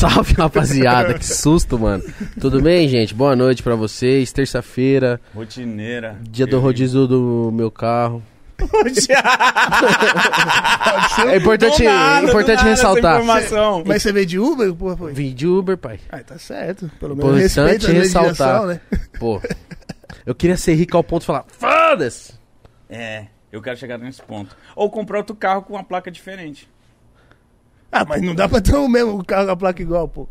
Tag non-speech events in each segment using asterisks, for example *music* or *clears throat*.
Salve, rapaziada. Que susto, mano. Tudo bem, gente? Boa noite pra vocês. Terça-feira, Rotineira. dia do rodízio do meu carro. *laughs* é importante- importante ressaltar. Informação. Mas você veio de Uber? Porra, foi. Vim de Uber, pai. Ah, tá certo. Pelo menos a ressaltar. né? Pô. Eu queria ser rico ao ponto de falar, foda-se. É, eu quero chegar nesse ponto. Ou comprar outro carro com uma placa diferente. Ah, mas não dá pra ter o mesmo carro com a placa igual, pô.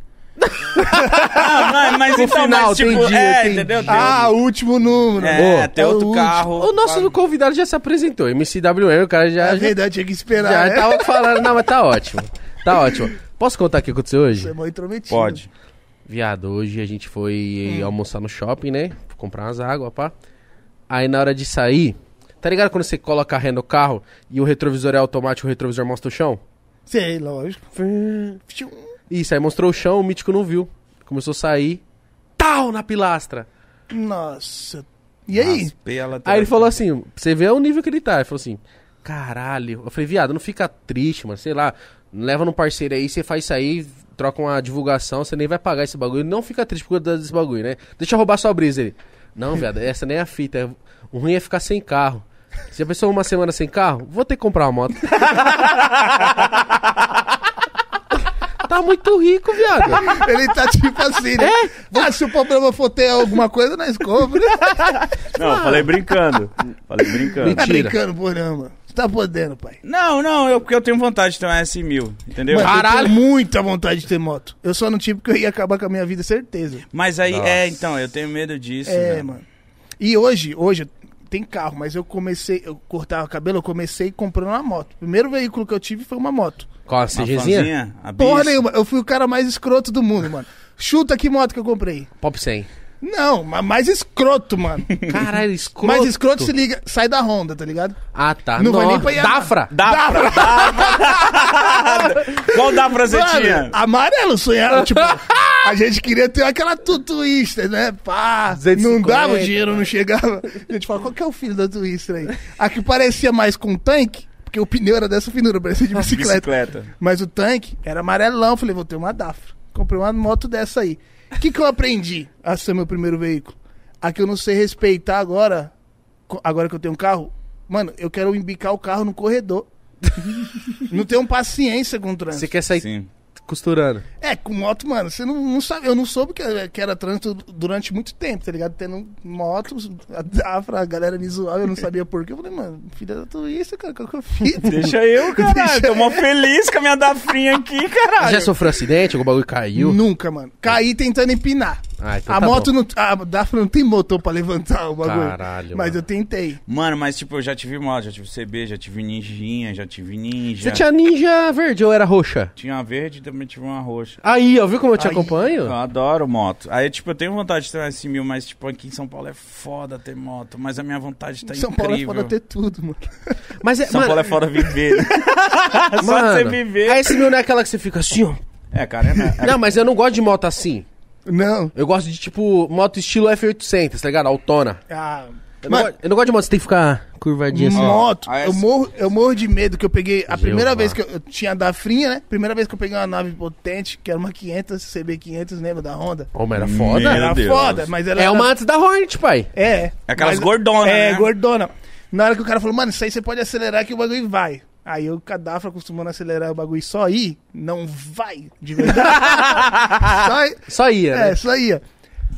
Ah, mas, *laughs* mas No então, final, mas, tipo, entendi, é, entendi. entendeu? Ah, último número. é, É o outro último. carro. O nosso convidado já se apresentou, MCWM, o cara já, É já, verdade, tinha que esperar, já né? tava falando. Não, mas tá ótimo. Tá *laughs* ótimo. Posso contar o que aconteceu hoje? Você é mó intrometido. Pode. Viado, hoje a gente foi almoçar no shopping, né? Comprar umas águas, pá. Aí na hora de sair, tá ligado quando você coloca a ré no carro e o retrovisor é automático, o retrovisor mostra o chão? Sei, lógico. Isso, aí mostrou o chão, o mítico não viu. Começou a sair, tal, na pilastra. Nossa. E aí? Aí ele falou assim, você vê o nível que ele tá. Ele falou assim, caralho. Eu falei, viado, não fica triste, mano. Sei lá, leva num parceiro aí, você faz isso aí, troca uma divulgação, você nem vai pagar esse bagulho. Não fica triste por causa desse bagulho, né? Deixa eu roubar sua brisa ele. Não, viado, essa nem é a fita. O ruim é ficar sem carro. Você já pensou uma semana sem carro? Vou ter que comprar uma moto. *laughs* tá muito rico, viado. Ele tá tipo assim, né? Ah, se o problema for ter alguma coisa, nós compra. Não, eu falei brincando. Falei brincando. Tá Mentira. brincando, porra, mano. Você tá podendo, pai. Não, não, eu, porque eu tenho vontade de ter um S1000, entendeu? Mano, eu Caralho. tenho muita vontade de ter moto. Eu só não tive porque eu ia acabar com a minha vida, certeza. Mas aí, Nossa. é, então, eu tenho medo disso. É, né? mano. E hoje, hoje tem carro, mas eu comecei, eu cortava cabelo, eu comecei comprando uma moto. O primeiro veículo que eu tive foi uma moto. Qual a CGzinha? Porra nenhuma, eu fui o cara mais escroto do mundo, mano. Chuta que moto que eu comprei. Pop 100. Não, mas mais escroto, mano. Caralho, escroto. mais escroto se liga, sai da Honda, tá ligado? Ah, tá. Não vai Nó- nem pra Yamaha. Dafra. Pra, dá pra. Qual dá pra você Mano, tinha? amarelo sonhava, tipo, *laughs* a gente queria ter aquela Twister, né? Pá, 250. não dava, o dinheiro não chegava. A gente fala, qual que é o filho da Twister aí? A que parecia mais com um tanque, porque o pneu era dessa finura, parecia de *laughs* bicicleta. Bicicleta. Mas o tanque era amarelão, falei, vou ter uma Dafra. Comprei uma moto dessa aí. O que que eu aprendi a ser meu primeiro veículo? A que eu não sei respeitar agora, agora que eu tenho um carro. Mano, eu quero embicar o carro no corredor. *laughs* não tenho paciência com o trânsito. Você quer sair Sim. Costurando. É, com moto, mano, você não, não sabe. Eu não soube que, que era trânsito durante muito tempo, tá ligado? Tendo motos, a Dafra, a galera me zoava, eu não sabia por quê. Eu falei, mano, filha da turista, cara, qual que eu fiz? *laughs* Deixa eu, *laughs* caralho. Deixa Tô mó feliz com a minha dafrinha aqui, caralho. Já sofreu acidente? Algum bagulho caiu? Nunca, mano. Caí tentando empinar. Ah, então a tá moto bom. não. A Dafra não tem motor pra levantar o bagulho. Caralho, Mas mano. eu tentei. Mano, mas tipo, eu já tive moto, já tive CB, já tive ninjinha, já tive ninja. Você tinha ninja verde ou era roxa? Tinha uma verde e também tive uma roxa. Aí, ó, viu como eu te Aí, acompanho? Eu adoro moto. Aí, tipo, eu tenho vontade de ter um S1000, mas, tipo, aqui em São Paulo é foda ter moto. Mas a minha vontade tá São Paulo é incrível. foda ter tudo, mano. Mas é, São mano, Paulo é foda viver. *laughs* Só mano, você viver. A S1000 não é aquela que você fica assim, ó. É, cara, é, é, Não, mas eu não gosto de moto assim. Não. Eu gosto de, tipo, moto estilo F800, tá ligado? Autona. Ah, Eu, não Mano- gosto, eu não gosto de moto, você tem que ficar curvadinha assim. moto, a eu, morro, eu morro de medo que eu peguei. A primeira Jeová. vez que eu, eu tinha a Dafrinha, né? Primeira vez que eu peguei uma nave potente, que era uma 500, CB500, lembra da Honda? Ô, mas era foda. Meu Era Deus. foda, mas ela É era- uma antes da Hornet, pai. É. Aquelas Mas- gordonas, É, né? gordona. Na hora que o cara falou, mano, isso aí você pode acelerar que o bagulho vai. Aí eu, cadafra, acostumando a acelerar o bagulho só ir, não vai, de verdade. *laughs* só, Só ia, é, né? só ia.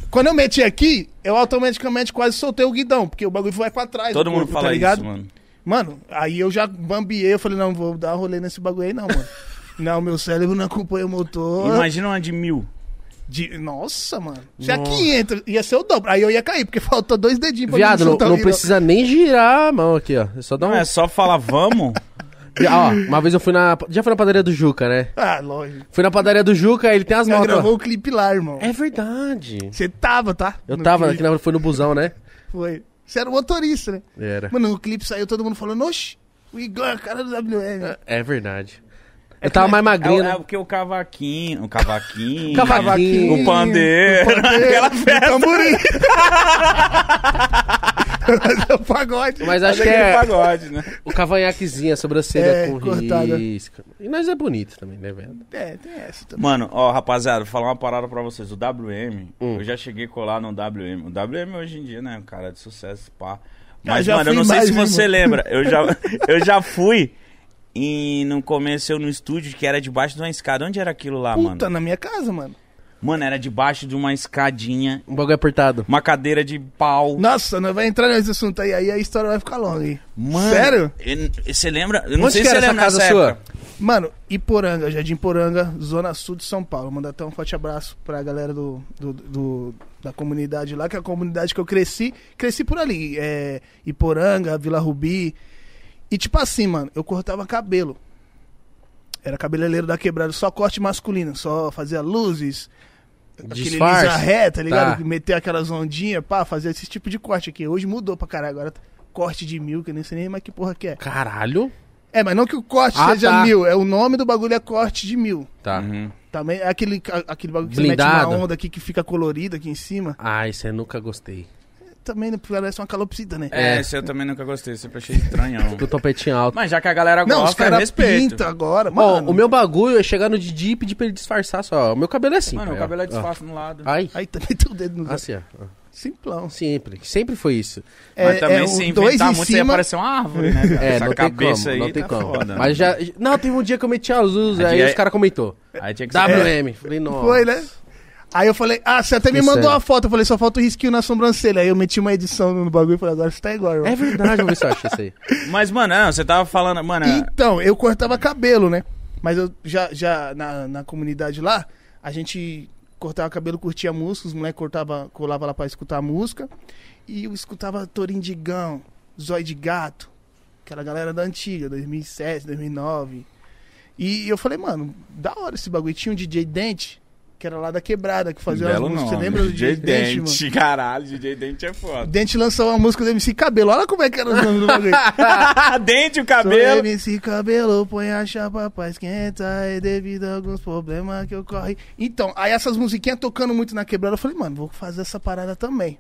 Quando eu meti aqui, eu automaticamente quase soltei o guidão, porque o bagulho vai pra trás. Todo do mundo corpo, fala tá ligado? isso, mano. Mano, aí eu já bambiei, eu falei, não, vou dar rolê nesse bagulho aí não, mano. *laughs* não, meu cérebro não acompanha o motor. Imagina uma de mil. De... Nossa, mano. Se a Nossa. 500, ia ser o dobro. Aí eu ia cair, porque faltou dois dedinhos pra Viado, não, o não precisa nem girar a mão aqui, ó. É só dar Não um... é só falar vamos. *laughs* Ó, uma vez eu fui na... Já foi na padaria do Juca, né? Ah, lógico. Fui na padaria do Juca, ele tem as Já motos. gravou o clipe lá, irmão. É verdade. Você tava, tá? Eu No tava, clipe. aqui na... foi no busão, né? Foi. Você era o motorista, né? Era. Mano, o clipe saiu, todo mundo falando, oxi, o Igor é a cara do WM. É verdade. Eu tava mais magrinho, É, né? é porque o cavaquinho. O cavaquinho. *laughs* Cavaquinho. O pandeiro. o pandeiro, *laughs* Aquela o festa. tamborim. *laughs* É o pagode. Mas acho Fazer que é pagode, né? o cavanhaquezinho, a sobrancelha É, com cortada. risca. E nós é bonito também, né, velho? É, tem essa também. Mano, ó, rapaziada, vou falar uma parada pra vocês. O WM, Hum. eu já cheguei a colar no WM. O WM hoje em dia, né, um cara de sucesso, pá. Ah, Mas, já mano, eu não sei mais, se você mano? lembra. Eu já, *laughs* eu já fui e no começo eu no estúdio que era debaixo de uma escada. Onde era aquilo lá, Puta, mano? na minha casa, mano. Mano, era debaixo de uma escadinha, Um bagulho apertado. uma cadeira de pau. Nossa, nós vai entrar nesse assunto aí, aí a história vai ficar longa aí. Mano, Sério? Você lembra? Eu não Onde sei se você era essa lembra casa sua? época. Mano, Iporanga, Jardim Poranga, Zona Sul de São Paulo. Mandar até um forte abraço pra galera do, do, do- da comunidade lá, que é a comunidade que eu cresci. Cresci por ali. É, Iporanga, Vila Rubi. E tipo assim, mano, eu cortava cabelo. Era cabeleireiro da quebrada, só corte masculino, só fazia luzes, aquele Disfarce. lisa ré, tá ligado? Tá. Meter aquelas ondinhas, pá, fazer esse tipo de corte aqui. Hoje mudou pra caralho, agora tá corte de mil, que eu nem sei nem mais que porra que é. Caralho. É, mas não que o corte Ah, seja tá. mil, é o nome do bagulho é corte de mil. Tá. Uhum. Também é aquele, aquele bagulho que Blindado. você mete uma onda aqui que fica colorido aqui em cima. Ah, isso eu nunca gostei. Também parece uma calopsita, né? É, É. esse eu também nunca gostei, sempre achei estranhão. *laughs* Do topetinho alto. Mas já que a galera Não, os gosta, eu caras respeito. pintam agora, Ó, mano. o meu bagulho é chegar no Didi e pedir pra ele disfarçar só. O meu cabelo é assim. Mano, pai, o ó. cabelo é Ó. disfarce no lado. Ai, Aí também tem o dedo no assim, ó. Simplão. Sempre. Sempre foi isso. Mas também o se inventar muito ia cima. parecer uma árvore, né? *laughs* cara? É, Essa não tem cabeça como, aí não tem tá como. foda. Mas já. Não, teve um dia que eu meti as luzes, Aí aí é- os caras comentou. Aí tinha que ser... WM. Falei, nossa. Foi, né? Aí eu falei, ah, você até me Que mandou sério. uma foto. Eu falei, só falta o risquinho na sobrancelha. Aí eu meti uma edição no bagulho e falei, agora você tá igual, irmão. É verdade, vamos ver se eu acho *laughs* isso aí. Mas, mano, não, você tava falando... Mano, Então, eu cortava cabelo, né? Mas eu já, já na, na comunidade lá, a gente cortava cabelo, curtia música, os moleques cortava, colava lá pra escutar a música. E eu escutava Torindigão, Zói de Gato, aquela galera da antiga, 2007, 2009. E eu falei, mano, da hora esse bagulho. Tinha um DJ Dente, que era lá da quebrada, que fazia belo as músicas. nome. Você lembra do *laughs* DJ DJ Dente, mano? Dente, caralho, DJ Dente é foda. Dente lançou uma música do MC Cabelo. Olha como é que era os nomes do bagulho. *laughs* Dente, o Sou cabelo. MC Cabelo, põe a chapa pra esquentar É devido a alguns problemas que ocorrem Então, aí essas musiquinhas tocando muito na quebrada Eu falei, mano, vou fazer essa parada também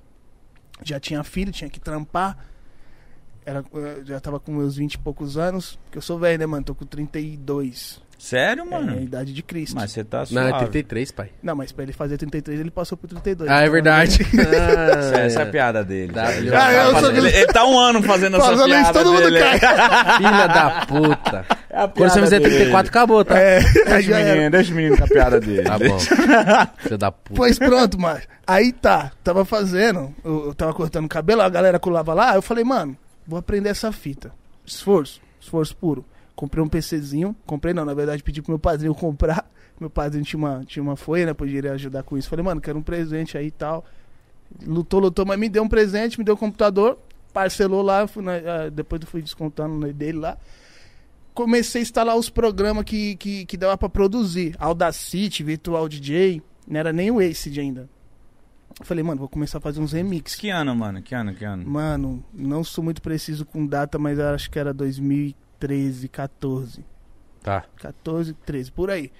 Já tinha filho, tinha que trampar era, eu já tava com meus 20 e poucos anos Porque eu sou velho, né, mano? Tô com 32 Sério, É a mano? idade de Cristo Mas você tá Não, suave. é 33, pai. Não, mas pra ele fazer 33 ele passou por 32 Ah, é Então, verdade. *laughs* Essa, Ah, essa é a piada dele. W. Ah, eu sou ele, ele tá um ano fazendo essa piada isso, todo mundo dele. cai *laughs* Filha da puta. É a Quando você fizer dele. 34, acabou, tá? É, *laughs* Deixa o menino, deixa o menino com a piada dele. Tá bom. Filha da puta. Pois pronto, mas aí tá, tava fazendo, eu, eu tava cortando cabelo, a galera colava lá, eu falei, mano, vou aprender essa fita. Esforço, esforço puro. Comprei um PCzinho, comprei não, na verdade pedi pro meu padrinho comprar. Meu padrinho tinha uma, tinha uma folha, né, podia ajudar com isso. Falei, mano, quero um presente aí e tal. Lutou, lutou, mas me deu um presente, me deu um computador, parcelou lá, fui na- ah, depois eu fui descontando dele lá. Comecei a instalar os programas que, que, que dava pra produzir. Audacity, Virtual DJ, não era nem o Acid ainda. Falei, mano, vou começar a fazer uns remixes. Que ano, mano? Que ano, que ano? Mano, não sou muito preciso com data, mas acho que era 2013, 14. Tá. 14, 13, por aí.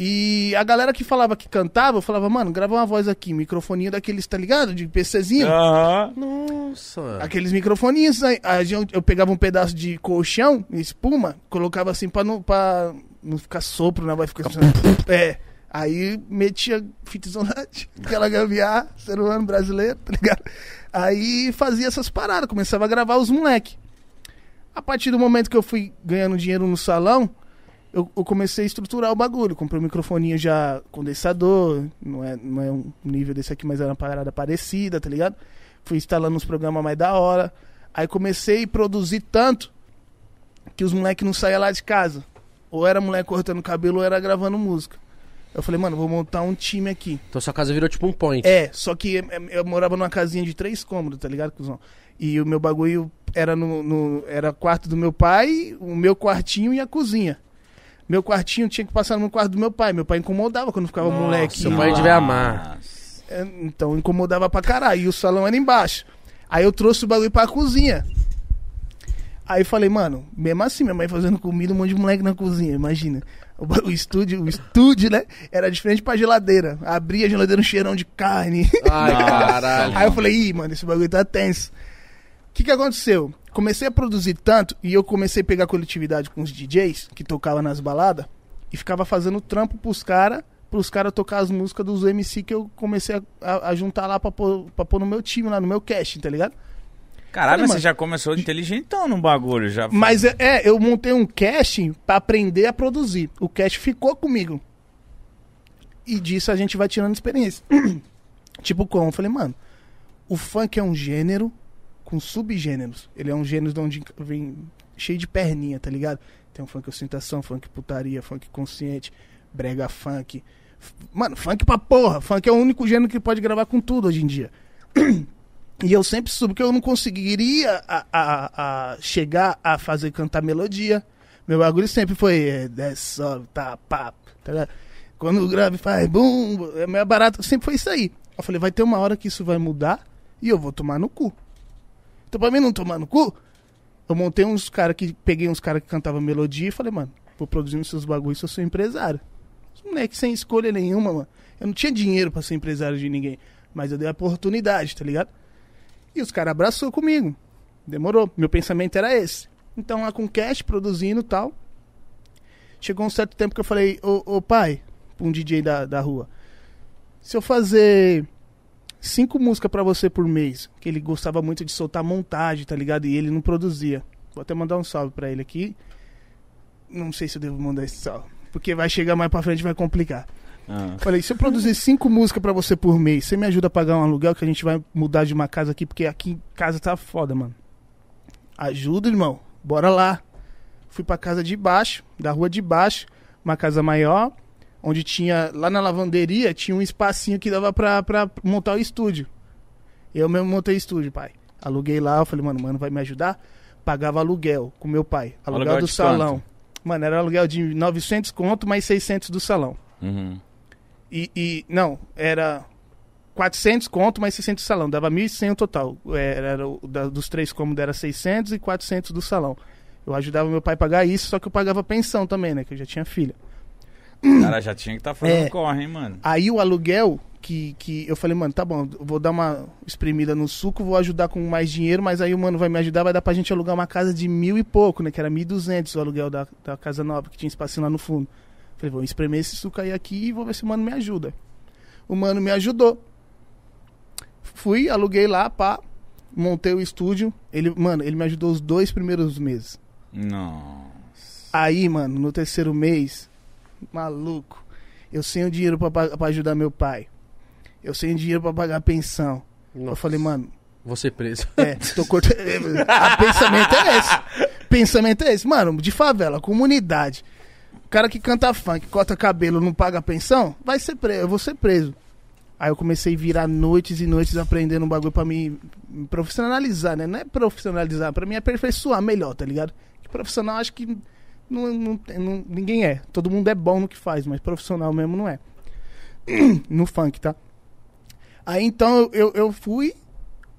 E a galera que falava que cantava, eu falava, mano, grava uma voz aqui, microfoninho daqueles, tá ligado? De PCzinho. Aham. Nossa. Aqueles microfoninhos, aí, a gente- eu pegava um pedaço de colchão, espuma, colocava assim pra não, pra não ficar sopro, né? Vai ficar. É. Aí metia fita isolante, aquela *laughs* gambiarra, ser humano brasileiro, tá ligado? Aí fazia essas paradas, começava a gravar os moleque. A partir do momento que eu fui ganhando dinheiro no salão, eu, eu comecei a estruturar o bagulho. Comprei um microfoninho já condensador, não é, não é um nível desse aqui, mas era uma parada parecida, tá ligado? Fui instalando uns programas mais da hora. Aí comecei a produzir tanto que os moleques não saíam lá de casa. Ou era moleque cortando cabelo ou era gravando música. Eu falei, mano, vou montar um time aqui. Então sua casa virou tipo um point. É, só que é, eu morava numa casinha de três cômodos, tá ligado, cuzão? E o meu bagulho era no, no- era quarto do meu pai, o meu quartinho e a cozinha. Meu quartinho tinha que passar no quarto do meu pai. Meu pai incomodava quando ficava moleque. seu pai devia amar. Nossa. É, Então incomodava pra caralho. E o salão era embaixo. Aí eu trouxe o bagulho pra cozinha. Aí falei, mano, mesmo assim, minha mãe fazendo comida, um monte de moleque na cozinha, imagina. O, o estúdio, o estúdio, né? Era de frente pra geladeira. Abria a geladeira um cheirão de carne. Ai, caralho. *laughs* Aí eu falei, ih, mano, esse bagulho tá tenso. Que que aconteceu? Comecei a produzir tanto e eu comecei a pegar coletividade com os DJs que tocavam nas baladas e ficava fazendo trampo pros caras, pros caras tocar as músicas dos MC que eu comecei a, a- juntar lá pra pôr, pra pôr no meu time, lá no meu casting, tá ligado? Caralho, Falei, você já começou inteligentão no bagulho. Já Mas é, é, eu montei um casting pra aprender a produzir. O casting ficou comigo. E disso a gente vai tirando experiência. *clears throat* tipo como? Eu falei, mano, o funk é um gênero com subgêneros. Ele é um gênero de onde vem cheio de perninha, tá ligado? Tem um funk ostentação, funk putaria, funk consciente, brega funk. Mano, funk pra porra. Funk é o único gênero que pode gravar com tudo hoje em dia. *clears throat* E eu sempre soube que eu não conseguiria a, a, a chegar a fazer cantar melodia. Meu bagulho sempre foi é, desce, sobe, tá, pá, tá? Quando o grave faz bum, é meio barato, sempre foi isso aí. Eu falei, vai ter uma hora que isso vai mudar e eu vou tomar no cu. Então pra mim não tomar no cu, eu montei uns caras que, peguei uns caras que cantavam melodia e falei, mano, vou produzindo seus bagulhos, eu sou empresário. Os moleque sem escolha nenhuma, mano. Eu não tinha dinheiro pra ser empresário de ninguém, mas eu dei a oportunidade, tá ligado? E os caras abraçou comigo. Demorou. Meu pensamento era esse. Então lá com cash, produzindo tal. Chegou um certo tempo que eu falei, ô, ô pai, pra um DJ da, da rua, se eu fazer cinco músicas pra você por mês, que ele gostava muito de soltar montagem, tá ligado? E ele não produzia. Vou até mandar um salve pra ele aqui. Não sei se eu devo mandar esse salve. Porque vai chegar mais pra frente e vai complicar. Ah. Falei, se eu produzir cinco músicas pra você por mês, você me ajuda a pagar um aluguel que a gente vai mudar de uma casa aqui, porque aqui em casa tá foda, mano. Ajuda, irmão. Bora lá. Fui pra casa de baixo, da rua de baixo, uma casa maior, onde tinha, lá na lavanderia, tinha um espacinho que dava pra, pra montar o estúdio. Eu mesmo montei o estúdio, pai. Aluguei lá, eu falei, mano, mano, vai me ajudar? Pagava aluguel com meu pai. Aluguel, Aluguel do salão. quanto? Mano, era aluguel de 900 conto, mais 600 do salão. Uhum. E, e- não, era 400 conto mais 600 do salão, dava 1.100 o total. Era, era o da- dos três cômodos era 600 e 400 do salão. Eu ajudava meu pai a pagar isso, só que eu pagava pensão também, né, que eu já tinha filha. Cara, já tinha que estar fazendo É. corre, hein, mano. Aí o aluguel que, que eu falei, mano, tá bom, vou dar uma espremida no suco, vou ajudar com mais dinheiro, mas aí o mano vai me ajudar, vai dar pra gente alugar uma casa de mil e pouco, né, que era 1.200 o aluguel da, da casa nova, que tinha espacinho lá no fundo. Falei, vou espremer esse suco aí aqui e vou ver se o mano me ajuda. O mano me ajudou. Fui, aluguei lá, pá, montei o estúdio. Ele, mano, ele me ajudou os dois primeiros meses. Não. Aí, mano, no terceiro mês, maluco, eu sem o dinheiro pra, pa- pra ajudar meu pai. Eu sem dinheiro pra pagar a pensão. Eu falei, mano, Vou ser preso. é, tô cortando. *laughs* Pensamento é esse. Pensamento é esse. Mano, de favela, comunidade. O cara que canta funk, corta cabelo, não paga pensão, vai ser preso, eu vou ser preso. Aí eu comecei a virar noites e noites aprendendo um bagulho pra me, me profissionalizar, né? Não é profissionalizar, pra me aperfeiçoar melhor, tá ligado? Que profissional acho que não, não, não- ninguém é. Todo mundo é bom no que faz, mas profissional mesmo não é. *clears throat* no funk, tá? Aí então eu, eu, fui,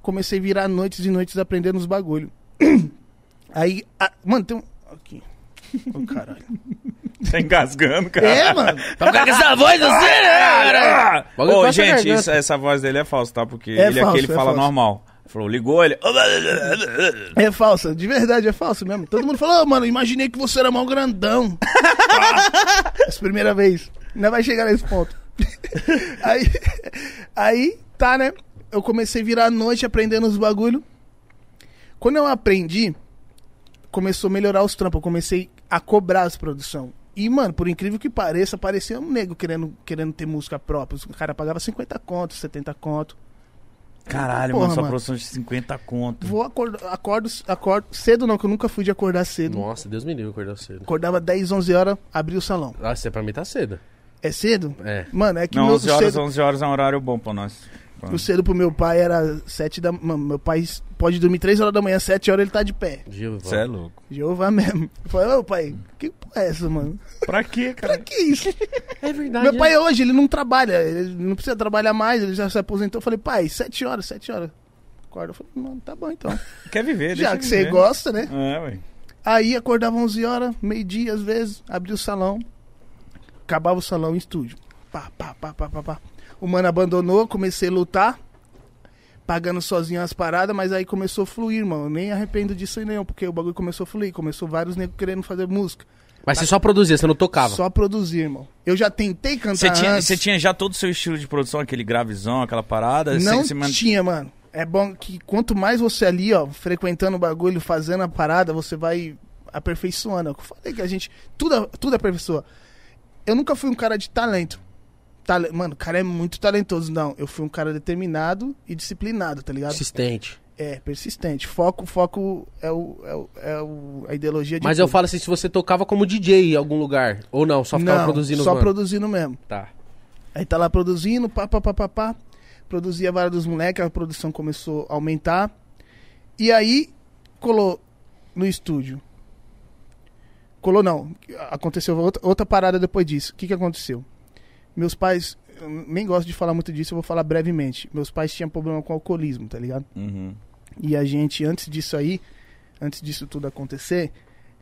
comecei a virar noites e noites aprendendo os bagulho. *clears throat* Aí, a- mano, tem um. Aqui. Ô, caralho. *laughs* Tá engasgando, cara. É, mano. Tá ficando com essa voz assim, né, cara? Bagulho Ô, passa a gente, isso- essa voz dele é falsa, tá? Porque É ele falso, aqui ele é fala falso. normal. Falou, ligou ele. É falsa, de verdade é falso mesmo. Todo mundo falou, "Ô, mano, imaginei que você era mal grandão. *laughs* Essa primeira vez. Ainda vai chegar nesse ponto. *laughs* aí, aí, tá, né? Eu comecei a virar noite aprendendo os bagulho. Quando eu aprendi, começou a melhorar os trampos. Eu comecei a cobrar as produções. E, mano, por incrível que pareça, parecia um nego querendo, querendo ter música própria. O cara pagava 50 conto, 70 conto. Caralho, Porra, mano, sua mano. produção de 50 conto. Vou acordo, acordo, acordo cedo não, que eu nunca fui de acordar cedo. Nossa, Deus me livre acordar cedo. Acordava 10, 11 horas, abri o salão. Ah, é pra mim tá cedo. É cedo? É. Mano, é que Não, meu, 11 horas, cedo, 11 horas é um horário bom pra nós. o cedo pro meu pai era 7 da manhã. Meu pai pode dormir 3 horas da manhã, 7 horas ele tá de pé. Jeová. Você é louco. Jeová mesmo. Eu falei, ô pai, que porra é essa, mano? Pra quê, *laughs* Pra cara? que isso? *laughs* É verdade. meu pai hoje, ele não trabalha, ele não precisa trabalhar mais, ele já se aposentou. Eu falei, pai, 7 horas, 7 horas. Acorda. Eu falei, mano, tá bom então. *laughs* Quer viver, Já que você viver. gosta, né? É, ué. Aí acordava 11 horas, meio-dia às vezes, abria o salão, acabava o salão em estúdio. Pá, pá, pá, pá, pá, pá. O mano abandonou, comecei a lutar. Pagando sozinho as paradas, mas aí começou a fluir, mano. Eu nem arrependo disso aí não, porque o bagulho começou a fluir. Começou vários negros querendo fazer música. Mas você só produzia, você não tocava. Só produzir, irmão. Eu já tentei cantar Você tinha, antes. você tinha já todo o seu estilo de produção, aquele gravizão, aquela parada? Não Você- você man- tinha, mano. É bom que quanto mais você ali, ó, frequentando o bagulho, fazendo a parada, você vai aperfeiçoando. É o que Eu falei que a gente. Tudo, tudo aperfeiçoa. Eu nunca fui um cara de talento. Tale- Mano, o cara é muito talentoso. Não, eu fui um cara determinado e disciplinado, tá ligado? Persistente. É, persistente. Foco, foco é, o, é, o, é o- a ideologia de. Mas eu tudo. falo assim, se você tocava como DJ em algum lugar. Ou não, só ficava Não, produzindo Só van. produzindo mesmo. Tá. Aí tá lá produzindo, pá, pá, pá, pá, pá. Produzia vários dos moleques, a produção começou a aumentar. E aí, colou no estúdio. Colou não. Aconteceu outra, outra parada depois disso. O que que aconteceu? Meus pais, eu nem gosto de falar muito disso, eu vou falar brevemente. Meus pais tinham problema com alcoolismo, tá ligado? Uhum. E a gente, antes disso aí, antes disso tudo acontecer,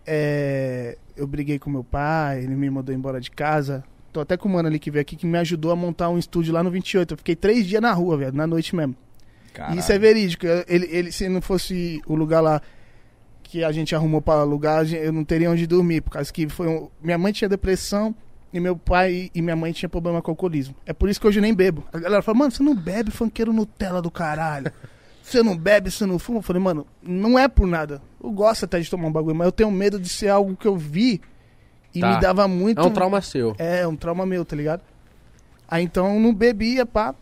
é, eu briguei com meu pai, ele me mandou embora de casa. Tô até com o mano ali que veio aqui que me ajudou a montar um estúdio lá no 28. Eu fiquei três dias na rua, velho, na noite mesmo. Caralho. Isso é verídico. Ele, ele, se não fosse o lugar lá que a gente arrumou para alugar, eu não teria onde dormir. Por causa que foi um... minha mãe tinha depressão e meu pai e minha mãe tinham problema com alcoolismo. É por isso que hoje eu nem bebo. A galera fala, mano, você não bebe funkeiro Nutella do caralho. Você não bebe, você não fuma. Eu falei, mano, não é por nada. Eu gosto até de tomar um bagulho, mas eu tenho medo de ser algo que eu vi e Tá. me dava muito. É um trauma seu. É, um trauma meu, tá ligado? Aí então eu não bebia, pá.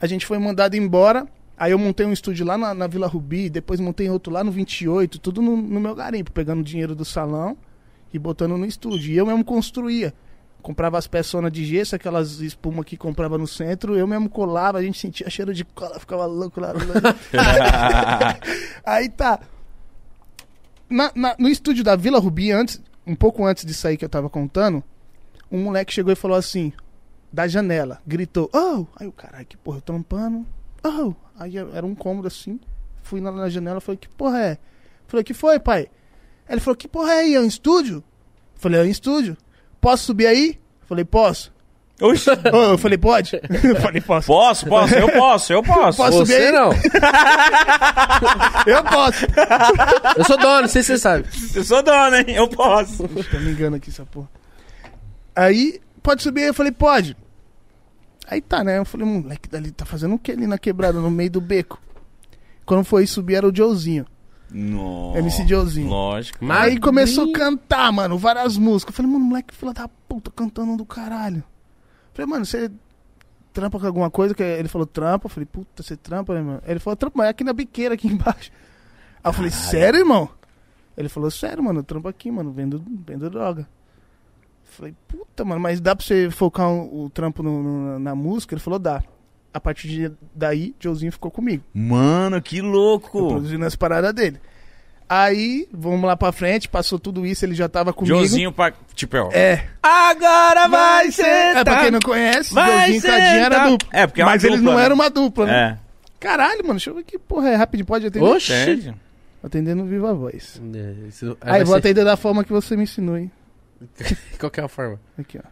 A gente foi mandado embora. Aí eu montei um estúdio lá na, na Vila Rubi, depois montei outro lá no 28, tudo no, no meu garimpo, pegando dinheiro do salão e botando no estúdio. E eu mesmo construía. Comprava as peçonas de gesso, aquelas espumas que comprava no centro, eu mesmo colava, a gente sentia cheiro de cola, ficava louco lá. *laughs* Aí tá. Na- na- no estúdio da Vila Rubi, antes, um pouco antes disso aí que eu tava contando, um moleque chegou e falou assim, da janela, gritou, oh! Aí o caralho, que porra, eu trampando, oh! Aí era um cômodo assim, fui lá na janela falei, que porra é? Falei, que foi, pai? Ele falou, que porra é aí? É um estúdio? Falei, é um estúdio. Posso subir aí? Falei, posso. Oxi. *laughs* Eu falei, pode? falei, posso. Posso, posso, eu posso, eu posso. Posso subir Você aí? não. *laughs* Eu posso. Eu sou dono, não sei se você sabe. Eu sou dono, hein? Eu posso. Tá me engano aqui essa porra. Aí, pode subir aí? Eu falei, pode. Aí tá, né? Eu falei, moleque, dali tá fazendo o que ali na quebrada, no meio do beco? Quando foi subir era o Joezinho. Nossa. MC Joezinho. Lógico. Mas- Aí começou a cantar, mano, várias músicas. Eu falei, mano, moleque, filha da puta, cantando do caralho. Eu falei, mano, você trampa com alguma coisa? Que Ele falou, trampa. Eu falei, puta, você trampa, né, mano? Ele falou, trampa, mas é aqui na biqueira, aqui *laughs* embaixo. Aí eu falei, sério, irmão? Ele falou, sério, mano, eu trampo aqui, mano, vendo, vendo droga. Eu falei, puta, mano, mas dá pra você focar o, o trampo no- no- na música? Ele falou, dá. A partir de daí, Joezinho ficou comigo. Mano, que Eu louco. produzindo as paradas dele. Aí, vamos lá pra frente, passou tudo isso, ele já tava comigo. Joãozinho pra. Tipo, ó. É. Agora vai É, sentar. pra quem não conhece, Vai Joãozinho e Cadinho era dupla. É, porque é Mas eles dupla, não né? eram uma dupla, né? É. Caralho, mano, deixa eu ver que porra é rapidinho, pode atender? Oxi. Atendendo viva voz. É, isso- Aí, vai vou ser- atender da forma que você me ensinou, hein? *laughs* Qual que é a forma? Aqui, ó.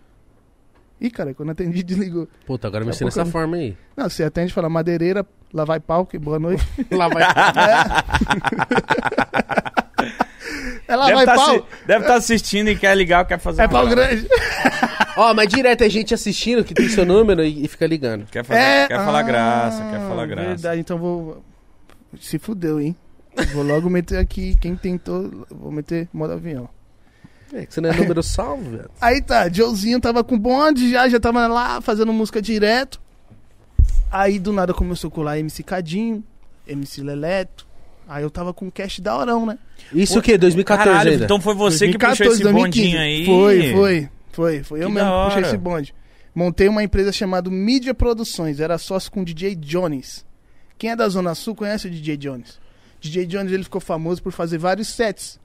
Ih, cara, quando atendi, *laughs* desligou. Puta, agora me Daqui a ensina pouco essa eu- forma aí. Não, você atende, fala madeireira, lá vai pau, que boa noite. *laughs* Lá vai. *laughs* É lá Deve vai tá pau. assi- deve estar assistindo e quer ligar, quer fazer. É pau grande. Ó, mas direto é gente assistindo que tem seu número e, e fica ligando. Quer, fazer, É. quer falar ah, graça, quer falar graça. Verdade, então vou. Se fudeu, hein? Vou logo meter aqui. Quem tentou, vou meter modo avião. É que você não é número salvo, velho. Aí tá, Joezinho tava com bonde já, já tava lá fazendo música direto. Aí do nada começou a colar MC Cadinho, MC Leleto. Aí eu tava com um cash da horão, né? Isso o quê? 2014 Caralho, ainda? então foi você que puxou esse 2015. bondinho aí. Foi, foi, foi. Foi eu Que mesmo da que puxei esse bonde. Montei uma empresa chamada Mídia Produções, era sócio com o DJ Jones. Quem é da Zona Sul conhece o DJ Jones. DJ Jones ele ficou famoso por fazer vários sets.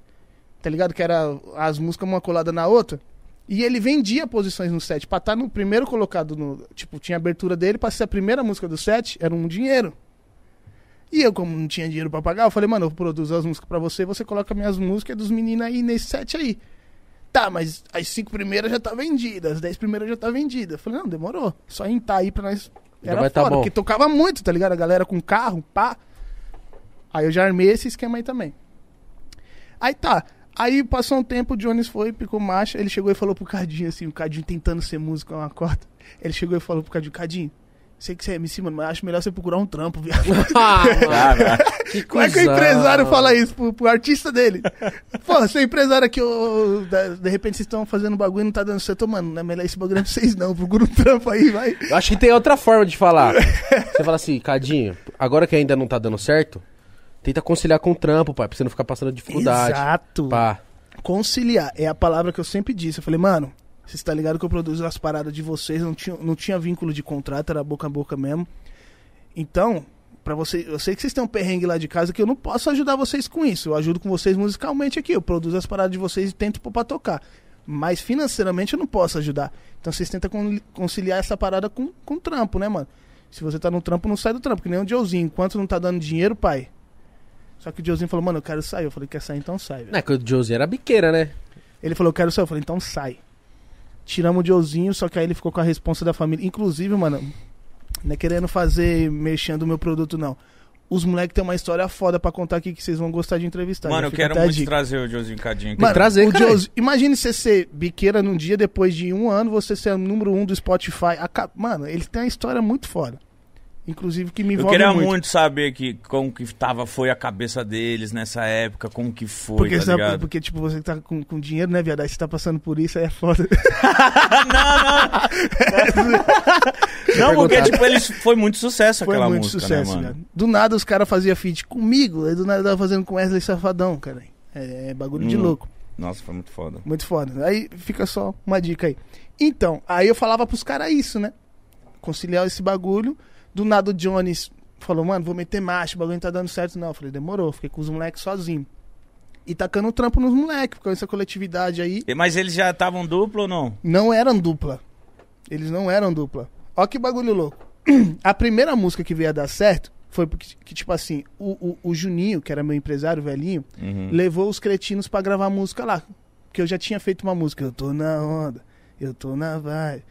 Tá ligado? Que era as músicas uma colada na outra. E ele vendia posições no set. Pra estar no primeiro colocado no. Tipo, tinha abertura dele, pra ser a primeira música do set, era um dinheiro. E eu, como não tinha dinheiro pra pagar, eu falei, mano, eu produzo as músicas pra você, você coloca minhas músicas dos meninos aí nesse set aí. Tá, mas as cinco primeiras já tá vendida, as dez primeiras já tá vendida. Eu falei, não, demorou. Só entrar aí pra nós Era vai tá porque tocava muito, tá ligado? A galera com carro, pá. Aí eu já armei esse esquema aí também. Aí tá. Aí passou um tempo, o Jones foi, picou marcha, ele chegou e falou pro Cadinho, assim, o Cadinho tentando ser músico com uma corda. Ele chegou e falou pro Cadinho, Cadinho, sei que você é MC, mano, mas acho melhor você procurar um trampo, viado. *laughs* Ah, Como é que o empresário fala isso pro, pro artista dele? *laughs* Pô, seu empresário aqui, da- de repente vocês estão fazendo bagulho e não tá dando certo, mano, não é melhor esse bagulho é pra vocês não, procura um trampo aí, vai. Eu acho que tem outra forma de falar. *laughs* Você fala assim, Cadinho, agora que ainda não tá dando certo, tenta conciliar com o trampo, pai, pra você não ficar passando dificuldade. Exato. Pá. Conciliar é a palavra que eu sempre disse. Eu falei, mano, vocês tá ligado que eu produzo as paradas de vocês, não tinha, não tinha vínculo de contrato, era boca a boca mesmo. Então, para você, eu sei que vocês têm um perrengue lá de casa que eu não posso ajudar vocês com isso. Eu ajudo com vocês musicalmente aqui, eu produzo as paradas de vocês e tento pôr pra tocar. Mas financeiramente eu não posso ajudar. Então vocês tentam con- conciliar essa parada com, com trampo, né, mano? Se você tá no trampo, não sai do trampo, que nem o Joezinho. Enquanto não tá dando dinheiro, pai. Só que o Joezinho falou, mano, eu quero sair. Eu falei, quer sair, então sai. Não é que o Josie era biqueira, né? Ele falou, eu quero sair. Eu falei, então sai. Tiramos o Joezinho, só que aí ele ficou com a responsa da família. Inclusive, mano, não é querendo fazer mexendo o meu produto, não. Os moleques têm uma história foda pra contar aqui que vocês vão gostar de entrevistar. mano, eu quero muito dica. trazer o Josinho Cadinho aqui. Mano, trazer, o cara. Imagine você ser biqueira num dia, depois de um ano, você ser o número um do Spotify. Mano, ele tem uma história muito foda. Inclusive que me Eu envolve queria muito. muito. saber que, como que tava, foi a cabeça deles nessa época, como que foi, Porque, tá sabe- porque, tipo, você tá com, com dinheiro, né, viado? Aí você tá passando por isso, aí é foda. *laughs* Não, porque, perguntar. tipo, eles foi muito sucesso Foi aquela muito música, sucesso, né, mano? cara. Do nada os caras faziam feat comigo, aí do nada tava fazendo com Wesley Safadão, cara. É, é bagulho de Hum. louco. Nossa, foi muito foda. Muito foda. Aí fica só uma dica aí. Então, aí eu falava pros caras isso, né? Conciliar esse bagulho. Do nada o Jones falou, mano, vou meter marcha, o bagulho não tá dando certo, não. Eu falei, demorou, fiquei com os moleques sozinho. E tacando trampo nos moleques, com essa coletividade aí. Mas eles já estavam duplo ou não? Não eram dupla. Eles não eram dupla. Ó que bagulho louco. *clears throat* A primeira música que veio a dar certo foi porque, que, tipo assim, o, o, o Juninho, que era meu empresário velhinho, Uhum. levou os cretinos pra gravar música lá. Porque eu já tinha feito uma música, eu tô na onda, eu tô na vibe.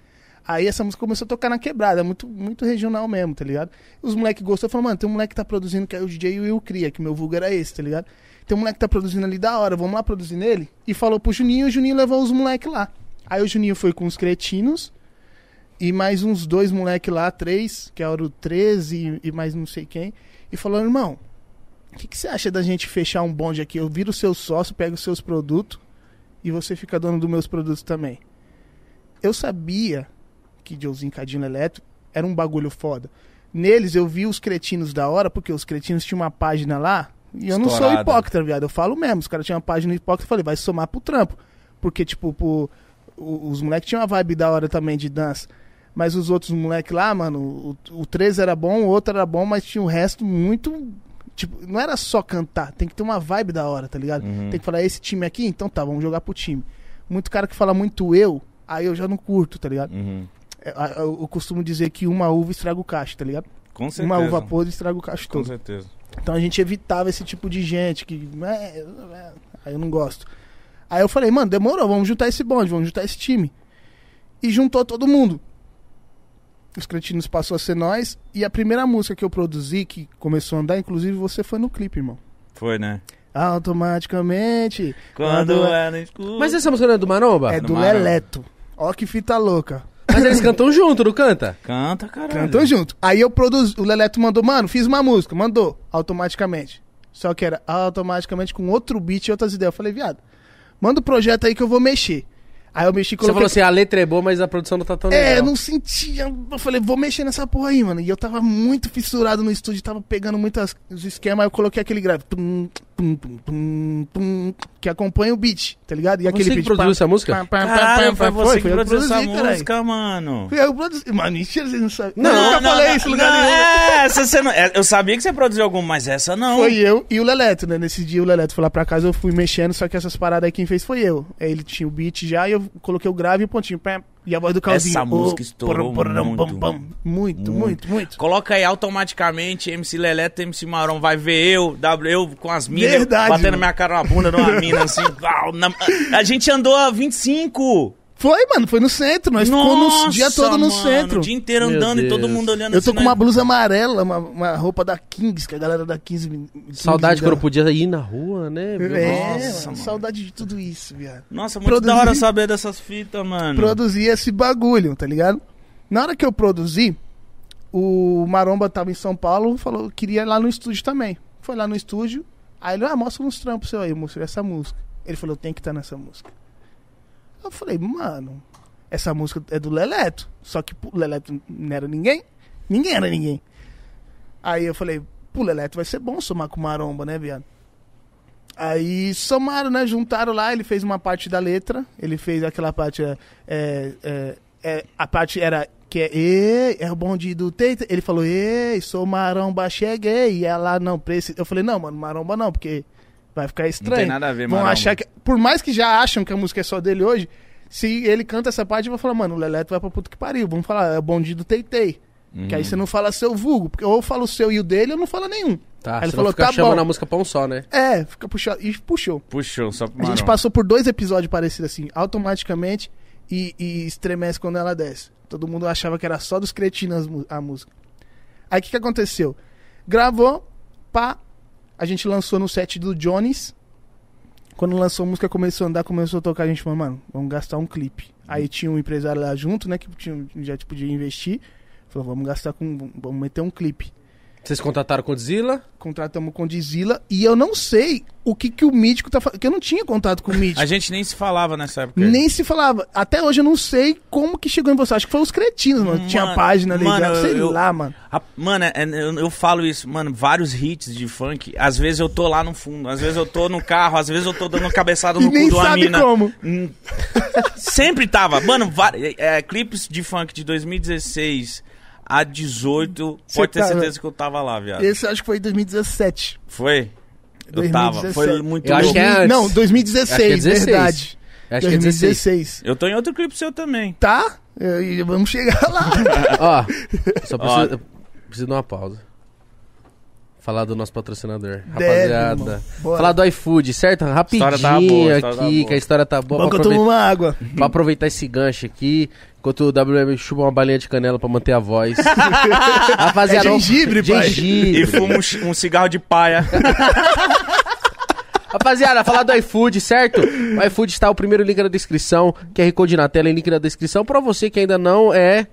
Aí essa música começou a tocar na quebrada, muito, muito regional mesmo, tá ligado? Os moleques gostou, falaram, mano, tem um moleque que tá produzindo, que é o DJ Will Cria, que meu vulgo era esse, tá ligado? Tem um moleque que tá produzindo ali da hora, vamos lá produzir nele? E falou pro Juninho, e o Juninho levou os moleques lá. Aí o Juninho foi com os cretinos, e mais uns dois moleques lá, três, que era o 13 e, e mais não sei quem, e falou, irmão, o que, que você acha da gente fechar um bonde aqui? Eu viro o seu sócio, pego os seus produtos e você fica dono dos meus produtos também. Eu sabia que Joezinho Cadinho Elétrico era um bagulho foda. Neles eu vi os cretinos da hora, porque os cretinos tinham uma página lá, e eu não sou Estourada. hipócrita, viado. Eu falo mesmo, os caras tinham uma página hipócrita, eu falei, vai somar pro trampo. Porque, tipo, pro- os moleques tinham uma vibe da hora também de dança. Mas os outros moleques lá, mano, o, o 13 era bom, o outro era bom, mas tinha o resto muito. Tipo, não era só cantar, tem que ter uma vibe da hora, tá ligado? Uhum. Tem que falar, esse time aqui, então tá, vamos jogar pro time. Muito cara que fala muito eu, aí eu já não curto, tá ligado? Uhum. É, Eu, costumo dizer que uma uva estraga o cacho, tá ligado? Com certeza. Uma uva podre estraga o cacho Com todo. certeza. Então a gente evitava esse tipo de gente que. é, é, aí eu não gosto. Aí eu falei, mano, demorou, vamos juntar esse bonde, vamos juntar esse time. E juntou todo mundo. Os cretinos passou a ser nós. E a primeira música que eu produzi, que começou a andar, inclusive você foi no clipe, irmão. Foi, né? Automaticamente. Quando é no escuro. Mas essa música não é do Maromba? É do do Marão. Leleto. Ó que fita louca. Mas eles cantam junto, não canta? Canta, caralho. Cantou junto. Aí eu produzi, o Leleto mandou, mano, fiz uma música, mandou, automaticamente. Só que era automaticamente com outro beat e outras ideias. Eu falei, viado, manda o projeto aí que eu vou mexer. Aí eu mexi e Você coloquei... falou assim, a letra é boa, mas a produção não tá tão É, legal. não sentia. Eu falei, vou mexer nessa porra aí, mano. E eu tava muito fissurado no estúdio, tava pegando muitos esquemas, aí eu coloquei aquele grave. Tum, tum, tum, tum, tum, que acompanha o beat, tá ligado? E aquele que beat. produziu essa música? pam, pam, Caralho, foi você que fui eu produziu essa música, mano. Fui eu que produzi. Mano, mentira, vocês não sabem. Não, eu nunca não, falei não, isso em lugar não, nenhum. É, essa você não, é, eu sabia que você produziu alguma, mas essa não. Foi eu e o Leleto, né? Nesse dia o Leleto foi lá pra casa, eu fui mexendo, só que essas paradas aí quem fez foi eu. Aí ele tinha o beat já e eu coloquei o grave e o pontinho. pam, E a voz do Calzinho. Essa música Oh, estourou muito. pam, pam. Muito, muito, muito. Coloca aí automaticamente MC Leleto, MC Marão. Vai ver eu, W, eu com as minas, Verdade, batendo mano. minha cara na bunda de uma mina assim. *laughs* a gente andou a 25. Foi, mano, foi no centro. Nós ficamos o dia todo no mano, centro. O dia inteiro Meu andando e todo mundo olhando Eu tô assim, com uma nós- blusa amarela, uma, uma roupa da Kings, que a galera da Kings. Kings Saudade quando dá. podia ir na rua, né? É, Nossa, mano, saudade de tudo isso, viado. Nossa, muito Produzir- da hora saber dessas fitas, mano. Produzir esse bagulho, tá ligado? Na hora que eu produzi, o Maromba tava em São Paulo, falou que queria ir lá no estúdio também. Foi lá no estúdio, aí ele, ah, mostra uns trampos seu aí, eu mostrei essa música. Ele falou, tem que estar nessa música. Eu falei, mano, essa música é do Leleto. Só que o Leleto não era ninguém. Ninguém era ninguém. Aí eu falei, pô, Leleto vai ser bom somar com Maromba, né, viado? Aí somaram, né? Juntaram lá, ele fez uma parte da letra. Ele fez aquela parte. É, é, é, é, a parte era que é. "Ei, é o bonde do Teita. Ele falou, ei, sou maromba, cheguei. E ela não precisa. Eu falei, não, mano, maromba não, porque vai ficar Não estranho. tem nada a ver, Vão mano. achar que. Por mais que já acham que a música é só dele hoje, se ele canta essa parte, eu vou falar, mano, o Leleto vai pra puta que pariu. Vamos falar, é o bonde do Teitei. Uhum. Que aí você não fala seu vulgo. Porque ou eu falo o seu e o dele, eu não falo nenhum. Tá, Aí ele falou, não fica tá chamando bom. a música pra um só, né? É, fica puxando. E puxou. Puxou, só pro A gente passou por dois episódios parecidos assim, automaticamente e, e estremece quando ela desce. Todo mundo achava que era só dos cretinos a música. Aí o que, que aconteceu? Gravou, pá, a gente lançou no set do Jones. Quando lançou a música, começou a andar, começou a tocar, a gente falou, mano, vamos gastar um clipe. Aí tinha um empresário lá junto, né, que tinha, já tipo, podia investir. Falou, vamos gastar com. Vamos meter um clipe Vocês contrataram com o Godzilla? contratamos com o Dizila e eu não sei o que, que o Mítico tá falando. Que eu não tinha contato com o Mítico. A gente nem se falava nessa época. Nem se falava. Até hoje eu não sei como que chegou em você. Acho que foi os cretinos, mano. Mano, Tinha página mano, ligada. Sei eu- lá, mano. A- mano, é- é- eu, eu falo isso, mano, vários hits de funk. Às vezes eu tô lá no fundo, às vezes eu tô no carro, às vezes eu tô dando cabeçada *laughs* E no nem cu de uma sabe mina. como. Hum, Sempre tava. Mano, é, é, clipes de funk de 2016 a 18, Cê pode ter certeza que eu tava lá, viado. Esse eu acho que foi em 2017. Foi? Eu tava. 2017. Foi muito Eu acho que é antes. Não, 2016, Acho que é 16. verdade. Acho que é 16. 2016. Eu tô em outro clipe seu também. Tá? Eu- e vamos chegar lá. *laughs* Ó, só preciso, preciso de uma pausa. Falar do nosso patrocinador, Deve, rapaziada. Falar do iFood, certo? Rapidinho História tá boa, a história tá aqui, boa. que a história tá boa. Bom Pra que eu tomo uma água. pra aproveitar esse gancho aqui, enquanto o WM chupa uma balinha de canela pra manter a voz. *laughs* Rapaziada, É gengibre, pai. gengibre. E fumo um, um cigarro de paia. *laughs* Rapaziada, falar do iFood, certo? O iFood está o primeiro link na descrição, QR Code na tela e link na descrição. Pra você que ainda não é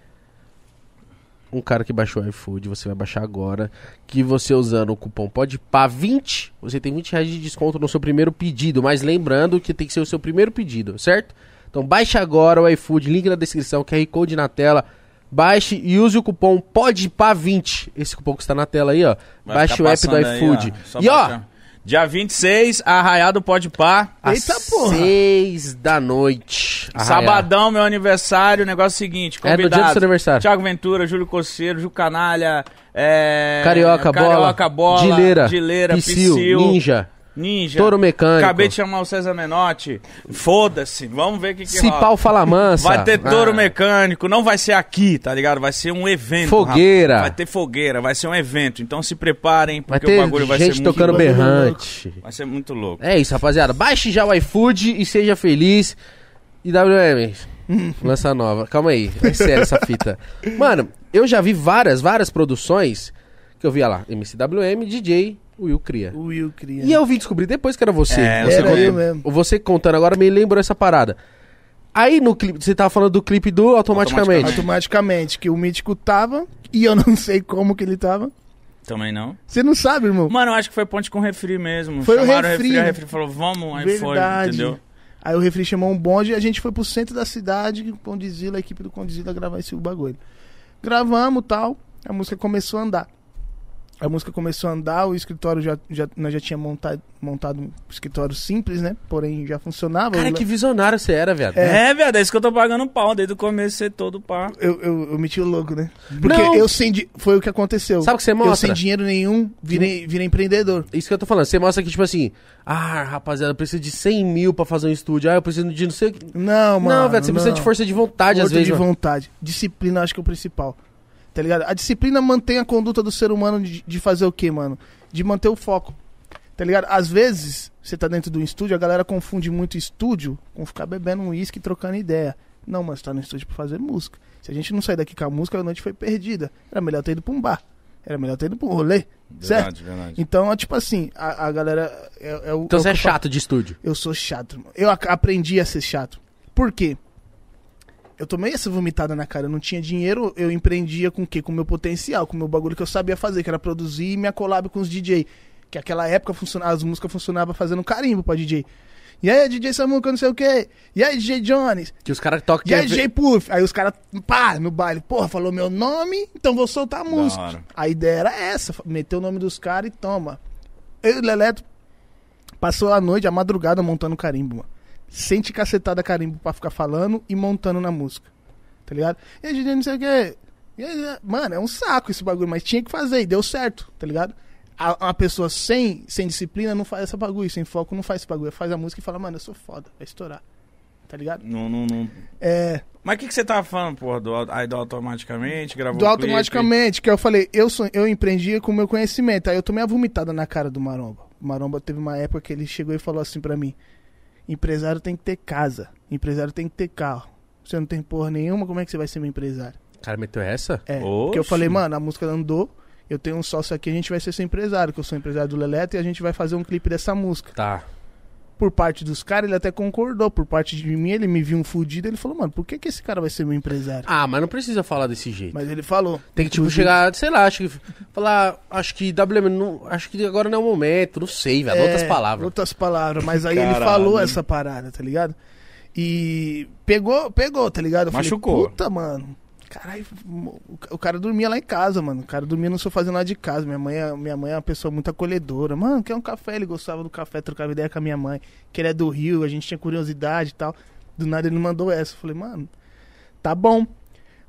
um cara que baixou o iFood, você vai baixar agora. Que você usando o cupom PODPA20, você tem 20 reais de desconto no seu primeiro pedido. Mas lembrando que tem que ser o seu primeiro pedido, certo? Então baixe agora o iFood, link na descrição, QR Code na tela. Baixe e use o cupom PODPA20. Esse cupom que está na tela aí, ó. Vai Baixe o app do passando aí, iFood. ó. E ó. Dia 26, Arraiado Pode Pá. às Eita, porra. seis da noite. Sabadão, meu aniversário. Negócio é o seguinte: É no dia do convidados. seu aniversário. Thiago Ventura, Júlio Coceiro, Ju Canalha, é... Carioca, bola, Carioca Bola, Dileira, Dileira Psyll, Ninja, Ninja. Touro Mecânico, Acabei de chamar o César Menotti. Foda-se, vamos ver o que, que Cipau rola. Fala Mansa. Vai ter touro Ah, mecânico, não vai ser aqui, tá ligado? Vai ser um evento. Fogueira. rapaz. Vai ter fogueira, vai ser um evento. Então se preparem, Vai porque ter o bagulho vai ser gente muito tocando louco. berrante. Vai ser muito louco. É isso, rapaziada. Baixe já o iFood e seja feliz. E WM, *laughs* lança nova. Calma aí, é sério essa fita. Mano, eu já vi várias, várias produções que eu via lá. MCWM, DJ, Will Cria. O Will cria. E eu vim descobrir depois que era você. É, você, Era contou- eu mesmo. você contando agora me lembrou essa parada. Aí no clipe, você tava falando do clipe do Automaticamente. Automaticamente, que o Mítico tava e eu não *laughs* sei como que ele tava. Também não. Você não sabe, irmão. Mano, eu acho que foi ponte com refri mesmo. Foi o Chamaram refri. o refri falou, vamos, aí foi, Verdade. entendeu? Aí o Refri chamou um bonde e a gente foi pro centro da cidade, o Condizila, a equipe do Condizila gravar esse bagulho. Gravamos tal, a música começou a andar. A música começou a andar, o escritório já, já nós já tinha montado, montado um escritório simples, né? Porém já funcionava. Cara, Eu- que visionário você era, viado. É, velho, é isso que eu tô pagando pau, desde o começo ser todo pá. eu, eu, eu meti o louco, né? Porque Não. eu sem di- foi o que aconteceu. Sabe o que você Eu mostra? sem dinheiro nenhum, virei, virei empreendedor. Isso que eu tô falando. Você mostra que, tipo assim, ah, rapaziada, eu preciso de 100 mil pra fazer um estúdio. Ah, eu preciso de não sei o que. Não, mano. Não, velho, você precisa de força de vontade, às Força vezes. de mano. vontade. Disciplina, acho que é o principal. Tá ligado? A disciplina mantém a conduta do ser humano de, de fazer o quê, mano? De manter o foco. Tá ligado? Às vezes, você tá dentro de um estúdio, a galera confunde muito estúdio com ficar bebendo um uísque e trocando ideia. Não, mas tá no estúdio pra fazer música. Se a gente não sair daqui com a música, a noite foi perdida. Era melhor ter ido pra um bar. Era melhor ter ido pra um rolê. certo? Verdade, verdade. Então, é tipo assim, a, a galera. É, é o, Então é o você é chato de estúdio. Eu sou chato, irmão. Eu aprendi a ser chato. Por quê? Eu tomei essa vomitada na cara. Eu não tinha dinheiro, eu empreendia com o quê? Com o meu potencial, com o meu bagulho que eu sabia fazer, que era produzir e minha collab com os DJ. Que aquela época funcionava, as músicas funcionavam fazendo carimbo pra DJ. E aí, DJ Samuca, não sei o quê. E aí, DJ Jones. Que os caras tocam... E aí, é- DJ Puff. Aí os caras, pá, no baile. Porra, falou meu nome, então vou soltar a música. A ideia era essa, meter o nome dos caras e toma. Eu e o Leleto passou a noite, a madrugada montando carimbo, mano. Sente cacetada carimbo pra ficar falando e montando na música. Tá ligado? E aí, DJ, não sei o quê. E aí, mano, é um saco esse bagulho, mas tinha que fazer e deu certo, tá ligado? A- Uma pessoa sem, sem disciplina não faz essa bagulho, sem foco não faz esse bagulho. Faz a música e fala, mano, eu sou foda, vai estourar. Tá ligado? Não, não, não. É. Mas o que, que você tava falando, porra? Do, aí do automaticamente, gravou Do automaticamente, que eu falei, eu, sou, eu empreendia com o meu conhecimento. Aí eu tomei a vomitada na cara do Maromba. O Maromba teve uma época que ele chegou e falou assim pra mim: empresário tem que ter casa, empresário tem que ter carro. Você não tem porra nenhuma, como é que você vai ser meu empresário? Cara meteu essa? É, Oxe. porque eu falei, mano, a música andou, eu tenho um sócio aqui, a gente vai ser seu empresário, que eu sou empresário do Leleto, e a gente vai fazer um clipe dessa música. Tá. Por parte dos caras, ele até concordou. Por parte de mim, ele me viu um fudido, ele falou, mano, por que, que esse cara vai ser meu empresário? Ah, mas não precisa falar desse jeito. Mas ele falou. Tem que, tipo, Inclusive- chegar, sei lá, acho que. Falar, acho que WM, não, acho que agora não é o momento, não sei, velho. Outras É, palavras. Outras palavras, mas aí ele Caralho. falou essa parada, tá ligado? E pegou, pegou, tá ligado? Eu Machucou. Falei, Puta, mano. Caralho, o cara dormia lá em casa, mano. O cara dormia no sofá fazendo lá de casa. Minha mãe, é- minha mãe é uma pessoa muito acolhedora. Mano, quer um café? Ele gostava do café, trocava ideia com a minha mãe. Que ele é do Rio, a gente tinha curiosidade e tal. Do nada ele mandou essa. Eu falei, mano, tá bom.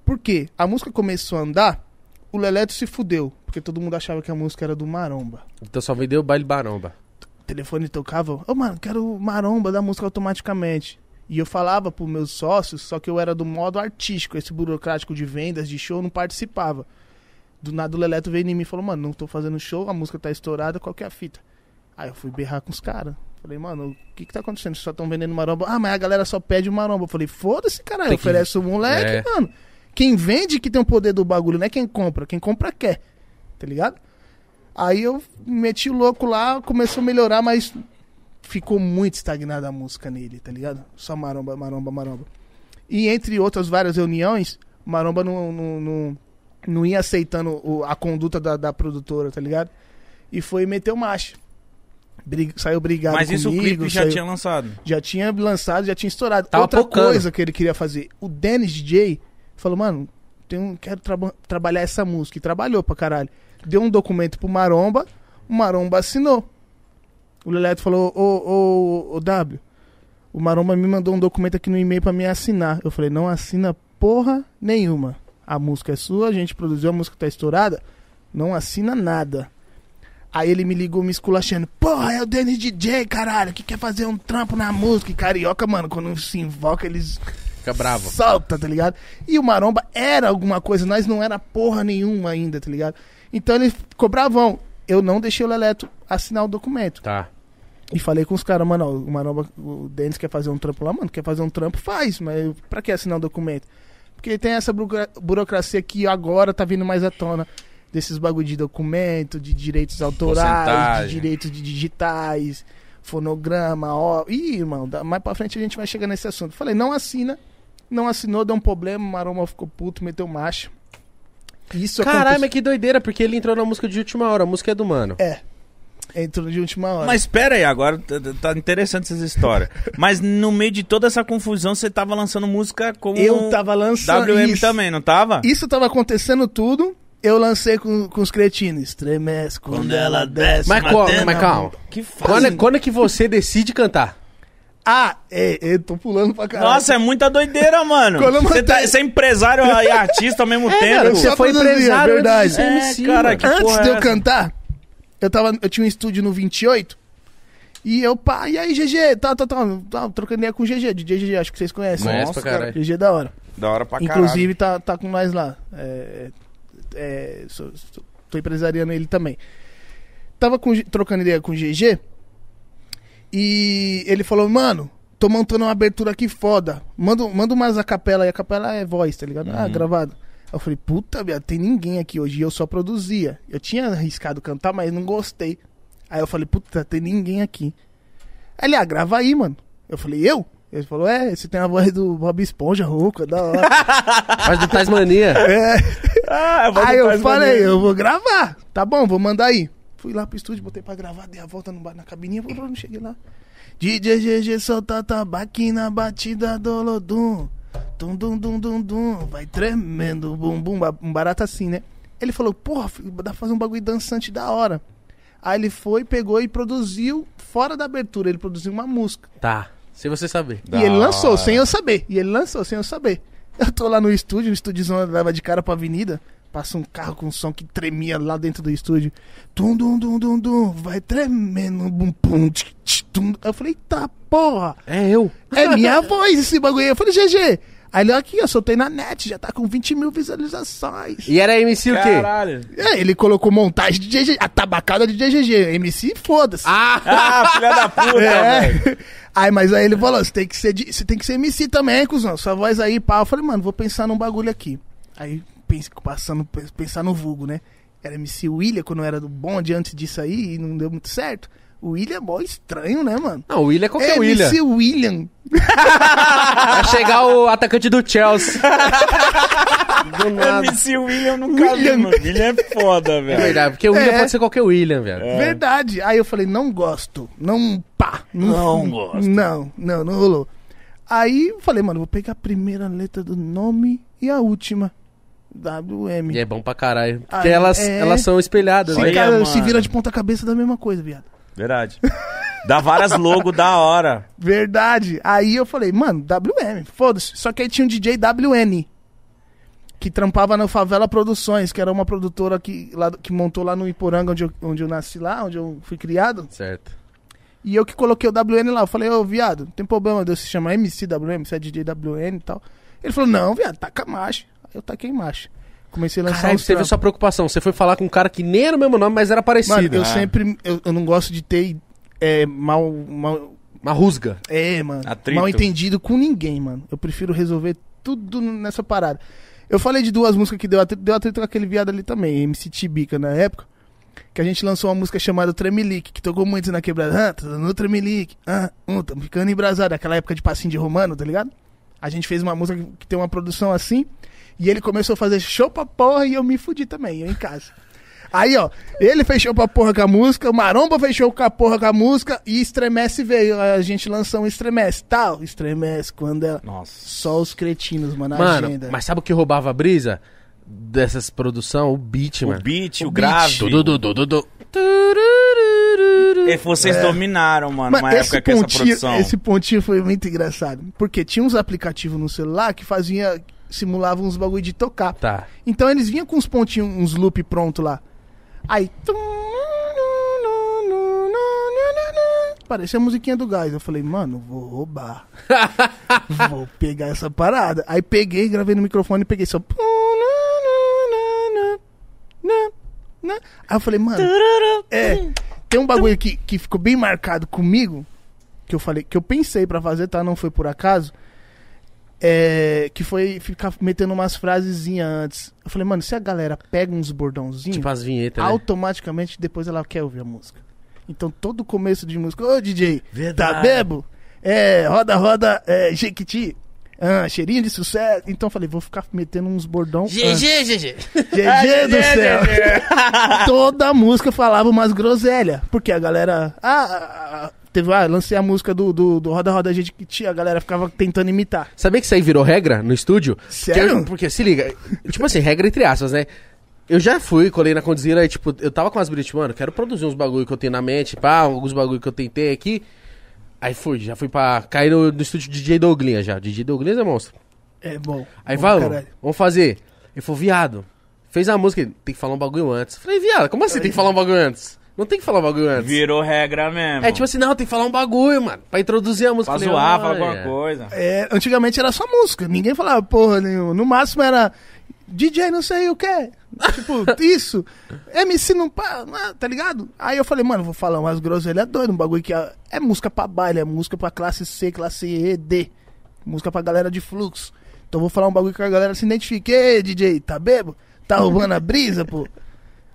Por quê? A música começou a andar, o Leleto se fudeu. Porque todo mundo achava que a música era do Maromba. Então só vendeu o baile baromba. O telefone tocava, ô mano, quero maromba da música automaticamente. E eu falava pros meus sócios, só que eu era do modo artístico, esse burocrático de vendas, de show, não participava. Do nada o Leleto veio em mim e falou, mano, não tô fazendo show, a música tá estourada, qual que é a fita? Aí eu fui berrar com os caras. Falei, mano, o que que tá acontecendo? Vocês só estão vendendo maromba? Ah, mas a galera só pede o maromba. Eu falei, foda-se, caralho, que- oferece o moleque, É. mano. Quem vende que tem o poder do bagulho, não é quem compra. Quem compra quer, tá ligado? Aí eu meti o louco lá, começou a melhorar, mas ficou muito estagnada a música nele, tá ligado? Só maromba, maromba, maromba. E entre outras várias reuniões, maromba não, não, não, não ia aceitando o- a conduta da, da produtora, tá ligado? E foi meter o macho. Brig- saiu brigado Mas isso o comigo, clipe já saiu- tinha lançado. já tinha lançado, já tinha estourado. Tava Outra pocando. coisa que ele queria fazer, o Dennis DJ falou, mano, um, quero traba- trabalhar essa música. E trabalhou pra caralho. Deu um documento pro Maromba, o Maromba assinou. O Leleto falou, ô, ô, ô, W, o Maromba me mandou um documento aqui no e-mail pra me assinar. Eu falei, não assina porra nenhuma. A música é sua, a gente produziu, a música tá estourada, não assina nada. Aí ele me ligou me esculachando. Porra, é o Dennis DJ, caralho, que quer fazer um trampo na música. E carioca, mano, quando se invoca, eles Fica bravo. solta, tá ligado? E o Maromba era alguma coisa, nós não era porra nenhuma ainda, tá ligado? Então ele ficou bravão. Eu não deixei o Leleto assinar o documento. Tá. E falei com os caras, mano, o Maromba, o Denis quer fazer um trampo lá, mano, quer fazer um trampo, faz, mas pra que assinar o documento? Porque tem essa burocra- burocracia que agora tá vindo mais à tona. Desses bagulho de documento, de direitos autorais, Porcentagem. de direitos de digitais, fonograma, ó. Ih, irmão, mais pra frente a gente vai chegar nesse assunto. Falei, não assina. Não assinou, deu um problema, o Maromba ficou puto, meteu marcha. Isso Caralho, aconteceu- mas que doideira, porque ele entrou na música de última hora. A música é do mano. É. Entrou de última hora. Mas espera aí, agora tá- interessante essa história. *laughs* Mas no meio de toda essa confusão, você tava lançando música como eu tava lançando WM isso. também, não tava? Isso tava acontecendo tudo. Eu lancei com, com os cretinos. Estremece quando, ela desce. Mas, qual, mas calma. Que Quando é, quando é que você decide cantar? Ah, é, eu tô pulando pra caralho. Nossa, é muita doideira, mano. Você, tá, é empresário e artista ao mesmo *laughs* tempo. cara, você foi produzia, empresário verdade. antes de ser É, MC, cara, que Antes porra de é eu essa? cantar, eu, tava, eu tinha um estúdio no 28. E eu, pá, e aí, GG, tá, tá, tá, tá trocando ideia com o GG, DJ GG, acho que vocês conhecem. Conhece Nossa, pra caralho. GG é da hora. Da hora pra caralho. Inclusive, tá, tá com nós lá. É, é, sou- sou- tô empresariando ele também. Tava com- trocando ideia com o GG. E ele falou, mano, tô montando uma abertura aqui foda. Manda, manda umas a capela, e a capela é voz, tá ligado? Ah, gravado. Aí eu falei, puta, viado, tem ninguém aqui hoje. E eu só produzia. Eu tinha arriscado cantar, mas não gostei. Aí eu falei, puta, tem ninguém aqui. Aí ele, ah, grava aí, mano. Eu falei, eu? Ele falou, é, você tem a voz do Bob Esponja, rouca, da hora. *laughs* Faz do Tasmania. é. Ah, eu vou Aí eu falei, eu vou gravar. Tá bom, vou mandar aí. Fui lá pro estúdio, botei pra gravar, dei a volta no bar, na cabininha, não cheguei lá. DJ GG solta tabaque na batida do Lodum. Dum, dum, dum, dum, dum. Vai tremendo, bum, bum. Um barato assim, né? Ele falou, porra, filho, dá pra fazer um bagulho dançante da hora. Aí ele foi, pegou e produziu, fora da abertura, ele produziu uma música. Tá. Se você saber. Da e ele lançou hora. sem eu saber. E ele lançou sem eu saber. Eu tô lá no estúdio, o estúdiozão leva de cara pra avenida. Passa um carro com um som que tremia lá dentro do estúdio. Tum, dum, dum, dum, dum. Vai tremendo. Bum, pum, tch, tch, tum. Eu falei, tá, porra. É eu. É minha voz esse bagulho aí. Eu falei, GG. Aí ele, aqui, eu soltei na net, já tá com 20 mil visualizações. E era MC o quê? Caralho. É, ele colocou montagem de GG, a tabacada de GG. MC, foda-se. Ah! Ah, filha da puta, velho. É. Aí, mas aí ele falou, você tem que ser, de- você tem que ser MC também, cuzão. Sua voz aí, pá. Eu falei, mano, vou pensar num bagulho aqui. Aí, pense, passando, pe- pensar no vulgo, né? Era MC William, quando eu era do bonde antes disso aí, e não deu muito certo. O William é mó estranho, né, mano? Não, o William é qualquer é, William. MC William. *laughs* Vai chegar o atacante do Chelsea. *laughs* do nada. MC William nunca vi, William. mano. William é foda, É velho. verdade, porque o William É. pode ser qualquer William, velho. Verdade. Aí eu falei, não gosto. Não, pá. Não gosto. Não, não, não rolou. Aí eu falei, mano, vou pegar a primeira letra do nome e a última. WM. E é bom pra caralho. Porque Aí, elas, é. elas são espelhadas, Se, né? Cara, se vira de ponta cabeça da mesma coisa, viado. Verdade. Dá várias logos da hora. *laughs* Verdade. Aí eu falei, mano, WM, foda-se. Só que aí tinha um DJ WN. Que trampava na Favela Produções, que era uma produtora que, lá, que montou lá no Iporanga, onde eu, onde eu nasci lá, onde eu fui criado. Certo. E eu que coloquei o WN lá. Eu falei, ô, viado, não tem problema de eu se chamar MC WM, você é DJ WN e tal. Ele falou, não, viado, taca marcha. Eu taquei marcha. Comecei a lançar Caralho, você teve essa preocupação. Você foi falar com um cara que nem era o mesmo nome, mas era parecido. Mano, eu Ah. sempre. Eu, eu não gosto de ter é, mal, mal. Uma rusga. É, mano. Atrito. Mal entendido com ninguém, mano. Eu prefiro resolver tudo nessa parada. Eu falei de duas músicas que deu atrito, deu atrito com aquele viado ali também, MC Tibica na época. Que a gente lançou uma música chamada Tremelique, que tocou muito na quebrada. Ah, tô no Tremelique. Ah, um, tamo ficando embrasado. Aquela época de passinho de romano, tá ligado? A gente fez uma música que tem uma produção assim. E ele começou a fazer show pra porra e eu me fudi também, eu em casa. Aí, ó, ele fechou pra porra com a música, o Maromba fechou com a porra com a música e Estremece veio. A gente lançou um Estremece, tal. Estremece quando ela. Nossa. Só os cretinos, mano, na Mano, agenda. mas sabe o que roubava a brisa dessas produção? O beat, O mano. beat, o, O grave. Du, du, du, du, du. E vocês dominaram, mano, Mas uma época que essa produção. esse pontinho foi muito engraçado. Porque tinha uns aplicativos no celular que fazia. Simulavam uns bagulho de tocar. Tá. Então eles vinham com uns pontinhos, uns loop pronto lá. Aí. Parecia a musiquinha do gás. Eu falei, mano, vou roubar. vou pegar essa parada. Aí peguei, gravei no microfone e peguei só. Aí eu falei, mano. É. Tem um bagulho que, que ficou bem marcado comigo. Que eu falei, que eu pensei pra fazer, tá? Não foi por acaso. É, que foi ficar metendo umas frasezinhas antes. Eu falei, mano, se a galera pega uns bordãozinhos, Tipo as vinhetas, né? automaticamente depois ela quer ouvir a música. Então todo começo de música, ô DJ, tá Verdade. bebo? É, roda, roda, é, Jequiti. Ah, cheirinho de sucesso. Então eu falei, vou ficar metendo uns bordão. GG, GG. GG do *laughs* céu. *laughs* Toda música falava umas groselhas. Porque a galera. Ah, ah, ah, teve, ah, lancei a música do, do, do Roda Roda Jequiti, a galera ficava tentando imitar. Sabia que isso aí virou regra no estúdio? Sério? Que eu- porque, se liga, tipo assim, regra entre aspas, né? Eu já fui, colei na Condzilla e, tipo, eu tava com as brilhas, mano, quero produzir uns bagulho que eu tenho na mente, pá, alguns bagulho que eu tentei aqui. Aí fui, já fui pra cair no, no estúdio DJ Douglinha já. DJ Douglinha é monstro. É bom. Aí bom, vamos, caralho. vamos fazer. Ele falou, viado, fez a música, tem que falar um bagulho antes. Falei, viado, como assim tem que falar um bagulho antes? Não tem que falar um bagulho antes. Virou regra mesmo. É tipo assim, não, tem que falar um bagulho, mano, pra introduzir a música. Pra Falei, zoar, falar "Olha." alguma coisa. É, antigamente era só música, ninguém falava porra nenhuma. No máximo era DJ não sei o que, tipo, isso. MC não pa- ah, tá ligado? Aí eu falei, mano, vou falar umas groselhas doidas, um bagulho que é, é música pra baile, é música pra classe C, classe E, D. Música pra galera de fluxo. Então vou falar um bagulho que a galera se identifique. Ei, DJ, tá bebo? Tá roubando a brisa, pô?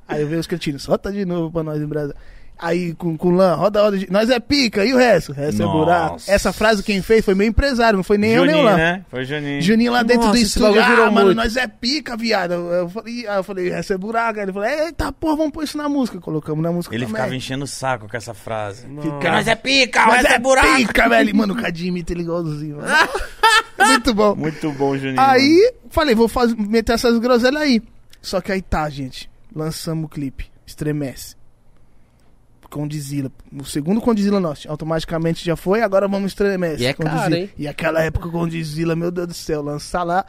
Aí eu vejo os cretinos, solta de novo pra nós em Brasa. Aí com, com lã, roda, roda. De... Nós é pica, e o resto? O resto é Nossa. buraco. Essa frase quem fez foi meu empresário, não foi nem eu nem o Juninho, Lã. né? Foi Juninho. Juninho lá dentro Nossa, do estúdio, ah, mano, muito. nós é pica, viado. Eu, falei, eu falei, essa é buraco. Aí ele falou, eita porra, vamos pôr isso na música. Colocamos na música Ele também. ficava enchendo o saco com essa frase. Fica- Nós é pica, nós é, é buraco. pica, velho. Mano, o imita ele igualzinho. *laughs* Muito bom. Muito bom, Juninho. Aí, falei, vou faz- meter essas groselhas aí. Só que aí tá, gente. Lançamos o clipe. Estremece. Condizila. O segundo Condizila nosso. Automaticamente já foi, agora vamos estremece. E é caro, hein? E aquela época Condizila, meu Deus do céu, lançar lá.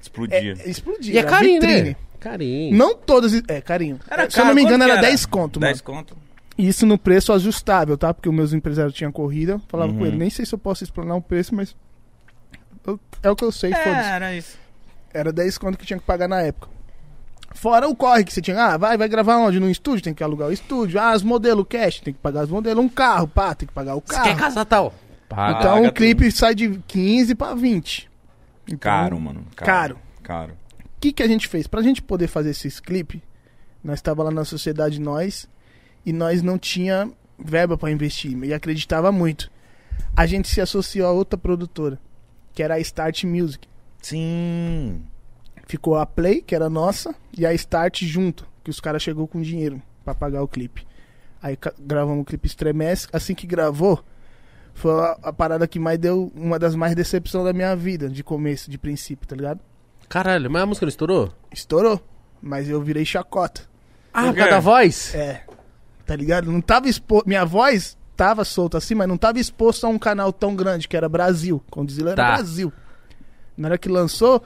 Explodia. é explodir. E é era carinho, vitrine. né? Carinho. Não todas. É, carinho. Era Se eu não me engano, era que 10 conto, mano. 10 conto. E Isso no preço ajustável, tá? Porque os meus empresários tinham corrida. Falava Uhum. com ele, nem sei se eu posso explanar um preço, mas. eu- é o que eu sei, É, foda-se. era isso. Era 10 conto que tinha que pagar na época. Fora o corre que você tinha. Ah, vai, vai gravar onde? No estúdio? Tem que alugar o estúdio. Ah, as modelos cash, tem que pagar os modelos. Um carro, pá, tem que pagar o Você carro. quer casar tal? Paga. Então Paga um clipe sai de 15 pra 20. Então, Caro, mano. Caro. Caro. O que, que a gente fez? Pra gente poder fazer esses clipes, nós estava lá na sociedade nós e nós não tinha verba pra investir e acreditava muito. A gente se associou a outra produtora, que era a Start Music. Sim. Ficou a Play, que era nossa, e a Start junto, que os caras chegou com dinheiro pra pagar o clipe. Aí gravamos o clipe Estremece. Assim que gravou, foi a, a parada que mais deu uma das mais decepção da minha vida, de começo, de princípio, tá ligado? Caralho, mas a música não estourou? Estourou, mas eu virei chacota. Ah, Por causa da voz? É. Tá ligado? Não tava exposto. Minha voz tava solta assim, mas não tava exposto a um canal tão grande que era Brasil. Condizila era Tá. Brasil. Na hora que lançou,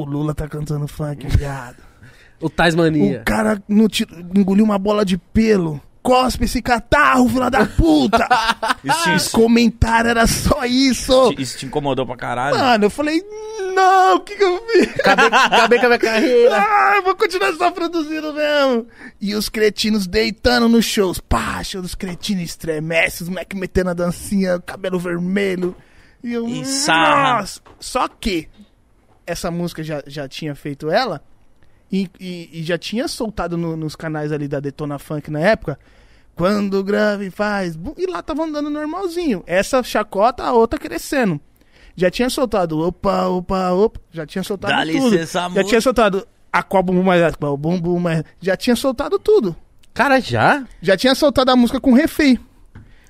o Lula tá cantando funk, viado. O Tais Mania. O cara no engoliu uma bola de pelo. Cospe esse catarro, filha da puta! *laughs* Isso, Os te- comentários era só isso. te- isso te incomodou pra caralho? Mano, eu falei, não, o que que eu fiz? Acabei, acabei com a minha carreira. *laughs* Ah, eu vou continuar só produzindo mesmo. E os cretinos deitando nos shows. Pá, show dos cretinos estremece, os moleques metendo a dancinha, cabelo vermelho. E eu. E sarra. Nossa. Só que essa música já, já tinha feito ela. E, e- e já tinha soltado no- nos canais ali da Detona Funk na época. Quando o grave faz. bum, E lá tava andando normalzinho. Essa chacota, a outra crescendo. Já tinha soltado opa, opa, opa. Já tinha soltado Dá tudo. licença, Já amor. tinha soltado a qual bumbum mais qual bumbum mais. Já tinha soltado tudo. Cara, já? Já tinha soltado a música com refém.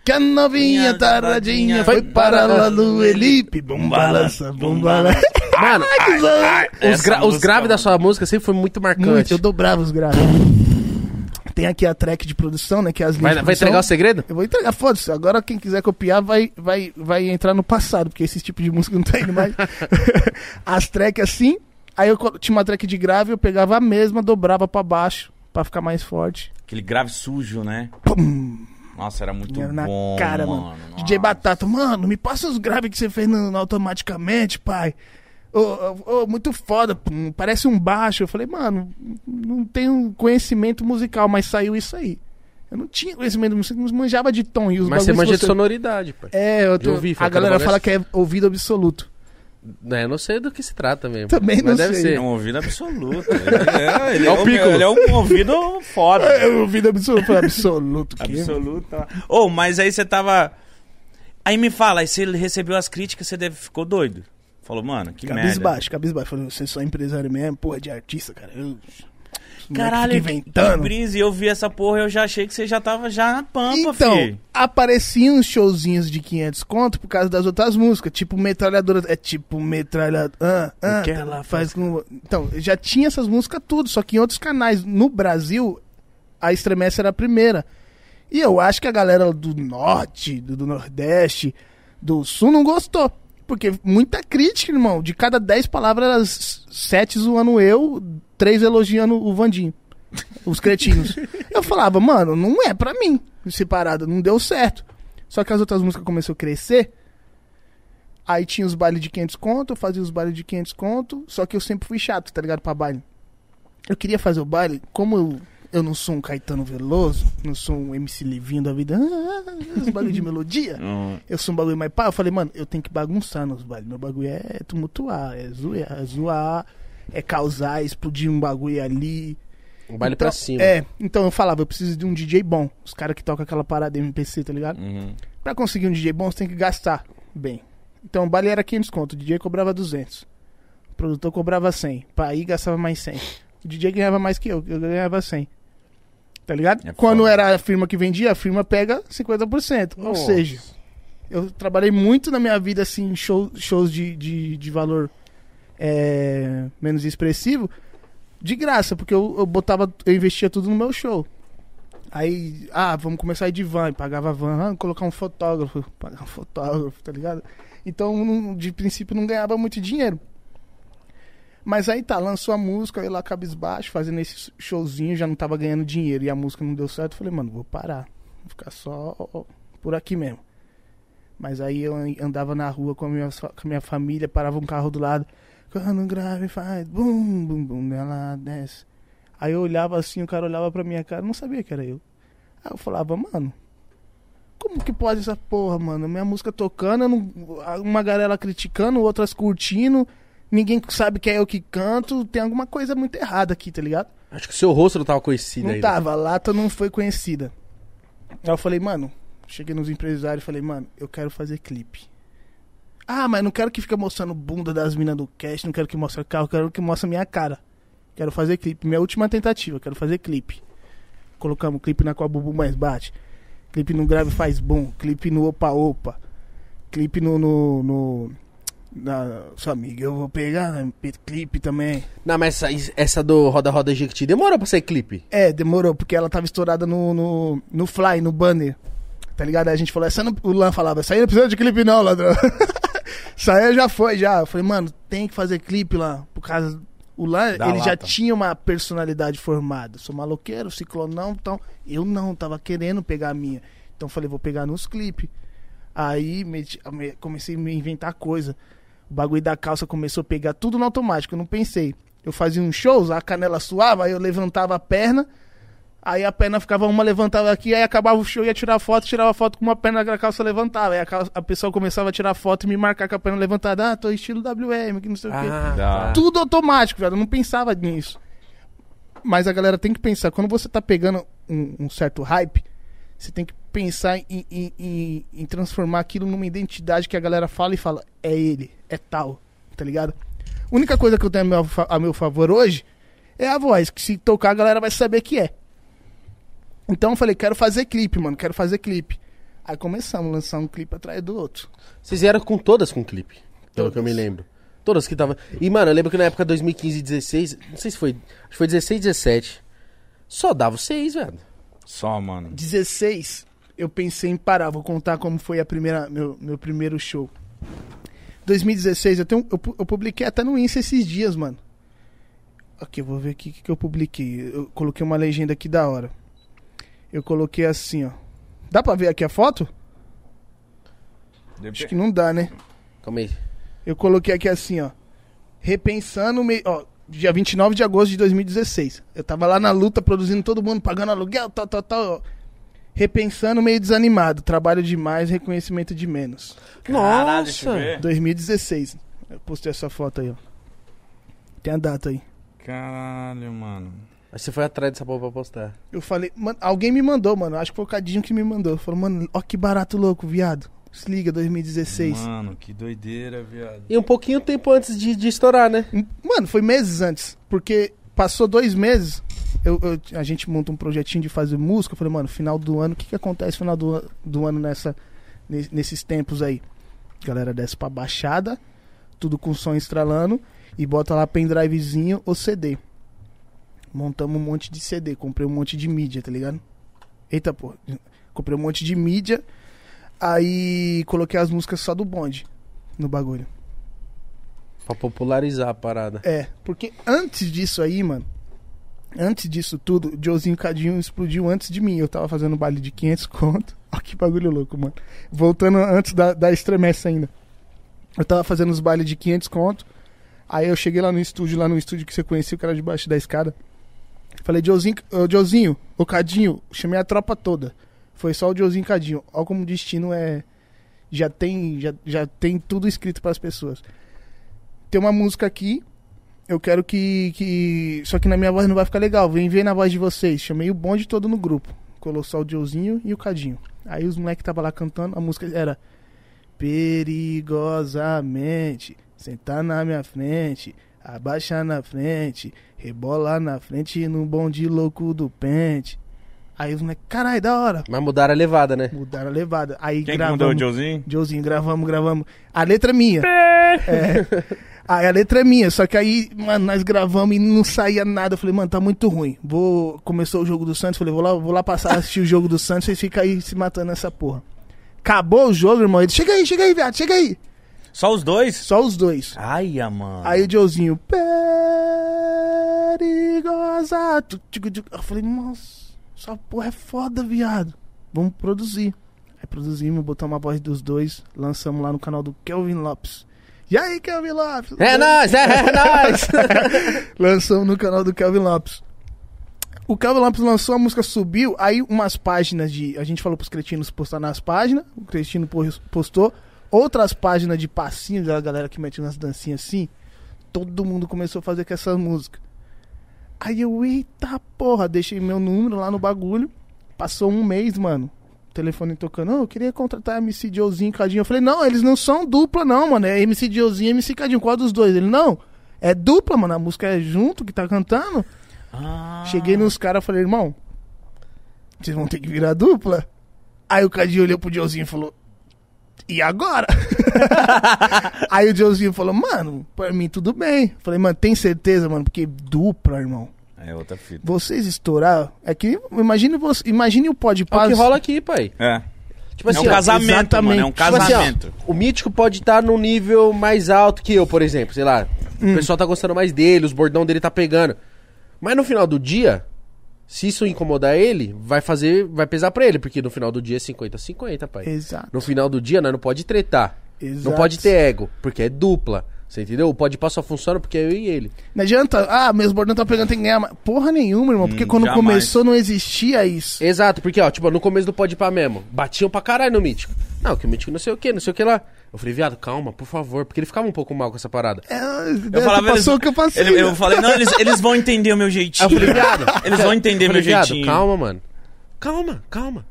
Que a novinha taradinha foi para para lá no Elipe. Bum balança, bum balança. Mano, Que zão. os, Essa gra- os graves da mano. sua música sempre foi muito marcante. Muito, eu dobrava os graves. Tem aqui a track de produção, né? Que é as linhas Vai, de vai entregar o segredo? Eu vou entregar, foda-se. Agora quem quiser copiar vai, vai, vai entrar no passado, porque esse tipo de música não tá indo mais. *laughs* As tracks assim, aí eu tinha uma track de grave, eu pegava a mesma, dobrava pra baixo, pra ficar mais forte. Aquele grave sujo, né? Pum! Nossa, era muito Era na bom, cara, mano. DJ Batata, mano, me passa os graves que você fez no, no automaticamente, pai. Ô, ô, muito foda, parece um baixo. Eu falei, mano, não tenho conhecimento musical, mas saiu isso aí. Eu não tinha conhecimento musical, não manjava de tom. E os Mas você manja que de sonoridade, pai. É, eu tô... ouvir, a galera fala que é ouvido absoluto. É, eu não sei do que se trata mesmo. Também mas não deve sei. ser. É um ouvido absoluto. *laughs* Ele é, ele É o um-. Ele é um ouvido foda. É, ouvido absoluto. Foi absoluto. que- Absoluta. Ô, mas aí você tava. Aí me fala, aí você recebeu as críticas, você deve ficou doido. Falou, mano, que merda. Cabisbaixo, cabisbaixo. Falei, você é só empresário mesmo, porra de artista, cara. Eu... Caralho, inventando. que brisa. E eu vi essa porra, eu já achei que você já tava já na pampa, Então, fi. apareciam uns showzinhos de 500 conto por causa das outras músicas. Tipo, metralhadora. É tipo, metralhadora. Ah, ah, que ela faz com. Então, já tinha essas músicas tudo. Só que em outros canais, no Brasil, a Estremece era a primeira. E eu acho que a galera do Norte, do, do Nordeste, do Sul não gostou. Porque muita crítica, irmão. De cada 10 palavras, 7 zoando eu, 3 elogiando o Vandinho. Os cretinos. *laughs* eu falava, mano, não é pra mim. Separado, não deu certo. Só que as outras músicas começaram a crescer. Aí tinha os bailes de 500 conto, eu fazia os bailes de 500 conto. Só que eu sempre fui chato, tá ligado? Pra baile. eu queria fazer o baile, como eu, eu não sou um Caetano Veloso, não sou um MC Livinho da vida, ah, os bagulho de melodia. *laughs* Eu sou um bagulho mais pá. Eu falei, mano, eu tenho que bagunçar nos bailes. Meu bagulho é tumultuar, é zoar, é, zoar, é causar, explodir um bagulho ali. Um baile então, pra cima. É, então eu falava, eu preciso de um DJ bom. Os caras que tocam aquela parada MPC, tá ligado? uhum. Pra conseguir um DJ bom, você tem que gastar bem. Então o baile era 500 conto, o DJ cobrava 200. O produtor cobrava 100. Pra ir gastava mais 100. O DJ ganhava mais que eu, eu ganhava 100. Tá ligado? É Quando foda. era a firma que vendia, a firma pega 50%. Ou Nossa. seja, eu trabalhei muito na minha vida, assim, em show, shows de, de, de valor é, menos expressivo, de graça, porque eu, eu botava, eu investia tudo no meu show. Aí, ah, vamos começar a ir de van, e pagava van, ah, colocar um fotógrafo, pagar um fotógrafo, tá ligado? Então, de princípio, não ganhava muito dinheiro. Mas aí tá, lançou a música, eu ia lá cabisbaixo, fazendo esse showzinho, já não tava ganhando dinheiro e a música não deu certo. Falei, mano, vou parar, vou ficar só por aqui mesmo. Mas aí eu andava na rua com a minha, com a minha família, parava um carro do lado. Quando grave faz bum, bum, bum, ela desce. Aí eu olhava assim, o cara olhava pra minha cara, não sabia que era eu. Aí eu falava, mano, como que pode essa porra, mano? Minha música tocando, uma galera criticando, outras curtindo, ninguém sabe que é eu que canto, tem alguma coisa muito errada aqui, tá ligado? Acho que o seu rosto não tava conhecido Não ainda. tava, a lata não foi conhecida. Aí eu falei, mano, cheguei nos empresários e falei, mano, eu quero fazer clipe. Ah, mas não quero que fique mostrando bunda das minas do cast, não quero que mostre carro, quero que mostre minha cara. Quero fazer clipe. Minha última tentativa, quero fazer clipe. Colocamos clipe na qual bubu mais bate. Clipe no grave faz bom. Clipe no opa opa. Clipe no. no, no na, sua amiga, eu vou pegar né, clipe também. Não, mas essa, essa do Roda Roda Jequiti demorou pra sair clipe. É, demorou, porque ela tava estourada no, no, no fly, no banner. Tá ligado? Aí a gente falou, essa não, o Lan falava, essa aí não precisa de clipe não, ladrão. *laughs* Isso aí já foi, já. Eu falei, mano, tem que fazer clipe lá. Por causa. O Lan, Da ele já lata. tinha uma personalidade formada. Sou maloqueiro, ciclonão, então. Eu não, tava querendo pegar a minha. Então eu falei, vou pegar nos clipes. Aí meti- me- comecei a me inventar coisa. O bagulho da calça começou a pegar tudo no automático, eu não pensei. Eu fazia uns shows, a canela suava, aí eu levantava a perna, aí a perna ficava uma levantada aqui, aí acabava o show, ia tirar foto, tirava foto com uma perna da calça levantava. Aí a, calça- a pessoa começava a tirar foto e me marcar com a perna levantada. Ah, tô estilo WM, que não sei o quê. Ah, Dá. Tudo automático, velho. Eu não pensava nisso. Mas a galera tem que pensar, quando você tá pegando um, um certo hype, você tem que pensar em, em- em- em transformar aquilo numa identidade que a galera fala e fala, é ele, é tal, tá ligado? A única coisa que eu tenho a meu, a meu favor hoje é a voz, que se tocar a galera vai saber que é. Então eu falei, quero fazer clipe, mano, quero fazer clipe. Aí começamos a lançar um clipe atrás do outro. Vocês vieram com todas com clipe, pelo que eu me Todas. lembro. Todas que tava. E, mano, eu lembro que na época 2015 e 16, não sei se foi. Acho que foi 16 17. Só dava vocês, velho. Só, mano. 16, eu pensei em parar. Vou contar como foi a primeira, meu, meu primeiro show. 2016, eu, tenho, eu, eu publiquei até no Insta esses dias, mano. Aqui, eu vou ver aqui o que, que eu publiquei. Eu coloquei uma legenda aqui da hora. Eu coloquei assim, ó. Dá pra ver aqui a foto? Acho que não dá, né? Calma aí. Eu coloquei aqui assim, ó. Repensando, me... ó, dia 29 de agosto de 2016. Eu tava lá na luta, produzindo todo mundo, pagando aluguel, tal, tal, tal. Repensando, meio desanimado. Trabalho demais, reconhecimento de menos. Caralho, deixa eu Nossa! ver. 2016. Eu postei essa foto aí, ó. Tem a data aí. Caralho, mano. Aí você foi atrás dessa porra pra postar. Eu falei, mano, alguém me mandou, mano. Acho que foi o Cadinho que me mandou. Falou, mano, ó que barato louco, viado. Se liga, 2016. Mano, que doideira, viado. E um pouquinho tempo antes de, de estourar, né? Mano, foi meses antes. Porque passou dois meses, eu, eu- a gente monta um projetinho de fazer música. Eu falei, mano, final do ano, o que, que acontece no final do, do ano nessa, ne- nesses tempos aí? A galera desce pra baixada, tudo com som estralando, e bota lá pendrivezinho ou CD. Montamos um monte de CD, comprei um monte de mídia, tá ligado? Eita, pô. Comprei um monte de mídia, aí coloquei as músicas só do bonde no bagulho. Pra popularizar a parada. É, porque antes disso aí, mano, antes disso tudo, o Joezinho Cadinho explodiu antes de mim. Eu tava fazendo baile de 500 conto. *laughs* Olha que bagulho louco, mano. Voltando antes da, da ainda. Eu tava fazendo os bailes de 500 conto. Aí eu cheguei lá no estúdio, lá no estúdio que você conhecia, o cara debaixo da escada. Falei, ô, Joãozinho, ô Cadinho, chamei a tropa toda. Foi só o Joãozinho e Cadinho. Olha como o destino é. Já tem, já, já tem tudo escrito para as pessoas. Tem uma música aqui. Eu quero que, que. Só que na minha voz não vai ficar legal. Vem ver na voz de vocês. Chamei o bonde todo no grupo. Colou só o Joãozinho e o Cadinho. Aí os moleques estavam lá cantando. A música era. Perigosamente. Sentar na minha frente. Abaixar na frente. Rebolar na frente no bonde louco do pente. Aí os moleques, caralho, da hora. Mas mudaram a levada, né? Mudaram a levada. Aí Quem que gravamos. mandou o Joezinho? Joezinho, gravamos, gravamos. A letra é minha. É. *laughs* Aí a letra é minha, só que aí, mano, nós gravamos e não saía nada. Eu falei, mano, tá muito ruim. Vou. Começou o jogo do Santos, falei, vou lá, vou lá passar a assistir o jogo do Santos, vocês ficam aí se matando nessa porra. Acabou o jogo, irmão. Ele, chega aí, chega aí, viado, chega aí. Só os dois? Só os dois. Ai, mano. Aí o Joezinho, perigosa. Eu falei, nossa, essa porra é foda, viado. Vamos produzir. Aí produzimos, botamos a voz dos dois, lançamos lá no canal do Kelvin Lopes. E aí, Kelvin Lopes? É nóis, é, é nóis. *laughs* Lançamos no canal do Kelvin Lopes. O Kelvin Lopes lançou, a música subiu, aí umas páginas de. A gente falou pros cretinos postar nas páginas, o cretino pos- postou. Outras páginas de passinho da galera que mete umas dancinhas assim. Todo mundo começou a fazer com essa música. Aí eu, eita porra, deixei meu número lá no bagulho. Passou um mês, mano. Telefone tocando, "Ô, eu queria contratar MC Joezinho e Cadinho. Eu falei, não, eles não são dupla, não, mano. É MC Joezinho e MC Cadinho. Qual dos dois? Ele, não. É dupla, mano. A música é junto que tá cantando. Ah. Cheguei nos caras falei, irmão, vocês vão ter que virar dupla. Aí o Cadinho olhou pro Joezinho e falou, e agora? *laughs* Aí o Joezinho falou, mano, pra mim tudo bem. Falei, mano, tem certeza, mano? Porque dupla, irmão. É outra fita. Vocês estourar. É que imagine você. Imagine o pode É o que rola aqui, pai. É. Tipo É assim, um ó, casamento, exatamente. mano. É um Tipo assim, ó, casamento. o mítico pode estar num nível mais alto que eu, por exemplo. Sei lá. Hum. O pessoal tá gostando mais dele, os bordão dele tá pegando. Mas no final do dia, se isso incomodar ele, vai fazer. Vai pesar pra ele, porque no final do dia é 50-50, pai. Exato. No final do dia, nós não pode tretar. Não Exato. pode ter ego, porque é dupla. Você entendeu? O pode só funciona porque é eu e ele. Não adianta, ah, meus bordão tá pegando, tem que ganhar. mais. Porra nenhuma, irmão. Porque Hum, quando jamais. começou não existia isso. Exato, porque, ó, tipo, no começo do pode pá mesmo, batiam pra caralho no mítico. Não, que o mítico não sei o que, não sei o que lá. Eu falei, viado, calma, por favor, porque ele ficava um pouco mal com essa parada. É, Eu falava, passou eles, o que eu passei. ele- eu né? falei, não, eles, *laughs* eles vão entender o meu jeitinho. Eu falei, viado. *laughs* Eles vão entender eu falei, meu viado, jeitinho. calma, mano. Calma, calma.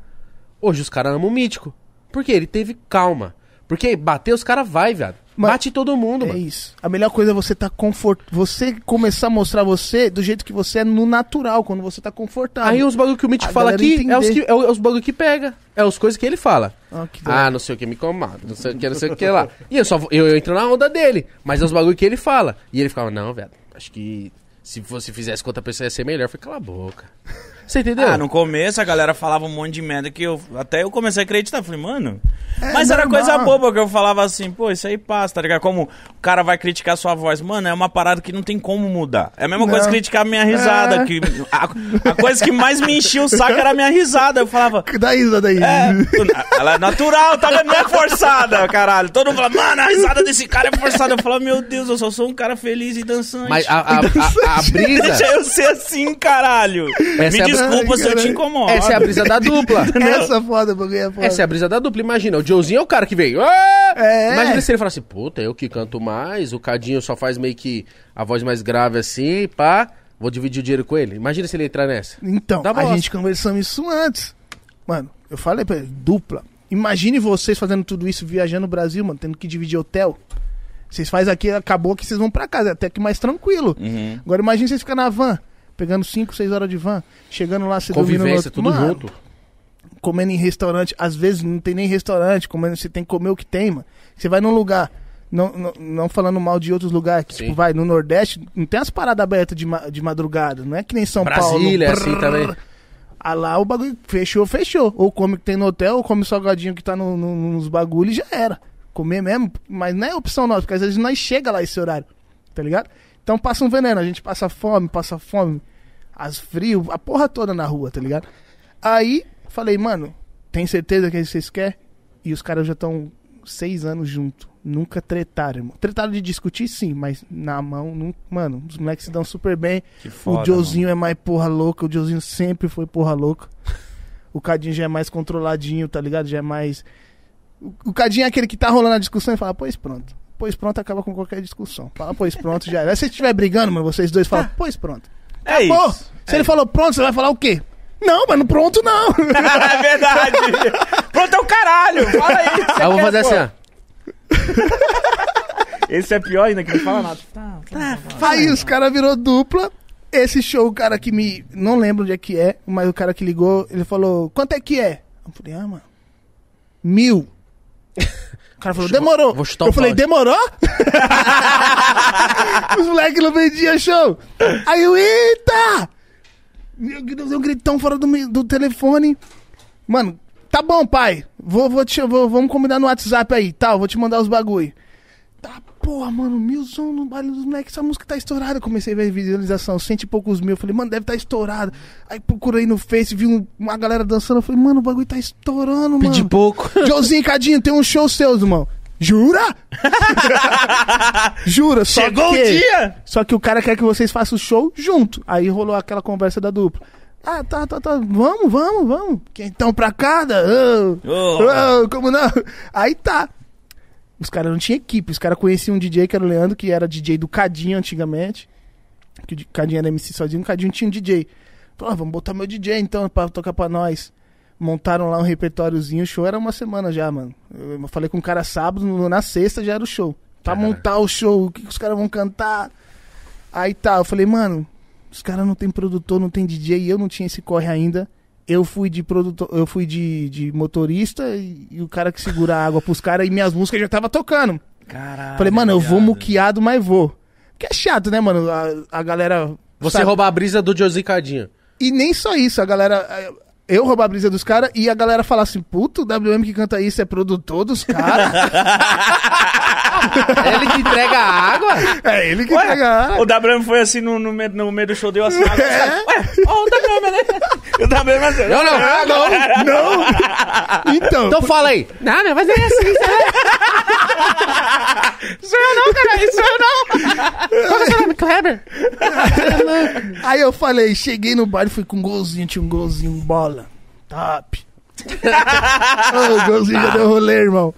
Hoje os caras amam o mítico. Por quê? Ele teve calma. Porque bater os caras vai, viado. Mas- Bate todo mundo, É mano. isso. A melhor coisa é você tá confort... Você começar a mostrar você do jeito que você é no natural, quando você tá confortável. Aí os bagulho que o mítico A fala aqui é os, que, é é os bagulho que pega. É as coisas que ele fala. Ah, que. Ah, não sei o que me incomoda, não sei o que, não sei o que lá. E eu só eu, eu entro na onda dele, mas é os bagulho que ele fala. E ele ficava, não, velho, acho que se você fizesse com outra pessoa ia ser melhor. Eu falei, cala a boca. Você entendeu? Ah, no começo a galera falava um monte de merda que eu. Até eu comecei a acreditar. Falei, mano. É mas era normal. coisa boba que eu falava assim, pô, isso aí passa, tá ligado? Como o cara vai criticar sua voz. Mano, é uma parada que não tem como mudar. É a mesma coisa Não. que criticar a minha risada. É. Que, a, a coisa que mais me enchia o saco era a minha risada. Eu falava. *laughs* Dá isso daí. É, ela é natural, tá vendo? Não é forçada, caralho. Todo mundo fala, mano, a risada desse cara é forçada. Eu falo, meu Deus, eu só sou um cara feliz e dançante. Mas a, a, a, a *laughs* brisa. Deixa eu ser assim, caralho. Essa Me é desculpa se eu te incomodo. Essa é a brisa da *laughs* dupla. *laughs* Essa é foda, bagulho é foda. Essa é a brisa da dupla. Imagina, o Joezinho é o cara que veio. "Ah!" É. Imagina se ele fala assim, puta, eu que canto mais, o Cadinho só faz meio que a voz mais grave assim, pá. Vou dividir o dinheiro com ele. Imagina se ele entrar nessa. Então, Dá a bosta. gente conversamos isso antes. Mano, eu falei pra ele, dupla. Imagine vocês fazendo tudo isso, viajando no Brasil, mano, tendo que dividir hotel. Vocês fazem aqui, acabou que vocês vão pra casa, é até que mais tranquilo. Uhum. Agora imagine vocês ficar na van, pegando 5, 6 horas de van, chegando lá, você dormindo no Convivência, outro- tudo Mano, junto. comendo em restaurante, às vezes não tem nem restaurante, comendo, você tem que comer o que tem, mano. Você vai num lugar, não, não, não falando mal de outros lugares, que Sim. tipo, vai no Nordeste, não tem as paradas abertas de, ma- de madrugada, não é que nem São Brasília é Paulo. assim também. Ah lá o bagulho fechou, fechou. Ou come o que tem no hotel, ou come o salgadinho que tá no, no- nos bagulhos e já era. Comer mesmo, mas não é opção nossa, porque às vezes nós chega lá esse horário, tá ligado? Então passa um veneno, a gente passa fome, passa fome, as frio, a porra toda na rua, tá ligado? Aí falei, mano, tem certeza que vocês querem? E os caras já estão seis anos junto. Nunca tretaram, irmão. Tretaram de discutir, sim, mas na mão, não... mano, os moleques se dão super bem. Que foda, o Josinho é mais porra louca, o Josinho sempre foi porra louca. O Cadinho já é mais controladinho, tá ligado? Já é mais. O, o Cadinho é aquele que tá rolando a discussão e fala, pois pronto. Pois pronto, acaba com qualquer discussão. Fala, pois pronto, já era. Se estiver brigando, mano, vocês dois falam, pois pronto. É Acabou. isso. Se ele falou pronto, você vai falar o quê? Não, mano, pronto não. *laughs* é verdade. Pronto é o caralho. Fala aí. Aí eu vou fazer assim, ó. Esse é pior ainda, que não fala nada. Tá, tá, tá. Aí os caras virou dupla. Esse show, o cara que me. Não lembro onde é que é, mas o cara que ligou, ele falou: quanto é que é? Eu falei, ah, mano. Mil. O cara falou, demorou. vou chutar Eu um falei, balde. demorou? *laughs* Os moleques não vendiam show. Aí eu, eita! Meu Deus, deu um gritão fora do, do telefone. Mano, tá bom, pai. Vou, vou te, vou, vamos combinar no WhatsApp aí, tal. vou te mandar os bagulho. Porra, mano, milzão no baile dos moleques, essa música tá estourada. Eu comecei a ver visualização, cento e poucos mil. Eu falei, mano, deve tá estourado. Aí procurei no Face, vi um- uma galera dançando. Eu falei, mano, o bagulho tá estourando, Pedi mano. pouco. *laughs* Joãozinho e Cadinho, tem um show seus, irmão. Jura? *laughs* Jura, só Chegou que... o dia. Só que o cara quer que vocês façam o show junto. Aí rolou aquela conversa da dupla. Ah, tá, tá, tá. Vamos, vamos, vamos. Quentão pra cada. Ô, Ô. ô, como não? Aí tá. Os caras não tinham equipe. Os caras conheciam um DJ que era o Leandro, que era DJ do Cadinho antigamente. Que o Cadinho era MC sozinho. O Cadinho tinha um DJ. Falou, ah, vamos botar meu DJ então pra tocar pra nós. Montaram lá um repertóriozinho. O show era uma semana já, mano. Eu falei com o cara sábado, na sexta já era o show. Pra montar o show, o que, que os caras vão cantar. Aí tá, eu falei, mano, os caras não tem produtor, não tem DJ, e eu não tinha esse corre ainda. Eu fui de produtor, eu fui de, de motorista e, e o cara que segura a água pros caras e minhas músicas já tava tocando. Caralho. falei, mano, eu vou muqueado, mas vou. Que é chato, né, mano? A, a galera. Você sabe- roubar a brisa do Josi Cadinho. E nem só isso, a galera. Eu roubar a brisa dos caras e a galera falar assim, puto, o WM que canta isso é produtor dos caras. *laughs* É ele que entrega a água? é ele que Ué, pega. o WM foi assim no, no, meio, no meio do show, deu assim. É? Ué, ó, o WM, né? *laughs* O WM assim. Eu não, ah, não. Não! *laughs* Então, Então fala aí. Não, não, mas é assim, Sou eu não, cara, isso eu não. Qual é o seu nome? Kleber? Aí eu falei, cheguei no bar e fui com um golzinho, tinha um golzinho, um bola. Top. Ô, o golzinho já deu rolê, irmão.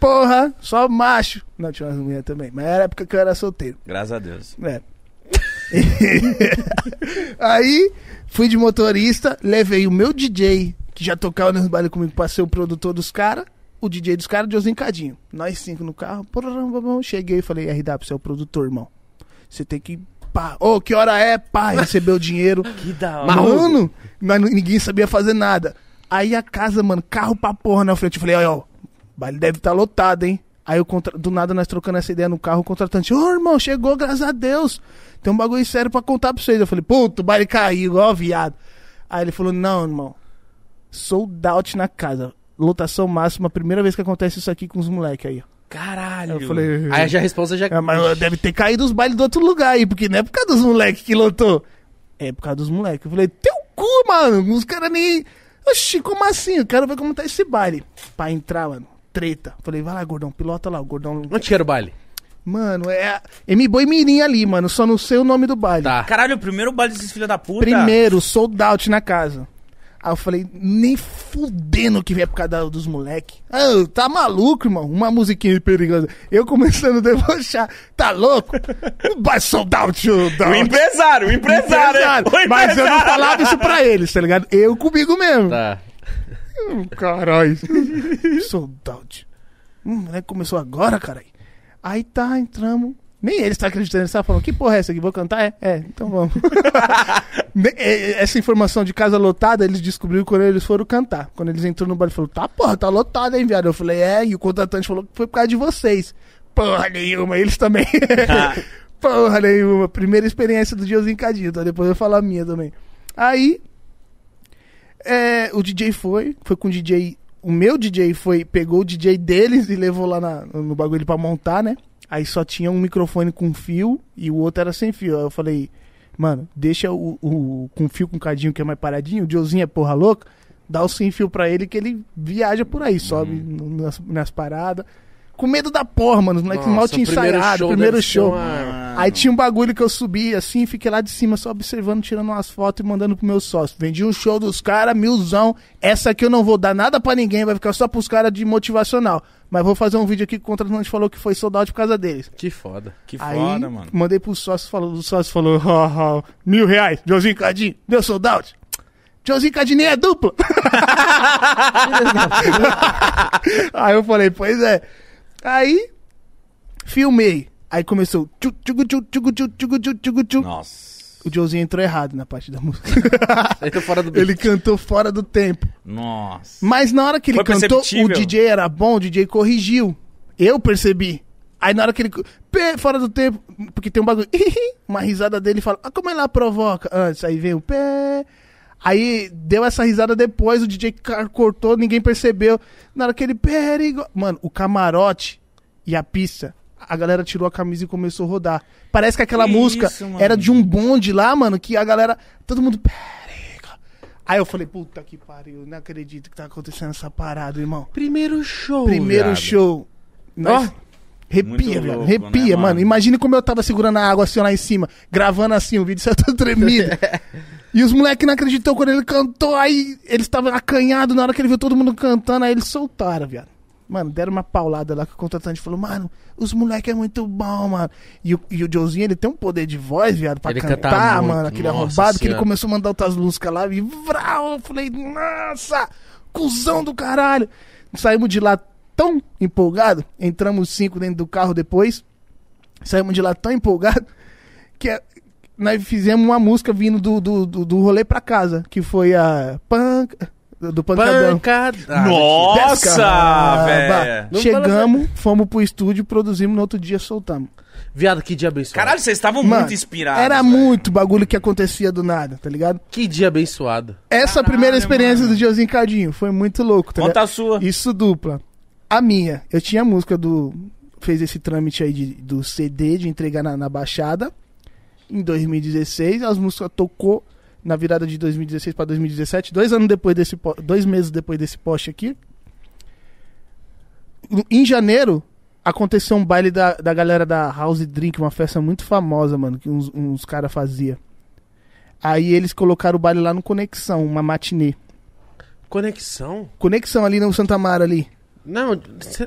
Porra, só macho. Não, tinha umas mulheres também, mas era época que eu era solteiro. Graças a Deus. É. *laughs* Aí, fui de motorista, levei o meu DJ, que já tocava nos bailes comigo, pra ser o produtor dos caras, o DJ dos caras, Josinho Cadinho. Nós cinco no carro, porra, cheguei e falei, RW, você é o produtor, irmão. Você tem que. Pá, ô, que hora é? Pá, *laughs* recebeu o dinheiro. Que da hora. Mano, mas ninguém sabia fazer nada. Aí a casa, mano, carro pra porra na frente. Eu falei, ó, ó, o baile deve estar lotado, hein? Aí eu contra... do nada nós trocando essa ideia no carro, o contratante, ô irmão, chegou, graças a Deus. Tem um bagulho sério pra contar pra vocês. Eu falei, puto, o baile caiu, igual viado. Aí ele falou, não, irmão, sold out na casa. Lotação máxima, primeira vez que acontece isso aqui com os moleques aí, ó. Caralho. Eu falei, Aí já a resposta já... é, mas deve ter caído os bailes do outro lugar aí, porque não é por causa dos moleques que lotou. É por causa dos moleques. Eu falei, teu cu, mano. Os caras nem. Oxi, como assim? Eu quero ver como tá esse baile. Pra entrar, mano. Treta. Falei, vai lá, gordão, pilota lá. O gordão. Onde que era o baile? Mano, é. M-Boi Mirim ali, mano. Só não sei o nome do baile. Tá. Caralho, o primeiro baile desses filha da puta. Primeiro, sold out na casa. Aí eu falei, nem fudendo que vem por causa dos moleque. Ah, tá maluco, irmão? Uma musiquinha perigosa. Eu começando a debochar. Tá louco? *laughs* Vai sold out, sold O empresário, o empresário. O Mas eu não falava isso pra eles, tá ligado? Eu comigo mesmo. Tá. Hum, Caralho. *laughs* Sold out. Hum, o moleque começou agora, caralho. Aí tá, entramos. Nem eles estão acreditando, eles estavam falando, que porra é essa aqui? Vou cantar? É, é então vamos. *laughs* É, é, essa informação de casa lotada, eles descobriram quando eles foram cantar. Quando eles entraram no bar, ele falou, tá porra, tá lotado, hein, viado? Eu falei, é, e o contratante falou que foi por causa de vocês. Porra nenhuma, eles também. *laughs* *laughs* porra nenhuma. Primeira experiência do Diozinho Cadinho, tá? Depois eu falar a minha também. Aí, é, o DJ foi, foi com o DJ. O meu DJ foi, pegou o DJ deles e levou lá na- no bagulho pra montar, né? Aí só tinha um microfone com fio e o outro era sem fio. Aí eu falei, mano, deixa o, o com fio com cadinho que é mais paradinho, o Joezinho é porra louca, dá o sem fio pra ele que ele viaja por aí, sobe no- nas, nas paradas. com medo da porra, mano. Os moleques mal Nossa, tinham o primeiro ensaiado, show primeiro show. uma- Aí tinha um bagulho que eu subi assim, fiquei lá de cima só observando, tirando umas fotos e mandando pro meu sócio. Vendi um show dos caras, milzão. Essa aqui eu não vou dar nada pra ninguém, vai ficar só pros caras de motivacional. Mas vou fazer um vídeo aqui que o contratante falou que foi soldado por causa deles. Que foda. Que Aí, foda, mano. mandei pro sócio, falou, o sócio falou, ó, ó, mil reais, Joãozinho Cadinho, deu soldado. Joãozinho Cadinho nem é dupla. *laughs* Aí eu falei, pois é. Aí, filmei. Aí começou. tchu, tchugu, tchu, tchugu, tchu, tchugu, tchu, tchugu, tchu. Nossa. O Joãozinho entrou errado na parte da música. *laughs* *laughs* Ele cantou fora do tempo. Nossa. Mas na hora que ele Foi cantou, o? DJ era bom, o DJ corrigiu. Eu percebi. Aí na hora que ele. Pé, fora do tempo. Porque tem um bagulho. Uma risada dele fala. Ah, como ela provoca? Antes, aí vem o pé. Aí deu essa risada depois, o DJ cortou, ninguém percebeu. Na hora que ele. Perigo... Mano, o camarote e a pista. A galera tirou a camisa e começou a rodar. Parece que aquela Que música isso, era de um bonde lá, mano, que a galera. Todo mundo. Aí eu falei, puta que pariu, não acredito que tá acontecendo essa parada, irmão. Primeiro show, Primeiro viado. show. Nós... Arrepia, Muito velho. Arrepia, né, mano. mano? Imagine como eu tava segurando a água assim lá em cima, gravando assim, o vídeo *laughs* saiu todo tremido. *laughs* e os moleques não acreditou quando ele cantou, aí eles estavam acanhados na hora que ele viu todo mundo cantando, aí eles soltaram, viado. Mano, deram uma paulada lá que o contratante falou, mano, os moleques é muito bom, mano. E o, e o Joezinho, ele tem um poder de voz, viado, pra Ele canta cantar, muito, mano, aquele nossa arrombado, que ele senhora. começou a mandar outras músicas lá e vrau, eu falei, nossa, cuzão do caralho. Saímos de lá tão empolgado, entramos cinco dentro do carro depois, saímos de lá tão empolgado que é- nós fizemos uma música vindo do, do, do, do rolê pra casa, que foi a Punk, do Pancadão. Pancada. Ah, Nossa, velho. Chegamos, fomos pro estúdio, produzimos, no outro dia soltamos. Viado, que dia abençoado. Caralho, vocês estavam Mano, muito inspirados. Era velho. muito bagulho que acontecia do nada, tá ligado? Que dia abençoado. Essa Caralho, primeira experiência mano. do Diozinho Cardinho foi muito louco, tá Conta ligado? a sua. Isso dupla. A minha, eu tinha a música do. Fez esse trâmite aí de, do CD de entregar na, na Baixada. Em 2016, as músicas tocou na virada de 2016 para 2017, dois anos depois desse dois meses depois desse post aqui. Em janeiro aconteceu um baile da, da galera da House Drink, uma festa muito famosa, mano, que uns, uns caras fazia. Aí eles colocaram o baile lá no Conexão, uma matinê. Conexão? Conexão ali no Santa Mara ali. Não,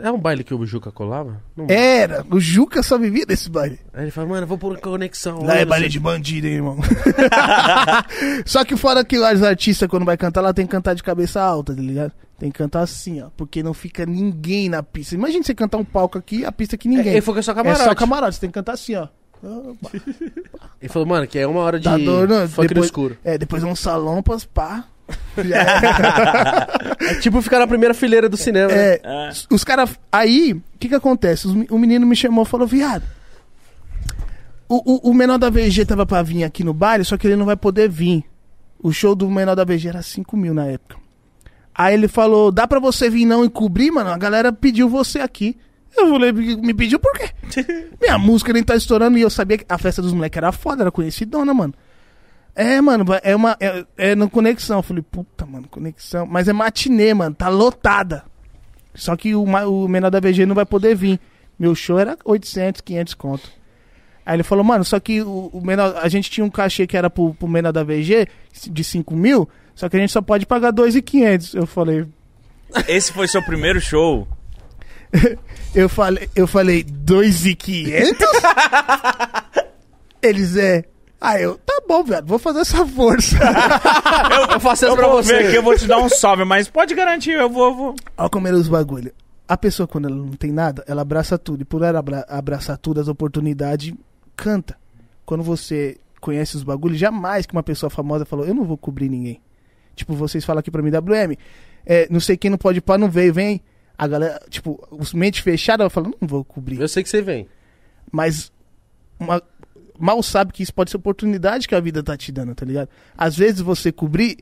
é um baile que o Juca colava? Não. Era, o Juca só vivia desse baile. Aí ele fala, mano, eu vou por conexão. Lá é baile você- de bandido, hein, irmão. *laughs* só que fora que os artistas, quando vai cantar, lá tem que cantar de cabeça alta, tá ligado? Tem que cantar assim, ó. Porque não fica ninguém na pista. Imagina você cantar um palco aqui, a pista aqui ninguém. Ele falou que é só É camarote. só camarote, você tem que cantar assim, ó. Ele falou, mano, que é uma hora de Tá dor, não? funk no Depois- escuro. É, depois é um salão pá. É tipo ficar na primeira fileira do cinema. né? É, É. Os caras. Aí, o que que acontece? Os o menino me chamou e falou: viado. O, o, o menor da VG tava pra vir aqui no baile, só que ele não vai poder vir. O show do menor da VG era 5 mil na época. Aí ele falou: dá pra você vir não e cobrir, mano? A galera pediu você aqui. Eu falei: me pediu por quê? *laughs* Minha música nem tá estourando e eu sabia que a festa dos moleques era foda, era conhecidona, mano. É, mano, é uma. É, é no Conexão. Eu falei, puta, mano, Conexão. Mas é matinê, mano, tá lotada. Só que o, o menor da VG não vai poder vir. Meu show era 800, 500 conto. Aí ele falou, mano, só que o, o menor, a gente tinha um cachê que era pro, pro menor da VG de 5 mil, só que a gente só pode pagar 2,500. Eu falei, Esse foi seu primeiro show. *laughs* eu falei, eu falei, 2,500? *laughs* Eles é. Aí eu, tá bom, velho, vou fazer essa força. *laughs* Eu faço essa Eu pra vou ver aqui, você. eu vou te dar um salve, mas pode garantir, eu vou. vou. Olha como era os bagulho. A pessoa, quando ela não tem nada, ela abraça tudo. E por ela abra- abraçar tudo, as oportunidades, canta. Quando você conhece os bagulhos, jamais que uma pessoa famosa falou, eu não vou cobrir ninguém. Tipo, vocês falam aqui pra mim, WM, é, não sei quem não pode pá, não veio, vem. A galera, tipo, os mente fechada, ela fala, não vou cobrir. Eu sei que você vem. Mas uma- mal sabe que isso pode ser oportunidade que a vida tá te dando, tá ligado? Às vezes você cobrir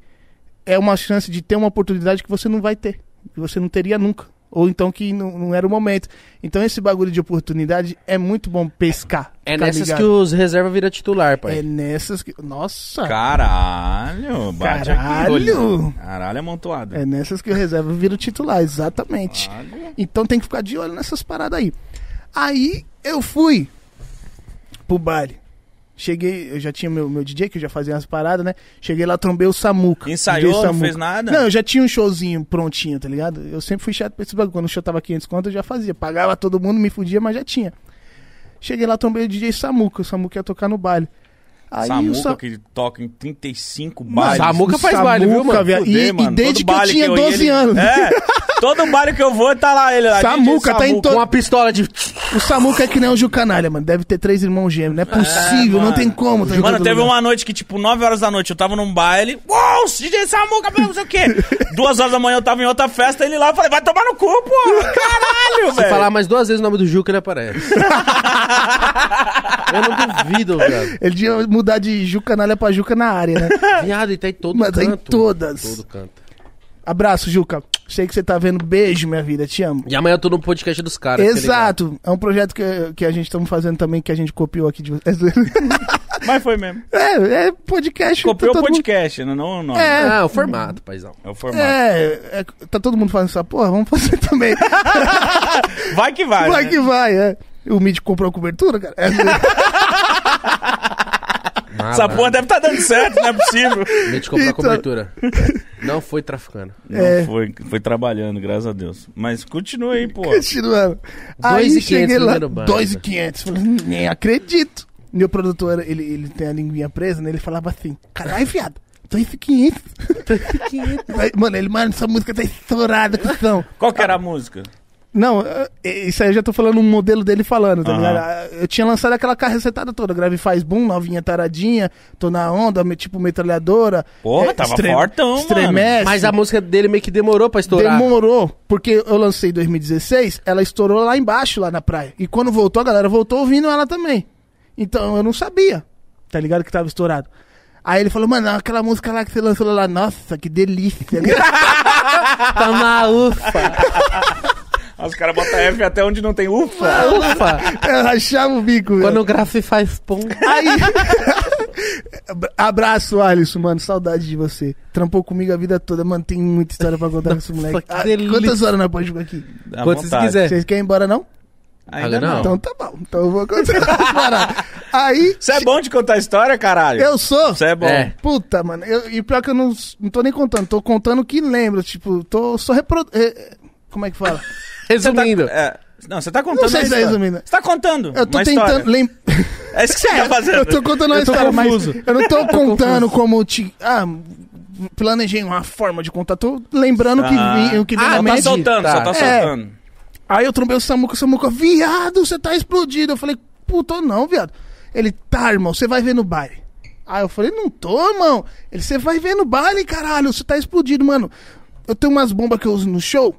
é uma chance de ter uma oportunidade que você não vai ter. Que você não teria nunca. Ou então que não, não era o momento. Então esse bagulho de oportunidade é muito bom pescar. É ficar nessas ligado. que os reserva vira titular, pai. É nessas que. Nossa! Caralho, bate aqui, Caralho. olho. Caralho, amontoado. É nessas que o reserva vira o titular, exatamente. Caralho. Então tem que ficar de olho nessas paradas aí. Aí eu fui pro baile. Cheguei, eu já tinha meu, meu DJ, que eu já fazia umas paradas, né? Cheguei lá, trombei o Samuca. Ensaiou, DJ não Samuca. fez nada? Não, eu já tinha um showzinho prontinho, tá ligado? Eu sempre fui chato pra esse bagulho. Quando o show tava 500 conto, eu já fazia. Pagava todo mundo, me fudia, mas já tinha. Cheguei lá, trombei o DJ Samuca. O Samuca ia tocar no baile. Aí Samuca Sa... que toca em 35 Mano, bailes. Samuca faz baile, viu, mano? Fuder, E, e mano. desde Todo que eu tinha ia, 12 ele- anos. É, todo baile que eu vou, tá lá ele lá. *laughs* Samuca, DJ tá em Samuca. todo- Com uma pistola de. O Samuca é que nem o Gil Canalha, mano. Deve ter três irmãos gêmeos. Não é possível, não tem como. tá em Mano, teve lugar. uma noite que, tipo, 9 horas da noite eu tava num baile. Uou, DJ Samuca, não sei o quê. *laughs* Duas horas da manhã eu tava em outra festa, ele lá, eu falei, vai tomar no cu, pô. Caralho, Se velho. falar mais duas vezes o nome do Juca, ele aparece. *laughs* eu não duvido, velho. Ele devia mudar de Ju Canalha pra Juca na área, né? *laughs* Viado, ele tá em todo Mas tá em canto. todas. Todo canto. Abraço, Juca. Sei que você tá vendo. Beijo, minha vida. Te amo. E amanhã eu tô no podcast dos caras. tá? Exato. É um projeto que, que a gente estamos fazendo também, que a gente copiou aqui de vocês. *laughs* Mas foi mesmo. É, é podcast. Copiou o tá todo mundo- podcast, não, não o nome. É. Ah, o formato, paizão. É o formato. É, é, tá todo mundo fazendo essa porra, vamos fazer *laughs* também. Vai que vai. vai né? que vai, é. O Mid comprou a cobertura, cara. É, *laughs* Essa porra deve tá dando certo, não é possível. Mente comprar Então- cobertura. *laughs* Não foi traficando. Não É. foi, foi trabalhando, graças a Deus. Mas continua aí, pô. Continuando. Aí 2.500 cheguei lá, primeiro baile. 2,500. Falei, nem acredito. Meu produtor, ele, ele tem a linguinha presa, né? Ele falava assim, caralho, viado, 2,500. Aí, Mano, ele, mano, essa música tá estourada, cuzão. Qual que era a música? Não, eh, isso aí eu já tô falando um modelo dele falando, tá Aham. ligado? Ah, Eu tinha lançado aquela carrecetada toda, grave faz boom, novinha taradinha, tô na onda, tipo metralhadora. Porra, eh, tava extre- fortão, mano. estremece. Mas a música dele meio que demorou pra estourar. Demorou, porque eu lancei em 2016, ela estourou lá embaixo, lá na praia. E quando voltou, a galera voltou ouvindo ela também. Então eu não sabia, tá ligado? Que tava estourado. Aí ele falou, mano, aquela música lá que você lançou lá, nossa, que delícia. *laughs* Tá na ufa. *laughs* Os caras botam F até onde não tem ufa. ufa. eu rachava o bico. Quando o graf faz pum. Aí. *laughs* Abraço, Alisson, mano. Saudade de você. Trampou comigo a vida toda, mano. Tem muita história pra contar com esse moleque. que Ah, quantas horas nós podemos ficar aqui? Dá Quantos vontade. quiser. Vocês querem ir embora, não? Ainda não. não. Então tá bom. Então eu vou contar. *laughs* Parar. Aí. Você é bom de contar história, caralho? Eu sou. Você é bom. É. Puta, mano. Eu, e pior que eu não, não tô nem contando. Tô contando o que lembro. Tipo, tô só reprodu... eh, Como é que fala? *laughs* Você tá- Resumindo. é, não, você tá contando Não sei se é história. resumindo. Você tá contando Eu tô uma tentando lembrar. É isso que você *laughs* tá fazendo. Eu tô contando uma Eu tô história, mas confuso. eu não tô *laughs* contando como te. Ah, planejei uma forma de contar. Tô lembrando que Ah. vi, o que vem Ah, na tá mente. soltando, Tá. só tá É. soltando. Aí eu trombei o Samuca, o Samuca, viado, você tá explodido. Eu falei, puta, tô não, viado. Ele, tá, irmão, você vai ver no baile. Aí eu falei, não tô, irmão. Ele, você vai ver no baile, caralho, você tá explodido, mano. Eu tenho umas bombas que eu uso no show.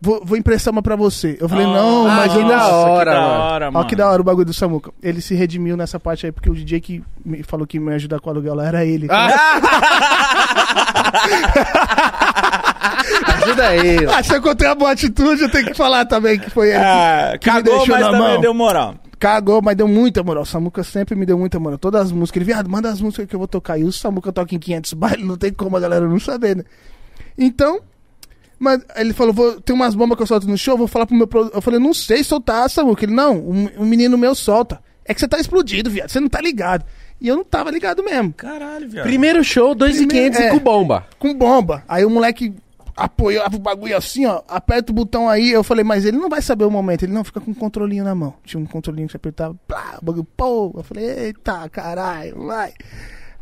Vou, vou emprestar uma pra você. Eu falei, não, Ah, mas que eu da não. hora, que da mano. hora, Olha mano. que da hora o bagulho do Samuca. Ele se redimiu nessa parte aí, porque o DJ que me falou que me ajudar com o aluguel lá era ele. *laughs* Ajuda aí. ó. Ah, se eu contei uma boa atitude, eu tenho que falar também que foi ele. Ah, que me cagou, deixou mas na também mão. deu moral. Cagou, mas deu muita moral. O Samuca sempre me deu muita moral. Todas as músicas. Ele, viado, manda as músicas que eu vou tocar. E o Samuca toca em 500 bailes, não tem como a galera não saber, né? Então, mas ele falou, vou, tem umas bombas que eu solto no show, vou falar pro meu produtor. Eu falei, não sei soltar, Samuca. Ele, não, um, um menino meu solta. É que você tá explodido, viado, você não tá ligado. E eu não tava ligado mesmo. Caralho, viado. Primeiro show, 2,500 Primeiro- e com bomba. com bomba. Aí o moleque apoiava o bagulho assim, ó. Aperta o botão aí. Eu falei, mas ele não vai saber o momento. Ele não fica com um controlinho na mão. Tinha um controlinho que você apertava, plá, o bagulho, pô. Eu falei, eita, caralho, vai.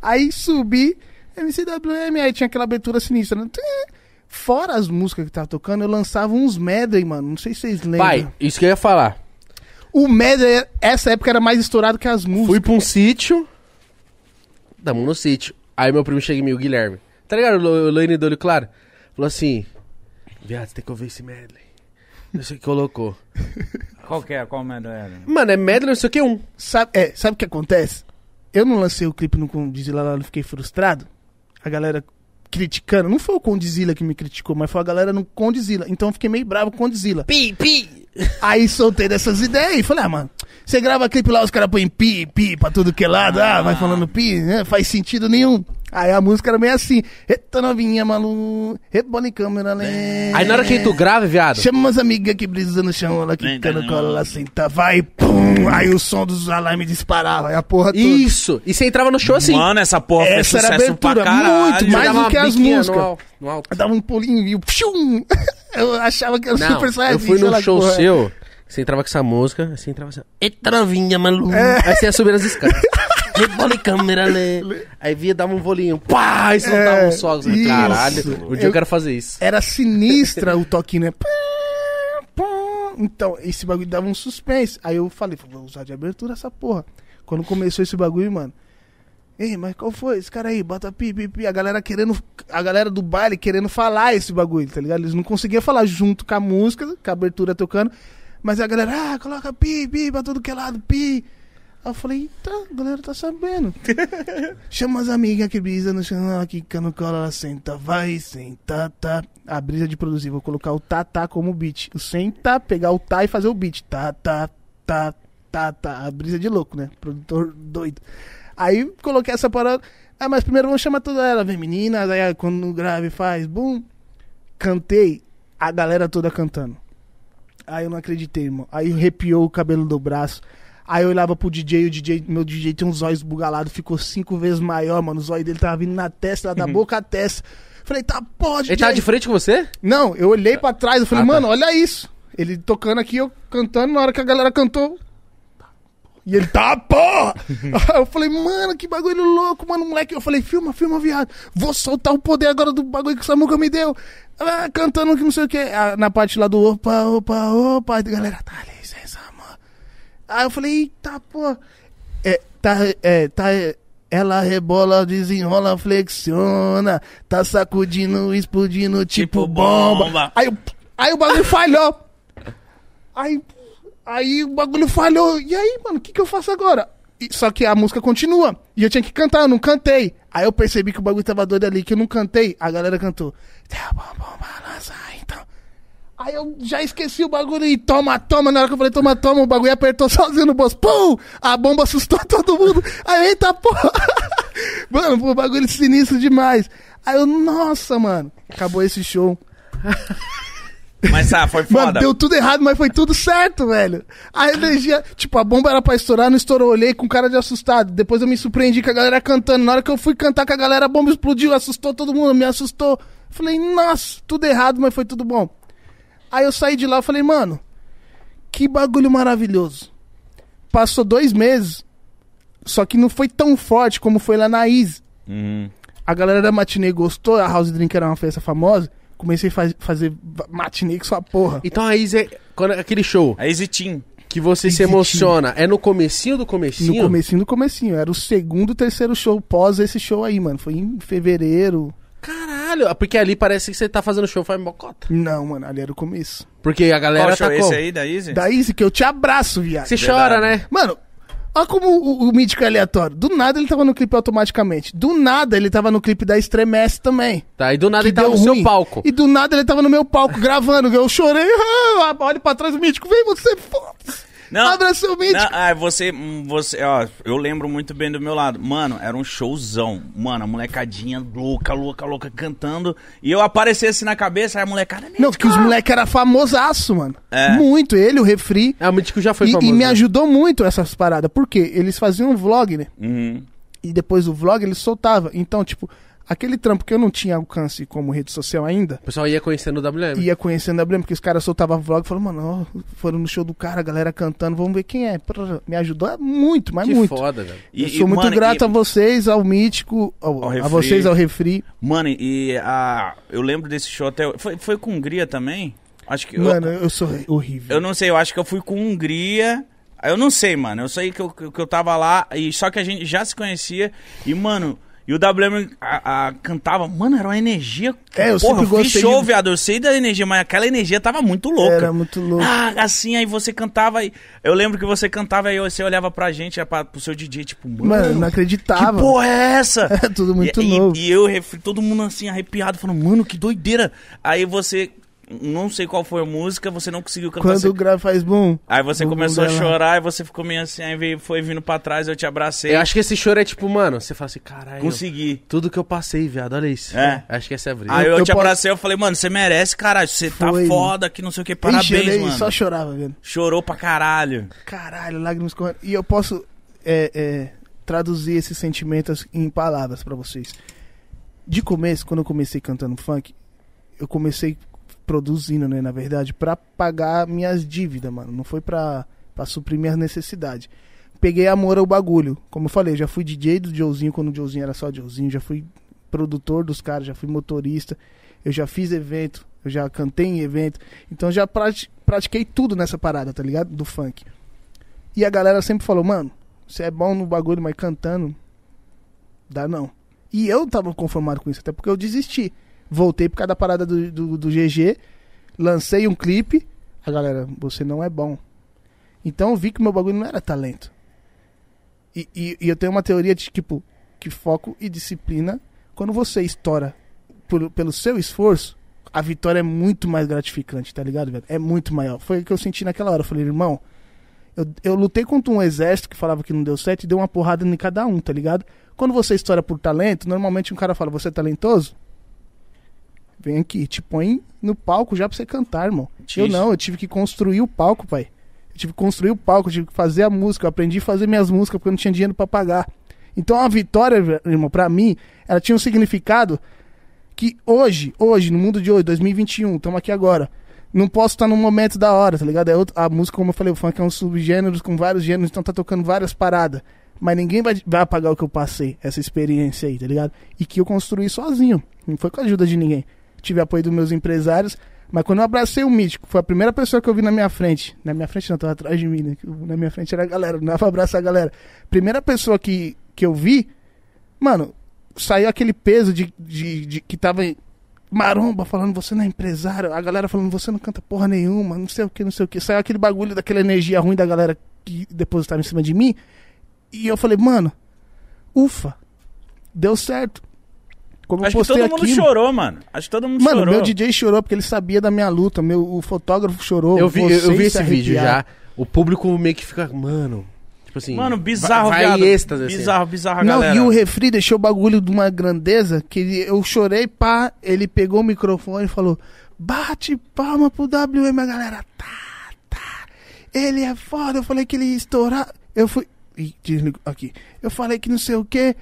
Aí subi, MCWM, aí tinha aquela abertura sinistra. Né? Fora as músicas que tava tocando, eu lançava uns medley, mano. Não sei se vocês lembram. Pai, isso que eu ia falar. O medley, essa época era mais estourado que as músicas. Fui pra um sítio. Tamo no sítio. Aí meu primo chega em mim, o Guilherme. Tá ligado? O Lane do olho claro. Falou assim: Viado, você tem que ouvir esse medley. Não sei o que colocou. *laughs* Qual que é? Qual merda era? Mano, é medley não sei o que um. Sabe, é, sabe o que acontece? Eu não lancei o clipe no Condizila lá, não fiquei frustrado. A galera criticando. Não foi o Condizila que me criticou, mas foi a galera no Condizila. Então eu fiquei meio bravo com o Condizila. Pi, pi. Aí soltei dessas ideias e falei, ah, mano, você grava clipe lá, os caras põem pi, pi pra tudo que é lado, ah, vai falando pi, né? Faz sentido nenhum. Aí a música era meio assim, eita novinha, malu, rebola em câmera lenta. Aí na hora que tu grava, viado. Chama umas amigas que brisa no chão, ela quica no colo, ela senta, vai, Aí o som dos alarmes disparava, aí a porra toda. Isso. E você entrava no show assim. Mano, essa porra Essa era a sucesso pra abertura, caralho. muito, mais Dava do que as músicas. No, al- no alto. Dava um pulinho e o pshum. Eu achava que era Não, super saiyajin, eu fui sei num lá que show porra seu, você entrava com essa música, você entrava assim, eita novinha, maluco. É. Aí você ia subir as escadas. *laughs* Rebola em câmera, lê. Aí via, dava um volinho, pá, e soltava É, uns fogos. isso. Caralho, um dia eu Eu- quero fazer isso. Era sinistra o toquinho, né? Pá. Então, esse bagulho dava um suspense. Aí eu falei, vou usar de abertura essa porra. Quando começou esse bagulho, mano. Ei, mas qual foi? Esse cara aí, bota pi, pi, pi. A galera querendo. A galera do baile querendo falar esse bagulho, tá ligado? Eles não conseguiam falar junto com a música, com a abertura tocando. Mas a galera, ah, coloca pi, pi, pra todo que é lado, pi. Aí eu falei, tá, a galera tá sabendo. *laughs* Chama as amigas que brisa no chão, ela quica no colo, ela senta, vai, senta, tá. A brisa de produzir, vou colocar o tá, tá como beat. O senta, pegar o tá e fazer o beat. Tá, tá, tá, tá, tá. A brisa de louco, né? Produtor doido. Aí coloquei essa parada. Ah, mas primeiro vamos chamar toda ela, vem meninas. Aí quando grave faz, bum. Cantei, a galera toda cantando. Aí eu não acreditei, irmão. Aí arrepiou o cabelo do braço. Aí eu olhava pro DJ, o DJ, meu DJ tinha uns olhos bugalados, ficou cinco vezes maior, mano. Os olhos dele tava vindo na testa, lá da boca à testa. Falei, tá, pô, DJ. Ele tava de frente com você? Não, eu olhei pra trás, eu falei, Ah, tá. mano, olha isso. Ele tocando aqui, eu cantando, na hora que a galera cantou. E ele, tá, porra! Aí *laughs* eu falei, mano, que bagulho louco, mano, moleque. Eu falei, filma, filma, viado. Vou soltar o poder agora do bagulho que o Samuca me deu. Ah, cantando que não sei o que. na parte lá do opa, opa, opa. A galera, tá, mano. Aí eu falei, eita, pô. É, tá, é, tá. ela rebola, desenrola, flexiona. Tá sacudindo, explodindo, tipo, Tipo bomba. bomba. Aí, o- aí o bagulho falhou. Aí, aí o bagulho falhou. E aí, mano, o que, que eu faço agora? E- só que a música continua. E eu tinha que cantar, eu não cantei. Aí eu percebi que o bagulho tava doido ali, que eu não cantei. A galera cantou. Tá bom, bom, balançar, então. Aí eu já esqueci o bagulho e toma, toma. Na hora que eu falei toma, toma, o bagulho apertou *laughs* sozinho no bolso. Pum! A bomba assustou *laughs* todo mundo. Aí, eita porra! *laughs* Mano, um bagulho sinistro demais. Aí eu, nossa, mano. Acabou esse show. Mas tá, foi Mano, foda. deu tudo errado, mas foi tudo certo, velho. A energia, tipo, a bomba era pra estourar, não estourou. Olhei com cara de assustado. Depois eu me surpreendi com a galera cantando. Na hora que eu fui cantar com a galera, a bomba explodiu, assustou todo mundo, me assustou. Falei, nossa, tudo errado, mas foi tudo bom. Aí eu saí de lá e falei, mano, que bagulho maravilhoso. Passou dois meses, só que não foi tão forte como foi lá na Easy. Uhum. A galera da matinê gostou, a House Drink era uma festa famosa. Comecei a faz- fazer matinê com sua porra. Então aí, Zé, quando, aquele show A Easy Team. que você se Easy emociona, é no comecinho do No comecinho? comecinho do comecinho. Era o segundo, terceiro show pós esse show aí, mano. Foi em fevereiro. Caralho, porque ali parece que você tá fazendo show faz mocota. Não, mano, ali era o começo. Porque a galera Qual show tá com... esse aí da Easy? Da Easy, que eu te abraço, viado. Você chora, né? Mano, olha como o, o mítico é aleatório. Do nada ele tava no clipe automaticamente. Do nada ele tava no clipe da Estremece também. Tá, e do nada que ele tava deu no seu ruim. palco. E do nada ele tava no meu palco gravando. Eu chorei. *laughs* Ah, olha pra trás do mítico. Vem você, foda-se. Não. Abraça o mítico. Não, ah, você, hum, você, ó, eu lembro muito bem do meu lado. Mano, era um showzão. Mano, a molecadinha louca, louca, louca, cantando. E eu aparecesse na cabeça, aí a molecada... Não, que os moleques eram famosaço, mano. É. Muito. Ele, o refri. É, o Mítico já foi E, famoso. e me né? ajudou muito essas paradas. Por quê? Eles faziam um vlog, né? Uhum. E depois do vlog eles soltavam. Então, tipo, aquele trampo que eu não tinha alcance como rede social ainda, O pessoal ia conhecendo o WM. ia conhecendo a Brema, porque os caras soltavam vlog e falavam, mano, ó, foram no show do cara, a galera cantando, vamos ver quem é. Prr, Me ajudou muito, mas que muito. foda, velho. E- eu e, sou muito mano, grato e- a vocês, ao Mítico, ao- Ao a Refri. vocês, ao Refri. Mano, e a, eu lembro desse show até... Foi, foi com Hungria também? Acho que... eu- Mano, eu sou horrível. Eu não sei, eu acho que eu fui com Hungria. Eu não sei, mano. Eu sei que eu, que eu tava lá, e só que a gente já se conhecia. E, mano, E o WM a, a- cantava, mano, era uma energia. É, eu Porra, sempre fiz gostei show, de- viado. Eu sei da energia, mas aquela energia tava muito louca. Era muito louco. Ah, assim, aí você cantava e. Eu lembro que você cantava e você olhava pra gente, pra, pro seu DJ, tipo, mano. Mano, eu não que acreditava. porra é essa? *laughs* É tudo muito e, e- novo. E, eu, refri- todo mundo assim, arrepiado, falando, mano, que doideira. Aí você, não sei qual foi a música, você não conseguiu cantar. Quando você- o grave faz boom. Aí você Boom, começou a boom dela. chorar e você ficou meio assim, aí veio, foi vindo pra trás, eu te abracei. Eu acho que esse choro é tipo, mano, você fala assim, caralho. Consegui. Tudo que eu passei, viado, olha isso. É. Acho que essa é a brisa. Aí eu, eu te posso- abracei, eu falei, mano, você merece, caralho, você tá Foi. foda, que não sei o que, Ixi, parabéns, ele mano. só chorava, velho. Chorou pra caralho. Caralho, lágrimas correndo. E eu posso é, é, traduzir esses sentimentos em palavras pra vocês. De começo, quando eu comecei cantando funk, eu comecei produzindo, né, na verdade, pra pagar minhas dívidas, mano. Não foi pra, pra suprir minhas necessidades. Peguei amor ao bagulho. Como eu falei, já fui DJ do Joezinho quando o Joezinho era só Joezinho, já fui produtor dos caras, já fui motorista, eu já fiz evento, eu já cantei em evento. Então já prati- pratiquei tudo nessa parada, tá ligado? Do funk. E a galera sempre falou, mano, você é bom no bagulho, mas cantando, dá não. E eu tava conformado com isso, até porque eu desisti. Voltei por causa da parada do, do, do GG, lancei um clipe, a galera, você não é bom. Então eu vi que meu bagulho não era talento. E, e, e eu tenho uma teoria de tipo, que foco e disciplina, quando você estoura por- pelo seu esforço, a vitória é muito mais gratificante, tá ligado, velho? É muito maior. Foi o que eu senti naquela hora. Eu falei, irmão, eu, eu lutei contra um exército que falava que não deu certo e deu uma porrada em cada um, tá ligado? Quando você estoura por talento, normalmente um cara fala, você é talentoso? Vem aqui, te põe no palco já pra você cantar, irmão. Eu Tix. não, eu tive que construir o palco, pai. Eu tive que construir o palco, eu tive que fazer a música. Eu aprendi a fazer minhas músicas porque eu não tinha dinheiro pra pagar. Então a vitória, irmão, pra mim, ela tinha um significado que hoje, hoje, no mundo de hoje, 2021, estamos aqui agora. Não posso estar num momento da hora, tá ligado? É outro- a música, como eu falei, o funk é um subgênero com vários gêneros, então tá tocando várias paradas. Mas ninguém vai, vai apagar o que eu passei, essa experiência aí, tá ligado? E que eu construí sozinho. Não foi com a ajuda de ninguém. Tive apoio dos meus empresários. Mas quando eu abracei o Mítico, foi a primeira pessoa que eu vi na minha frente. Na minha frente não, tava atrás de mim, né? Na minha frente era a galera, não dava pra abraçar a galera. Primeira pessoa que, que eu vi, mano, saiu aquele peso de, de, de- que tava maromba falando, você não é empresário. A galera falando, você não canta porra nenhuma, não sei o que, não sei o que. Saiu aquele bagulho daquela energia ruim da galera que depositava em cima de mim. E eu falei, mano, ufa, deu certo. Como Acho eu que postei todo mundo chorou, mano. Acho que todo mundo Mano, chorou. meu DJ chorou porque ele sabia da minha luta. Meu, o fotógrafo chorou. Eu vi, eu, eu vi se esse vídeo já. O público meio que fica, mano. Tipo assim. Mano, bizarro, vai, vai êxtase, assim. Bizarro, bizarro, a Não, galera. e o refri deixou o bagulho de uma grandeza que ele- eu chorei, pá, ele pegou o microfone e falou: bate palma pro WM, a galera, tá, tá. Ele é foda, eu falei que ele ia estourar. Eu fui. Ih, desligou aqui. Eu falei que não sei o que.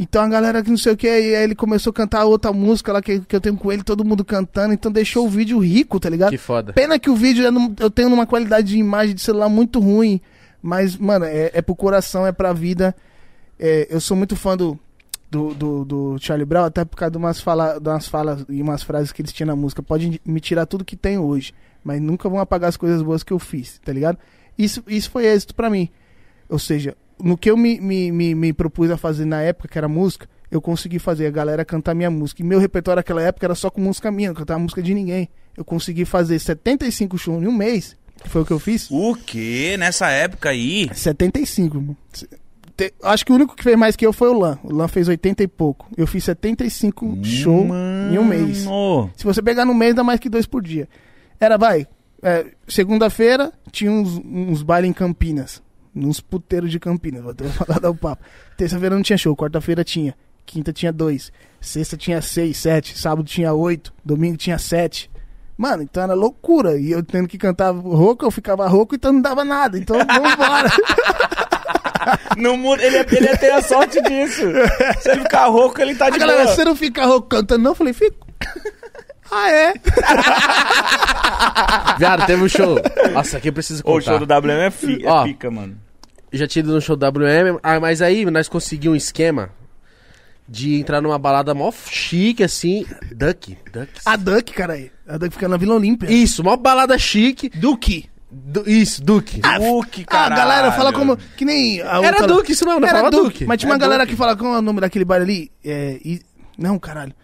Então a galera que não sei o que, e aí ele começou a cantar outra música lá que, que eu tenho com ele, todo mundo cantando, então deixou o vídeo rico, tá ligado? Que foda. Pena que o vídeo num- eu tenho numa qualidade de imagem de celular muito ruim. Mas, mano, é, é pro coração, é pra vida. É, eu sou muito fã do, do, do, do Charlie Brown, até por causa de umas, fala, de umas falas e umas frases que eles tinham na música. Pode me tirar tudo que tem hoje, mas nunca vão apagar as coisas boas que eu fiz, tá ligado? Isso, isso foi êxito pra mim. Ou seja, no que eu me, me, me, me propus a fazer na época, que era música, eu consegui fazer a galera cantar minha música. E meu repertório naquela época era só com música minha, não cantava música de ninguém. Eu consegui fazer 75 shows em um mês, que foi o que eu fiz. O quê? Nessa época aí? 75, irmão. Te- Acho que o único que fez mais que eu foi o Lan. O Lan fez 80 e pouco. Eu fiz 75 shows em um mês. Se você pegar no mês, dá mais que dois por dia. Era, vai, é, segunda-feira tinha uns, uns bailes em Campinas. Nos puteiros de Campinas, vou até *laughs* falar dar o papo. Terça-feira não tinha show, quarta-feira tinha. Quinta tinha dois. Sexta tinha seis, sete. Sábado tinha oito. Domingo tinha sete. Mano, então era loucura. E eu tendo que cantar rouco, eu ficava rouco, então não dava nada. Então vambora. *laughs* Não muda, ele, ele ia ter a sorte disso. Se ele ficar rouco, ele tá A de galera, boa. você não fica rouco cantando, não? Eu falei, fico. *laughs* ah, é? Viado, teve um show. Nossa, aqui eu preciso Ô, o contar. show do WM é, fi, é Ó. pica, mano. Já tinha ido no show do WM, ah, mas aí nós conseguimos um esquema de entrar numa balada mó chique, assim. Duck, Duck. A Duck, cara aí. A Duck fica na Vila Olímpia. Isso, mó balada chique. Duque. Du- isso, Duque. Duque, Ah, caralho. a galera fala como. Que nem. A Era outra- Duque isso mesmo, não Era Duque. Duque. Mas tinha uma É galera Duque. que fala. Qual é o nome daquele baile ali? É. I- Não, caralho.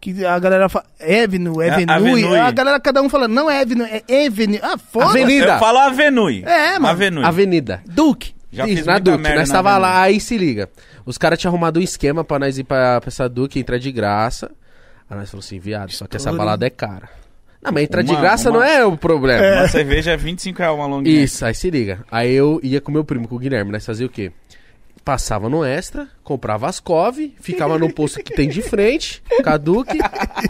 Que a galera fala. Avenue, Avenue. Avenue. A galera, cada um fala. Não é Avenue, é Avenue. Ah, foda Avenida. Eu falo Avenue. É, mano. Avenue. Avenida. Duque. Já Isso, na Duque. Nós na tava lá, aí se liga. Os caras tinham arrumado um esquema pra nós ir pra, pra essa Duque entrar de graça. Aí nós falamos assim, viado, só que essa balada é cara. Não, mas entrar de graça uma- não é o problema. Uma cerveja é 25 reais uma longuinha. Isso, aí se liga. Aí eu ia com meu primo, com o Guilherme, nós fazia o quê? Passava no extra, comprava as cove, ficava no posto que tem de frente, caduque,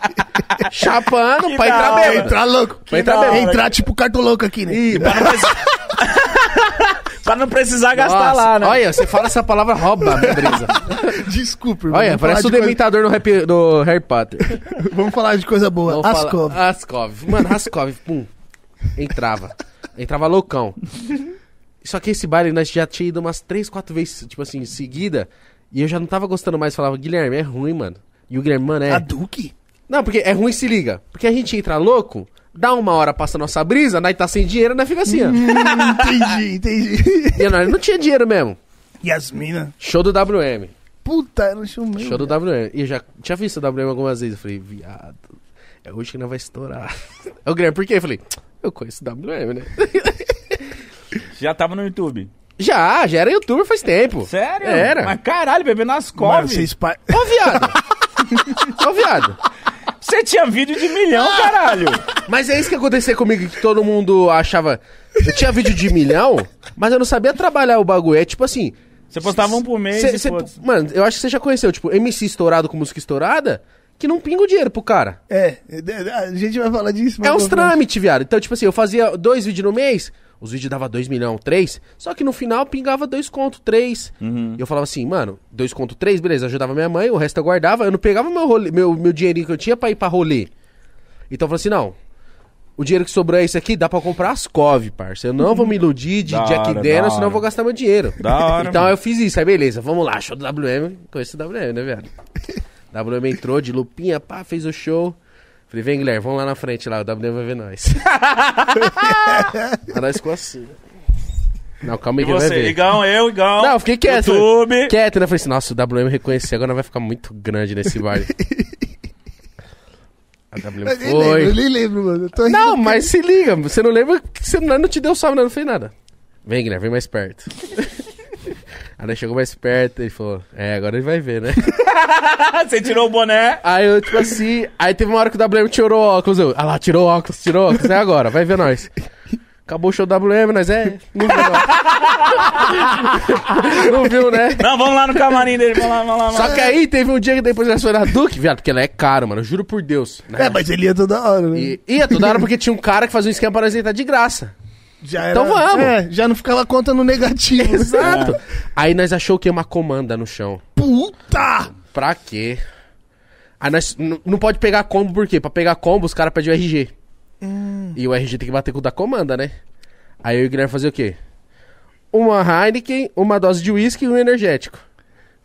*laughs* chapando Que pra entrar hora. bêbado. Entrar louco. Pra entrar bêbado. Entrar tipo cartoloco aqui, né? Ih, Pra não, precisar... *laughs* pra não precisar gastar nossa, lá, né? Olha, você fala essa palavra, rouba a minha brisa. *laughs* Desculpa, irmão. Olha, Vamos parece o falar de dementador no, rap- do Harry Potter. coisa- Vamos falar de coisa boa. Vamos falar- Ascov. Ascov. Mano, Ascov, pum. Entrava. Entrava loucão. Só que esse baile nós já tinha ido umas 3, 4 vezes, tipo assim, seguida. E eu já não tava gostando mais. Falava, Guilherme, é ruim, mano. E o Guilherme, mano, é. A Duque? Não, porque é ruim, se liga. Porque a gente entra louco, dá uma hora, passa a nossa brisa, nós tá sem dinheiro, nós fica assim, ó. Hum, entendi, *laughs* entendi. E nós não tinha dinheiro mesmo. As minas? Show do WM. Puta, um show mesmo. Show do WM. E eu já tinha visto o WM algumas vezes. Eu falei, viado, é hoje que não vai estourar. *laughs* O Guilherme, por quê? Eu falei, eu conheço o WM, né? *laughs* Já tava no YouTube. Já, já era youtuber faz tempo. Sério? Era. Mas caralho, bebendo nas cove. vocês pa... Ô, viado. *laughs* Ô, viado. Você tinha vídeo de milhão, caralho. Mas é isso que acontecia comigo, que todo mundo achava... Eu tinha vídeo de milhão, mas eu não sabia trabalhar o bagulho. É tipo assim... Você postava um por mês cê- e cê-. Mano, eu acho que você já conheceu, tipo, MC estourado com música estourada, que não pinga o dinheiro pro cara. É, a gente vai falar disso. É uns trâmites, viado. Então, tipo assim, eu fazia dois vídeos no mês, os vídeos dava 2 milhões, 3, só que no final pingava dois conto, 3. Uhum. E eu falava assim, mano, dois conto, 3, beleza, ajudava minha mãe, o resto eu guardava, eu não pegava meu, rolê, meu, meu dinheirinho que eu tinha pra ir pra rolê. Então eu falei assim, não, o dinheiro que sobrou é esse aqui, dá pra comprar as cove, parça. Eu não vou me iludir de *laughs* Da Jack hora, senão eu vou gastar meu dinheiro. Da hora, Então mano. eu fiz isso, aí beleza, vamos lá, show do WM, conheço o WM, né, viado? *laughs* WM entrou de lupinha, pá, fez o show. Falei, vem, Guilherme, vamos lá na frente lá, o WM vai ver nós. *laughs* Aí nós ficou assim. Não, calma aí E que ele vai você, ver. Igão, eu, Igão. Não, eu fiquei quieto. YouTube. Quieto, né? Falei assim, nossa, o WM reconhecer agora vai ficar muito grande nesse baile. *laughs* A WM Eu nem lembro, eu foi. nem lembro, mano. Eu tô rindo Não, mas se liga, você não lembra que você não, não te deu salve, não, não fez nada. Vem, Guilherme, vem mais perto. *laughs* Aí nós chegou mais perto, ele falou, é, agora ele vai ver, né? *laughs* Você tirou o boné. Aí eu, tipo assim, aí teve uma hora que o WM tirou o óculos, eu, ah lá, tirou o óculos, tirou o óculos, é agora, vai ver nós. Acabou o show do WM, nós é, não viu, não. *laughs* não viu, né? Não, vamos lá no camarim dele. Vamos lá, vamos lá. Vamos lá. Só que aí teve um dia que depois nós foi na Duke, viado, porque ela é caro, mano, eu juro por Deus. né? É, mas ele ia toda hora, né? E ia toda hora porque tinha um cara que fazia um esquema pra nós entrar de graça. Já era, Então vamos. É, já não ficava conta no negativo. Exato. *laughs* Aí nós achou que uma comanda no chão. Puta! Pra quê? Aí nós não pode pegar combo por quê? Pra pegar combo os caras pedem o RG. E o RG tem que bater com o da comanda, né? Aí eu e o Guilherme fazer o quê? Uma Heineken, uma dose de uísque e um energético.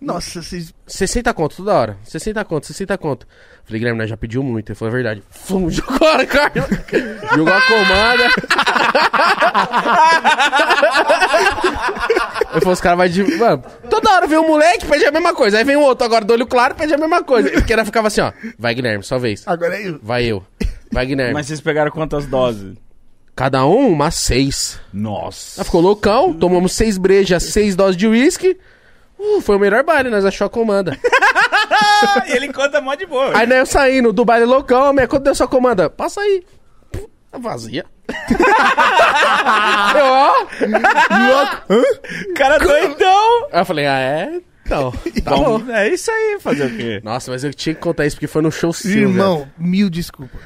Nossa, vocês... 60 conto toda hora. 60 conto, 60 conto. Falei, Guilherme, nós já pediu muito. Ele falou a verdade. Fum, *laughs* jogou a cara. jogou a comanda. Ele falou, os caras vai de. Mano, toda hora vem um moleque, pede a mesma coisa. Aí vem um outro agora do olho claro, pede a mesma coisa. Porque ela ficava assim, ó. Vai, Guilherme, sua vez. Agora é eu. Vai eu. Vai, Guilherme. Mas vocês pegaram quantas doses? Cada um, umas seis. Nossa. Ela ficou loucão, tomamos seis brejas, seis doses de uísque. Uh, foi o melhor baile, nós achou a comanda. *laughs* E ele conta mó de boa. Aí né, eu saindo do baile loucão, minha quanto deu sua comanda? Passa aí. Pum, Tá vazia. *laughs* eu, ó. cara doidão. Aí eu falei, ah, é? Então, *laughs* tá bom. Bom, é isso aí, fazer o quê? Nossa, mas eu tinha que contar isso porque foi no show seu. Irmão, mil desculpas.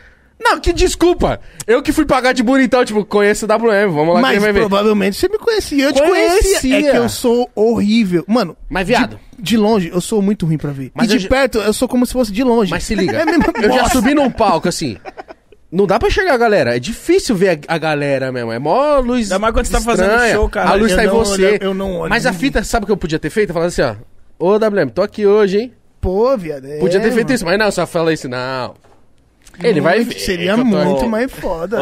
Não, que desculpa. Eu que fui pagar de bonitão, tipo, conheço o WM, vamos lá que Mas ele vai ver. provavelmente você me conhecia. Eu te Conhecia. conhecia. É que eu sou horrível. Mano, Mas, viado, de, de longe eu sou muito ruim pra ver. Mas e de já- perto eu sou como se fosse de longe. mas se liga. *laughs* É a mesma eu já subi num palco, assim... Não dá pra enxergar a galera. É difícil ver a, a galera mesmo. É mó luz. Ainda mais quando você tá fazendo estranha. show, cara. A luz Eu tá em você. olho- eu não olho Mas a fita, sabe o que eu podia ter feito? Falava assim, ó. Ô, WM, tô aqui hoje, hein? Pô, viado. é, Podia ter feito mano. isso, mas não, só fala isso, não. Ele vai Muito- ver. Seria eu tô- muito mais foda.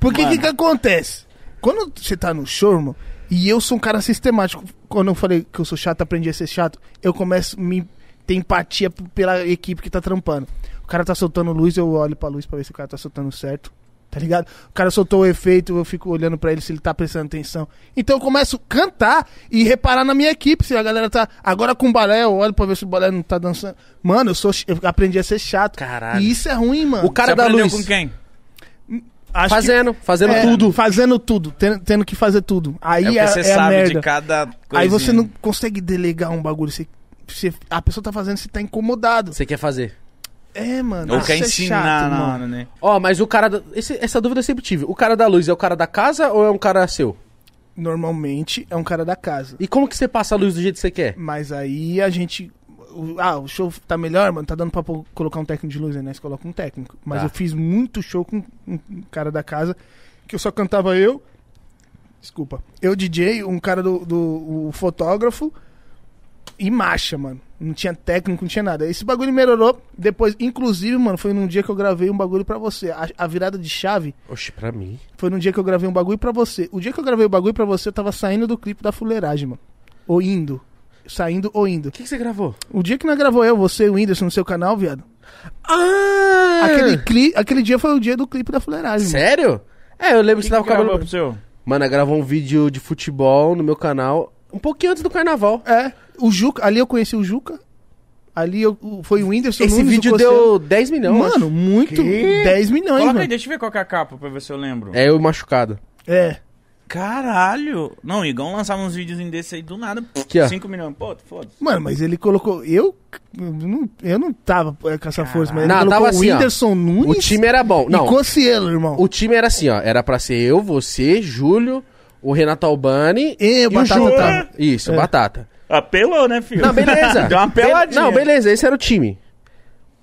Porque o que que acontece? Quando você tá no show, irmão, e eu sou um cara sistemático, quando eu falei que eu sou chato, aprendi a ser chato, eu começo a me ter empatia pela equipe que tá trampando. O cara tá soltando luz, eu olho pra luz pra ver se o cara tá soltando certo. Tá ligado? O cara soltou o efeito, eu fico olhando pra ele se ele tá prestando atenção. Então eu começo a cantar e reparar na minha equipe, se a galera tá. Agora com o balé, eu olho pra ver se o balé não tá dançando. Mano, eu, sou, eu aprendi a ser chato. Caralho. E isso é ruim, mano. O cara Você da luz. com quem? Acho que- Fazendo, fazendo é, tudo. Fazendo tudo, tendo, tendo que fazer tudo. Aí É é, porque você é a sabe merda. de cada coisa. Aí você não consegue delegar um bagulho. Você, você- a pessoa tá fazendo, você tá incomodado. Você quer fazer. É, mano. Ou quer é ensinar chato, mano. né? Ó, mas o cara. da- esse- essa dúvida eu sempre tive. O cara da luz é o cara da casa ou é um cara seu? Normalmente é um cara da casa. E como que você passa a luz do jeito que você quer? Mas aí a gente. Ah, o show tá melhor, mano. Tá dando pra colocar um técnico de luz aí, né? Você coloca um técnico. Mas Tá. eu fiz muito show com um cara da casa que eu só cantava eu. Desculpa. Eu, DJ, um cara do, do o fotógrafo e marcha, mano. Não tinha técnico, não tinha nada. Esse bagulho melhorou. Depois, inclusive, mano, foi num dia que eu gravei um bagulho pra você. A, a virada de chave Oxe, pra mim. foi num dia que eu gravei um bagulho pra você. O dia que eu gravei o bagulho pra você, eu tava saindo do clipe da fuleiragem, mano. Ou indo. Saindo ou indo. O que, que você gravou? O dia que nós gravou eu, você e o Whindersson no seu canal, viado. Ah! Aquele, cli aquele dia foi o dia do clipe da fuleiragem, mano. Sério? É, eu lembro que você tava com o cabelo. pro seu? Mano, ela gravou um vídeo de futebol no meu canal um pouquinho antes do carnaval. É. O Juca, ali eu conheci o Juca. Ali eu, o- foi o Whindersson Esse Nunes, o vídeo deu 10 milhões. Mano, muito. Quê? 10 milhões, Coloca aí, mano. deixa eu ver qual que é a capa pra ver se eu lembro. É eu machucado. É. Caralho! Não, o Igão lançava uns vídeos desse aí do nada. Aqui, ó. 5 milhões. Pô, foda-se. Mano, mas ele colocou. Eu. Eu não, eu não tava com essa força, mas ele Não, colocou tava o assim, ó. Whindersson Nunes O time era bom. e Não, Cossielo, irmão. o time era assim, ó. Era pra ser eu, você, Júlio, o Renato Albani E o Batata tava. Isso, É. Batata. Apelou, né, filho? Não, beleza. *laughs* Deu uma peladinha. Não, beleza, esse era o time.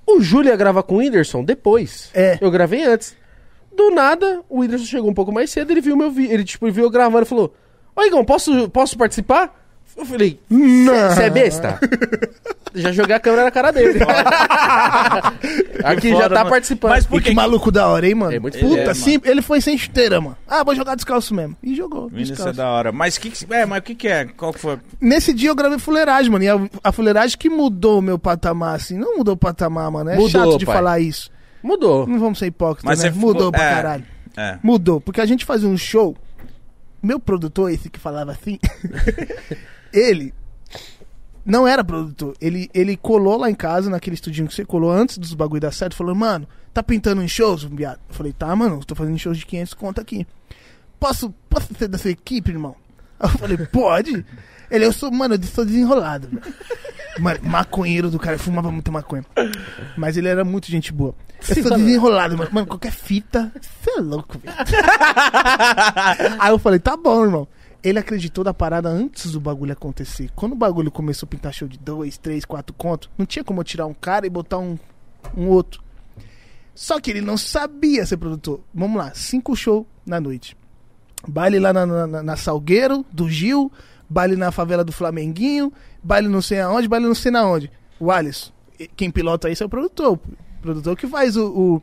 O Júlio ia gravar com o Whindersson depois. É. Eu gravei antes. Do nada, o Whindersson chegou um pouco mais cedo, ele viu meu vídeo. Ele, tipo, viu eu gravando e falou: Ô Igão, posso, posso participar? Eu falei, você é besta? *laughs* já joguei a câmera na cara dele. *laughs* Aqui já tá mano. participando. Mas E por que que- maluco da hora, hein, mano? É muito Puta. Ele é, sim, ele foi sem chuteira, mano. Ah, vou jogar descalço mesmo. E jogou. Isso é da hora. Mas que que, é, mas o que que é? Qual que foi? Nesse dia eu gravei fuleiragem, mano. E a, a fuleiragem que mudou o meu patamar, assim. Não mudou o patamar, mano. É Mudou, chato de pai. falar isso. Mudou. Não vamos ser hipócritas, Mas né? você ficou- Mudou pra é. caralho. É. Mudou. Porque a gente fazia um show. Meu produtor, esse que falava assim, *laughs* ele não era produtor. Ele, ele colou lá em casa, naquele estudinho que você colou antes dos bagulho dar certo, falou, mano, tá pintando em shows, viado? Eu falei, tá, mano, tô fazendo shows de 500 conto aqui. Posso, posso ser da sua equipe, irmão? Eu falei, pode. Ele, eu sou, mano, eu sou desenrolado. Mano, maconheiro do cara, fumava muito maconha. Mas ele era muito gente boa. Eu sou desenrolado, mano. Mano, qualquer fita, você é louco, velho. *laughs* Aí eu falei, tá bom, irmão. Ele acreditou da parada antes do bagulho acontecer. Quando o bagulho começou a pintar show de dois, três, quatro contos, não tinha como tirar um cara e botar um, um outro. Só que ele não sabia ser produtor. Vamos lá, cinco shows na noite. Baile lá na, na- na Salgueiro, do Gil. Baile na favela do Flamenguinho. Baile não sei aonde, baile não sei na onde. O Alisson, quem pilota isso é o produtor. O produtor que faz o. o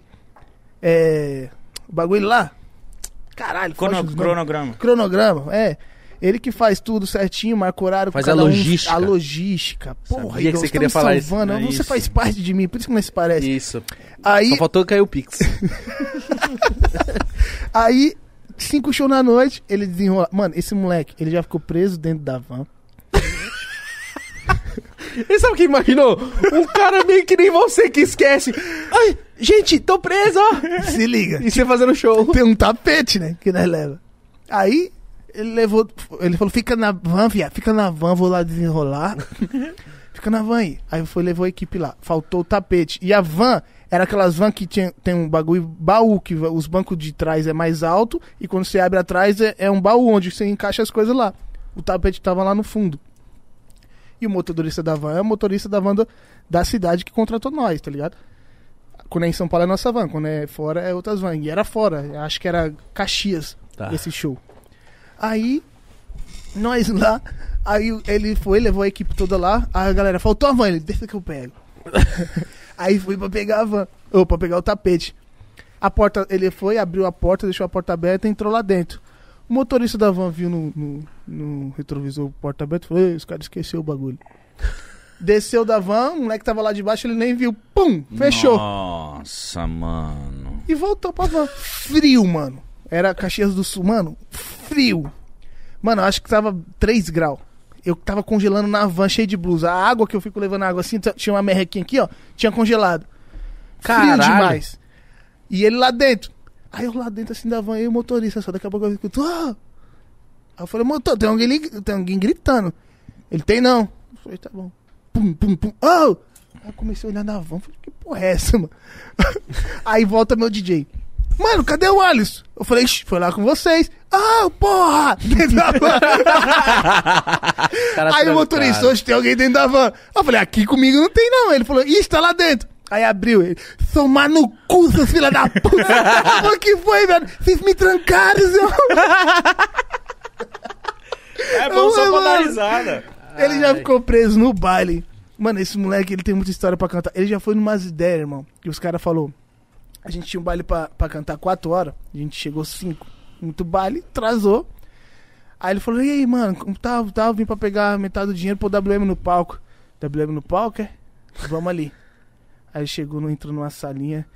é, o bagulho lá. Caralho, Crono- cronograma. Cronograma, é. Ele que faz tudo certinho, marca horário. Faz a cada um, logística. a logística. Porra, Sabia que você tá queria falar isso. salvando, É Você isso. faz parte de mim, por isso que não se parece. Isso. Aí, Só faltou cair o Pix. *laughs* aí, cinco shows na noite, ele desenrola. Mano, esse moleque, ele já ficou preso dentro da van. *laughs* E sabe o que imaginou? Um cara meio que nem você que esquece. Ai, gente, tô preso, ó. Se liga. E você fazendo show. Tem um tapete, né? Que nós leva. Aí, ele levou. Ele falou: fica na van, viado, fica na van, vou lá desenrolar. *laughs* fica na van aí. Aí foi, levou a equipe lá. Faltou o tapete. E a van era aquelas van que tinha, tem um bagulho baú, que os bancos de trás é mais alto. E quando você abre atrás é, é um baú onde você encaixa as coisas lá. O tapete tava lá no fundo. E o motorista da van é o motorista da van do- da cidade que contratou nós, tá ligado? Quando é em São Paulo é nossa van, quando é fora é outras vans. E era fora, acho que era Caxias Tá. esse show. Aí, nós lá, aí ele foi, levou a equipe toda lá, a galera, faltou a van, ele, deixa que eu pego. *laughs* aí fui pra pegar a van, ou pra pegar o tapete. A porta, ele foi, abriu a porta, deixou a porta aberta e entrou lá dentro. O motorista da van viu no, no, no retrovisor porta aberta e falou: "Ei, os caras esqueceu o bagulho. *laughs* Desceu da van, o moleque tava lá de baixo, ele nem viu. Pum! Fechou. Nossa, mano. E voltou pra van. Frio, mano. Era Caxias do Sul, mano. Frio. Mano, acho que tava 3 graus. Eu tava congelando na van cheio de blusa. A água que eu fico levando água assim, tinha uma merrequinha aqui, ó. Tinha congelado. Caralho. Frio demais. E ele lá dentro. Aí eu lá dentro assim da van, eu e o motorista, só daqui a pouco eu escuto. Ah! Aí eu falei, motor, tem alguém, tem alguém gritando. Ele tem não. Eu falei, tá bom. Pum, pum, pum. Oh! Aí eu comecei a olhar na van, falei, que porra é essa, mano? *laughs* Aí volta meu DJ. Mano, cadê o Alisson? Eu falei, "Ixi, foi lá com vocês. Ah, porra! *laughs* Dentro da van. *laughs* Aí o motorista, hoje tem alguém dentro da van. Eu falei, aqui comigo não tem não. Ele falou, ih, tá lá dentro. Aí abriu ele, tomar no cu, seus filha da puta. *laughs* Falei, que foi, velho? Vocês me trancaram, seu... É bom só pra dar risada. Ele já Ai. ficou preso no baile. Mano, esse moleque, ele tem muita história pra cantar. Ele já foi numas ideias, irmão. Que os caras falou. A gente tinha um baile pra, pra cantar 4 horas. A gente chegou 5. Muito baile, atrasou. Aí ele falou, e aí, mano, como tá? Tá, vim pra pegar metade do dinheiro pro WM no palco. WM no palco, é? Vamos ali. Aí chegou, entrou numa salinha.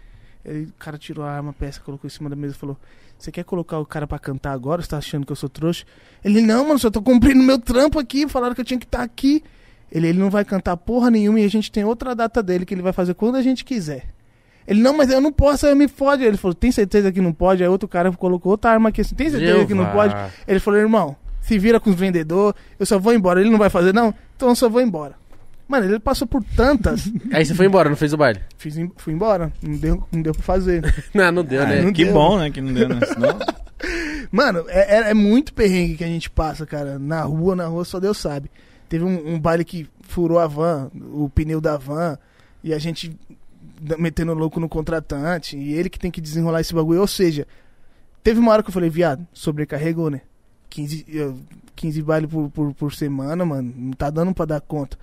Ele, o cara tirou a arma, peça, colocou em cima da mesa e falou: Você quer colocar o cara pra cantar agora? Você tá achando que eu sou trouxa? Ele, não, mano, só tô cumprindo meu trampo aqui. Falaram que eu tinha que estar aqui. Ele, ele não vai cantar porra nenhuma e a gente tem outra data dele que ele vai fazer quando a gente quiser. Ele, não, mas eu não posso, aí me fode. Ele falou, tem certeza que não pode? Aí outro cara colocou outra arma aqui assim, tem certeza que não Jeová. pode? Ele falou, irmão, se vira com os vendedores, eu só vou embora. Ele não vai fazer, não? Então eu só vou embora. Mano, ele passou por tantas. *laughs* Aí você foi embora, não fez o baile? Fiz, em- fui embora. Não deu, não deu pra fazer. *laughs* Não, não deu, né? não que deu. bom, né? Que não deu, né? Senão... *laughs* Mano, é, é- é muito perrengue que a gente passa, cara. Na rua, na rua, só Deus sabe. Teve um, um baile que furou a van, o pneu da van, e a gente metendo louco no contratante, e ele que tem que desenrolar esse bagulho. Ou seja, teve uma hora que eu falei, viado, sobrecarregou, né? 15, eu- 15 bailes por, por, por semana, mano, não tá dando pra dar conta.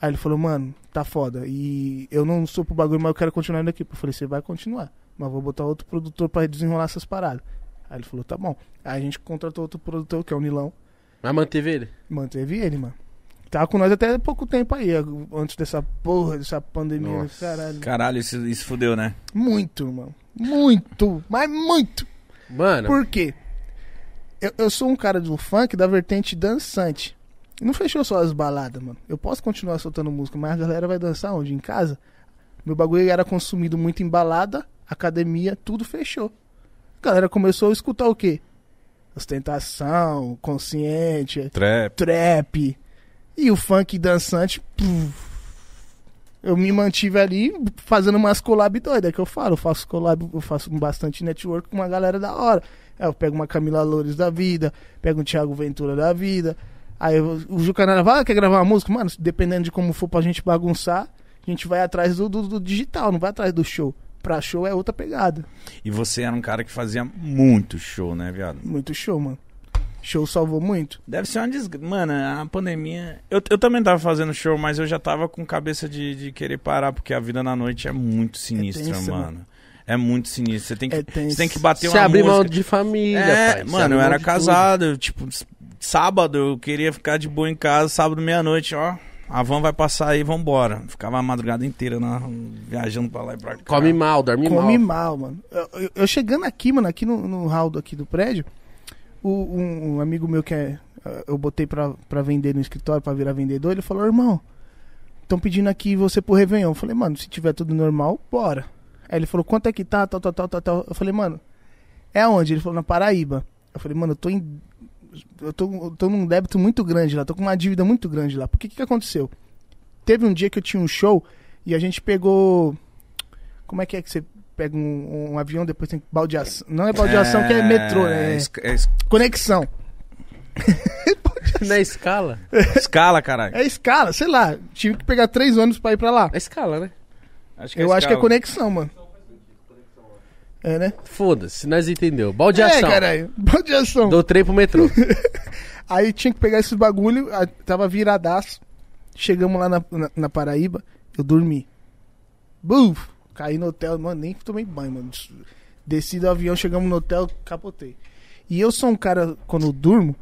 Aí ele falou, mano, tá foda. E eu não sou pro bagulho, mas eu quero continuar indo aqui. Eu falei, você vai continuar, mas vou botar outro produtor pra desenrolar essas paradas. Aí ele falou, tá bom. Aí a gente contratou outro produtor, que é o Nilão. Mas manteve ele. Manteve ele, mano. Tava com nós até pouco tempo aí, antes dessa porra, dessa pandemia, Nossa. caralho. Caralho, isso, isso fudeu, né? Muito, irmão. Muito, mas muito. Mano, Por quê? Eu, eu sou um cara do funk da vertente dançante. Não fechou só as baladas, mano. Eu posso continuar soltando música, mas a galera vai dançar onde? Em casa? Meu bagulho era consumido muito em balada, academia, tudo fechou. A galera começou a escutar o quê? Ostentação, consciente, Trap. trap. E o funk dançante. puf. eu me mantive ali fazendo umas collab doidas que eu falo. Eu faço collab, eu faço bastante network com uma galera da hora. Aí eu pego uma Camila Loures da vida, pego um Thiago Ventura da vida. Aí o Jucanara vai, ah, quer gravar uma música? Mano, dependendo de como for pra gente bagunçar, a gente vai atrás do, do- do digital, não vai atrás do show. Pra show é outra pegada. E você era um cara que fazia muito show, né, viado? Muito show, mano. Show salvou muito. Deve ser uma desgraça. Mano, a pandemia. Eu, eu também tava fazendo show, mas eu já tava com cabeça de, de querer parar, porque a vida na noite é muito sinistra, tensa, mano. É muito sinistro. Você tem que, É você tem que bater você uma abrir mão de família, É, pai. Mano, eu era casado, eu, tipo, sábado eu queria ficar de boa em casa, sábado meia-noite, ó. A van vai passar aí, vambora. Ficava a madrugada inteira na, viajando pra lá e pra cá. Come mal, dorme Come mal. mal, mano. Eu, eu- eu chegando aqui, mano, aqui no, no hall do- aqui do prédio, o, um, um amigo meu que é. Eu botei pra, pra vender no escritório, pra virar vendedor, ele falou, irmão, estão pedindo aqui você pro Réveillon. Eu falei, mano, se tiver tudo normal, bora. Aí ele falou, quanto é que tá, tal, tal, tal, tal, tal. Eu falei, mano, é aonde? Ele falou, na Paraíba. Eu falei, mano, eu tô em. Eu tô, eu tô num débito muito grande lá, tô com uma dívida muito grande lá. Por que que aconteceu? Teve um dia que eu tinha um show e a gente pegou. Como é que é que você pega um, um avião, depois tem baldeação? Não é baldeação, que é metrô, né? É es- é es- conexão. *laughs* Na escala. escala, caralho. É escala, sei lá. Tive que pegar três ônibus pra ir pra lá. É escala, né? Acho Eu acho que é escala. conexão, mano. É, né? Foda-se, nós entendeu. Baldeação. É, caralho. Baldeação. Dou trem pro metrô. *laughs* Aí tinha que pegar esses bagulho, tava viradaço. Chegamos lá na, na, na Paraíba, eu dormi. Buf! Caí no hotel, mano, nem tomei banho, mano. Desci do avião, chegamos no hotel, capotei. E eu sou um cara, quando eu durmo,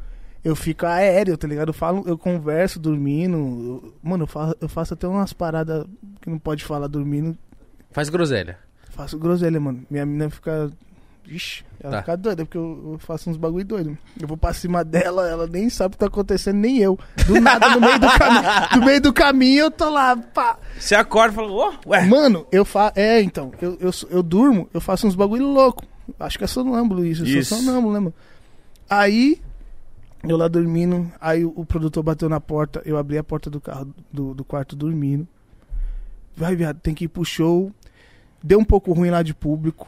eu fico aéreo, tá ligado? Eu falo, eu converso dormindo. eu- mano, eu faço, eu faço até umas paradas que não pode falar dormindo. Faz groselha. Faço groselha, mano. Minha menina fica. Ixi, ela Tá. fica doida, porque eu, eu faço uns bagulho doido. Eu vou pra cima dela, ela nem sabe o que tá acontecendo, nem eu. Do nada, no meio do *laughs* caminho. Meio do caminho, eu tô lá, pá. Você acorda e fala, ô, ué. Mano, eu faço. É, então, eu, eu, eu durmo, eu faço uns bagulho louco. Acho que é sonâmbulo isso, eu Isso. sou sonâmbulo, né, mano? Aí, eu lá dormindo, aí o, o produtor bateu na porta, eu abri a porta do carro, do, do quarto dormindo. Vai, viado, tem que ir pro show. Deu um pouco ruim lá de público.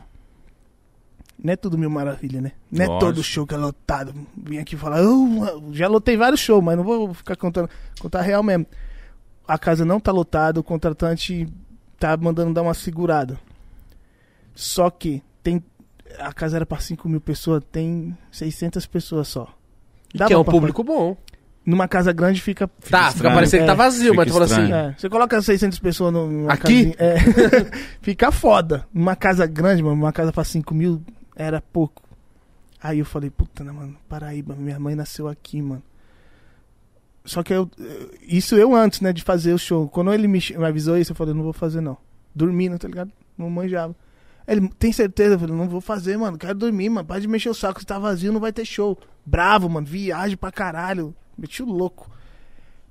Não é tudo mil maravilha, né? Não é todo show que é lotado. Vim aqui falar, "Oh, já lotei vários shows, mas não vou ficar contando, contar real mesmo. A casa não tá lotada, o contratante tá mandando dar uma segurada. Só que tem a casa era pra 5 mil pessoas, tem 600 pessoas só. Dá que é um público bom. Numa casa grande fica. tá, fica parecendo que tá É, vazio, fica mas tu fala assim. É, você coloca 600 pessoas numa Aqui? casinha- é, *laughs* fica foda. Numa casa grande, mano, uma casa pra 5 mil era pouco. Aí eu falei, puta, né, mano, Paraíba, minha mãe nasceu aqui, mano. Só que eu. Isso eu antes, né, de fazer o show. Quando ele me, me avisou isso, eu falei, não vou fazer não. Dormindo, tá ligado? Não manjava. Ele, tem certeza? Eu falei, não vou fazer, mano. Quero dormir, mano. Para de mexer o saco. Se tá vazio, não vai ter show. Bravo, mano. Viagem pra caralho. Meti o louco.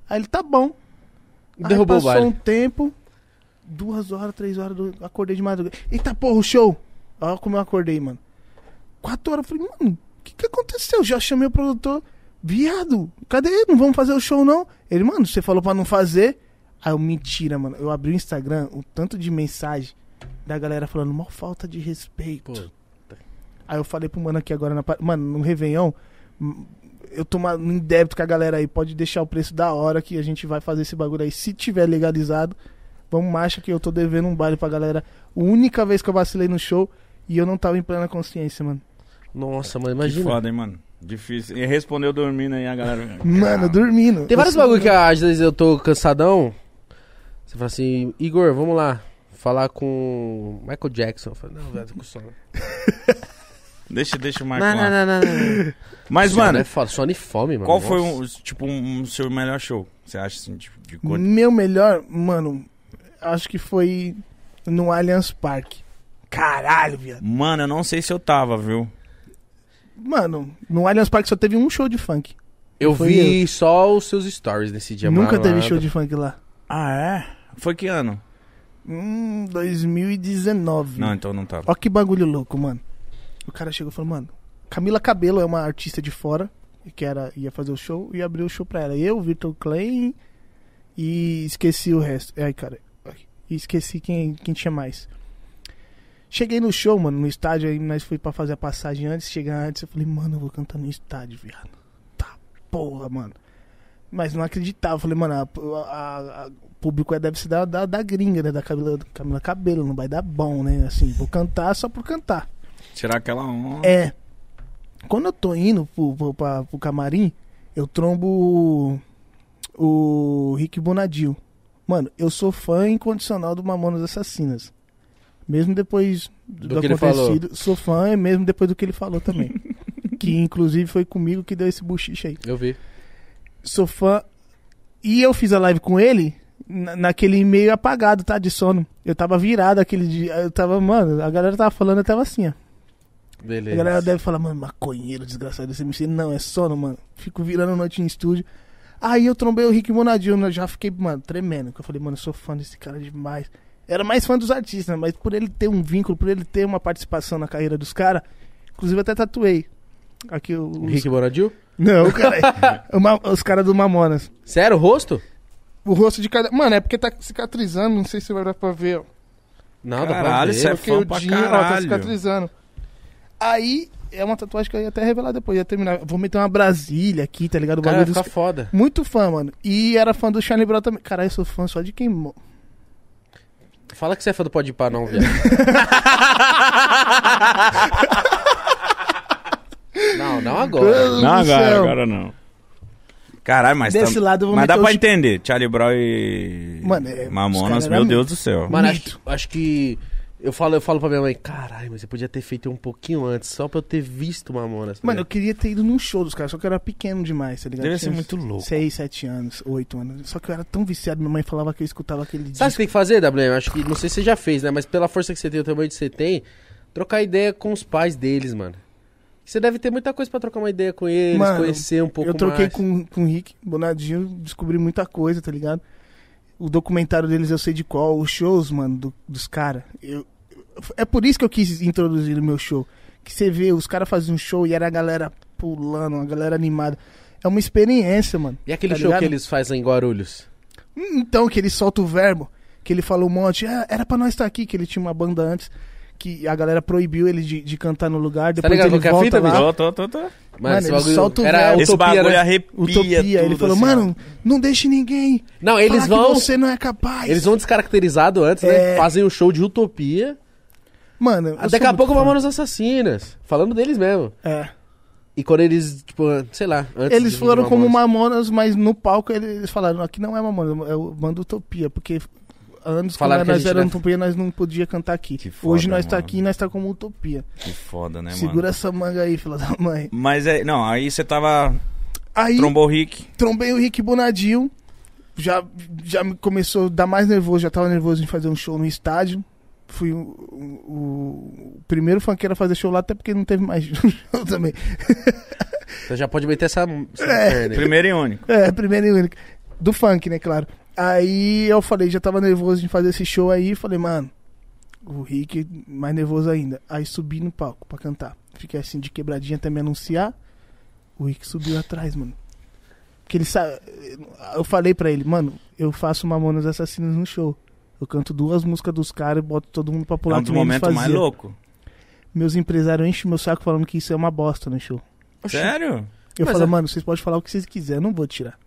Aí ele, tá bom. Aí Derrubou o passou baile. um tempo, duas horas, três horas, do- acordei de madrugada. Eita porra, o show! Olha como eu acordei, mano. Quatro horas, eu falei, mano, o que que aconteceu? Já chamei o produtor, viado, cadê ele? Não vamos fazer o show, não? Ele, mano, você falou pra não fazer. Aí eu, mentira, mano. Eu abri o Instagram, o tanto de mensagem da galera falando, mal falta de respeito. Pô, Aí eu falei pro mano aqui agora, na, mano, no Réveillon, eu tô em débito com a galera aí, pode deixar o preço da hora que a gente vai fazer esse bagulho aí. Se tiver legalizado, vamos marcha que eu tô devendo um baile pra galera. A única vez que eu vacilei no show e eu não tava em plena consciência, mano. Nossa, mano, Que imagina. foda, hein, mano. Difícil. E respondeu dormindo aí a galera. Mano, dormindo. Tem vários bagulho que às vezes eu tô cansadão. Você fala assim, Igor, vamos lá. Falar com Michael Jackson. Eu falo, não, velho, tô com sono. *laughs* Deixa, deixa o Não, Marco não, lá. não, não, não. *laughs* Mas, Sono mano, é foda, sono e fome, mano. qual foi, Nossa. um, tipo, um, seu melhor show? Você acha, assim, tipo, de cor? Meu melhor, mano, acho que foi no Allianz Parque. Caralho, viado. Mano, eu não sei se eu tava, viu? Mano, no Allianz Parque só teve um show de funk. Eu Foi vi só os seus stories nesse dia, Nunca teve malandro. show de funk lá. Ah, é? Foi que ano? Hum, 2019. Não, então não tava. Ó que bagulho louco, mano. O cara chegou e falou, mano, Camila Cabelo é uma artista de fora, que era, ia fazer o show e abriu o show pra ela. Eu, Vitor Klein e esqueci o resto. Ai, cara, esqueci quem, quem tinha mais. Cheguei no show, mano, no estádio, aí nós fui pra fazer a passagem antes, chegar antes, eu falei, mano, eu vou cantar no estádio, viado. Tá, porra, mano. Mas não acreditava, eu falei, mano, o público é, deve ser da, da, da gringa, né, da Camila, Camila Cabelo, não vai dar bom, né, assim, vou cantar só por cantar. Tirar aquela onda. É. Quando eu tô indo pro, pro, pra- pro camarim, eu trombo o, o Rick Bonadil. Mano, eu sou fã incondicional do Mamonas Assassinas. Mesmo depois do, Do que ele acontecido. Sou fã, é mesmo depois do que ele falou também. *laughs* que inclusive foi comigo que deu esse buchiche aí. Eu vi. Sou fã. E eu fiz a live com ele na- naquele meio apagado, tá? De sono. Eu tava virado aquele dia. Eu tava, mano, a galera tava falando, eu tava assim, ó. A Beleza. galera deve falar, mano, maconheiro, desgraçado esse MC. Não, é sono, mano. Fico virando noite em estúdio. Aí eu trombei o Rick Monadil, né? já fiquei, mano, tremendo. Eu falei, mano, eu sou fã desse cara demais. Era mais fã dos artistas, mas por ele ter um vínculo, por ele ter uma participação na carreira dos caras, inclusive eu até tatuei. Aqui o. os- Rick Bonadil? Não, cara. *laughs* o ma- os caras do Mamonas. Sério, o rosto? O rosto de cada. Mano, é porque tá cicatrizando, não sei se vai dar pra ver, ó. Não, dá pra Caralho, ver. isso é fã o pra Dinho, ó, tá caralho. cicatrizando. Aí, é uma tatuagem que eu ia até revelar depois, ia terminar. Vou meter uma Brasília aqui, tá ligado? O Cara, bagulho dos... foda. Muito fã, mano. E era fã do Charlie Brown também. Caralho, eu sou fã só de quem. mo- Fala que você é fã do Pode Pá, não, viado. *laughs* não, não agora. Deus Não, do agora, céu. agora não. Caralho, mas, Desse tam- lado eu vou mas dá pra os- entender. Charlie Brown e Mano, é, os Mamonas, caras meu eram Deus do céu. Mano, acho, acho que Eu falo, eu falo pra minha mãe, caralho, mas você podia ter feito um pouquinho antes, só pra eu ter visto Mamonas. tá Mano, eu queria ter ido num show dos caras, só que eu era pequeno demais, tá ligado? Deve ser muito louco. 6, 7 anos, 8 anos. Só que eu era tão viciado, minha mãe falava que eu escutava aquele Sabe o que disco. você tem que fazer, WM? Acho que, não sei se você já fez, né? Mas pela força que você tem, o tamanho que você tem, trocar ideia com os pais deles, mano. Você deve ter muita coisa pra trocar uma ideia com eles, Mano, conhecer um pouco Eu troquei mais. com, com o Rick Bonadinho, descobri muita coisa, tá ligado? O documentário deles eu sei de qual, os shows, mano, do- dos caras. É por isso que eu quis introduzir o meu show. Que você vê, os caras faziam um show e era a galera pulando, a galera animada. É uma experiência, mano. E aquele tá show ligado? que eles fazem em Guarulhos? Então, que ele solta o verbo, que ele falou um monte, "Ah, era pra nós estar aqui, que ele tinha uma banda antes, que a galera proibiu ele de, de cantar no lugar, depois ligado ele é volta fita, lá. Tô, tô, tô, tô. Mano, esse ele bagulho solta o era. Esse utopia, bagulho né? arrepia Utopia, ele falou, assim, mano, não deixe ninguém Não, eles falar vão. que você não é capaz. Eles vão descaracterizado antes, né? É. Fazem um show de utopia. Mano, eu Daqui sou a pouco fã. Mamonas Assassinas. Falando deles mesmo. É. E quando eles, tipo, sei lá, antes Eles foram como Mamonas. Mamonas, mas no palco eles falaram, aqui não é Mamonas, é o banda Utopia, porque antes Falaram quando nós era não- Utopia, nós não podia cantar aqui. Que foda, Hoje nós tá mano. aqui e nós tá como Utopia. Que foda, né, Segura mano? essa manga aí, filha da mãe. Mas é. Não, aí você tava. Aí Trombou o Rick. trombei o Rick Bonadil, já, já me começou a dar mais nervoso, já tava nervoso em fazer um show no estádio. Fui o, o- o primeiro funkeiro a fazer show lá, até porque não teve mais *laughs* show também. Você já pode meter essa, essa É. Primeiro e único. É, primeiro e único. Do funk, né, claro. Aí eu falei, já tava nervoso de fazer esse show aí, falei, mano, o Rick mais nervoso ainda. Aí subi no palco pra cantar. Fiquei assim de quebradinha até me anunciar. O Rick subiu atrás, mano. Porque ele sabe. Eu falei pra ele, mano, eu faço Mamonas Assassinas no show. Eu canto duas músicas dos caras e boto todo mundo pra É pular um dos momentos mais loucos. Meus empresários enchem meu saco falando que isso é uma bosta no show. Sério? Eu Mas falo, é- mano, vocês podem falar o que vocês quiserem, eu não vou tirar.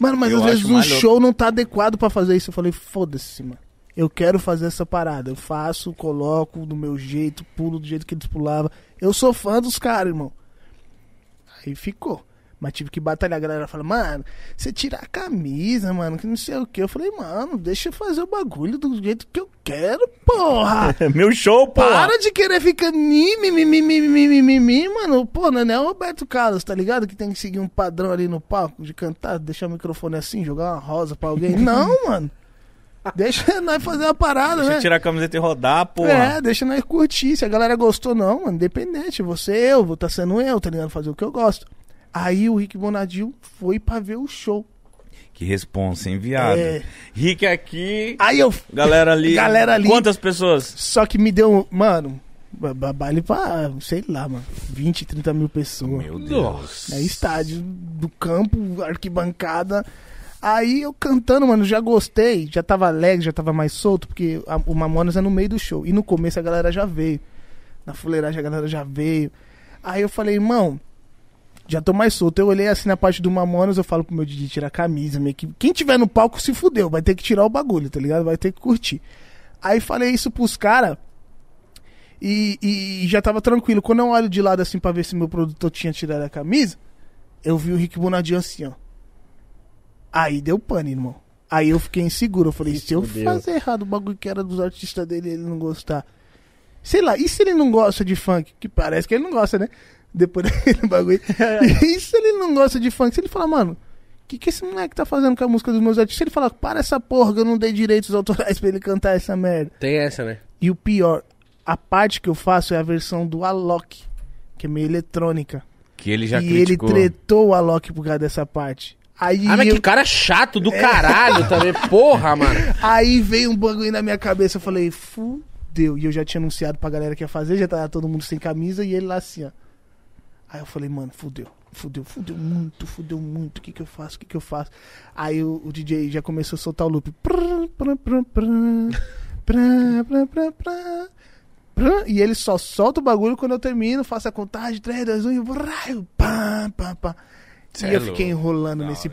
Mano, mas Eu às vezes um louco. show não tá adequado pra fazer isso. Eu falei, foda-se, mano. Eu quero fazer essa parada. Eu faço, coloco do meu jeito, pulo do jeito que eles pulavam. Eu sou fã dos caras, irmão. Aí ficou. Mas tive que batalhar. A galera fala, mano, você tira a camisa, mano, que não sei o que. Eu falei, mano, deixa eu fazer o bagulho do jeito que eu quero, porra. *laughs* Meu show, pô! Para de querer ficar mimi, mimi, mimi, mimi, mimi, mano. Pô, não é o Roberto Carlos, tá ligado? Que tem que seguir um padrão ali no palco de cantar, deixar o microfone assim, jogar uma rosa pra alguém. *laughs* Não, mano. Deixa *laughs* nós fazer uma parada, Deixa né? eu tirar a camiseta e rodar, pô. É, deixa nós curtir. Se a galera gostou, não, mano. Independente. Você eu, vou tá sendo eu, tá ligado? Fazer o que eu gosto. Aí o Rick Bonadil foi pra ver o show. Que responsa, hein, viado? É. Rick aqui, Aí eu. galera ali. Galera ali. Quantas pessoas? Só que me deu. Mano, ba- ba- baile pra, sei lá, mano. 20, 30 mil pessoas. Meu Deus. É estádio do campo, arquibancada. Aí eu cantando, mano, já gostei, já tava alegre, já tava mais solto, porque a- o Mamonas é no meio do show. E no começo a galera já veio. Na fuleiragem a galera já veio. Aí eu falei, irmão, já tô mais solto. Eu olhei assim na parte do Mamonas, eu falo pro meu DJ tirar a camisa, meio que. Quem tiver no palco se fudeu, vai ter que tirar o bagulho, tá ligado? Vai ter que curtir. Aí falei isso pros caras. E, e já tava tranquilo. Quando eu olho de lado assim pra ver se meu produtor tinha tirado a camisa, eu vi o Rick Bonadinho assim, ó. Aí deu pane, irmão. Aí eu fiquei inseguro. Eu falei, se eu Fudeu. fazer errado o bagulho que era dos artistas dele e ele não gostar. Sei lá, e se ele não gosta de funk? Que parece que ele não gosta, né? Depois *laughs* daquele bagulho. e se ele não gosta de funk? Se ele falar, mano, o que, que esse moleque tá fazendo com a música dos meus artistas? Se ele falar, para essa porra, que eu não dei direitos autorais pra ele cantar essa merda. Tem essa, né? E o pior, a parte que eu faço é a versão do Alok, que é meio eletrônica. Que ele já e ele criticou. tretou o Alok por causa dessa parte. Aí, Ah, mas eu- que cara chato do caralho também. *laughs* Porra, mano. aí veio um bagulho na minha cabeça, eu falei, fudeu. E eu já tinha anunciado pra galera que ia fazer, já tava todo mundo sem camisa e ele lá assim, ó. Aí eu falei, mano, fudeu, fudeu, fudeu muito, fudeu muito, o que que eu faço, o que que eu faço? Aí o, o DJ já começou a soltar o loop. E ele só solta o bagulho quando eu termino, faço a contagem, 3, 2, 1 e eu e eu fiquei enrolando nesse.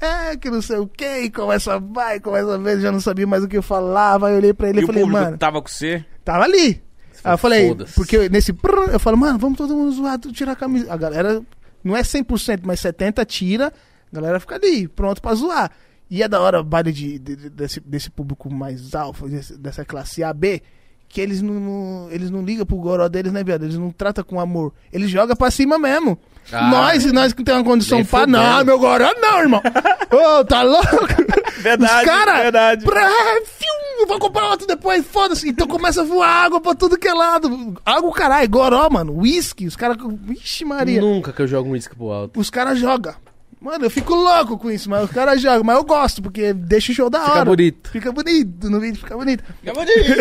É, que não sei o que, e começa, vai, começa a ver, já não sabia mais o que eu falava. Aí eu olhei pra ele e, e falei, mano. tava com você? Tava ali. Aí eu falei, porque nesse prrr, eu falo, mano, vamos todo mundo zoar, tu tirar a camisa. A galera, não é 100%, mas 70% tira, a galera fica ali, pronto pra zoar. E é da hora baile de, de- de- desse, desse público mais alfa, desse- dessa classe A, B, que eles não, não- eles não ligam pro goró deles, né, viado? Eles não tratam com amor. Eles jogam pra cima mesmo. Ah, nós, nós que tem uma condição fudendo. Não, meu goró não, irmão. Ô, tá louco? *laughs* Verdade, Os cara, verdade. Pra, fium, eu vou comprar outro depois, foda-se. Então começa a voar água pra tudo que é lado. Água, caralho, goró, mano. Whisky, os caras... Vixe Maria. Nunca que eu jogo um uísque pro alto. Os caras jogam. Mano, eu fico louco com isso, mas os caras jogam. Mas eu gosto, porque deixa o show da Fica hora. bonito. Fica bonito, no vídeo fica bonito. Acabou de ir.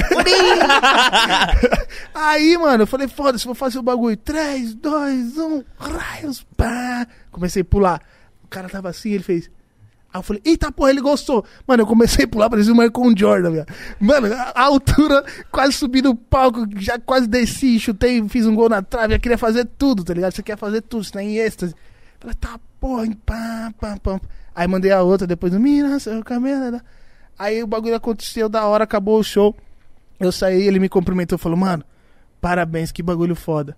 Aí, mano, eu falei, foda-se, vou fazer o bagulho. 3, 2, 1, raios, pá. Comecei a pular. O cara tava assim, ele fez. Aí eu falei, eita porra, ele gostou. Mano, eu comecei a pular, parecia o Michael Jordan, velho. Mano, a a altura, quase subi no palco, já quase desci, chutei, fiz um gol na trave, já queria fazer tudo, tá ligado? Você quer fazer tudo, você tá em êxtase. Falei, tá porra, pá, pá, pá. Aí mandei a outra depois do Mira, seu cabelo. Aí o bagulho aconteceu, da hora, acabou o show. Eu saí, ele me cumprimentou, falou, mano, parabéns, que bagulho foda.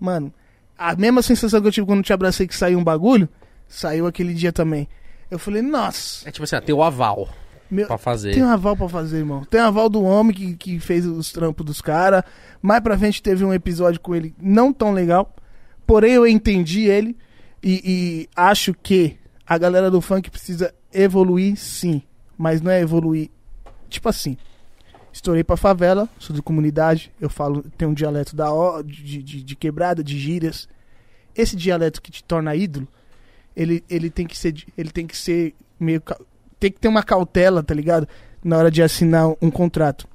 Mano, a mesma sensação que eu tive quando te abracei que saiu um bagulho, saiu aquele dia também. Eu falei, nossa, É tipo assim, ó, tem o aval meu, pra fazer. tem um aval pra fazer, irmão. Tem um aval do homem que, que fez os trampos dos caras. Mais pra frente teve um episódio com ele não tão legal. Porém, eu entendi ele. E, e acho que a galera do funk precisa evoluir, sim. Mas não é evoluir. Tipo assim. Estourei pra favela, sou de comunidade. Eu falo, tenho um dialeto da ho- de, de, de quebrada, de gírias. Esse dialeto que te torna ídolo, ele, ele tem que ser. Ele tem que ser meio. Tem que ter uma cautela, tá ligado? Na hora de assinar um, contrato.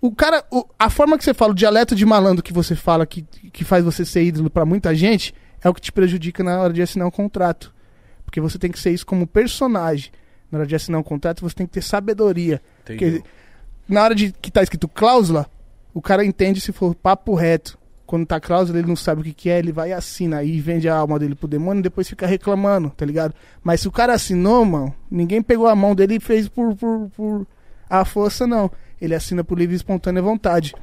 O cara. o- a forma que você fala, o dialeto de malandro que você fala, que, que faz você ser ídolo pra muita gente, é o que te prejudica na hora de assinar um contrato. Porque você tem que ser isso como personagem. Na hora de assinar um contrato, você tem que ter sabedoria. Entendeu? Porque na hora de que tá escrito cláusula, o cara entende se for papo reto. Quando tá cláusula, ele não sabe o que, que é, ele vai e assina e vende a alma dele pro demônio e depois fica reclamando, tá ligado? Mas se o cara assinou, mano, ninguém pegou a mão dele e fez por, por, por a força, não. Ele assina por livre e espontânea vontade.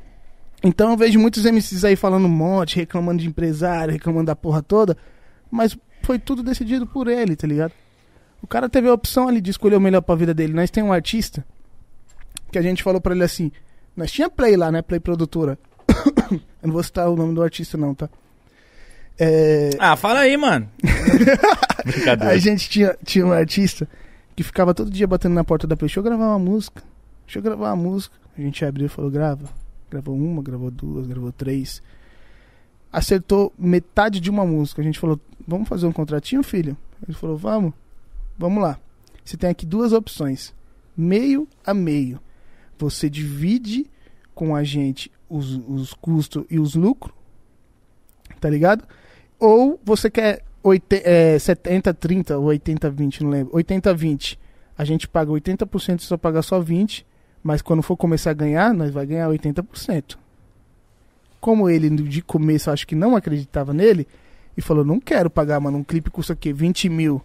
Então eu vejo muitos MCs aí falando um monte, reclamando de empresário, reclamando da porra toda, mas foi tudo decidido por ele, tá ligado? O cara teve a opção ali de escolher o melhor pra vida dele. Nós tem um artista que a gente falou pra ele assim, nós tinha Play lá, né? Play produtora. *coughs* Eu não vou citar o nome do artista não, tá? É, Ah, fala aí, mano. *laughs* Brincadeira. a gente tinha, tinha um artista que ficava todo dia batendo na porta da Play. Deixa eu gravar uma música. Deixa eu gravar uma música. A gente abriu e falou, grava. Gravou uma, gravou duas, gravou três. Acertou metade de uma música. A gente falou, vamos fazer um contratinho, filho? Ele falou, vamos. Vamos lá. Você tem aqui duas opções. Meio a meio. Você divide com a gente os, os custos e os lucros. Tá ligado? Ou você quer oite- é, 70, 30 ou 80, 20, não lembro. 80, 20. A gente paga 80% e só paga só 20. Mas quando for começar a ganhar, nós vai ganhar 80%. Como ele de começo acho que não acreditava nele, e falou, não quero pagar, mano, um clipe custa o quê? 20 mil.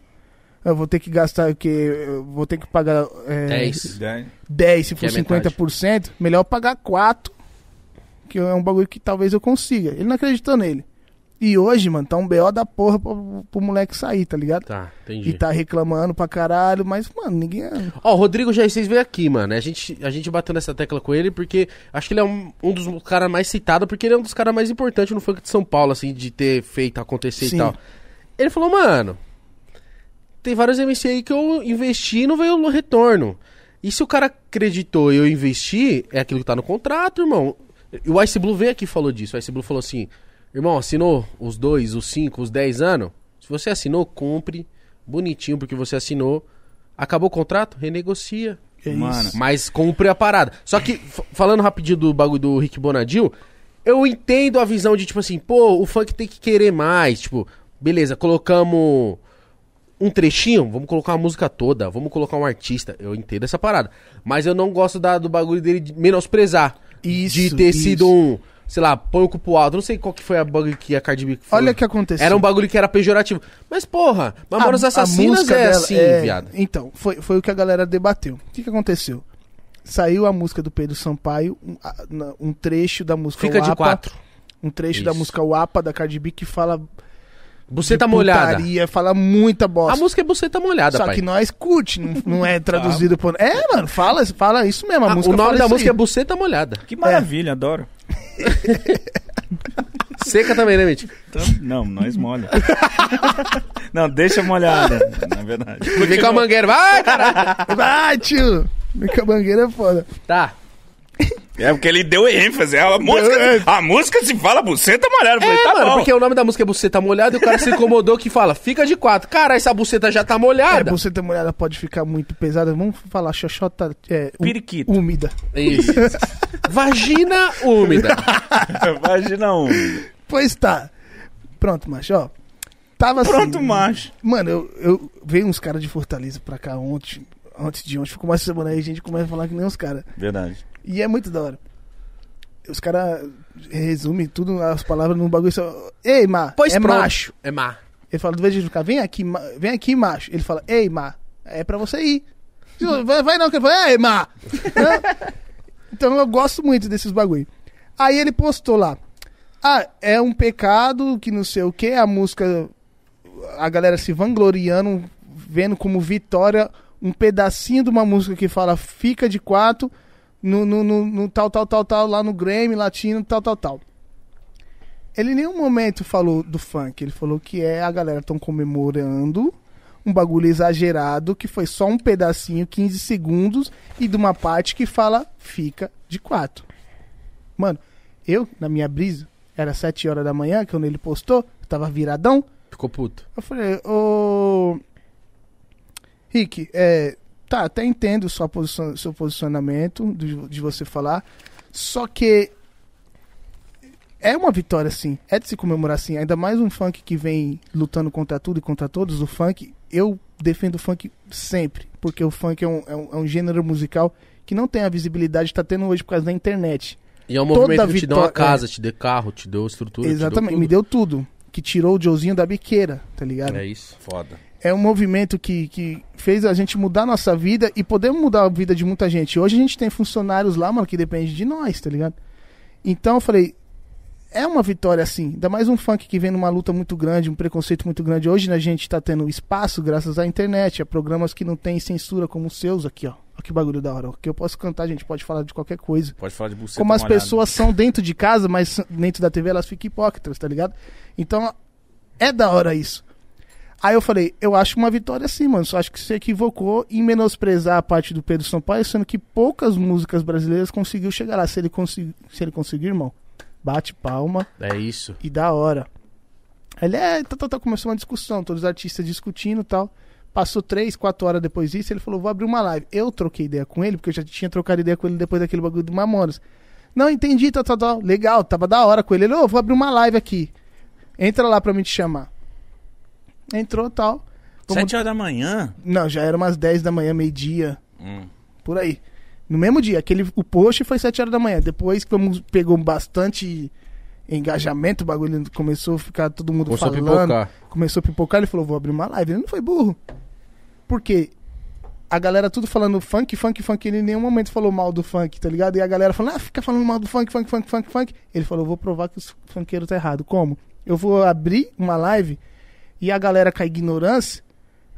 Eu vou ter que gastar o quê? Eu vou ter que pagar é, 10. 10 se Que for é metade. 50%, melhor eu pagar 4, que é um bagulho que talvez eu consiga. Ele não acreditou nele. E hoje, mano, tá um BO da porra pro, pro moleque sair, tá ligado? Tá, E entendi. tá reclamando pra caralho, mas, mano, ninguém. é- Ó, o Rodrigo G6 veio aqui, mano. A gente, a gente bateu nessa tecla com ele porque acho que ele é um, um dos caras mais citados, porque ele é um dos caras mais importantes no funk de São Paulo, assim, de ter feito acontecer Sim. e tal. Ele falou, mano, tem vários MC aí que eu investi e não veio o retorno. E se o cara acreditou e eu investi, é aquilo que tá no contrato, irmão. E o Ice Blue veio aqui e falou disso. O Ice Blue falou assim: irmão, assinou os dois, os cinco, os dez anos? Se você assinou, cumpre. Bonitinho, porque você assinou. Acabou o contrato? Renegocia. É Mano, isso. Mas cumpre a parada. Só que, falando rapidinho do bagulho do Rick Bonadil, eu entendo a visão de, tipo assim, pô, o funk tem que querer mais. Tipo, beleza, colocamos um trechinho, vamos colocar uma música toda, vamos colocar um artista. Eu entendo essa parada. Mas eu não gosto da- do bagulho dele de menosprezar. Isso, de ter isso. sido um, sei lá, põe o cupo alto. Não sei qual que foi a bagulho que a Cardi B falou. Olha o que aconteceu. Era um bagulho que era pejorativo. Mas, porra, Mamonas A- Assassinas é dela assim, é- viado. Então, foi, foi o que a galera debateu. O que, que aconteceu? Saiu a música do Pedro Sampaio, um, um trecho da música Fica de Wapa, quatro. Um trecho da Isso. música Wapa da Cardi B que fala Buceta molhada. putaria, fala muita bosta. A música é buceta molhada, Só pai. que nós curte, não, não é *laughs* traduzido por. É, mano, fala, fala isso mesmo. A Ah, música o nome fala da isso música é aí. buceta molhada. Que maravilha, adoro. *laughs* Seca também, né, Mitch? Então, não, nós molha. *laughs* não, deixa molhada, na verdade. Vem com a mangueira, vai, caralho. Vai, tio! Mica Bangueira é foda. Tá. É porque ele deu ênfase. A música, a música se fala buceta molhada. Eu falei, É, tá mano, bom. porque o nome da música é buceta molhada e o cara se incomodou que fala, fica de quatro. Cara, essa buceta já tá É, molhada. você ter molhada pode ficar muito pesada. Vamos falar xoxota é, Periquito. úmida. Isso. Vagina úmida. *laughs* Imagina um. Pois tá. Pronto, macho, ó. Tava assim. Pronto, macho. Mano, eu, eu veio uns caras de Fortaleza pra cá ontem. Antes de ontem, ficou uma semana aí, a gente começa a falar que nem os caras. Verdade. E é muito da hora. Os caras resumem tudo, as palavras num bagulho só. Ei, ma, Pois é pronto. macho. É má. Ele fala, do vez de ficar, vem aqui, ma- vem aqui, macho. Ele fala, ei, ma, é pra você ir. *laughs* Vai, vai não, que ele fala, ei, ma. então eu gosto muito desses bagulho. Aí ele postou lá, ah, é um pecado que não sei o que, a música, a galera se vangloriando, vendo como vitória um pedacinho de uma música que fala fica de quatro no, no, no, no tal, tal, tal, tal, lá no Grammy latino, tal, tal, tal. Ele em nenhum momento falou do funk, ele falou que é a galera tão comemorando um bagulho exagerado que foi só um pedacinho, 15 segundos, e de uma parte que fala fica de quatro. Mano, eu, na minha brisa, era 7 horas da manhã, quando ele postou, tava viradão. Ficou puto. Eu falei, ô. Rick, é. Tá, até entendo sua posição, seu posicionamento de, de você falar. Só que. É uma vitória, sim. É de se comemorar, sim. Ainda mais um funk que vem lutando contra tudo e contra todos. O funk, eu defendo o funk sempre. Porque o funk é um, é um, é um gênero musical que não tem a visibilidade que tá tendo hoje por causa da internet. E é um Toda movimento que te deu uma vitória- casa, te deu carro, te deu estrutura. Exatamente, te me deu deu tudo. Que tirou o Joezinho da biqueira, tá ligado? É isso. Foda. É um movimento que, que fez a gente mudar a nossa vida e podemos mudar a vida de muita gente. Hoje a gente tem funcionários lá, mano, que depende de nós, tá ligado? Então eu falei, é uma vitória assim. Ainda mais um funk que vem numa luta muito grande, um preconceito muito grande. Hoje a gente tá tendo espaço graças à internet, a programas que não tem censura como os seus aqui, ó. Olha que bagulho da hora. Que eu posso cantar, a gente pode falar de qualquer coisa. Pode falar de buceta Como as molhada. pessoas são dentro de casa, mas dentro da TV elas ficam hipócritas, tá ligado? Então, é da hora isso. Aí eu falei, eu acho uma vitória sim, mano. Só acho que você equivocou em menosprezar a parte do Pedro Sampaio, sendo que poucas músicas brasileiras conseguiu chegar lá. Se ele, consegui, se ele conseguir, irmão, bate palma É isso. e da hora. Ele é, tá, tá, tá, começou uma discussão, todos os artistas discutindo e tal. Passou três, quatro horas depois disso, ele falou, vou abrir uma live. Eu troquei ideia com ele, porque eu já tinha trocado ideia com ele depois daquele bagulho do Mamonas. Não, entendi, tal, tal, tal. Legal, tava da hora com ele. Ele, ô, vou abrir uma live aqui. Entra lá pra me te chamar. Entrou tal. Vamos- Sete horas da manhã? Não, já era umas 10 da manhã, meio-dia, Hum. por aí. No mesmo dia, aquele, o post foi 7 horas da manhã. Depois que vamos- pegou bastante engajamento, o bagulho começou a ficar todo mundo Começou a falando. pipocar. Começou a pipocar, ele falou, vou abrir uma live. Ele não foi burro. Por quê? A galera tudo falando funk, funk, funk. Ele em nenhum momento falou mal do funk, tá ligado? E a galera falando, ah, fica falando mal do funk, funk, funk, funk, funk. Ele falou, vou provar que os funkeiros tá errado. Como? Eu vou abrir uma live e a galera com a ignorância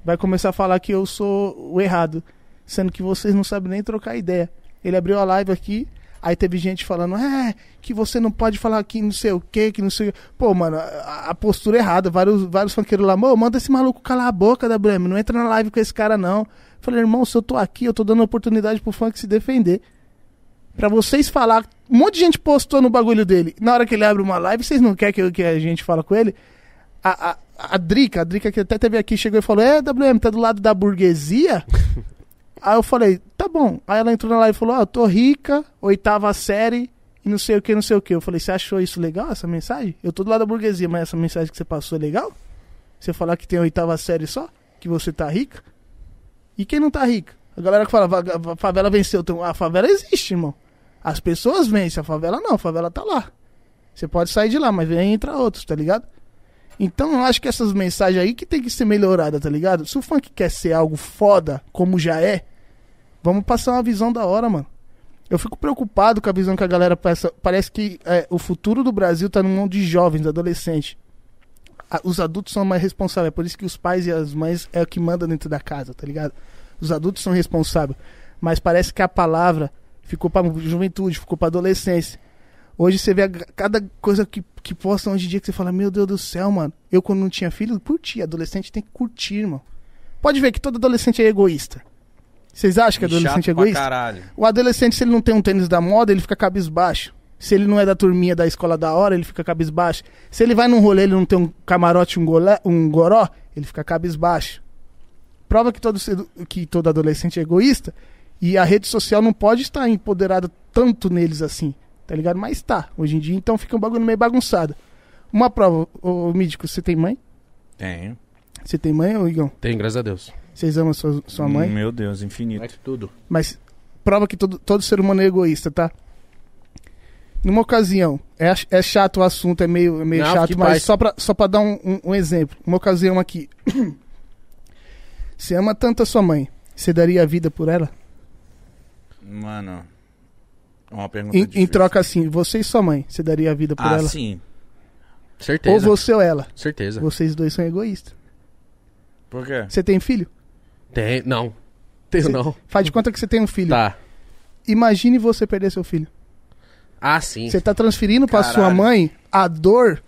vai começar a falar que eu sou o errado. Sendo que vocês não sabem nem trocar ideia. Ele abriu a live aqui, aí teve gente falando, é, que você não pode falar que não sei o que, que não sei o. Pô, mano, a, postura errada. Vários, vários funkeiros lá, mô, manda esse maluco calar a boca da Brema, não entra na live com esse cara não. Falei, irmão, se eu tô aqui, eu tô dando oportunidade pro funk se defender. Pra vocês falar, um monte de gente postou no bagulho dele. Na hora que ele abre uma live, vocês não querem que, que a gente fala com ele? A, a, a Drica, a Drica que até teve aqui, chegou e falou: É, WM, tá do lado da burguesia? *laughs* Aí eu falei: Tá bom. Aí ela entrou na live e falou: Ah, eu tô rica, oitava série e não sei o que, não sei o que. Eu falei: Você achou isso legal, essa mensagem? Eu tô do lado da burguesia, mas essa mensagem que você passou é legal? Você falar que tem oitava série só? Que você tá rica? E quem não tá rica? A galera que fala, "Va- a favela venceu. A favela existe, irmão. As pessoas vencem, a favela não, a favela tá lá. Você pode sair de lá, mas vem entra outros, tá ligado? Então eu acho que essas mensagens aí que tem que ser melhorada, tá ligado? Se o funk quer ser algo foda, como já é, vamos passar uma visão da hora, mano. Eu fico preocupado com a visão que a galera passa. Parece que é, o futuro do Brasil tá no mão de jovens, adolescentes. os adultos são mais responsáveis. É por isso que os pais e as mães é o que manda dentro da casa, tá ligado? Os adultos são responsáveis. Mas parece que a palavra ficou pra juventude, ficou pra adolescência. Hoje você vê a- cada coisa que, que postam hoje em dia que você fala, meu Deus do céu, mano. Eu, quando não tinha filho, curtia. Adolescente tem que curtir, irmão. Pode ver que todo adolescente é egoísta. Vocês acham que adolescente é egoísta? caralho. O adolescente, se ele não tem um tênis da moda, ele fica cabisbaixo. Se ele não é da turminha da escola da hora, ele fica cabisbaixo. Se ele vai num rolê, ele não tem um camarote, um, golé, um goró, ele fica cabisbaixo. Prova que todo, que todo adolescente é egoísta. E a rede social não pode estar empoderada tanto neles assim, tá ligado? Mas tá, hoje em dia, então fica um bagulho meio bagunçado. Uma prova, ô, ô Mídico, você tem mãe? Tenho. Você tem mãe, ô Igão? Tem, graças a Deus. Vocês amam sua, sua mãe? Meu Deus, infinito. É tudo. Mas prova que todo, todo ser humano é egoísta, tá? Numa ocasião, é, é chato o assunto, é meio, é meio Não, chato, mas paz. só pra, só pra dar um, um- um exemplo. Uma ocasião aqui. *coughs* Você ama tanto a sua mãe, você daria a vida por ela? Mano. É Uma pergunta Em, em troca assim, você e sua mãe, você daria a vida por Ah, ela? sim. Ou Certeza. você ou ela? Certeza. Vocês dois são egoístas. Por quê? Você tem filho? Tem. Não. Tenho Cê- não. Faz de conta que você tem um filho. Tá. Imagine você perder seu filho. Ah, sim. Você tá transferindo pra Caralho. sua mãe a dor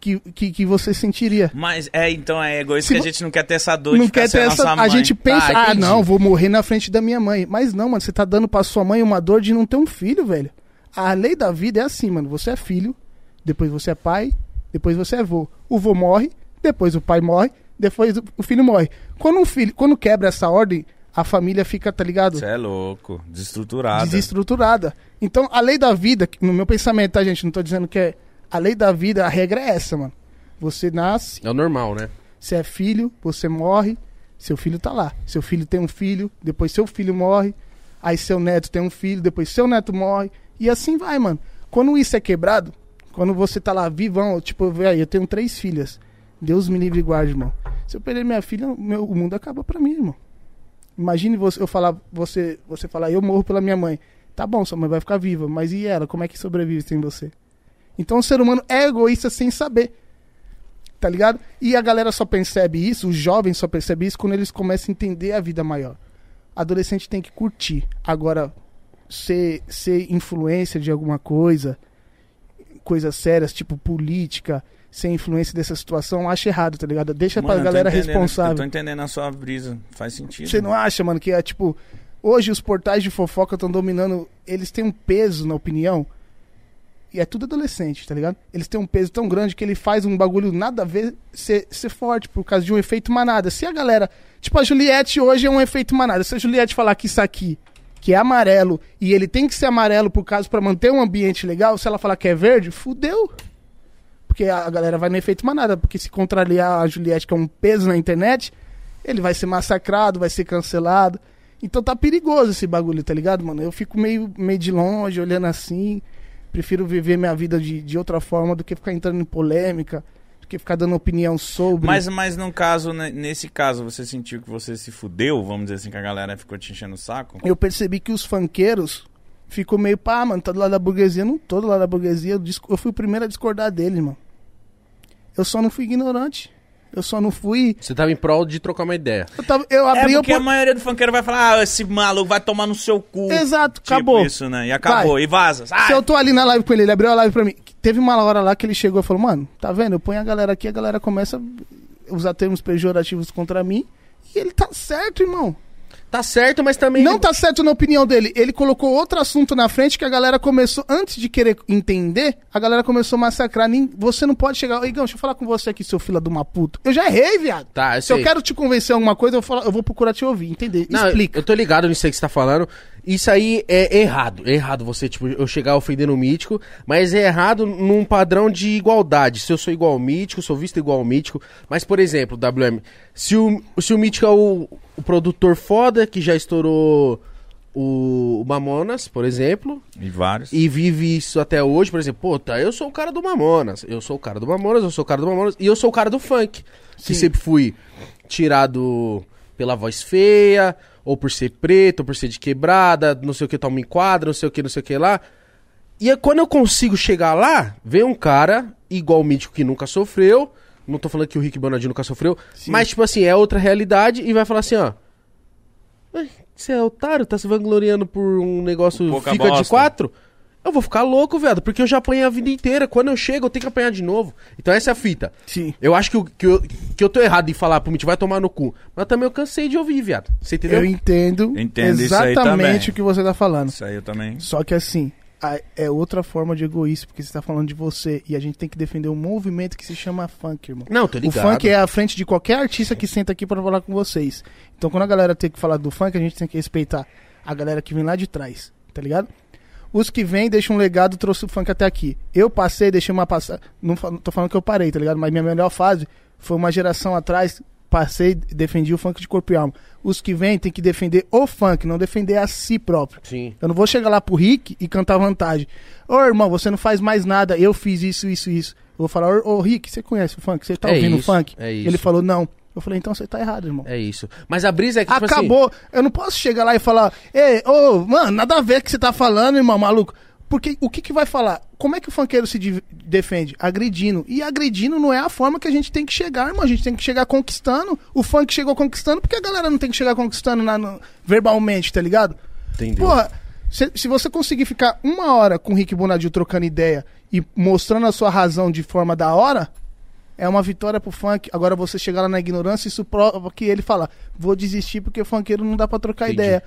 que, que, que você sentiria. Mas é, então é egoísta Se que a gente não quer ter essa dor não de ficar quer sem ter a essa. A mãe. gente pensa, Tá, ah, não, vou morrer na frente da minha mãe. Mas não, mano, você tá dando pra sua mãe uma dor de não ter um filho, velho. A lei da vida é assim, mano. Você é filho, depois você é pai, depois você é vô. O vô morre, depois o pai morre, depois o- o filho morre. Quando um filho, quando quebra essa ordem, a família fica, tá ligado? Você é louco. Desestruturada. Desestruturada. Então, a lei da vida, no meu pensamento, tá, gente? Não tô dizendo que é. A lei da vida, a regra é essa, mano. Você nasce, É o normal, né? você é filho, você morre, seu filho tá lá. Seu filho tem um filho, depois seu filho morre, aí seu neto tem um filho, depois seu neto morre, e assim vai, mano. Quando isso é quebrado, quando você tá lá vivão, tipo, velho, eu tenho três filhas. Deus me livre e guarde, irmão. Se eu perder minha filha, o meu- o mundo acaba pra mim, irmão. Imagine você, eu falar, você, você falar, eu morro pela minha mãe. Tá bom, sua mãe vai ficar viva, mas e ela? Como é que sobrevive sem você? Então o ser humano é egoísta sem saber. Tá ligado? E a galera só percebe isso, os jovens só percebem isso quando eles começam a entender a vida maior. Adolescente tem que curtir. Agora, ser, ser influência de alguma coisa, coisas sérias, tipo política, ser influência dessa situação, acho errado, tá ligado? Deixa Mano, pra galera entendendo- Eu responsável. tô entendendo a sua brisa. Faz sentido. Você não acha, mano, que é tipo. Hoje os portais de fofoca estão dominando. Eles têm um peso na opinião. E é tudo adolescente, tá ligado? Eles têm um peso tão grande que ele faz um bagulho nada a ver ser, ser forte, por causa de um efeito manada. Se a galera. Tipo, a Juliette hoje é um efeito manada. Se a Juliette falar que isso aqui, que é amarelo, e ele tem que ser amarelo por causa pra manter um ambiente legal, se ela falar que é verde, fudeu. Porque a a galera vai no efeito manada. Porque se contrariar a Juliette, que é um peso na internet, ele vai ser massacrado, vai ser cancelado. Então tá perigoso esse bagulho, tá ligado, mano? Eu fico meio, meio de longe, olhando assim. Prefiro viver minha vida de, de outra forma do que ficar entrando em polêmica, do que ficar dando opinião sobre. Mas, mas no caso, né, nesse caso, você sentiu que você se fudeu, vamos dizer assim, que a galera ficou te enchendo o saco? eu percebi que os funkeiros ficou meio, pá, mano, tá do lado da burguesia. Não tô do lado da burguesia, eu fui o primeiro a discordar deles, mano. Eu só não fui ignorante. Eu só não fui. Você tava em prol de trocar uma ideia. Eu, tava, eu abri é a porque a por... maioria do funkeiro vai falar, ah, esse maluco vai tomar no seu cu. Exato, Tipo acabou. isso, né? E acabou, Vai. e vaza. Se Ah, eu tô ali na live com ele, ele abriu a live pra mim. Teve uma hora lá que ele chegou e falou, mano, tá vendo? Eu ponho a galera aqui, a galera começa a usar termos pejorativos contra mim. E ele tá certo, irmão. Tá certo, mas também. Não tá certo na opinião dele. Ele colocou outro assunto na frente que a galera começou, antes de querer entender, a galera começou a massacrar. Nem, você não pode chegar. Igão, deixa eu falar com você aqui, seu filho de uma puta. Eu já errei, viado. Tá, eu Se eu quero te convencer em alguma coisa, eu, falo, eu vou procurar te ouvir, entender? Não, Explica. eu tô ligado nisso aí que você tá falando. Isso aí é errado. É errado você, tipo, eu chegar ofendendo o mítico, mas é errado num padrão de igualdade. Se eu sou igual ao mítico, sou visto igual ao mítico. Mas, por exemplo, WM, se o, se o mítico é o, o produtor foda que já estourou o, o Mamonas, por exemplo, E vários. e vive isso até hoje, por exemplo, pô, tá, eu sou o cara do Mamonas, eu sou o cara do Mamonas, eu sou o cara do Mamonas, e eu sou o cara do funk, que Sim. sempre fui tirado pela voz feia, ou por ser preto, ou por ser de quebrada, não sei o que, toma em quadra, não sei o que, não sei o que lá. E aí, quando eu consigo chegar lá, vem um cara, igual o mítico que nunca sofreu, Não tô falando que o Rick Bonadinho nunca sofreu. Mas, tipo assim, é outra realidade e vai falar assim, ó. "Ué, Você é otário? Tá se vangloriando por um negócio pouca fica de bosta." quatro? Eu vou ficar louco, viado, porque eu já apanhei a vida inteira. Quando eu chego, eu tenho que apanhar de novo. Então essa é a fita. Sim. Eu acho que, eu- que, eu, que eu tô errado em falar pro Mitch, vai tomar no cu. Mas também eu cansei de ouvir, viado. Você entendeu? Eu entendo, Entendo isso aí exatamente o que você tá falando. Isso aí eu também. Só que assim, é outra forma de egoísmo, porque você tá falando de você. E a gente tem que defender um movimento que se chama funk, irmão. Não, tô O ligado. funk é à frente de qualquer artista que senta aqui pra falar com vocês. Então quando a galera tem que falar do funk, a gente tem que respeitar a galera que vem lá de trás, tá ligado? Os que vêm deixam um legado, trouxe o funk até aqui. Eu passei, deixei uma passada. Não tô falando que eu parei, tá ligado? Mas minha melhor fase foi uma geração atrás. Passei, defendi o funk de corpo e alma. Os que vêm tem que defender o funk, não defender a si próprio. Sim. Eu não vou chegar lá pro Rick e cantar vantagem. Ô, irmão, você não faz mais nada, eu fiz isso, isso, isso. Eu vou falar, ô, ô, Rick, você conhece o funk? Você tá É ouvindo isso, o funk? é isso. Ele falou, não. Eu falei, então você tá errado, irmão. É isso. Mas a brisa é que, tipo assim... Acabou. Eu não posso chegar lá e falar, ei, ô, mano, nada a ver com o que você tá falando, irmão, maluco. Porque o que que vai falar? Como é que o funkeiro se defende? Agredindo. E agredindo não é a forma que a gente tem que chegar, irmão. A gente tem que chegar conquistando. O funk chegou conquistando, porque a galera não tem que chegar conquistando na- no- verbalmente, tá ligado? Entendeu? Porra, se, se você conseguir ficar uma hora com o Rick Bonadil trocando ideia e mostrando a sua razão de forma da hora, é uma vitória pro funk. Agora você chegar lá na ignorância, isso prova que ele fala, vou desistir porque funkeiro não dá pra trocar Entendi. ideia.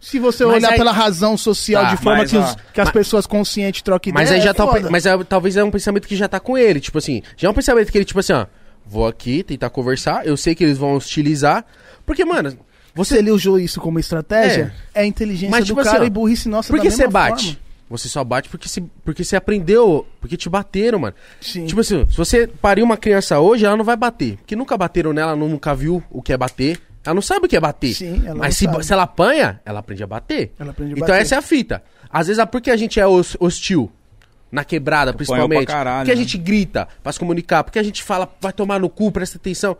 Se você Mas olhar aí- pela razão social Tá, de forma mas, que, os- que as pessoas conscientes trocam ideia, Mas aí já é tá. Mas é- talvez é um pensamento que já tá com ele. Tipo assim, já é um pensamento que ele, tipo assim, ó. Vou aqui tentar conversar. Eu sei que eles vão hostilizar. Porque, mano, você. ele usou isso como estratégia, é, a inteligência Mas, do tipo assim, cara ó, e burrice nossa Por que você bate? forma. Você só bate porque você, porque você aprendeu. Porque te bateram, mano. Sim. Tipo assim, se você parir uma criança hoje, ela não vai bater. Porque nunca bateram nela, nunca viu o que é bater. Ela não sabe o que é bater. Sim, ela não Mas se, sabe. se ela apanha, ela aprende a bater. Ela aprende a então bater. essa é a fita. Às vezes é porque a gente é hos- hostil. Na quebrada, principalmente. pra caralho, porque a né? gente grita pra se comunicar. Porque a gente fala, vai tomar no cu, presta atenção.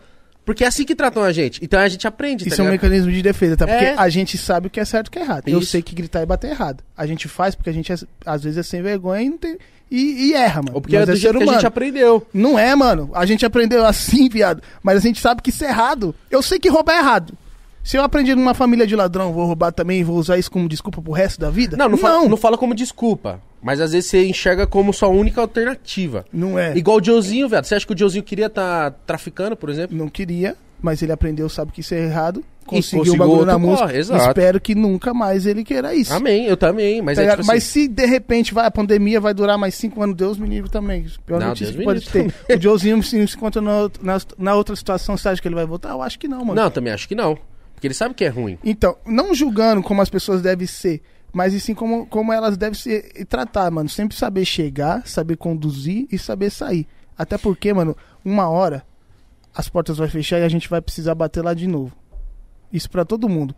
Porque é assim que tratam a gente. Então a gente aprende, tá Isso é um mecanismo de defesa, tá? Porque É. a gente sabe o que é certo e o que é errado. Eu Isso. sei que gritar e bater é errado. A gente faz porque a gente, é- às vezes, é sem vergonha e, não tem, e, e erra, mano. Ou porque é Nós do é jeito ser que a gente humano. aprendeu. Não é, mano. A gente aprendeu assim, viado. Mas a gente sabe que isso é errado. Eu sei que roubar é errado. Se eu aprendi numa família de ladrão, vou roubar também e vou usar isso como desculpa pro resto da vida? Não, não, Fala, não fala como desculpa. Mas às vezes você enxerga como sua única alternativa. Não é. Igual o Joezinho, velho. Você acha que o Joezinho queria estar traficando, por exemplo? Não queria, mas ele aprendeu, sabe que isso é errado. Conseguiu o conseguiu bagulho na música. corre, exato. Espero que nunca mais ele queira isso. Amém, eu também. Mas Tá é ligado? tipo Mas assim, se de repente vai, a pandemia vai durar mais cinco anos, Deus me livre também. Pior Não, notícia Deus que pode ter. O Joezinho se encontra na, na, na outra situação, você acha que ele vai voltar? Eu acho que não, mano. Não, também acho que não. Porque ele sabe que é ruim. Então, não julgando como as pessoas devem ser, mas e sim como, como elas devem ser e tratar, mano. Sempre saber chegar, saber conduzir e saber sair. Até porque, mano, uma hora as portas vão fechar e a gente vai precisar bater lá de novo. Isso pra todo mundo.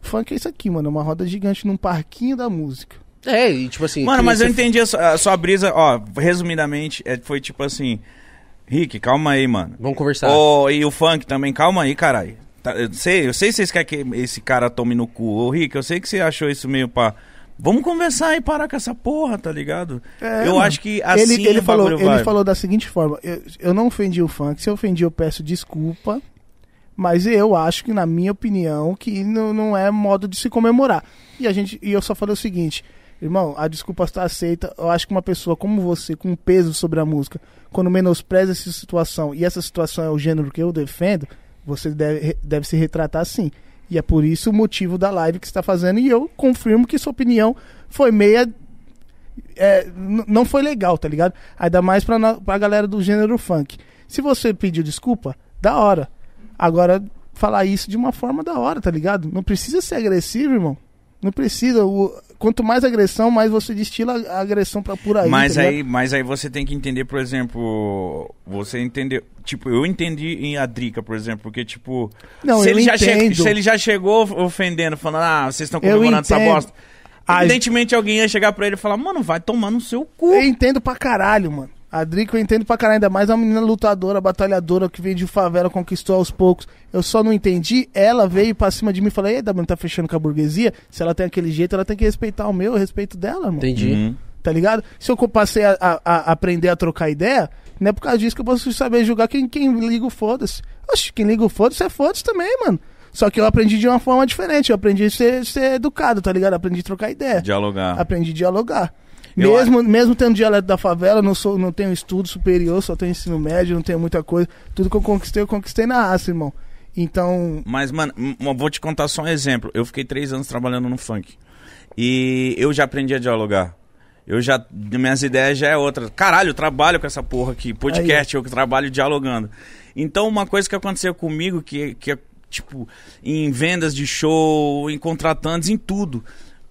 Funk é isso aqui, mano. É uma roda gigante num parquinho da música. É, e tipo assim. Mano, mas eu entendi a sua, a sua brisa, ó, resumidamente, é, foi tipo assim, Rick, calma aí, mano. Vamos conversar. Ô, e o funk também, calma aí, caralho. Tá, eu sei, eu sei que vocês querem que esse cara tome no cu. Ô, Rick, eu sei que você achou isso meio pá. Vamos conversar e parar com essa porra, tá ligado? É, eu mano. acho que assim ele, ele falou, ele vai. falou da seguinte forma: eu, eu não ofendi o funk, se eu ofendi, eu peço desculpa. Mas eu acho que, na minha opinião, que não, não é modo de se comemorar. E a gente, e eu só falei o seguinte, irmão, a desculpa está aceita. Eu acho que uma pessoa como você, com peso sobre a música, quando menospreza essa situação, e essa situação é o gênero que eu defendo, você deve, deve se retratar assim. E é por isso o motivo da live que você está fazendo. E eu confirmo que sua opinião foi meia é, não foi legal, tá ligado? Ainda mais pra, pra galera do gênero funk. Se você pediu desculpa, da hora. Agora, falar isso de uma forma da hora, tá ligado? Não precisa ser agressivo, irmão. Não precisa. O, quanto mais agressão, mais você destila a agressão pra por aí. Mas tá ligado? aí, mas aí você tem que entender, por exemplo, você entendeu, tipo, eu entendi em a Drica, por exemplo, porque tipo, Não, se, ele já che- se ele já chegou ofendendo, falando, ah, vocês estão comemorando essa bosta. Evidentemente alguém ia chegar pra ele e falar, mano, vai tomar no seu cu. Eu entendo pra caralho, mano. A Drica eu entendo pra caralho, ainda mais uma menina lutadora, batalhadora que veio de favela, conquistou aos poucos. Eu só não entendi. Ela veio pra cima de mim e falou: Ei, W, tá fechando com a burguesia? Se ela tem aquele jeito, ela tem que respeitar o meu, eu respeito dela, mano. Entendi. Uhum. Tá ligado? Se eu passei a, a- a aprender a trocar ideia, não é por causa disso que eu posso saber julgar quem, quem liga o foda-se. Oxe, quem liga o foda-se é foda-se também, mano. Só que eu aprendi de uma forma diferente. Eu aprendi a ser, ser educado, tá ligado? Aprendi a trocar ideia. Dialogar. Aprendi a dialogar. Eu Mesmo, mesmo tendo dialeto da favela, não, sou, não tenho estudo superior, só tenho ensino médio, não tenho muita coisa. Tudo que eu conquistei, eu conquistei na raça, irmão. Então, Mas, mano, vou te contar só um exemplo. Eu fiquei três anos trabalhando no funk. E eu já aprendi a dialogar. Eu já. Minhas ideias já é outra. Caralho, eu trabalho com essa porra aqui. Podcast, eu trabalho dialogando. Então, uma coisa que aconteceu comigo, que, que é, tipo, em vendas de show, em contratantes, em tudo.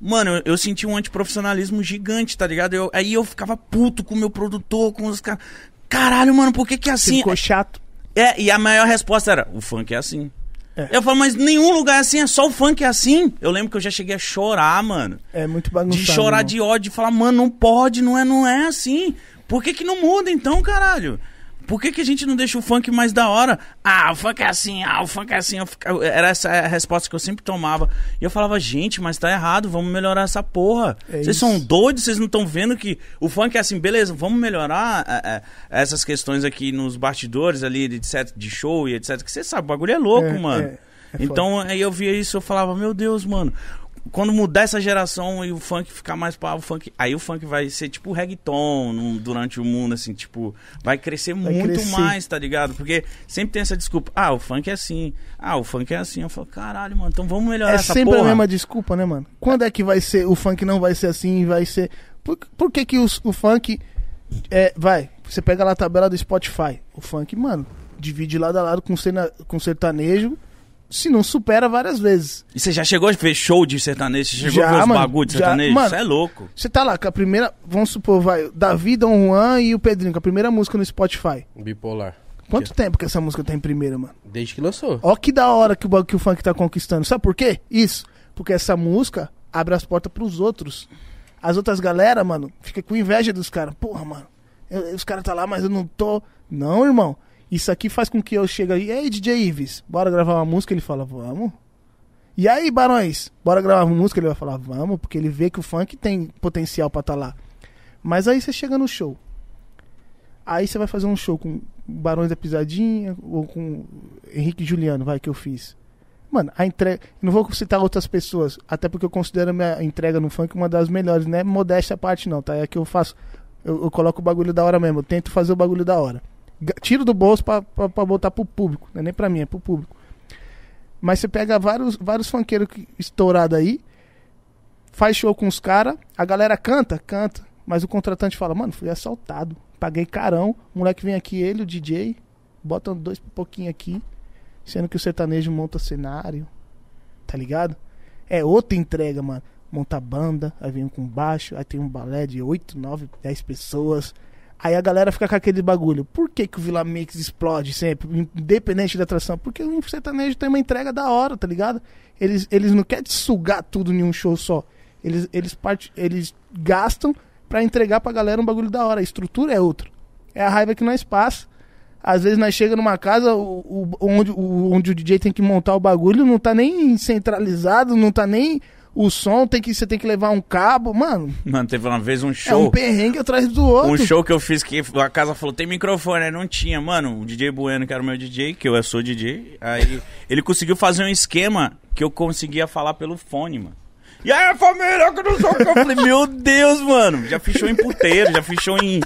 Mano, eu, eu senti um antiprofissionalismo gigante, tá ligado? Eu- aí eu ficava puto com o meu produtor, com os caras. Caralho, mano, por que que é você assim? ficou chato. É, e a maior resposta era: o funk é assim. É. Eu falo, mas nenhum lugar é assim, é só o funk é assim. Eu lembro que eu já cheguei a chorar, mano. É muito De bagunçado. chorar irmão. de ódio, de falar, mano, não pode, não é, não é assim. Por que que não muda então, caralho? Por que que a gente não deixa o funk mais da hora? Ah, o funk é assim, ah, o funk é assim. Era essa a resposta que eu sempre tomava. E eu falava, gente, mas tá errado, vamos melhorar essa porra. É Vocês isso. são doidos, vocês não estão vendo que o funk é assim, beleza, vamos melhorar é, é, essas questões aqui nos bastidores ali, de, etc, de show e etc. Que você sabe, o bagulho é louco, É, mano. é, então aí eu via isso, eu falava, meu Deus, mano. Quando mudar essa geração e o funk ficar mais para o funk, aí o funk vai ser tipo reggaeton num- durante o mundo, assim, tipo, vai crescer Vai muito crescer. mais, tá ligado? Porque sempre tem essa desculpa, ah, o funk é assim, ah, o funk é assim. Eu falo, caralho, mano, então vamos melhorar É essa sempre porra. a mesma desculpa, né, mano? Quando é que vai ser, o funk não vai ser assim, vai ser... Por, por que que os- o funk, é, vai, você pega lá a tabela do Spotify, o funk, mano, divide lado a lado com, cena, com sertanejo, se não supera várias vezes. E você já chegou a ver show de sertanejo? Você chegou Já, a ver os mano, bagulho de já. sertanejo? Mano, Você é louco. Você tá lá com a primeira, vamos supor, vai, Davi, Dom Juan e o Pedrinho, com a primeira música no Spotify. Bipolar. Quanto tempo que essa música tá em primeira, mano? Desde que lançou. Ó que da hora que o, que o funk tá conquistando. Sabe por quê? Isso. Porque essa música abre as portas pros outros. As outras galera, mano, fica com inveja dos caras. Porra, mano, eu- os caras tá lá, mas eu não tô. Não, irmão. Isso aqui faz com que eu chegue aí. Ei, DJ Ives, bora gravar uma música? Ele fala, vamos. E aí, Barões, bora gravar uma música? Ele vai falar, vamos, porque ele vê que o funk tem potencial pra tá lá. Mas aí você chega no show. Aí você vai fazer um show com Barões da Pisadinha ou com Henrique Juliano, vai, que eu fiz. Mano, a entrega. Não vou citar outras pessoas, até porque eu considero a minha entrega no funk uma das melhores, não é modéstia a parte, não, tá? É que eu faço. Eu, eu coloco o bagulho da hora mesmo, eu tento fazer o bagulho da hora. Tiro do bolso pra botar pro público, não é nem pra mim, é pro público. Mas você pega vários, vários funkeiros estourados aí, faz show com os caras, a galera canta, canta, mas o contratante fala, mano, fui assaltado, paguei carão, o moleque vem aqui, ele, o DJ, bota dois pouquinho aqui, sendo que o sertanejo monta cenário, tá ligado? É outra entrega, mano. Monta banda, aí vem um com baixo, aí tem um balé de 8, 9, 10 pessoas. Aí a galera fica com aquele bagulho. Por que, que o Vila Mix explode sempre, independente da atração? Porque o sertanejo tem uma entrega da hora, tá ligado? Eles, eles não querem sugar tudo em um show só. Eles, eles, part... eles gastam pra entregar pra galera um bagulho da hora. A estrutura é outra. É a raiva que nós passa. Às vezes nós chega numa casa o, o- onde, o, onde o DJ tem que montar o bagulho, não tá nem centralizado, não tá nem o som, tem que, você tem que levar um cabo. Mano, Mano, teve uma vez um é um show. perrengue atrás do outro. Um show que eu fiz que a casa falou, tem microfone, aí não tinha. Mano, o DJ Bueno, que era o meu DJ, que eu sou DJ, aí ele conseguiu fazer um esquema que eu conseguia falar pelo fone, mano. E aí, família, que não que. Eu falei, meu Deus, mano. Já show em puteiro, já show em,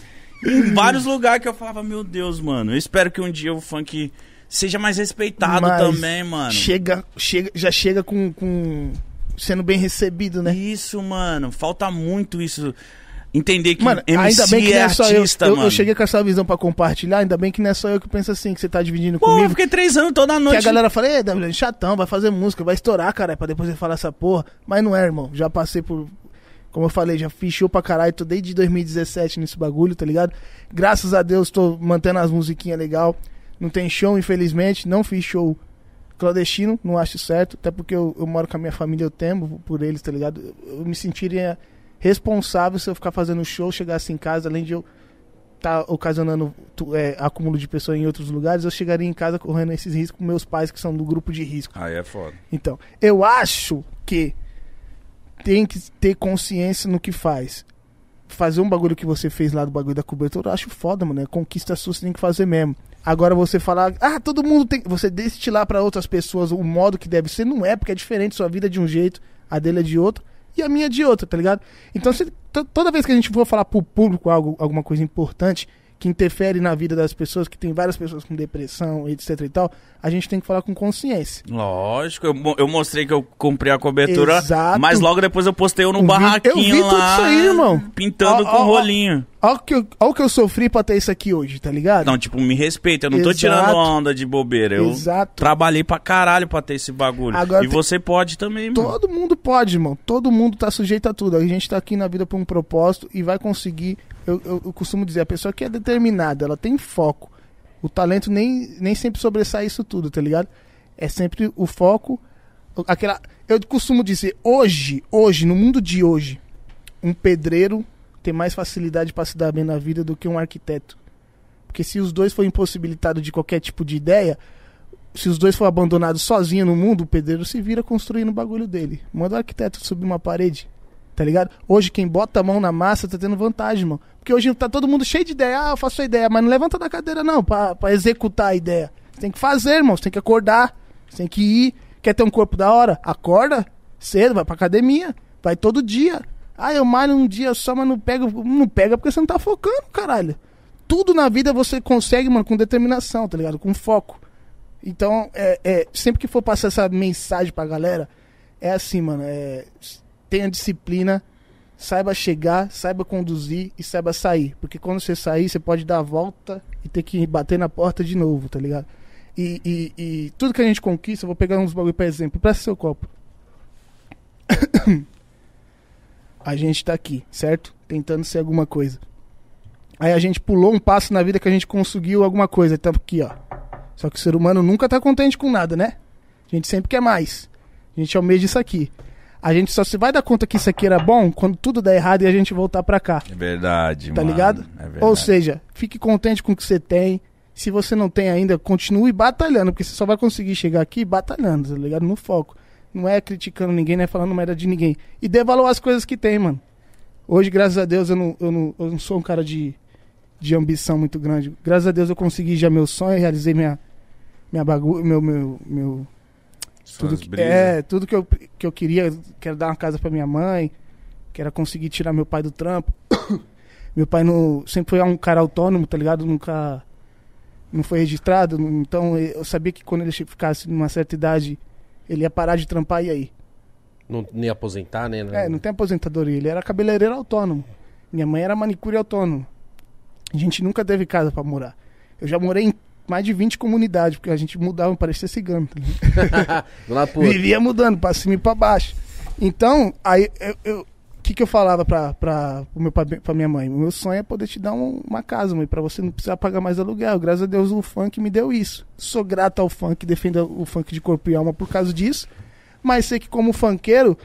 em vários lugares que eu falava, meu Deus, mano. Eu espero que um dia o funk seja mais respeitado Mas também, mano. Chega, chega, já chega com, com sendo bem recebido, né? Isso, mano. Falta muito isso. Entender que Mano, MC ainda bem que é é só eu. artista, Eu, mano. eu cheguei com essa visão pra compartilhar, ainda bem que não é só eu que penso assim, que você tá dividindo Pô, eu comigo. fiquei três anos toda Que noite. a galera fala, ei, WN, chatão, vai fazer música, vai estourar, cara, pra depois ele falar essa porra. Mas não é, irmão. Já passei por. Como eu falei, já fiz show pra caralho, tô desde 2017 nesse bagulho, tá ligado? Graças a Deus tô mantendo as musiquinhas legal. Não tem show, infelizmente. Não fiz show clandestino, não acho certo. Até porque eu, eu moro com a minha família, eu temo por eles, tá ligado? Eu, eu me sentiria responsável se eu ficar fazendo show, chegasse em casa, além de eu tá ocasionando tu- é, acúmulo de pessoas em outros lugares, eu chegaria em casa correndo esses riscos com meus pais que são do grupo de risco. Aí é foda. Então, eu acho que tem que ter consciência no que faz. fazer um bagulho que você fez lá do bagulho da cobertura, eu acho foda, mano. É conquista sua, você tem que fazer mesmo. Agora você falar, ah, todo mundo tem. Você destilar pra outras pessoas o modo que deve ser, não é, porque é diferente. Sua vida é de um jeito, a dele é de outro, e a minha é de outro, tá ligado? Então, se- to- toda vez que a gente for falar pro público algo, alguma coisa importante, que interfere na vida das pessoas, que tem várias pessoas com depressão, etc e tal, a gente tem que falar com consciência. Lógico, eu, eu mostrei que eu comprei a cobertura, Exato. mas logo depois eu postei eu no vi- barraquinho eu vi tudo lá, isso aí, irmão. pintando Ó, com ó, ó. rolinho. Olha o que, eu- ó o que eu sofri pra ter isso aqui hoje, tá ligado? Não, tipo, me respeita, eu não tô Exato. tirando onda de bobeira, eu Exato. trabalhei pra caralho pra ter esse bagulho. Agora e você pode também, mano. Todo mundo pode, irmão. Todo mundo tá sujeito a tudo. A gente tá aqui na vida por um propósito e vai conseguir. Eu, eu- eu costumo dizer, a pessoa que é determinada, ela tem foco. O talento nem, nem sempre sobressai isso tudo, tá ligado? É sempre o foco. Aquela. Eu costumo dizer, hoje, hoje, no mundo de hoje, um pedreiro tem mais facilidade pra se dar bem na vida do que um arquiteto. Porque se os dois forem impossibilitados de qualquer tipo de ideia, se os dois forem abandonados sozinhos no mundo, o pedreiro se vira construindo o bagulho dele. Manda o arquiteto subir uma parede. Tá ligado? Hoje quem bota a mão na massa tá tendo vantagem, mano. Porque hoje tá todo mundo cheio de ideia. Ah, eu faço a ideia, mas não levanta da cadeira não, pra, pra executar a ideia. Você tem que fazer, irmão. Você tem que acordar. Você tem que ir. Quer ter um corpo da hora? Acorda cedo, vai pra academia. Vai todo dia. Ah, eu malho um dia só, mas não pega. Não pega porque você não tá focando, caralho. Tudo na vida você consegue, mano, com determinação, tá ligado? Com foco. Então, é, é, sempre que for passar essa mensagem pra galera, é assim, mano. É, tenha disciplina, saiba chegar, saiba conduzir e saiba sair. Porque quando você sair, você pode dar a volta e ter que bater na porta de novo, tá ligado? E, e- e tudo que a gente conquista, vou pegar uns bagulho pra exemplo. Presta seu copo. *coughs* a gente tá aqui, certo? Tentando ser alguma coisa. Aí a gente pulou um passo na vida que a gente conseguiu alguma coisa. Estamos aqui, ó. Só que o ser humano nunca tá contente com nada, né? A gente sempre quer mais. A gente almeja isso aqui. A gente só se vai dar conta que isso aqui era bom quando tudo der errado e a gente voltar pra cá. É verdade, Tá mano. ligado? É verdade. Ou seja, fique contente com o que você tem. Se você não tem ainda, continue batalhando, porque você só vai conseguir chegar aqui batalhando, tá ligado? No foco. Não é criticando ninguém, não é falando merda de ninguém. E dê valor às coisas que tem, mano. Hoje, graças a Deus, eu não, eu não, eu não sou um cara de, de ambição muito grande. Graças a Deus eu consegui já meu sonho, realizei minha, minha bagulho, meu, meu, meu, tudo Suas que, é, tudo que eu, que eu queria, quero dar uma casa pra minha mãe, quero conseguir tirar meu pai do trampo. *coughs* meu pai não, sempre foi um cara autônomo, tá ligado? Nunca não foi registrado, então eu sabia que quando ele ficasse numa certa idade, ele ia parar de trampar e aí. Não, nem aposentar, né? É, não tem aposentadoria, ele era cabeleireiro autônomo. Minha mãe era manicure autônomo. A gente nunca teve casa pra morar. Eu já morei em mais de 20 comunidades, porque a gente mudava, parecia cigano. Tá. Vivia *laughs* mudando pra cima e pra baixo. Então, aí eu. o que, que eu falava pra, pra, pro meu, pai- pra minha mãe? O meu sonho é poder te dar um- uma casa, mãe, pra você não precisar pagar mais aluguel. Graças a Deus o funk me deu isso. Sou grato ao funk, defendo o funk de corpo e alma por causa disso. Mas sei que como funkeiro,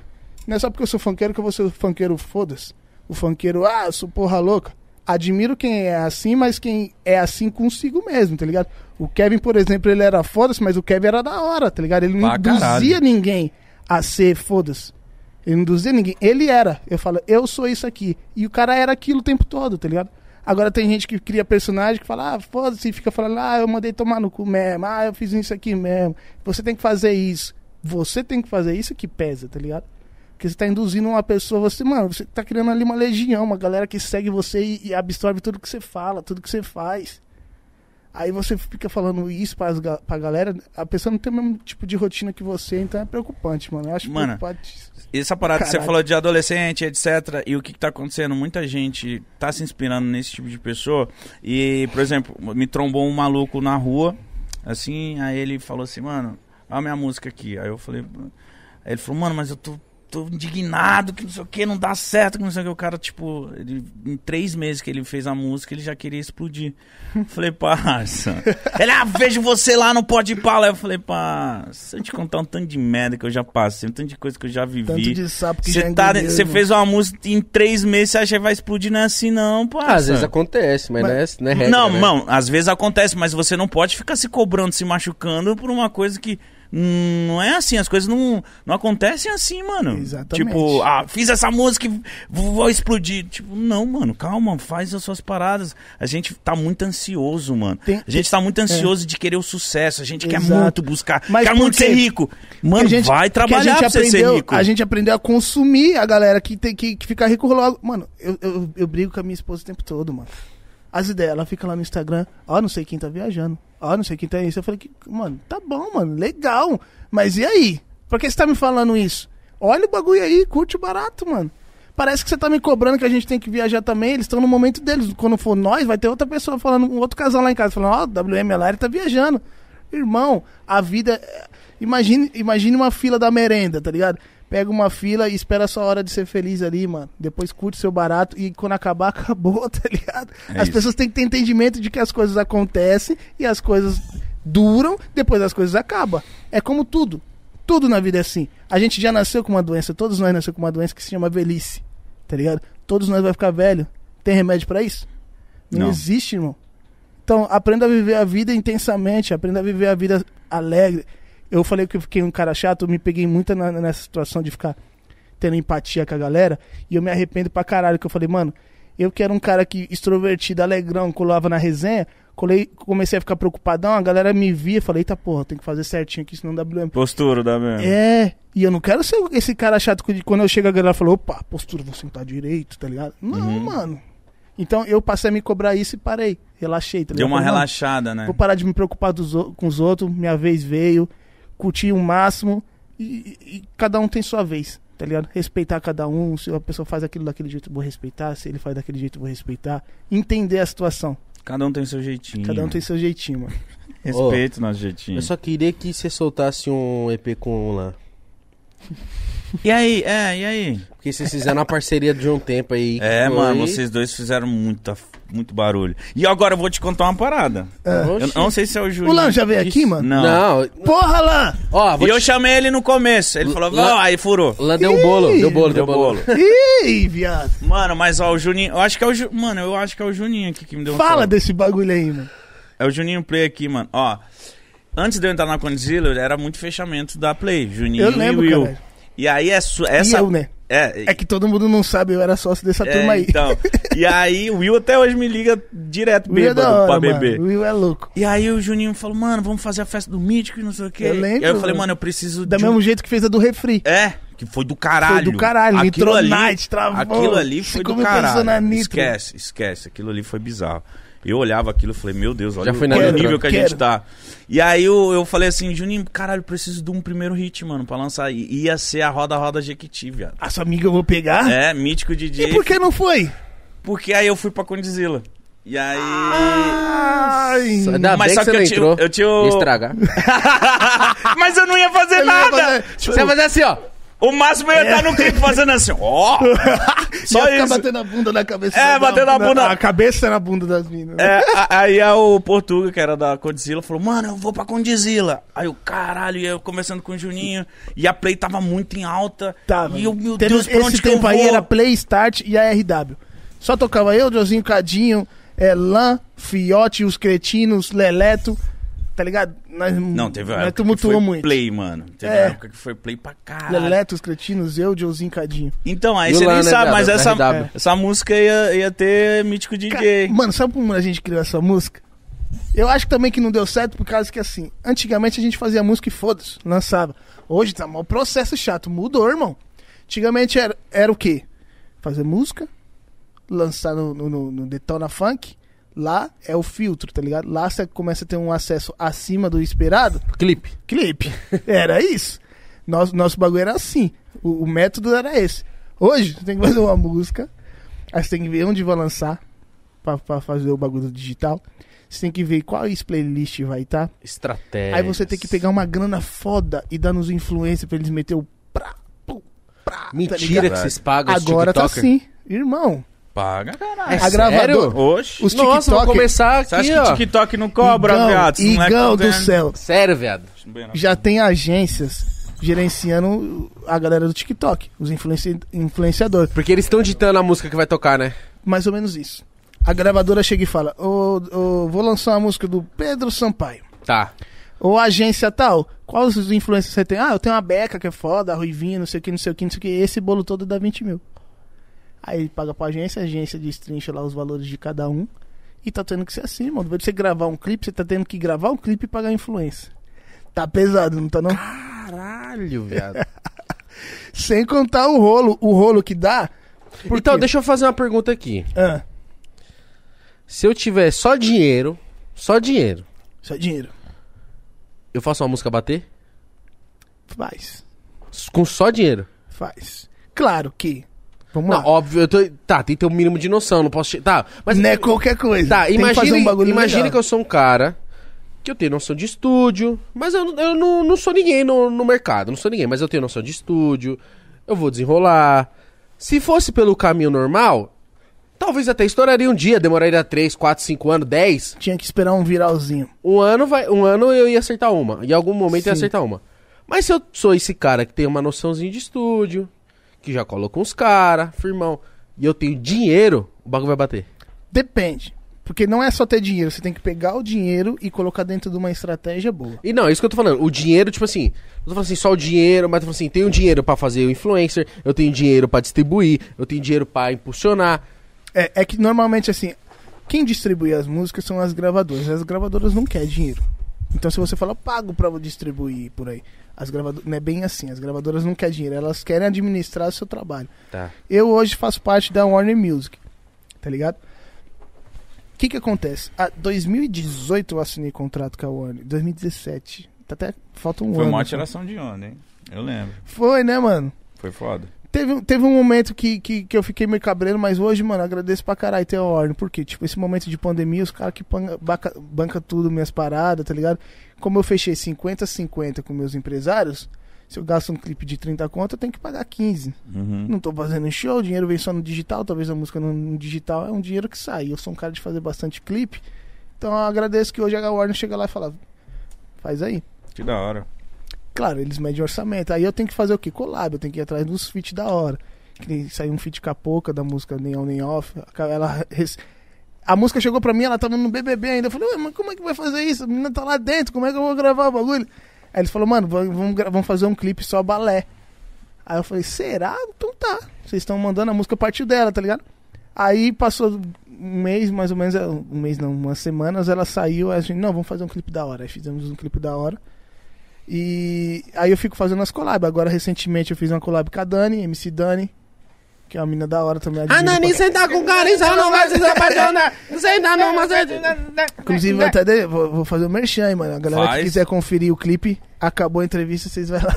não é só porque eu sou funkeiro que eu vou ser funkeiro foda-se. O funkeiro, ah, eu sou porra louca. Admiro quem é assim, mas quem é assim consigo mesmo, tá ligado? O Kevin, por exemplo, ele era foda-se, mas o Kevin era da hora, tá ligado? Ele não Pra induzia caralho. ninguém a ser foda-se. Ele não induzia ninguém. Ele era. Eu falo, eu sou isso aqui. E o cara era aquilo o tempo todo, tá ligado? Agora tem gente que cria personagem que fala, ah, foda-se, e fica falando, ah, eu mandei tomar no cu mesmo, ah, eu fiz isso aqui mesmo. Você tem que fazer isso. Você tem que fazer isso que pesa, tá ligado? Porque você tá induzindo uma pessoa, você, mano, você tá criando ali uma legião, uma galera que segue você e, e absorve tudo que você fala, tudo que você faz. Aí você fica falando isso pras, ga- pra galera, a pessoa não tem o mesmo tipo de rotina que você, então é preocupante, mano. Eu acho Mano, preocupante. Essa parada que você Caralho. falou de adolescente, etc. E o que, que tá acontecendo? Muita gente tá se inspirando nesse tipo de pessoa. E, por exemplo, me trombou um maluco na rua, assim, aí ele falou assim, mano, olha a minha música aqui. Aí eu falei. Aí ele falou, mano, mas eu tô, tô indignado, que não sei o que, não dá certo, que não sei o que. O cara, tipo, ele- em três meses que ele fez a música, ele já queria explodir. *laughs* Falei, parça. Ele, ah, vejo você lá no Pode Pala. Eu falei, parça, se eu te contar um tanto de merda que eu já passei, um tanto de coisa que eu já vivi. Tanto de sapo que Você já tá, você irmão. fez uma música em três meses, você acha que vai explodir? Não é assim, não. Ah, às vezes acontece, mas, não é, não é regra, Não, né? não, às vezes acontece, mas você não pode ficar se cobrando, se machucando por uma coisa que. Não é assim, as coisas não, não acontecem assim, mano. Exatamente. Tipo, ah, fiz essa música e vou, explodir. Tipo, não, mano, calma, faz as suas paradas. A gente tá muito ansioso, mano. Tem- a gente tá muito ansioso de querer o sucesso, a gente quer Exato. muito buscar, Mas quer muito ser rico. Mano, gente- vai trabalhar pra você ser aprendeu, rico. A gente aprendeu a consumir a galera que tem que, que fica rico logo. Mano, eu, eu, eu brigo com a minha esposa o tempo todo, mano. As ideias, ela fica lá no Instagram, ó, não sei quem tá viajando, ó, não sei quem tá isso. Eu falei que, mano, tá bom, mano, legal. Mas e aí? Por que você tá me falando isso? Olha o bagulho aí, curte barato, mano. Parece que você tá me cobrando que a gente tem que viajar também. Eles estão no momento deles. Quando for nós, vai ter outra pessoa falando, um outro casal lá em casa, falando, ó, o WM lá, ele tá viajando. Irmão, a vida. é- Imagine, imagine uma fila da merenda, tá ligado? Pega uma fila e espera a sua hora de ser feliz ali, mano. Depois curte seu barato e quando acabar, *laughs* acabou, tá ligado? É as isso. pessoas têm que ter entendimento de que as coisas acontecem e as coisas duram, depois as coisas acabam. É como tudo. Tudo na vida é assim. A gente já nasceu com uma doença, todos nós nascemos com uma doença que se chama velhice, tá ligado? Todos nós vai ficar velho. Tem remédio pra isso? Não, Não. existe, irmão. Então, aprenda a viver a vida intensamente, aprenda a viver a vida alegre. Eu falei que eu fiquei um cara chato, me peguei muito na- nessa situação de ficar tendo empatia com a galera, e eu me arrependo pra caralho, que eu falei, mano, eu que era um cara que extrovertido, alegrão, colava na resenha, colei, comecei a ficar preocupadão, a galera me via, falei, eita porra, tem que fazer certinho aqui, senão WM. Postura da mesmo. É, e eu não quero ser esse cara chato que quando eu chego a galera fala, opa, postura, vou sentar direito, tá ligado? Não, Uhum. mano. Então eu passei a me cobrar isso e parei, relaxei, tá ligado? Deu uma Falei, "Mano, relaxada, né? Vou parar de me preocupar dos com os outros, minha vez veio, curti o máximo e, e- e cada um tem sua vez, tá ligado? Respeitar cada um, se a pessoa faz aquilo daquele jeito, eu vou respeitar, se ele faz daquele jeito, eu vou respeitar. Entender a situação. Cada um tem seu jeitinho. Cada um tem seu jeitinho, mano. Respeito nosso jeitinho. Eu só queria que você soltasse um EP com o Lan. E aí, é, e aí? Porque vocês fizeram uma parceria de um tempo aí. É, foi- mano, vocês dois fizeram muita, muito barulho. E agora eu vou te contar uma parada. Eu Oxi. não sei se é o Juninho. O Lan já veio aqui, Isso. mano? Não. Não. Porra, Lan! Ó, E eu te... chamei ele no começo. Ele falou, ó, aí furou. Lan deu um bolo, deu bolo, deu Deu bolo. bolo. Ih, viado. Mano, mas ó, o Juninho. Eu acho que é o Ju... Mano, eu acho que é o Juninho aqui que me deu um Fala desse bagulho aí, mano. É o Juninho Play aqui, mano. Ó, antes de eu entrar na Condzilla, era muito fechamento da Play. Juninho Eu lembro, e Will. caralho. E aí é essa. E eu, né? É, É que todo mundo não sabe, eu era sócio dessa é, turma aí. Então, *laughs* e aí o Will até hoje me liga direto é bêbado hora, pra beber. O Will é louco. E aí o Juninho falou, mano, vamos fazer a festa do Mítico e não sei o quê. Eu lembro, E aí eu falei, mano. eu preciso Da de mesmo jeito que fez a do refri. É, que foi do caralho. Foi do caralho, Aquilo ali, Night, travou. Aquilo ali foi do caralho. Esquece, esquece. Aquilo ali foi bizarro. Eu olhava aquilo e falei, meu Deus, olha Já fui na o olha o Nitro. nível que a Quero. gente tá. E aí eu, eu falei assim, Juninho, caralho, eu preciso de um primeiro hit, mano, pra lançar. E ia ser a Roda Roda Jequiti, viado. A sua amiga eu vou pegar? É, mítico DJ. E por que não foi? Porque aí eu fui pra Condizila. E aí. Ai. Ainda Mas bem só que que eu tinha- entrou. eu tinha o- Ia estragar. *laughs* Mas eu não ia fazer ia nada! fazer- tipo, Você vai fazer assim, ó. O máximo eu ia estar no clipe fazendo assim, ó! *laughs* Só Ia ficar isso. batendo a bunda na cabeça. É, da- batendo a bunda- A cabeça na bunda das minas. É, a- aí a- o Portuga, que era da Condzilla, falou, mano, eu vou pra Condzilla. Aí o caralho, e eu conversando com o Juninho, e a Play tava muito em alta. Tava. E eu, meu Teve- Deus, pra esse onde que eu tempo aí vou? era Play, Start e a RW. Só tocava eu, Josinho Cadinho, é, Lan, Fiote, os cretinos, Leleto. Tá ligado? Nós, Não, teve uma nós época que tumultuou foi muito. Play, mano. Teve É. uma época que foi Play pra caralho. Leleto, os cretinos, eu, Josinho Cadinho. Então, aí você nem né, sabe, mas essa, RW. essa música ia, ia ter Mítico DJ. Ca- Mano, sabe como a gente criou essa música? Eu acho também que não deu certo por causa que, assim, antigamente a gente fazia música e foda-se, lançava. Hoje tá um processo chato, mudou, irmão. Antigamente era, era o quê? Fazer música, lançar no, no, no- no Detona Funk, lá é o filtro, tá ligado? Lá você começa a ter um acesso acima do esperado, Clipe. clipe. *laughs* Era isso. Nosso, nosso bagulho era assim. O, o método era esse. Hoje, você tem que fazer uma música, aí você tem que ver onde vai lançar pra, pra fazer o bagulho digital. Você tem que ver qual playlist vai estar. Estratégia. Aí você tem que pegar uma grana foda e dar nos influencers pra eles meter o pra, pum, pra. tá Mentira ligado? que vocês pagam Agora tá assim. Irmão, Paga, caralho. É a gravadora. Oxe. Os Nossa, vou TikTok- começar Você aqui, acha que ó. o TikTok não cobra, Igão, viado? Igão do céu. Sério, viado. Já tem agências gerenciando a galera do TikTok, os influenci influenciadores. Porque eles estão ditando a música que vai tocar, né? Mais ou menos isso. A gravadora chega e fala: ô, ô, Vou lançar uma música do Pedro Sampaio. Tá. Ou agência tal. Quais os influencers você tem? Ah, eu tenho uma beca que é foda, a Ruivinha, não sei o que, não sei o que, não sei o que. Esse bolo todo dá 20 mil. Aí ele paga pra agência, a agência destrincha lá os valores de cada um. E tá tendo que ser assim, mano. De você gravar um clipe, você tá tendo que gravar um clipe e pagar influência. Tá pesado, não tá não? Caralho, viado. *laughs* Sem contar o rolo, o rolo que dá. Então, quê? deixa eu fazer uma pergunta aqui. Ah, Se eu tiver só dinheiro, só dinheiro, só dinheiro. eu faço uma música bater? Faz. Com só dinheiro? Faz. Claro que. Vamos Não, lá. óbvio, eu tô. Tá, tem que ter um mínimo de noção, não posso. Tá, mas. não é qualquer coisa. Tá, fazer um imagine que eu sou um cara que eu tenho noção de estúdio, mas eu, eu não, não sou ninguém no, no mercado, não sou ninguém, mas eu tenho noção de estúdio, eu vou desenrolar. Se fosse pelo caminho normal, talvez até estouraria um dia, demoraria 3, 4, 5 anos, 10. Tinha que esperar um viralzinho. Um ano, vai, um ano eu ia acertar uma. Em algum momento eu ia Sim. acertar uma. Mas se eu sou esse cara que tem uma noçãozinha de estúdio, que já coloca uns caras, firmão, e eu tenho dinheiro, o bagulho vai bater. Depende. Porque não é só ter dinheiro, você tem que pegar o dinheiro e colocar dentro de uma estratégia boa. E não, é isso que eu tô falando. O dinheiro, tipo assim, eu tô falando assim, só o dinheiro, mas eu tô falando assim, tenho dinheiro pra fazer o influencer, eu tenho dinheiro pra distribuir, eu tenho dinheiro pra impulsionar. É, é que normalmente assim, quem distribui as músicas são as gravadoras. As gravadoras não querem dinheiro. Então se você fala, pago pra distribuir por aí. As gravadoras. Não é bem assim, as gravadoras não querem dinheiro, elas querem administrar o seu trabalho. Tá. Eu hoje faço parte da Warner Music, tá ligado? O que que acontece? A 2018 eu assinei contrato com a Warner, 2017. Tá até falta um Foi ano. uma só. tiração de onda, hein? Eu lembro. Foi, né, mano? Foi foda. Teve, teve um momento que, que, que eu fiquei meio cabreiro, mas hoje, mano, agradeço pra caralho ter a Warner. Por quê? Tipo, esse momento de pandemia, os caras que banca, banca, banca tudo, minhas paradas, tá ligado? Como eu fechei 50-50 com meus empresários, se eu gasto um clipe de 30 conto, eu tenho que pagar 15. Uhum. Não tô fazendo show, o dinheiro vem só no digital, talvez a música no, no digital é um dinheiro que sai. Eu sou um cara de fazer bastante clipe, então eu agradeço que hoje a Warner chega lá e fala, faz aí. Que da hora. Claro, eles medem orçamento. Aí eu tenho que fazer o quê? Collab, eu tenho que ir atrás dos feats da hora. Que saiu um feat com a Poca da música Nem On Nem Off. Ela, a música chegou pra mim, ela tava no BBB ainda. Eu falei, mas como é que vai fazer isso? A menina tá lá dentro, como é que eu vou gravar o bagulho? Aí eles falaram, mano, vamos, vamos fazer um clipe só balé. Aí eu falei, será? Então tá. Vocês estão mandando a música partiu dela, tá ligado? Aí passou um mês, mais ou menos, um mês não, umas semanas, ela saiu, a gente, não, vamos fazer um clipe da hora. Aí fizemos um clipe da hora. E aí eu fico fazendo as collabs. Agora, recentemente, eu fiz uma collab com a Dani, MC Dani, que é uma mina da hora também. A admiro Nani senta com carinho, só não vai se apaixonar. Senta numa... Inclusive, eu até de- vou, vou fazer o merchan, aí, mano. A galera Faz. que quiser conferir o clipe, acabou a entrevista, vocês vão lá.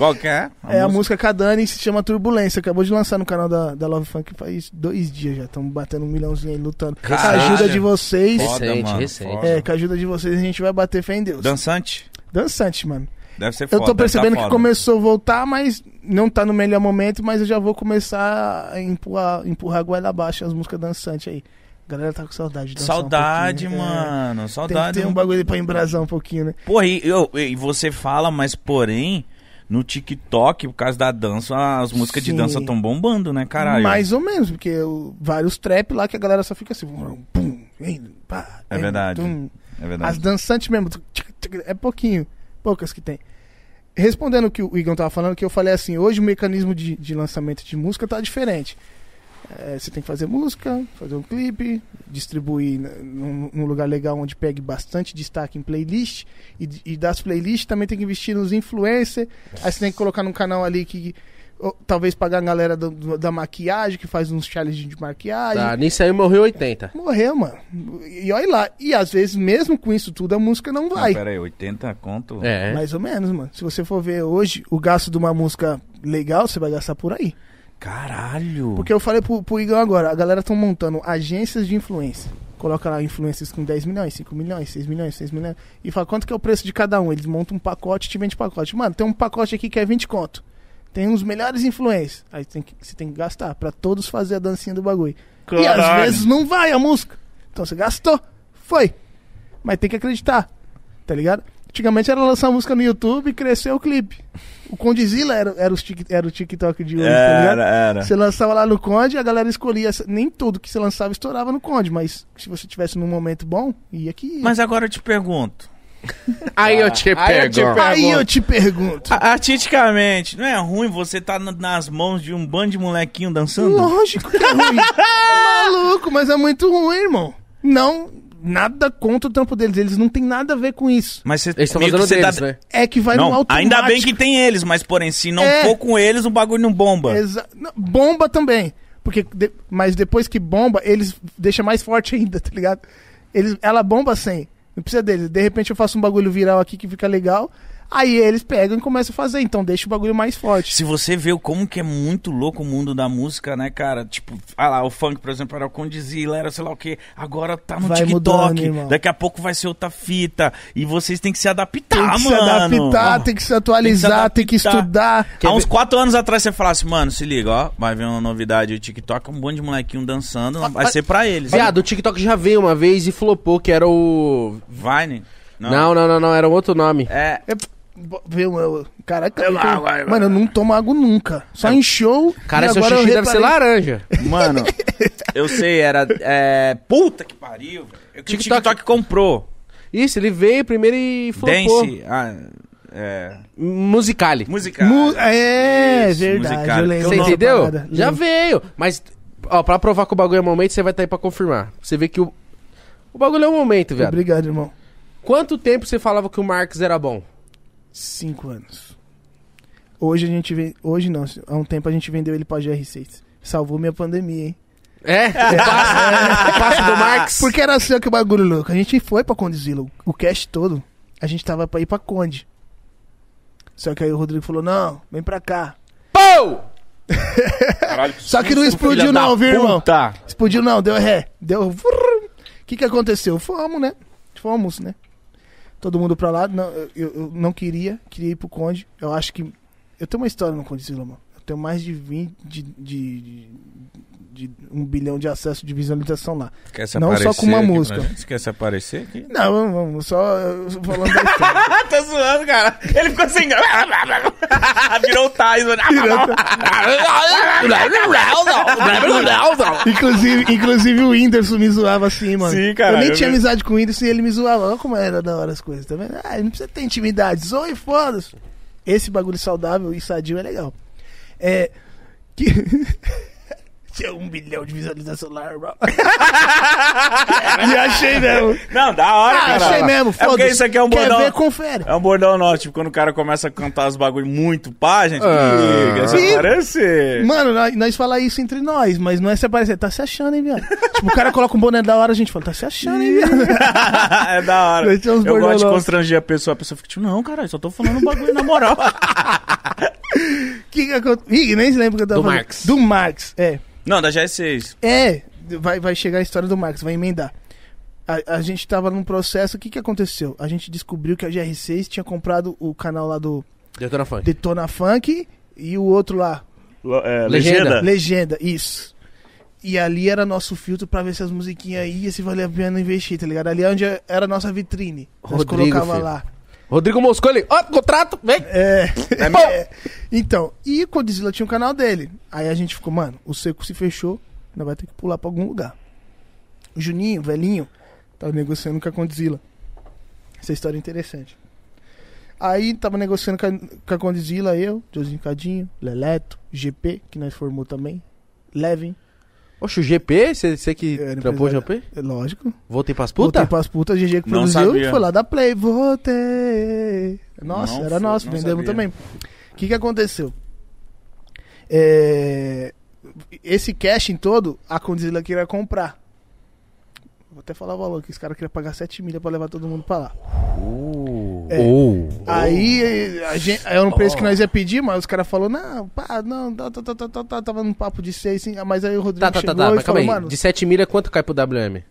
Qual que é? é a música com a Dani, se chama Turbulência. Acabou de lançar no canal da, da Love Funk faz dois dias já. Estamos batendo um milhãozinho aí, lutando. Com a Caralho. ajuda de vocês. Foda, Recente, mano, recente. É, com a ajuda de vocês a gente vai bater fé em Deus. Dançante? Dançante, mano. Deve ser Eu foda. tô deve percebendo tá que começou a voltar, mas não tá no melhor momento, mas eu já vou começar a empurrar, empurrar a goela abaixo as músicas dançantes aí. A galera tá com saudade de um Saudade, pouquinho, é. mano. Tem que Saudade. ter um bagulho pra embrasar um pouquinho, né? Porra, e, eu- e você fala, mas porém, no TikTok, por causa da dança, as músicas de Sim. dança tão bombando, né, caralho? Mais ou menos, porque o- vários trap lá que a galera só fica assim, pum, pum, pá, É verdade. tum. É As verdade. dançantes mesmo, é pouquinho, poucas que tem. Respondendo o que o Igor tava falando, que eu falei assim, hoje o mecanismo de, de lançamento de música tá diferente. É, você tem que fazer música, fazer um clipe, distribuir num, num lugar legal onde pegue bastante destaque em playlist. E, e das playlists também tem que investir nos influencers. Aí você tem que colocar num canal ali que. Talvez pagar a galera do- do- da maquiagem, que faz uns challenges de maquiagem. Tá, nisso aí morreu 80. Morreu, mano. E olha lá. E às vezes, mesmo com isso tudo, a música não vai. pera aí, 80 conto? É. Mais ou menos, mano. Se você for ver hoje o gasto de uma música legal, você vai gastar por aí. Caralho. Porque eu falei pro, pro Igor agora, a galera estão montando agências de influência. Coloca lá influências com 10 milhões, 5 milhões, 6 milhões, 6 milhões. E fala quanto que é o preço de cada um. Eles montam um pacote e te vende pacote. Mano, tem um pacote aqui que é 20 conto. Tem uns melhores influencers. Aí tem que, você tem que gastar pra todos fazer a dancinha do bagulho. E às Caralho. vezes não vai a música. Então você gastou. Foi. Mas tem que acreditar. Tá ligado? Antigamente era lançar música no YouTube e crescer o clipe. O Condizila era, era, os tic- era o TikTok de hoje, tá ligado? Era, era. Você lançava lá no Conde, a galera escolhia. Nem tudo que você lançava estourava no Conde, mas se você tivesse num momento bom, ia que ia. Mas agora eu te pergunto. Aí eu te Aí eu te pego. Aí eu te pergunto. Artisticamente, não é ruim você tá na- nas mãos de um bando de molequinho dançando? Lógico que é ruim. *laughs* Maluco, mas é muito ruim, irmão. Não, nada contra o trampo deles. Eles não tem nada a ver com isso. Mas você Eles estão fazendo você deles, dá- né? É que vai no Não, automático. ainda bem que tem eles, mas porém, se não É. for com eles, o bagulho não bomba. Exa- não, bomba também. Porque de- Mas depois que bomba, eles deixam mais forte *laughs* ainda, tá ligado? Eles, ela bomba sem. Não precisa deles. De repente eu faço um bagulho viral aqui que fica legal. Aí eles pegam e começam a fazer. Então deixa o bagulho mais forte. Se você vê como que é muito louco o mundo da música, né, cara? Tipo, ah lá, o funk, por exemplo, era o Condizila, era sei lá o quê. Agora tá no Vai TikTok. mudando. Daqui a pouco vai ser outra fita. E vocês têm que se adaptar, Tem que se mano. adaptar, tem que se atualizar, tem que, adaptar. estudar. Há uns quatro anos atrás você falasse, mano, se liga, ó, vai vir uma novidade, o TikTok, um monte de molequinho dançando, vai ser pra eles. Viado, o TikTok já veio uma vez e flopou, que era o. Vine? Não, não, não, não, era um outro nome. É, É, Vê, meu, caraca, Eu eu- não, vai, vai. mano, eu não tomo água nunca. Só em show. Cara, e seu agora eu xixi deve ser laranja. mano, eu sei, era. É, puta que pariu, velho. O TikTok- TikTok comprou. Isso, ele veio primeiro e flopou. Dance. Ah, é. Musicale. Musical. Mu- é, Isso, verdade. musical. Eu lembro Você entendeu? parada, Já lembro. veio. Mas, ó, pra provar que o bagulho é momento, você vai estar aí pra confirmar. Você vê que o. O bagulho é um momento, velho. Obrigado, irmão. Quanto tempo você falava que o Marx era bom? Cinco anos. Hoje a gente vem. Hoje não, há um tempo a gente vendeu ele pra GR6. Salvou minha pandemia, hein? É? O passo, passo do Marx. Porque era assim que o bagulho louco. A gente foi pra Condizila, o- cast todo. A gente tava pra ir pra Conde. Só que aí o Rodrigo falou: não, vem pra cá. Pou! Caralho, Só que não explodiu não, viu, irmão? puta. Explodiu não, deu ré. Deu. O que que aconteceu? Fomos, né? Fomos, né? Todo mundo pra lá. Não, eu, eu não queria, queria ir pro Conde. Eu acho que. Eu tenho uma história no Condizila, mano. Eu tenho mais de 20. De, de, de, de um bilhão de acessos de visualização lá. Quer se Não só com uma música. Você quer se aparecer aqui? Não, vamos, vamos, só tô falando da história. *laughs* Tá zoando, cara. Ele ficou sem graça. *laughs* Virou o Tyson. *laughs* inclusive, inclusive o Whindersson me zoava assim, mano. Sim, cara, Eu nem eu tinha vi. amizade com o Whindersson e ele me zoava. Olha como era da hora as coisas, tá vendo? Ah, não precisa ter intimidade. Zoe, foda-se. Esse bagulho saudável e sadio é legal. É. Que... Tinha um bilhão de visualização lá, irmão. *laughs* e achei mesmo. Não, da hora, Ah, cara. achei mesmo, É porque foda-se. isso aqui é um Quer bordão. ver, confere. É um bordão nosso, tipo, quando o cara começa a cantar os bagulho muito pá, gente. Ah. Quer se aparecer. Mano, nós, nós fala isso entre nós, mas não é se aparecer. Tá se achando, hein, viado? *laughs* tipo, o cara coloca um boné da hora, a gente fala, tá se achando, hein, viado? *laughs* é da hora. Eu gosto de constranger a pessoa. A pessoa fica tipo, não, caralho, só tô falando um bagulho na moral. que que aconteceu? Ih, nem se lembra o que eu tava Do falando. Marx. Do Marx, é. Não, da GS6. É, vai, vai chegar a história do Marx, vai emendar. A, a gente tava num processo, o que que aconteceu? A gente descobriu que a GR6 tinha comprado o canal lá do Detona Funk. Detona Funk e o outro lá, É, Legenda. Legenda, isso. E ali era nosso filtro pra ver se as musiquinhas iam, se valia a pena investir, tá ligado? Ali é onde era a nossa vitrine. Nós Rodrigo, colocava filho. lá. Rodrigo Moscoli, ó, contrato, vem. É. *laughs* É meu. Então, e o tinha um canal dele. Aí a gente ficou, mano, o seco se fechou, nós vai ter que pular pra algum lugar. O Juninho, velhinho, tava negociando com a Condzilla. Essa história é interessante. Aí tava negociando com a, com a Condzilla, eu, Josinho Cadinho, Leleto, GP, que nós formou também, Levin, Oxe, o GP, você que Era trampou o. GP? é lógico. Voltei pras Voltei putas? pras putas, GG que produziu, foi lá da Play, voltei. Nossa, Não era foi- nosso, vendemos sabia. também. O que que aconteceu? É, Esse casting todo, a Condzilla queria comprar. Vou até falar o valor, que esse cara queria pagar 7 milhas pra levar todo mundo pra lá. Uh. É. Oh. Aí a gente, era um preço que nós ia pedir, mas os caras falaram, não, pá, não, tá, tá, tá, tá, tá, tá, tava num papo de 6, assim, mas aí o Rodrigo Tá, tá, tá, chegou tá, e mas calma falou, aí. mano, De 7 milha, quanto cai pro WM?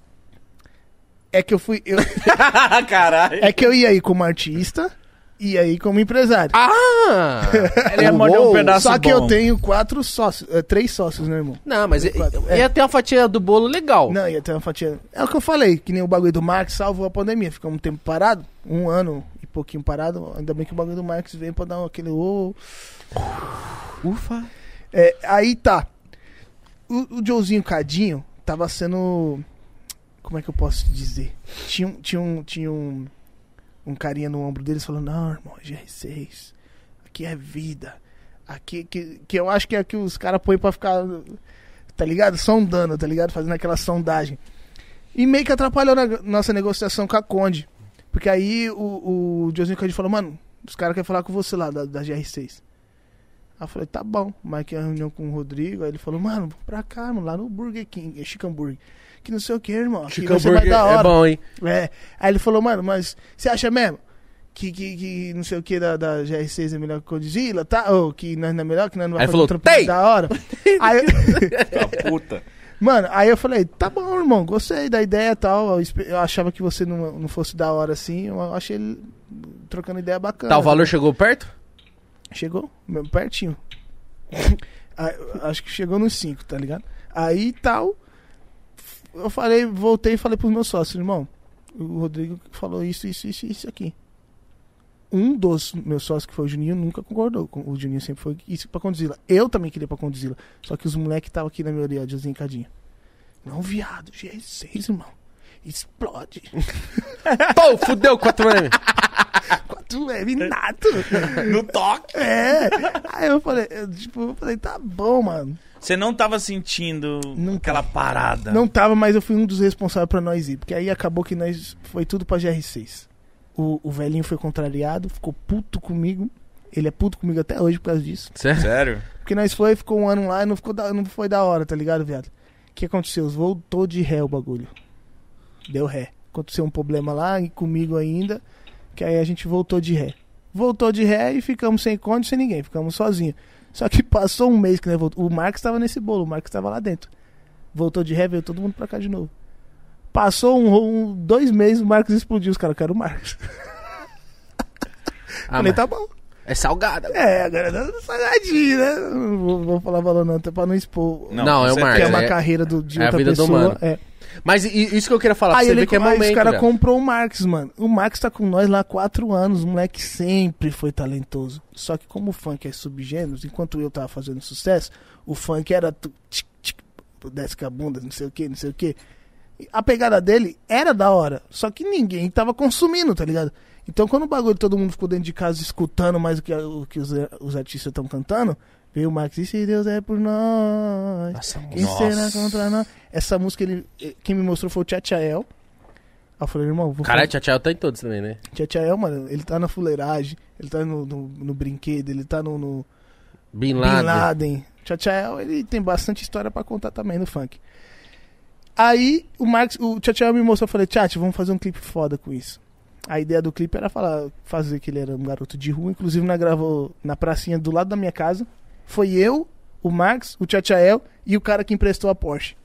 é que eu fui, eu- *laughs* Caralho. é que eu ia aí como artista e aí como empresário. Ah! *laughs* Ele ia morder um pedaço Só que bom. eu tenho quatro sócios, é, três sócios, né, irmão? Não, mas i- Quatro. ia ter uma fatia do bolo legal. Não, ia ter uma fatia. É o que eu falei, que nem o bagulho do Marx salvou a pandemia. Ficamos um tempo parado, um ano e pouquinho parado. Ainda bem que o bagulho do Marx veio pra dar aquele. ô. Ufa. É, aí tá. O, o Joezinho Cadinho tava sendo. Como é que eu posso dizer? Tinha, tinha um. Tinha um. Um carinha no ombro deles falando, não, irmão, é GR6. Aqui é vida. Aqui que, que eu acho que é que os caras põem pra ficar, tá ligado? Sondando, tá ligado? Fazendo aquela sondagem. E meio que atrapalhou na nossa negociação com a Conde. Porque aí o, o Josinho Conde falou, mano, os caras querem falar com você lá da, da GR6. Aí eu falei, tá bom. Marquei a reunião com o Rodrigo. Aí ele falou, mano, pra cá, mano, lá no Burger King, é Chicken Burger. Que não sei o que, irmão. Chicken mais Burger é bom, hein? É. Aí ele falou, mano, mas você acha mesmo que, que, que não sei o que da, da GR6 é melhor que o Godzilla, tá? Ou que nós não é melhor, que nós não Aí vai falou, um trampo mais "Tem!" da hora. *laughs* aí, Tá puta. *laughs* mano, aí eu falei, tá bom, irmão, gostei da ideia e tal. Eu, eu achava que você não, não fosse da hora assim. Eu achei ele trocando ideia bacana. Tá, o valor chegou perto? Chegou, meu, pertinho. *laughs* Aí, acho que chegou nos 5, tá ligado? Aí tal. Eu falei, voltei e falei pros meus sócios, irmão. O Rodrigo falou isso, isso, isso, isso aqui. Um dos meus sócios, que foi o Juninho, nunca concordou. O Juninho sempre foi isso pra Condzilla. Eu também queria pra Condzilla. Só que os moleques estavam aqui na minha orelha, Josinho Cadinho. Não, viado, G6, irmão. Explode. *laughs* Pô, fudeu 4M. Quatro é nato. No toque. É. Aí eu falei, eu, tipo, eu falei, tá bom, mano. Você não tava sentindo Não aquela parada. Não tava, mas eu fui um dos responsáveis pra nós ir. Porque aí acabou que nós foi tudo pra GR6. O, o velhinho foi contrariado, ficou puto comigo. Ele é puto comigo até hoje por causa disso. Sério? Porque nós foi, ficou um ano lá e não, ficou da- não foi da hora, tá ligado, viado? O que aconteceu? Voltou de ré o bagulho. Deu ré. Aconteceu um problema lá e comigo ainda. Que aí a gente voltou de ré. Voltou de ré e ficamos sem conta, sem ninguém. Ficamos sozinhos. Só que *laughs* passou um mês que nós voltou. O Marcos tava nesse bolo, o Marcos tava lá dentro. Voltou de ré, veio todo mundo pra cá de novo. Passou um, um- dois meses, o Marcos explodiu. Os caras querem o Marcos. *laughs* Ah, Falei, tá bom. É salgada. É, agora tá salgadinho, né? Não vou, vou falar valor não, até pra não expor. Não, Não, é o. Marcos. que é uma é- carreira do, de é a outra vida do pessoa. mano. é. Mas isso que eu queria falar, pra Aí você ele, ver que é aí momento, os caras velho. comprou o Marx, mano. O Marx tá com nós lá há quatro anos. O moleque sempre foi talentoso. Só que como o funk é subgêneros, enquanto eu tava fazendo sucesso, o funk era tu- tic, tic, desce com a bunda, não sei o que, não sei o que. A pegada dele era da hora. Só que ninguém tava consumindo, tá ligado? Então quando o bagulho todo mundo ficou dentro de casa escutando mais o que, o que os, os artistas estão cantando, veio o Marx e se Deus é por nós. Nossa, Quem Nossa. será contra nós? Essa música, ele, quem me mostrou foi o Tchatchael. Aí eu falei, irmão, vou Caralho, Tchau tá em todos também, né? Tchatchael, mano, ele tá na fuleiragem, ele tá no, no, no brinquedo, ele tá no, no Bin Bin Laden. Laden. Tchatchael, ele tem bastante história pra contar também no funk. Aí o Marx, o Tchatchael me mostrou, eu falei, Tchat, vamos fazer um clipe foda com isso. A ideia do clipe era falar, fazer que ele era um garoto de rua, inclusive nós gravou na pracinha do lado da minha casa. Foi eu, o Max, o Tchatchael e o cara que emprestou a Porsche.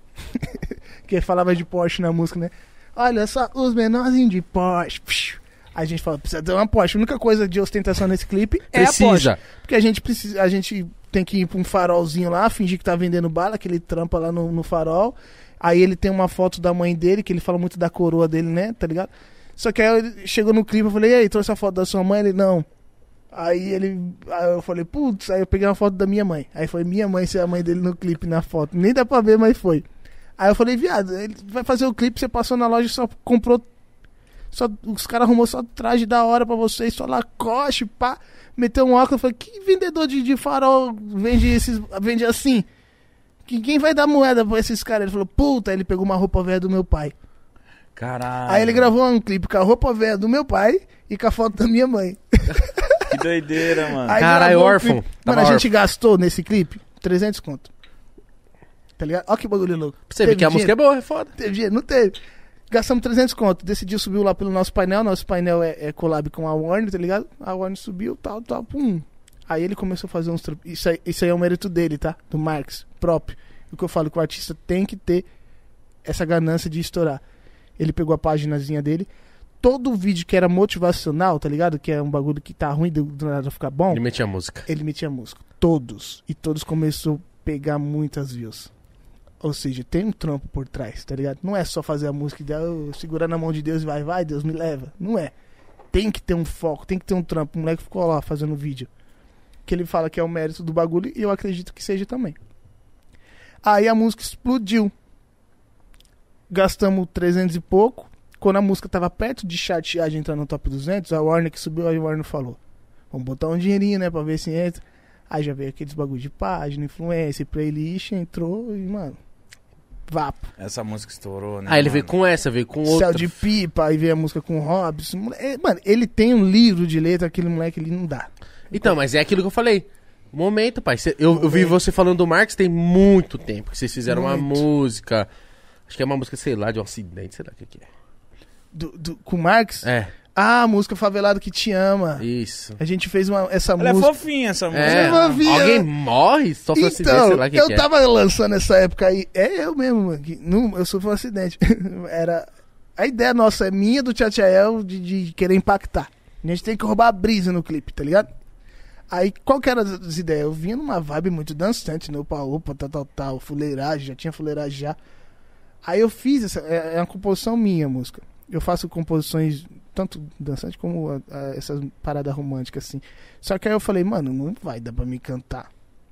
*laughs* que falava de Porsche na música, né? Olha só, os menorzinhos de Porsche. Psh. A gente fala, precisa ter uma Porsche. A única coisa de ostentação nesse clipe é a Porsche. Precisa. Porque a gente precisa, a gente tem que ir pra um farolzinho lá, fingir que tá vendendo bala, que ele trampa lá no, no farol. Aí ele tem uma foto da mãe dele, que ele fala muito da coroa dele, né? Tá ligado? Só que aí ele chegou no clipe, eu falei, e aí, trouxe a foto da sua mãe? Ele, não. Aí ele. Aí eu falei, putz, aí eu peguei uma foto da minha mãe. Aí foi minha mãe ser a mãe dele no clipe, na foto. Nem dá pra ver, mas foi. Aí eu falei, viado, ele vai fazer o clipe, você passou na loja e só comprou. Só, os caras arrumou só traje da hora pra vocês, só lacoste, pá. Meteu um óculos, eu falei, que vendedor de, de farol vende esses. vende assim? Que, quem vai dar moeda pra esses caras? Ele falou, puta, aí ele pegou uma roupa velha do meu pai. Caralho. Aí ele gravou um clipe com a roupa velha do meu pai e com a foto da minha mãe. *laughs* Que doideira, mano. Aí Caralho, gravou órfão. clipe. Tava Mano, a gente gastou nesse clipe 300 conto. Tá ligado? Olha que bagulho louco. Pra você ver Teve que a música é dinheiro? boa, é foda. Teve dinheiro? Não teve. Gastamos 300 conto. Decidiu subir lá pelo nosso painel. Nosso painel é, é collab com a Warner, tá ligado? A Warner subiu, tal, tal, pum. Aí ele começou a fazer uns... Isso aí, isso aí é o mérito dele, tá? Do Marx, próprio. O que eu falo, que o artista tem que ter essa ganância de estourar. Ele pegou a paginazinha dele. Todo vídeo que era motivacional, tá ligado? Que é um bagulho que tá ruim, do, do nada ficar bom Ele metia música. ele metia música. Todos. E todos começou a pegar muitas views. Ou seja, tem um trampo por trás, tá ligado? Não é só fazer a música e "Oh, segurar na mão de Deus e vai, vai, Deus me leva. Não é. Tem que ter um foco, tem que ter um trampo. O moleque ficou lá fazendo vídeo. Que ele fala que é o mérito do bagulho e eu acredito que seja também. Aí a música explodiu. Gastamos 300 e pouco. Quando a música tava perto de chatear de entrar no top 200, a Warner que subiu, a Warner falou: Vamos botar um dinheirinho, né, pra ver se entra. Aí já veio aqueles bagulho de página, influência, playlist, entrou e, mano, vapo. Essa música estourou, né? Aí ele mano? veio com essa, veio com Céu outra. de pipa, aí veio a música com. Mole- é, Mano, ele tem um livro de letra, aquele moleque ele não dá. Então, mas é aquilo que eu falei. Momento, pai. Cê- eu, eu vi você falando do Marcos tem muito tempo que vocês fizeram uma Muito. música. Acho que é uma música, sei lá, de um acidente, sei lá o que, que é. Do, do- com o Marx. É, Ah, a música Favelado que te ama. isso. A gente fez uma, essa Ela é música. fofinha essa música. É, não via? alguém morre, um acidente, Então, sei lá o que, eu que é. tava lançando essa época aí. É eu mesmo, mano. que não, eu sofri um acidente. *laughs* Era. A ideia nossa é minha do Tchatchael de, de querer impactar. A gente tem que roubar a brisa no clipe, tá ligado? Aí, qual que era as- as ideias? Eu vinha numa vibe muito dançante, né? Opa, opa, tal, tal, tal, fuleiragem, já tinha fuleiragem já. Aí eu fiz essa, é, é uma composição minha a música. Eu faço composições tanto dançante como a- a- essas paradas românticas assim. Só que aí eu falei, mano, não vai dar pra me cantar.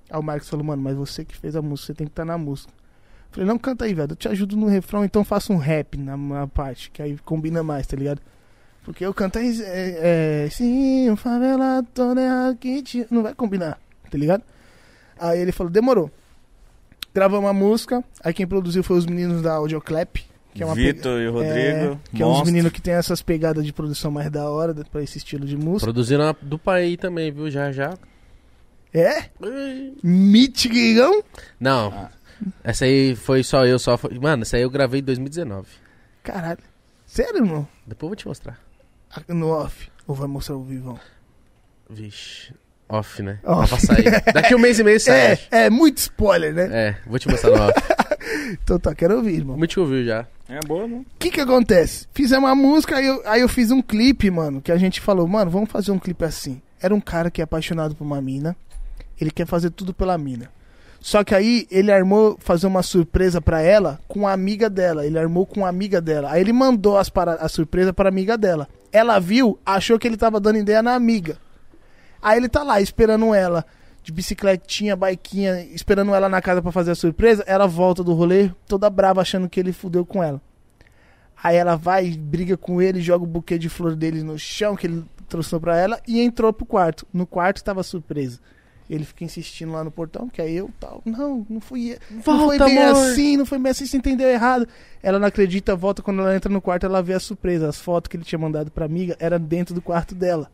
Aí o Marcos falou, mano, mas você que fez a música, você tem que estar na música. Eu falei, não canta aí, velho, eu te ajudo no refrão, então faça um rap na, na parte, que aí combina mais, tá ligado? Porque eu cantar é, é, sim, o favela todo errado que te... Não vai combinar, tá ligado? Aí ele falou, demorou. Gravamos a música, aí quem produziu foi os meninos da Audioclap, que é uma Vitor e o Rodrigo. é, que é uns monstro. meninos que tem essas pegadas de produção mais da hora pra esse estilo de música. Produziram a do pai também, viu? Já, já. É? Mitigão? Não. Ah. Essa aí foi só eu, só foi... Mano, essa aí eu gravei em 2019. Caralho. Sério, irmão? Depois eu vou te mostrar. Ah, No off. Ou vai mostrar o vivão? Vixe. Off, né? Off. Pra sair. Daqui um mês e meio *laughs* sai. É, é muito spoiler, né? É, vou te mostrar no off. *laughs* Então tá, quero ouvir, irmão. Muito ouviu já. É boa, não? O que que acontece? Fizemos uma música, aí eu, aí eu fiz um clipe, mano, que a gente falou, mano, vamos fazer um clipe assim. Era um cara que é apaixonado por uma mina, ele quer fazer tudo pela mina. Só que aí ele armou fazer uma surpresa pra ela com a amiga dela. Ele armou com a amiga dela. Aí ele mandou as para, a surpresa pra amiga dela. Ela viu, achou que ele tava dando ideia na amiga. Aí ele tá lá esperando ela, de bicicletinha, baiquinha, esperando ela na casa pra fazer a surpresa. Ela volta do rolê, toda brava, achando que ele fudeu com ela. Aí ela vai, briga com ele, joga o buquê de flor dele no chão que ele trouxe pra ela e entrou pro quarto. No quarto tava surpresa. Ele fica insistindo lá no portão, que é eu tal. Não, não fui eu. não foi Volta, bem amor. assim, não foi bem assim, você entendeu errado. Ela não acredita, volta quando ela entra no quarto, ela vê a surpresa. As fotos que ele tinha mandado pra amiga eram dentro do quarto dela.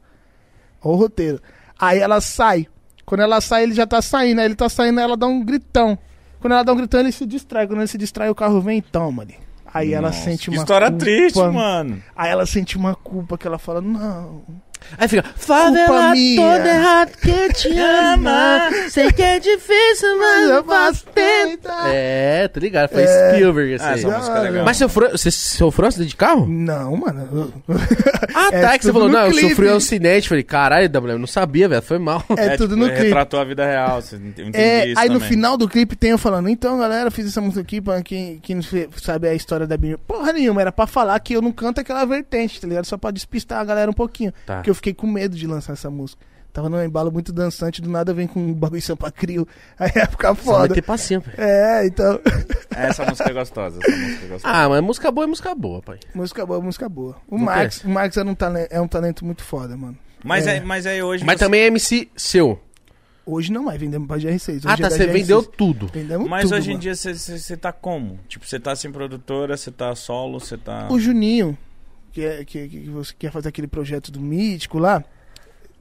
Olha o roteiro. Aí ela sai. Quando ela sai, ele já tá saindo. Aí ele tá saindo, ela dá um gritão. Quando ela dá um gritão, ele se distrai. Quando ele se distrai, o carro vem e toma ali. Aí ela Nossa, sente que uma história culpa. triste, mano. Aí ela sente uma culpa que ela fala, não. Aí fica, favela minha. todo errado que te *laughs* ama. Sei que é difícil, mas eu faço tentar. É, tá ligado? Foi É. Spielberg Ah, aí. essa música é legal. Mas sofreu, você sofreu acidente de carro? Não, mano. *laughs* Ah, É tá, é que você falou, no não, eu clipe. sofri um acidente. Falei, caralho, WM, eu não sabia, velho, foi mal. É, tudo tipo, no clipe. retratou a vida real, você ent- eu entendi É, isso aí no também. final do clipe tem eu falando, então galera, fiz essa música aqui pra quem, quem não sabe a história da minha. Porra nenhuma, era pra falar que eu não canto aquela vertente, tá ligado? Só pra despistar a galera um pouquinho. Tá. Porque eu fiquei com medo de lançar essa música. Tava num embalo muito dançante, do nada vem com um bagulho Sampa Crio. *laughs* Aí ia ficar Só vai foda. ter passinho, velho. É, então. Essa música é gostosa, essa música é gostosa. Ah, mas música boa é música boa, pai. música boa, música boa. O Não Marx, o Marx é, um talento, é um talento muito foda, mano. mas, é. aí, mas aí hoje Mas você- também é MC seu. Hoje não é, vendemos pra GR6. Hoje Ah, é tá, você GR6. vendeu tudo. Vendemos Mas tudo, hoje em mano. dia você tá como? Tipo, você tá sem produtora, você tá solo, você tá... O Juninho, que, é, que, que você quer fazer aquele projeto do Mítico lá,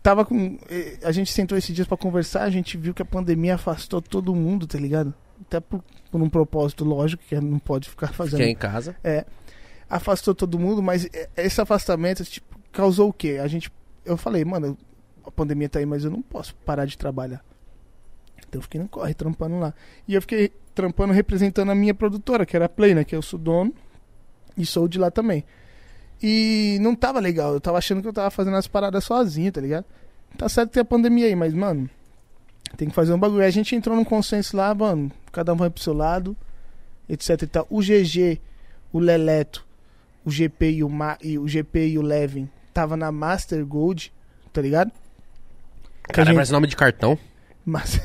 tava com. eh, A gente sentou esses dias pra conversar, a gente viu que a pandemia afastou todo mundo, tá ligado? Até por, por um propósito lógico, que não pode ficar fazendo. Fiquei em casa. É. Afastou todo mundo, mas esse afastamento, tipo, causou o quê? A gente. Eu falei, mano, a pandemia tá aí, mas eu não posso parar de trabalhar. Então eu fiquei no corre, trampando lá. E eu fiquei trampando representando a minha produtora, que era a Play, né? Que eu sou dono e sou de lá também. E não tava legal, eu tava achando que eu tava fazendo as paradas sozinho, tá ligado? Tá certo que tem a pandemia aí, mas, mano, tem que fazer um bagulho. Aí a gente entrou num consenso lá, mano, cada um vai pro seu lado, etc e tal. O GG, o Leleto, o GP e o, Ma e o GP e o Levin tava na Master Gold, tá ligado? Que Cara, gente- parece nome de cartão. Mas...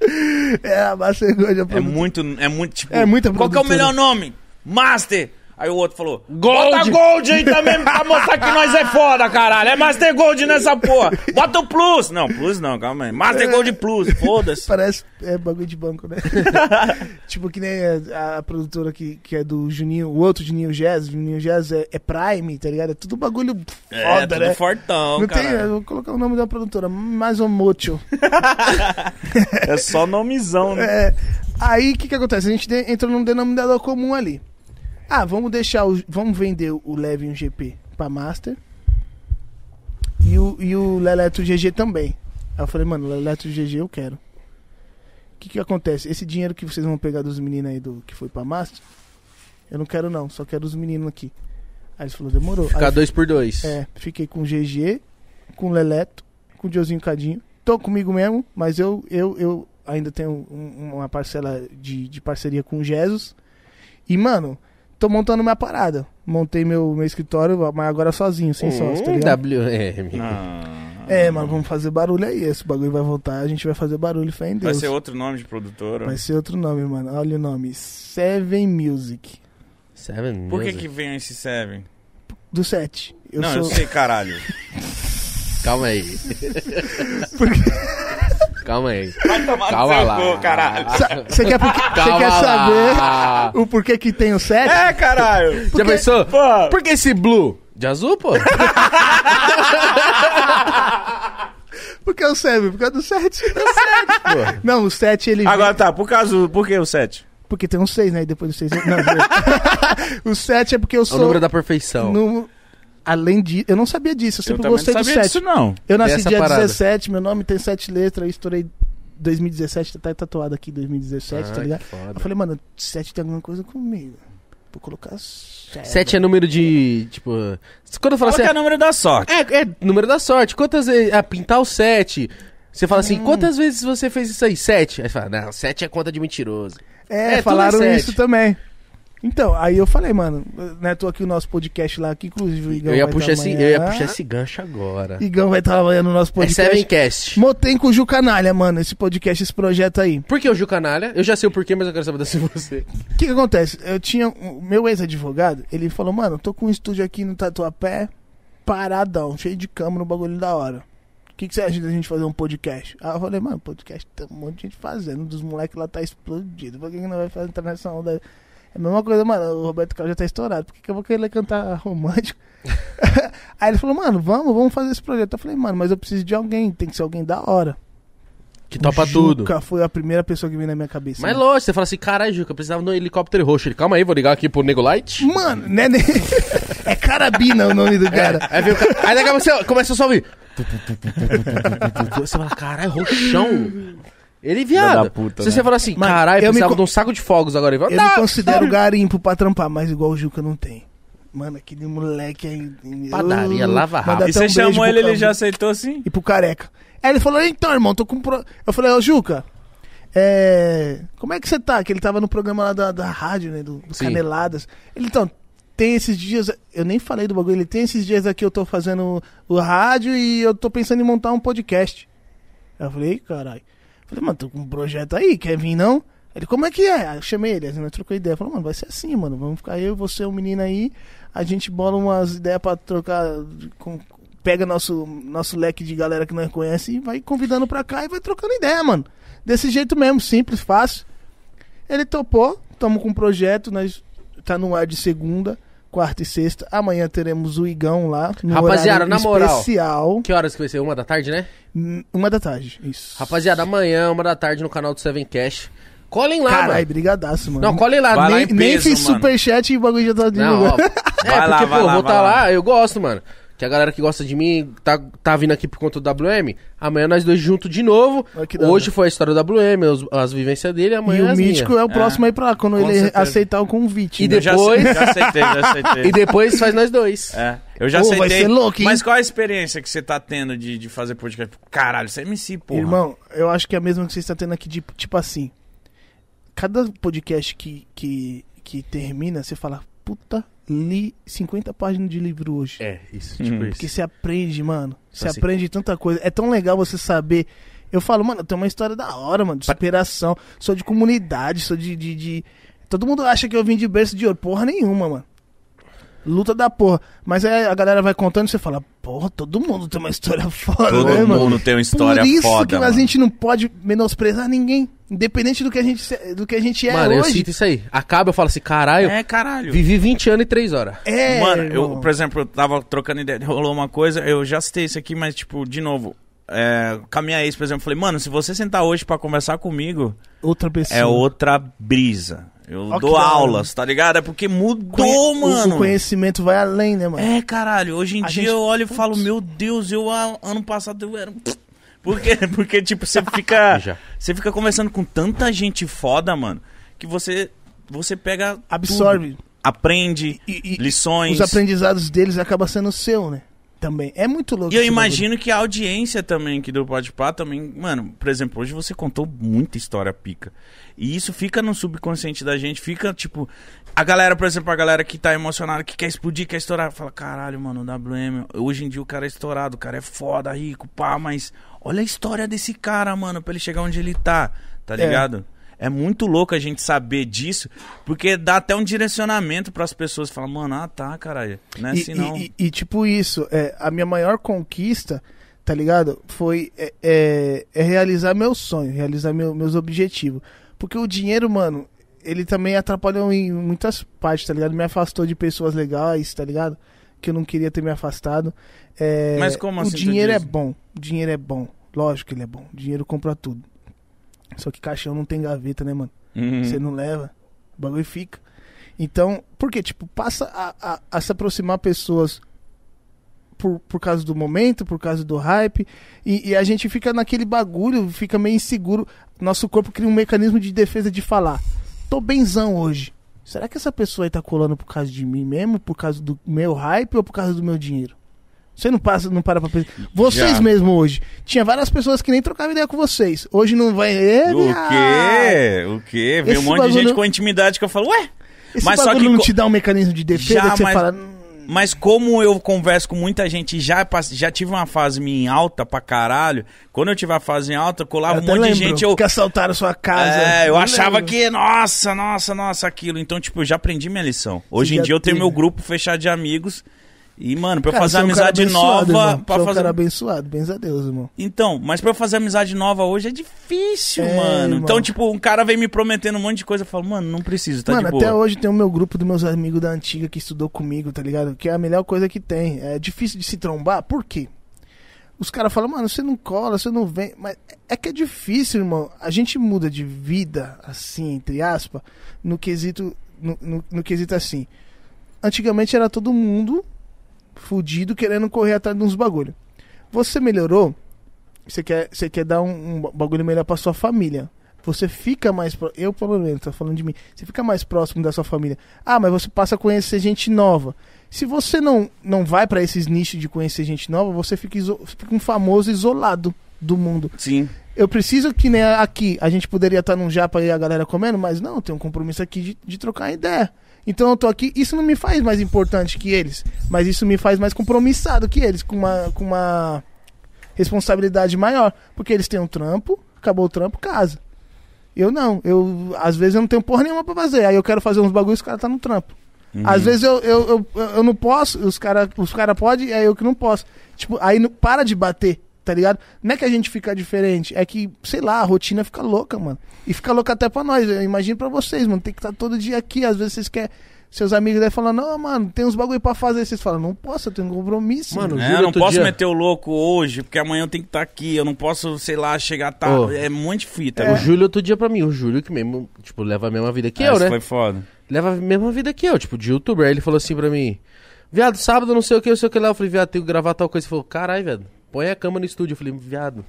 *laughs* é, a Master Gold é, É muito, é muito, tipo... É muita Qual que é o melhor nome? Master! Aí o outro falou: Gold! Bota Gold aí também pra mostrar que nós é foda, caralho. É Master Gold nessa porra. Bota o Plus. Não, Plus não, calma aí. Master Gold Plus, foda-se. *laughs* Parece é, bagulho de banco, né? *laughs* tipo que nem a, a produtora que, que é do Juninho, o outro Juninho Jazz, Juninho Jazz é, é Prime, tá ligado? É tudo bagulho É, foda, tudo né? fortão, Não tem, cara. eu vou colocar o nome da produtora, Masomocho. *laughs* É só nomezão, né? É, aí o que que acontece? A gente entrou num denominador comum ali. Ah, vamos deixar o, vamos vender o Leve 1GP pra Master. E o, e o Leleto GG também. Aí eu falei, mano, Leleto GG eu quero. O que que acontece? Esse dinheiro que vocês vão pegar dos meninos aí do que foi pra Master, eu não quero não, só quero os meninos aqui. Aí eles falaram, demorou. Ficar Aí, dois por dois. é, fiquei com o GG, com o Leleto, com o Diozinho Cadinho. Tô comigo mesmo, mas eu, eu, eu ainda tenho um- uma parcela de, de parceria com o Jesus. E, mano, tô montando minha parada. Montei meu, meu escritório, mas agora sozinho, sem sócio, tá Hum, ligado? WM. Ah. É, mano, vamos fazer barulho aí. Esse bagulho vai voltar, a gente vai fazer barulho, fé em Vai Deus. ser outro nome de produtora. Vai ser outro nome, mano. Olha o nome. Seven Music. Seven Por que Music. que vem esse Seven? Do 7. Eu não, sou... eu sei, caralho. Calma aí. *laughs* Calma aí. Vai tomar Calma no lá. seu cu, caralho. Você quer, porque- quer lá. saber o porquê que tem o 7? É, caralho. Já pensou? Pô. Por que esse blue? De azul, pô? *laughs* Porque é o 7, por causa do 7. pô. Não, o 7 ele. Agora tá, por causa. Por que o 7? Porque tem um 6, né? E depois do 6. Não, *laughs* o 7 é porque eu É o sou. número da perfeição. no- Além de. Eu não sabia disso, eu Eu sempre não gostei do sabia 7. disso, não. Eu nasci essa dia parada. 17, meu nome tem 7 letras, eu estourei 2017, tá tatuado aqui 2017, tá Ai, ligado? que foda. Eu falei, mano, 7 tem alguma coisa comigo. Vou colocar 7. Sete é número de. Tipo. Quando eu falo Qual assim. que é o número da sorte? É, é número da sorte. Quantas vezes. Ah, pintar o 7. Você fala Hum. assim, quantas vezes você fez isso aí? 7. Aí você fala, não, 7 é conta de mentiroso. É, É, tudo falaram é isso sete. também. Então, aí eu falei, mano, né, tô aqui o nosso podcast lá, que inclusive o Igão Eu ia, vai puxar esse, eu ia puxar esse gancho agora. Igão vai estar amanhã no nosso É podcast. Sevencast. Motei com o Ju Canalha, mano, esse podcast, esse projeto aí. Por que o Ju Canalha? Eu já sei o porquê, mas eu quero saber de você. O que, que acontece? Eu tinha. O meu ex-advogado, ele falou, mano, tô com um estúdio aqui no Tatuapé, paradão, cheio de cama no bagulho da hora. O que, que você acha da gente fazer um podcast? Aí eu falei, mano, podcast tem um monte de gente fazendo, dos moleques lá tá explodido. Por que, que não vai fazer entrar nessa onda? É a mesma coisa, mano, o Roberto Carlos já tá estourado. Por que, que eu vou querer cantar romântico? *laughs* Aí ele falou, mano, vamos, vamos fazer esse projeto. Eu falei, mano, mas eu preciso de alguém, tem que ser alguém da hora. Que topa o tudo. Juca foi a primeira pessoa que veio na minha cabeça. Mas mano. lógico, você fala assim, caralho, Juca, eu precisava de um helicóptero roxo. Ele, calma aí, vou ligar aqui pro Nego Light. Mano, né? né? *laughs* É Carabina o nome do cara. Aí, vem o cara, aí daqui a pouco você começa a só ouvir. *laughs* Você fala, caralho, roxão. Ele, Filha viado. puta, Se né? você falar assim, caralho, eu me precisava co- de um saco de fogos agora. Ele fala, Eu "Dá, me considero garimpo pra trampar, mas igual o Juca não tem. Mano, aquele moleque aí. Padaria, lava Manda rápido. E você um chamou ele, ele já aceitou sim? E pro careca. Aí ele falou, então, irmão, tô com. Pro... Eu falei, ô Juca, é... como é que você tá? Que ele tava no programa lá da, da rádio, né? Do, do. Caneladas. Ele, então, tem esses dias. Eu nem falei do bagulho, ele tem esses dias aqui eu tô fazendo o rádio e eu tô pensando em montar um podcast. Aí eu falei, "Ih, caralho. Falei, mano, tô com um projeto aí, quer vir não? Ele, como é que é? Aí eu chamei ele, assim, nós trocou ideia. Falei, mano, vai ser assim, mano. Vamos ficar eu, você, um menino aí. A gente bola umas ideias pra trocar. Com, pega nosso, nosso leque de galera que nós conhece e vai convidando pra cá e vai trocando ideia, mano. Desse jeito mesmo, simples, fácil. Ele topou, tamo com um projeto, nós tá no ar de segunda, quarta e sexta. Amanhã teremos o Igão lá. No Rapaziada, na moral. especial. Que horas que vai ser? Uma da tarde, né? Hum, Uma da tarde, isso. Rapaziada, amanhã, uma da tarde, no canal do Seven Cash. Colhem lá, Caralho, mano. brigadaço, mano. Não, colhem lá. Vai lá Nem- em nem peso, fiz mano. superchat e o bagulho já tá Não, ó. divulgando. *laughs* É, Vai lá, porque, vai pô, lá, vou tá lá. lá, eu gosto, mano. Que a galera que gosta de mim tá, tá vindo aqui por conta do WM. Amanhã nós dois juntos de novo. Olha Hoje foi a história do WM, os- as vivências dele, E amanhã o as Mítico minhas. é o próximo aí pra lá, quando Com ele certeza. aceitar o convite. E né? Já depois- aceitei, já aceitei, já aceitei. *laughs* E depois faz nós dois. É, eu já Pô, vai aceitei. ser louco, hein? Mas qual a experiência que você tá tendo de, de fazer podcast? Caralho, você é MC, porra. Irmão, eu acho que é a mesma que você está tendo aqui, de, tipo assim. Cada podcast que, que, que termina, você fala, puta, li 50 páginas de livro hoje. É, isso, Hum. tipo Porque isso. você aprende, mano. Você Assim. aprende tanta coisa. É tão legal você saber. Eu falo, mano, tem uma história da hora, mano, de superação. Sou de comunidade, sou de, de, de- Todo mundo acha que eu vim de berço de ouro. Porra nenhuma, mano. Luta da porra. Mas aí a galera vai contando e você fala, porra, todo mundo tem uma história *laughs* foda, Todo né, mano? mundo tem uma história Por isso foda, que a mano. gente não pode menosprezar ninguém. Independente do que a gente, do que a gente é Mano, eu hoje. sinto isso aí. Acaba, eu falo assim, caralho, É, caralho. vivi 20 anos e 3 horas. É, Mano, eu, irmão. por exemplo, eu tava trocando ideia, rolou uma coisa, eu já citei isso aqui, mas, tipo, de novo, é, com a minha ex, por exemplo, eu falei, mano, se você sentar hoje pra conversar comigo, outra pessoa. é outra brisa. Eu Ó dou aulas, tá ligado? É porque mudou, Conhe- mano. O conhecimento vai além, né, mano? É, caralho, hoje em A dia gente- eu olho e falo, meu Deus, eu ano passado eu era. Quê? Porque, tipo, você *laughs* fica. Você fica conversando com tanta gente foda, mano, que você. Você pega. Absorve. tudo, aprende E- e lições. Os aprendizados deles acabam sendo seu, né? Também. É muito louco. E eu esse bagulho. imagino que a audiência também que do Pode Pá também, mano, por exemplo, hoje você contou muita história pica. E isso fica no subconsciente da gente, fica tipo, a galera, por exemplo, a galera que tá emocionada, que quer explodir, quer estourar, fala, caralho, mano, o WM, hoje em dia o cara é estourado, o cara é foda, rico, pá, mas olha a história desse cara, mano, pra ele chegar onde ele tá, tá É. ligado? É muito louco a gente saber disso, porque dá até um direcionamento pras pessoas. Fala, mano, ah tá, caralho. Não é E, assim não. e- e- e, tipo isso, é, a minha maior conquista, tá ligado? Foi é, é- é realizar meu sonho, realizar meu- meus objetivos. Porque o dinheiro, mano, ele também atrapalhou em muitas partes, tá ligado? Me afastou de pessoas legais, tá ligado? Que eu não queria ter me afastado. É, Mas como assim O dinheiro é bom, o dinheiro é bom. Lógico que ele é bom. Dinheiro compra tudo. Só que caixão não tem gaveta, né, mano? Uhum. Você não leva, o bagulho fica. Então, porque, tipo, passa a, a- a se aproximar pessoas por, por causa do momento, por causa do hype, e, e a gente fica naquele bagulho, fica meio inseguro. Nosso corpo cria um mecanismo de defesa de falar: tô benzão hoje. Será que essa pessoa aí tá colando por causa de mim mesmo, por causa do meu hype ou por causa do meu dinheiro? Você não passa, não para pra pensar. Vocês Já. mesmo hoje. Tinha várias pessoas que nem trocavam ideia com vocês. Hoje não vai. É, O quê? O quê? Vem um Esse monte de gente com intimidade que eu falo, ué? Esse Mas só que não co- te dá um mecanismo de defesa Já, que você mas- fala. "Hum, Mas como eu converso com muita gente, já, já tive uma fase minha em alta pra caralho. Quando eu tive a fase em alta, colava eu um até monte de lembro gente. Eu, que assaltaram sua casa. é, eu achava lembro. que, nossa, nossa, nossa, aquilo. Então, tipo, eu já aprendi minha lição. Hoje em já dia eu tenho teve. meu grupo fechado de amigos. E, mano, pra eu Cara, fazer você é um amizade nova. Irmão. Pra é um fazer... cara abençoado, benza a Deus, irmão. Então, mas pra eu fazer amizade nova hoje é difícil, É, mano. irmão. Então, tipo, um cara vem me prometendo um monte de coisa. Eu falo, mano, não preciso, tá Mano, até hoje tem o meu grupo dos meus amigos da antiga que estudou comigo, tá ligado? Que é a melhor coisa que tem. É difícil de se trombar, por quê? Os caras falam, mano, você não cola, você não vem. Mas é que é difícil, irmão. A gente muda de vida, assim, entre aspas, no quesito. No, no, no quesito assim. Antigamente era todo mundo fudido querendo correr atrás de uns bagulho. Você melhorou, você quer, você quer dar um, um bagulho melhor pra sua família. Você fica mais. Pro... Eu, pelo menos, tô falando de mim. Você fica mais próximo da sua família. Ah, mas você passa a conhecer gente nova. Se você não, não vai pra esses nichos de conhecer gente nova, você fica, iso... fica um famoso isolado do mundo. Sim. Eu preciso que nem aqui, a gente poderia estar num japa e a galera comendo, mas não, tem um compromisso aqui de, de trocar ideia. Então eu tô aqui, isso não me faz mais importante que eles, mas isso me faz mais compromissado que eles, com uma, com uma responsabilidade maior. Porque eles têm um trampo, acabou o trampo, casa. Eu não, eu às vezes eu não tenho porra nenhuma pra fazer, aí eu quero fazer uns bagulhos e os caras tá no trampo. Uhum. Às vezes eu, eu, eu, eu não posso, os caras os cara podem, é eu que não posso. Tipo, aí não, para de bater, tá ligado? Não é que a gente fica diferente, é que, sei lá, a rotina fica louca, mano. E fica louca até pra nós, eu imagino pra vocês, mano. Tem que estar todo dia aqui, às vezes vocês querem. Seus amigos devem falar, não, mano, tem uns bagulho pra fazer. Vocês falam, não posso, eu tenho um compromisso. Mano, mano. É, eu não posso dia- meter o louco hoje, porque amanhã eu tenho que estar aqui. Eu não posso, sei lá, chegar tarde. Ô. É um monte de fita. É. O Júlio outro dia pra mim, o Júlio que mesmo, tipo, leva a mesma vida que eu, Essa né? foi foda. Leva a mesma vida que eu, tipo, de youtuber. Aí ele falou assim pra mim, viado, sábado não sei o que, não sei o que lá. Eu falei, viado, tenho que gravar tal coisa. Ele falou, caralho, velho, põe a cama no estúdio. Eu falei, viado,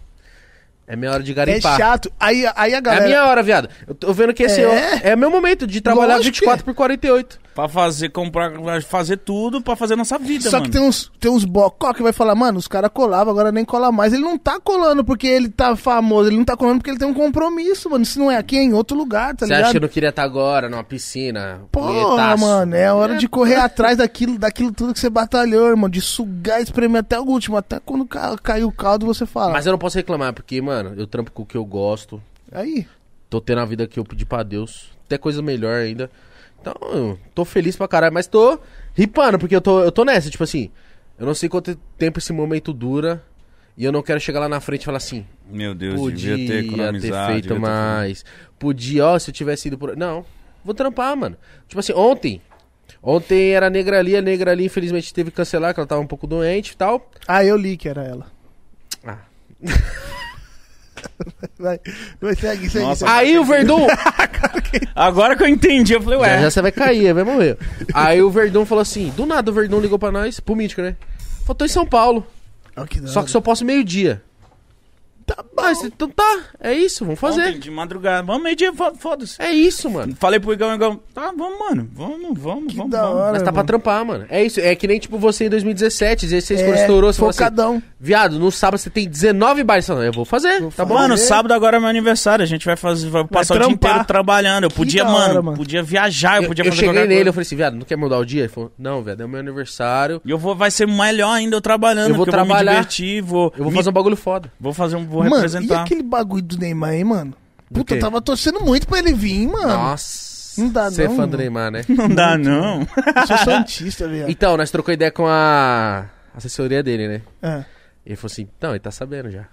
é minha hora de É garimpar. chato. Aí, aí a É galera. a minha hora, viado. Eu tô vendo que esse É? é, é meu momento de trabalhar Lógico 24 por 48. Pra fazer, comprar, fazer tudo pra fazer nossa vida, Só mano. que tem uns, tem uns bocó que vai falar, mano, os caras colavam, agora nem cola mais. Ele não tá colando porque ele tá famoso, ele não tá colando porque ele tem um compromisso, mano. Se não é aqui, é em outro lugar, tá Você ligado? acha que eu não queria estar agora numa piscina? Porra, mano, é hora de correr atrás daquilo, daquilo tudo que você batalhou, irmão. De sugar, espremer até o último. Até quando ca- caiu o caldo, você fala. Mas eu não posso reclamar, porque, mano, eu trampo com o que eu gosto. Aí, Tô tendo a vida que eu pedi pra Deus. Até coisa melhor ainda. Então, eu tô feliz pra caralho, mas tô ripando, porque eu tô, eu tô nessa, tipo assim, eu não sei quanto tempo esse momento dura. E eu não quero chegar lá na frente e falar assim, Meu Deus, podia devia ter economizado. feito devia ter- mais. Podia, ó, se eu tivesse ido por. Não, vou trampar, mano. Tipo assim, ontem. Ontem era a negra ali, a negra ali infelizmente teve que cancelar, que ela tava um pouco doente e tal. Ah, eu li que era ela. Ah. *laughs* *laughs* Vai, vai, segue, segue. Nossa. segue. Aí o Verdun. *laughs* Agora que eu entendi, eu falei, já, ué. já você vai cair, vai morrer. Aí o Verdun falou assim: do nada o Verdun ligou pra nós, pro Mítico, né? Falou, tô em São Paulo. Ó, que Só que só posso meio-dia. Tá bom. Esse- então tá, é isso, vamos fazer. Ontem, de madrugada. Vamos meio-dia, fo- foda-se. É isso, mano. Falei pro Igão, Igão, tá, vamos, mano. Vamos, vamos, Que vamos. da vamos. hora. Mas tá pra mano. trampar, mano. É isso. É que nem tipo você em 2017, 16, quando É, estourou, você assim: focadão. Viado, no sábado você tem 19 bailes. Eu vou fazer, Vou tá bom? fazer. Mano, sábado agora é meu aniversário. A gente vai fazer, vai passar o dia inteiro trabalhando. Eu podia, da mano, hora, mano. podia viajar, eu, eu, podia eu fazer cheguei qualquer nele, eu coisa. falei assim, viado, não quer mudar o dia? Ele falou, não, velho, é o meu aniversário. E eu vou, vai ser melhor ainda eu trabalhando, Eu vou porque eu vou trabalhar. me divertir, vou, Eu vou me- fazer um bagulho foda. vou fazer um, vou Mano, e representar. aquele bagulho do Neymar aí, mano? Puta, eu tava torcendo muito pra ele vir, mano. Nossa. Não dá Você é não, fã mano. do Neymar, né? *laughs* Não dá, não. Eu sou santista, velho. Então, nós trocou ideia com a assessoria dele, né? É. Ele falou assim, não, ele tá sabendo já.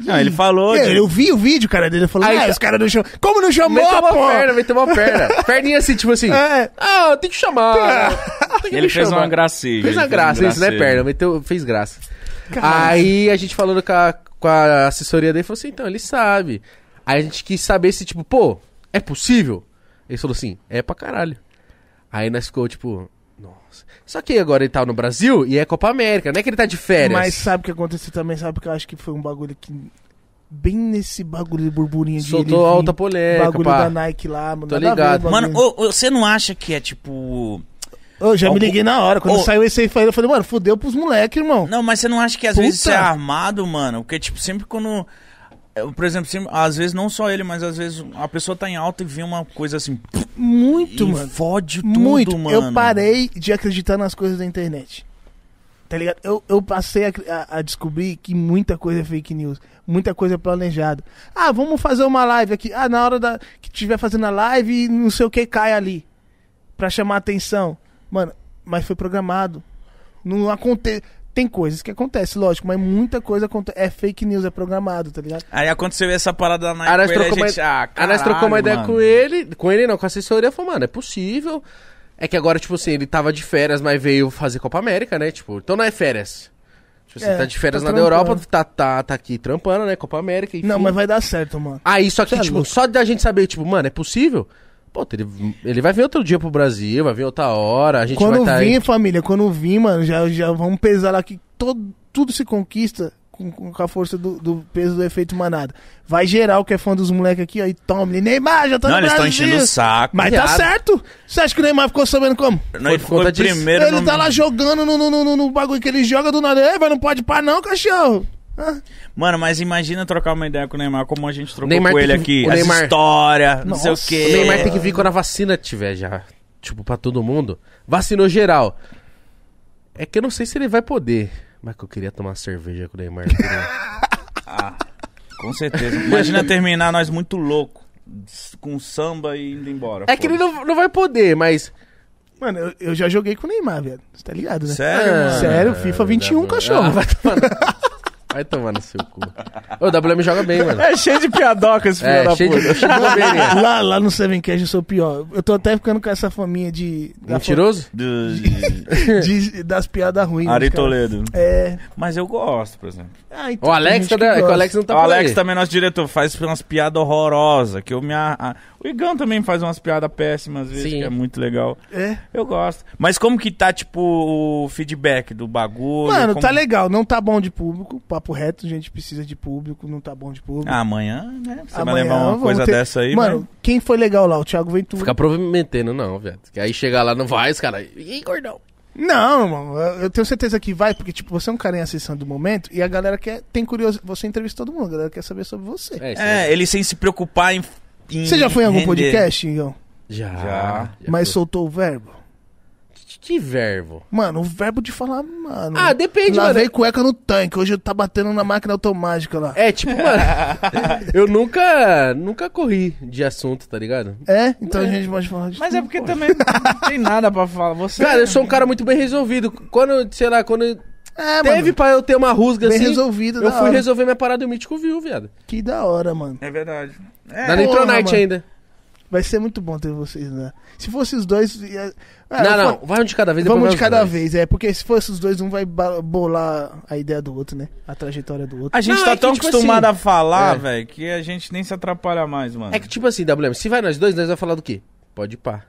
Não, ele falou. É, de- eu vi o vídeo, cara, dele falando, Aí, ah, os caras não chamam. Como não chamou, Meteu uma pô? perna, meteu uma perna. *laughs* Perninha assim, tipo assim, É. ah, tem que chamar. *laughs* Tem que Ele me fez chamar. uma gracinha. Fez ele a graça, um isso, né, perna? Meteu, fez graça. Caralho. Aí a gente falando com a, com a assessoria dele, falou assim, então, ele sabe. Aí a gente quis saber se, tipo, pô, é possível? Ele falou assim, é pra caralho. Aí nós ficou, tipo, nossa. Só que agora ele tá no Brasil e é Copa América, não é que ele tá de férias. Mas sabe o que aconteceu também? Sabe que eu acho que foi um bagulho que. Bem nesse bagulho de burburinho de Soltou alta polêmica, bagulho pá. da Nike lá, mano. Tô ver ligado. o Mano, bagulho. ô, ô, você não acha que é tipo. Eu já me algum- liguei na hora. Quando Ô. saiu esse aí, eu falei, mano, fudeu pros moleques, irmão. Não, mas você não acha que às Puta. vezes isso é armado, mano? Porque, tipo, sempre quando. eu, Por exemplo, sempre- às vezes não só ele, mas às vezes a pessoa tá em alta e vê uma coisa assim. Muito, mano. fode tudo, Muito. mano. Eu parei de acreditar nas coisas da internet. Tá ligado? Eu, eu passei a, a- a descobrir que muita coisa é fake news. Muita coisa é planejado. Ah, vamos fazer uma live aqui. Ah, na hora da, que tiver fazendo a live, não sei o que cai ali. Pra chamar atenção. Mano, mas foi programado. Não acontece. Tem coisas que acontecem, lógico, mas muita coisa acontece. É fake news, é programado, tá ligado? Aí aconteceu essa parada na ele, trocou a uma, gente, ah, nós trocou uma caralho, ideia mano. com ele. Com ele não, com a assessoria. Falou, mano, é possível. É que agora, tipo assim, ele tava de férias, mas veio fazer Copa América, né? Tipo, então não é férias. Tipo, você É, tá de férias tá na Europa, tá, tá, tá aqui trampando, né? Copa América, enfim. Não, mas vai dar certo, mano. Aí, só que, Cê é tipo, louco. só da gente saber, tipo, mano, é possível? Pô, ele, ele vai vir outro dia pro Brasil, vai vir outra hora, a gente Quando vai tá vir, aí. família, quando vir, mano, já, já vamos pesar lá que todo, tudo se conquista com, com a força do, do peso do efeito manada. Vai geral que é fã dos moleques aqui, ó, e toma, Neymar, já tá Não, eles estão enchendo o saco. Mas tá Viado. certo. Você acha que o Neymar ficou sabendo como? Não, ele ficou primeiro Ele no- tá lá jogando no, no, no, no- no bagulho que ele joga do nada. Ei, mas não pode parar não, cachorro. Ah, Mano, mas imagina trocar uma ideia com o Neymar, como a gente trocou Neymar com ele que- aqui. o As Neymar- histórias, não sei o quê. O Neymar tem que vir quando a vacina tiver já, tipo, pra todo mundo. Vacinou geral. É que eu não sei se ele vai poder. Mas que eu queria tomar cerveja com o Neymar. queria. *laughs* Ah, com certeza. Imagina terminar nós muito louco, com samba e indo embora. é que ele não, não vai poder, mas. Mano, eu, eu já joguei com o Neymar, velho. Você tá ligado, né? Sério, Ah, mano? Sério, FIFA 21, ah, cachorro. vai tomar. *laughs* Vai tomar no seu cu. Ô, o WM joga bem, mano. É cheio de piadoca esse filho É, da cheio puta. de, *laughs* cheio de bobeirinha. Lá, lá no Seven Cash eu sou pior. Eu tô até ficando com essa faminha de. da Mentiroso? Do- fa- de- das piadas ruins. Ari cara. Toledo. É. Mas eu gosto, por exemplo. Ah, então O tem Alex, gente cadê? que É que o gosta. Alex não tá o por Alex aí. também, nosso diretor, faz umas piadas horrorosas. Que eu me. a- a- O Igão também faz umas piadas péssimas às vezes, Sim. que é muito legal. É. Eu gosto. Mas como que tá, tipo, o feedback do bagulho? Mano, Como- tá legal. Não tá bom de público. Papo reto, a gente precisa de público. Não tá bom de público. Ah, amanhã, né? Você vai Amanhã levar uma coisa ter- dessa aí, Mano, vai- quem foi legal lá? O Thiago Ventura. Ficar prometendo, não, velho. Que aí chegar lá, não vai, os caras. Ih, gordão. Não, mano, eu eu tenho certeza que vai, porque, tipo, você é um cara em ascensão do momento e a galera quer, tem curiosidade, você entrevista todo mundo, a galera quer saber sobre você. É, É, ele sem se preocupar em. em Você já foi em algum render. podcast, Igão? Já. Já. Mas foi. soltou o verbo? Que verbo. Mano, o verbo de falar, mano. Ah, depende, Lavei mano. cueca no tanque, hoje eu tá batendo na máquina automática lá. É, tipo, mano. *laughs* eu nunca. Nunca corri de assunto, tá ligado? É? Então a gente pode falar de Mas é porque pô. também não tem nada pra falar. Você Cara, eu sou um cara muito bem resolvido. Quando, sei lá, quando É, teve mano. pra eu ter uma rusga Bem assim. resolvido, Eu fui hora. resolver minha parada e o mítico viu, viado. Que da hora, mano. É verdade. É, Na Nitronite mano. ainda. Vai ser muito bom ter vocês, né? Se fosse os dois. Ia... Ah, não, eu não, fa- vai um de cada vez. depois Vamos vai de cada dois. vez, é. Porque se fosse os dois, um vai bolar a ideia do outro, né? A trajetória do outro. A gente Não, tá é que, tão tipo acostumado assim, a falar, é. velho, que a gente nem se atrapalha mais, mano. É que tipo assim, WM, se vai nós dois, nós vamos falar do quê? Pode pá.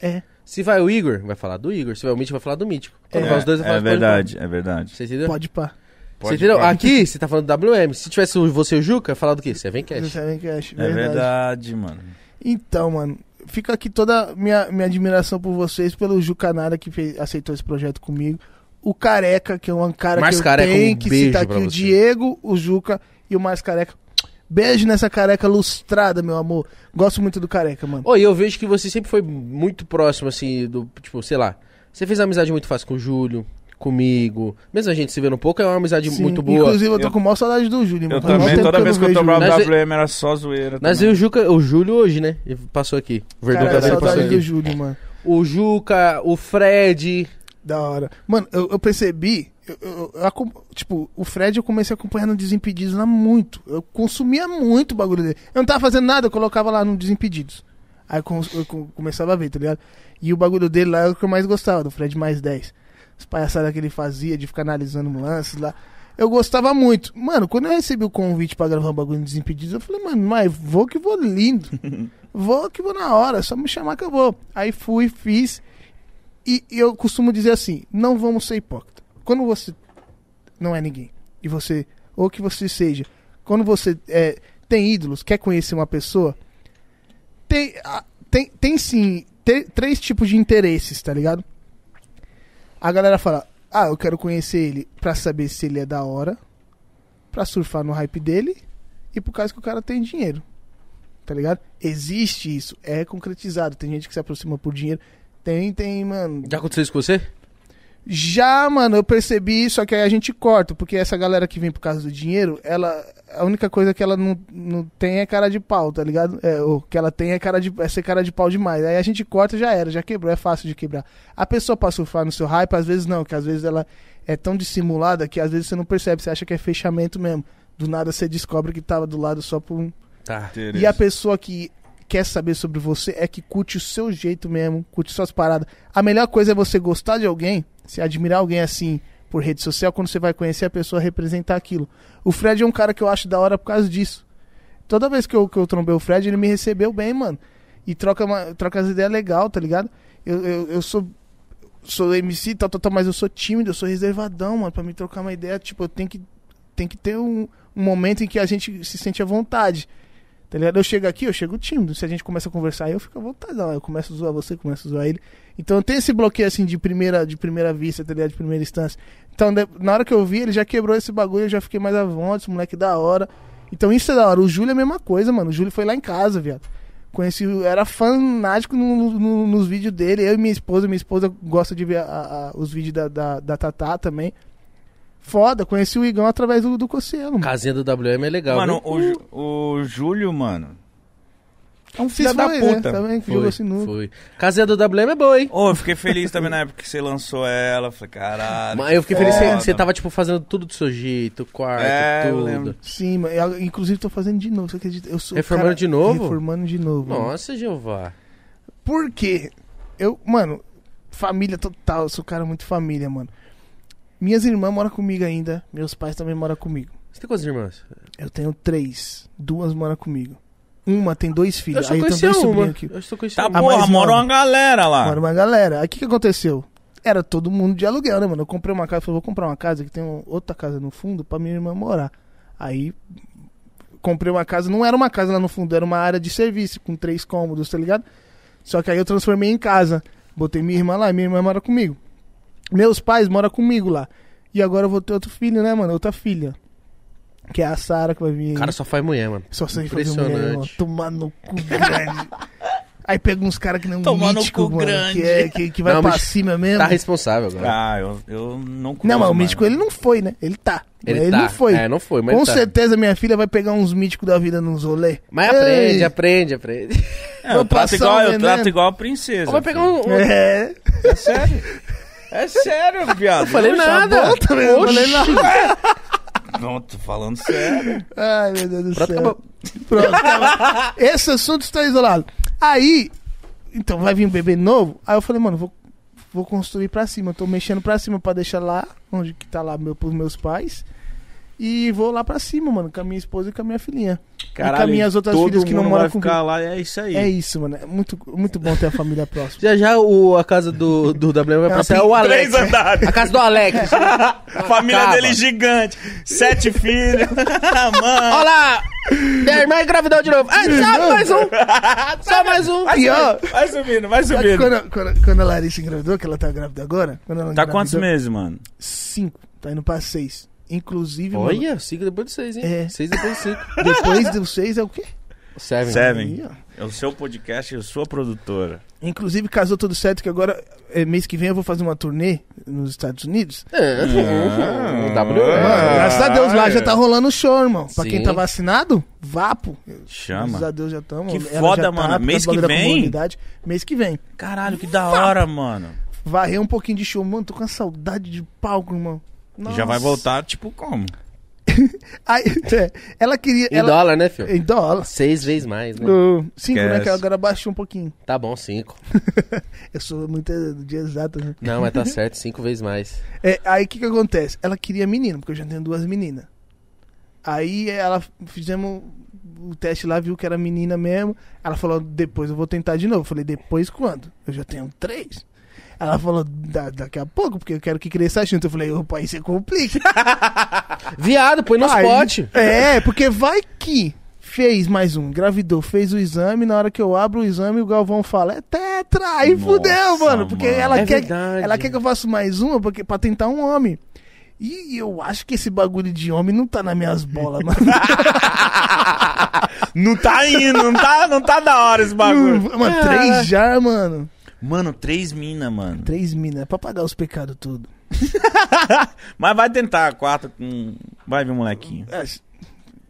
É. Se vai o Igor, vai falar do Igor. Se vai o Mítico, vai falar do Mítico. Quando É, vai os dois, vai falar é do pode verdade, é verdade. Você entendeu? Pode pá. Você entendeu? Aqui, você tá falando do WM. Se tivesse você e o Juca, falar do quê? Seven Cash. Você sabe que eu acho, É verdade, mano. Então, mano, fica aqui toda a minha, minha admiração por vocês, pelo Jucanara que fez, aceitou esse projeto comigo. O Careca, que é um cara Mais que eu Careca, tenho um que citar aqui, pra o você. Diego, o Juca e o Mais Careca. Beijo nessa careca lustrada, meu amor. Gosto muito do Careca, mano. Oi, eu vejo que você sempre foi muito próximo, assim, do. Tipo, sei lá. Você fez amizade muito fácil com o Júlio, comigo. Mesmo a gente se vendo um pouco, é uma amizade Sim, muito boa. Inclusive, eu tô Eu- com maior saudade do Júlio, Eu mano. Mó também, toda que eu vez que eu tomava o WM era só zoeira. Mas também. e o Juca, o Júlio hoje, né? Ele passou aqui. O Verdão Cara, Cabelo passou aqui. Júlio, mano. O Juca, o Fred. Da hora. Mano, eu, eu percebi. eu- eu- eu tipo, o Fred eu comecei a acompanhar no Desimpedidos lá muito. Eu consumia muito o bagulho dele. Eu não tava fazendo nada, eu colocava lá no Desimpedidos. Aí eu, eu começava a ver, tá ligado? E o bagulho dele lá é o que eu mais gostava, do Fred mais 10. As palhaçadas que ele fazia, de ficar analisando lances lá. Eu gostava muito. Mano, quando eu recebi o convite pra gravar um bagulho no Desimpedidos, eu falei, mano, mas vou que vou lindo. *laughs* vou que vou na hora, só me chamar que eu vou. Aí fui, fiz. E eu costumo dizer assim: não vamos ser hipócritas. Quando você não é ninguém, e você, ou que você seja, quando você é, tem ídolos, quer conhecer uma pessoa, tem, tem, tem sim te- três tipos de interesses, tá ligado? A galera fala: ah, eu quero conhecer ele pra saber se ele é da hora, pra surfar no hype dele, e por causa que o cara tem dinheiro. Tá ligado? Existe isso, é concretizado. Tem gente que se aproxima por dinheiro. Tem, tem, mano. Já aconteceu isso com você? Já, mano, eu percebi, só que aí a gente corta, porque essa galera que vem por causa do dinheiro, ela. A única coisa que ela não, não tem é cara de pau, tá ligado? É, o que ela tem é cara de. é ser cara de pau demais. Aí a gente corta já era, já quebrou, é fácil de quebrar. A pessoa pra surfar no seu hype, às vezes não, que às vezes ela é tão dissimulada que às vezes você não percebe, você acha que é fechamento mesmo. Do nada você descobre que tava do lado só por um. Tá. E a pessoa que quer saber sobre você é que curte o seu jeito mesmo, curte suas paradas. A melhor coisa é você gostar de alguém, se admirar alguém assim por rede social, quando você vai conhecer a pessoa representar aquilo. O Fred é um cara que eu acho da hora por causa disso. Toda vez que eu, que eu trombei o Fred, ele me recebeu bem, mano. E troca, uma, troca as ideias legal, tá ligado? Eu, eu, eu sou sou MC tal, tal, tal, mas eu sou tímido, eu sou reservadão, mano. Pra me trocar uma ideia, tipo, eu tenho que, tem que ter um, um momento em que a gente se sente à vontade. Tá ligado? Eu chego aqui, eu chego tímido. Se a gente começa a conversar, eu fico à vontade. Não, eu começo a zoar você, começo a zoar ele. Então tenho esse bloqueio assim de primeira, de primeira vista, tá ligado? De primeira instância. Então, de- na hora que eu vi, ele já quebrou esse bagulho, eu já fiquei mais à vontade, esse moleque da hora. Então isso é da hora. O Júlio é a mesma coisa, mano. O Júlio foi lá em casa, viado. Conheci, era fanático no- no- nos vídeos dele. Eu e minha esposa, minha esposa gosta de ver a- a- os vídeos da, da, da Tatá também. Foda, conheci o Igão através do, do Cossielo, mano. Casinha do WM é legal. Mano, o, Ju- o Júlio, mano. É um filho da foi, puta. Né? Também que Foi, jogou sinuca. foi. Casinha do WM é boa, hein? Ô, eu fiquei feliz também na época que você lançou ela. Falei, caralho. Mas eu fiquei feliz que você- você tava, tipo, fazendo tudo do seu jeito, quarto, É, eu tudo. lembro. Sim, mas eu, inclusive tô fazendo de novo, você acredita? Eu sou Reformando cara- de novo? Reformando de novo. mano. Nossa, Jeová. Por quê? Eu, mano, família total, eu sou um cara muito família, mano. Minhas irmãs moram comigo ainda, meus pais também moram comigo. Você tem quantas irmãs? Eu tenho três, duas moram comigo. Uma tem dois Eu filhos, só aí eu tenho conhecia dois uma. aqui. Eu só Tá uma. A porra, mora uma galera lá. Mora uma galera. Aí o que, que aconteceu? Era todo mundo de aluguel, né, mano? Eu comprei uma casa, falei, vou comprar uma casa que tem outra casa no fundo pra minha irmã morar. Aí comprei uma casa, não era uma casa lá no fundo, era uma área de serviço com três cômodos, tá ligado? Só que aí eu transformei em casa. Botei minha irmã lá e minha irmã mora comigo. Meus pais moram comigo lá. E agora eu vou ter outro filho, né, mano? Outra filha. Que é a Sara que vai vir. O cara só faz mulher, mano. Só sei fazer Impressionante. mulher, mano. Tomar no cu grande. *laughs* Aí pega uns caras que não Tomando mítico, cu mano, grande. que, é, que, que vai Não, pra cima mesmo. Tá responsável agora. Ah, eu, eu não Não, mas o mítico mano. ele não foi, né? Ele tá. Ele Ele, tá. não foi. É, não foi, mas Com tá. certeza minha filha vai pegar uns míticos da vida nos rolê. Mas aprende, Ei, aprende, aprende. É, eu trato igual, eu trato igual a princesa. Vai pegar um. um- É. É sério. *laughs* É sério, viado. Não falei Eu já- nada. bom também, não falei nada. Não, tô falando sério. Ai, meu Deus do Pronto, céu. acabou. Pronto, acabou. Esse assunto está isolado. Aí, então vai vir um bebê novo. Aí eu falei, mano, vou, vou construir pra cima. Eu tô mexendo pra cima pra deixar lá, onde que tá lá meu, pros meus pais. E vou lá pra cima, mano, com a minha esposa e com a minha filhinha. e com as minhas outras todo filhas que não moram vai comigo. ficar lá, é isso aí. É isso, mano. É muito, muito bom ter a família próxima. *laughs* Já já o, a casa do, do WM vai É passar uma o Alex. Três andares. A casa do Alex. *laughs* A família Acaba. dele gigante. Sete *laughs* filhos. Mano. Olha lá! Minha irmã engravidou de novo. Ah, só mais um! Só mais um! Aí, ó. Vai subindo, vai subindo. quando, quando, quando a Larissa engravidou, que ela tá grávida agora? Quando ela Tá quantos meses, mano? Cinco. Tá indo pra seis. Inclusive, mano, Olha, cinco depois de seis, hein? É. Seis depois de cinco. *laughs* depois do seis é o quê? Seven. Seven. Aí, ó. É o seu podcast e a sua produtora. Inclusive, casou tudo certo, que agora, é, mês que vem, eu vou fazer uma turnê nos Estados Unidos. É, Ah. WM. Mano, graças a Deus lá já tá rolando show, irmão. Pra Sim. quem tá vacinado, vapo. Chama. Graças a Deus já estamos. Que foda, mano. Mês que vem? Mês que vem. Caralho, que da hora, mano. Varrer um pouquinho de show. Mano, tô com saudade de palco, irmão. E Já vai Nossa. voltar, tipo, como? *laughs* Aí, é, ela queria... Em ela... dólar, né, filho? Em dólar. Seis vezes mais, né? Uh, cinco, né? Esquece. Que agora baixou um pouquinho. Tá bom, cinco. *laughs* Eu sou muito de exato, né? Não, mas tá *laughs* certo, cinco vezes mais. É, aí o que que acontece? Ela queria menino, porque eu já tenho duas meninas. Aí ela fizemos o teste lá, viu que era menina mesmo. Ela falou, depois eu vou tentar de novo. Eu falei, depois quando? Eu já tenho três. Ela falou, "Da- daqui a pouco, porque eu quero que cresça junto. Eu falei, opa, aí você complica. *laughs* Viado, põe nos Aí- potes. É, porque vai que fez mais um, engravidou, fez o exame, na hora que eu abro o exame, o Galvão fala, é tetra, aí Nossa, fudeu, mano, porque mano. ela É quer, verdade. ela quer que eu faça mais uma porque, pra tentar um homem. E eu acho que esse bagulho de homem não tá nas minhas bolas, mano. *laughs* Não tá indo, não tá, não tá da hora esse bagulho. mano, três já, mano. Mano, três mina, mano. Três minas, é pra pagar os pecados tudo. *laughs* Mas vai tentar, quatro com... Vai ver molequinho. É,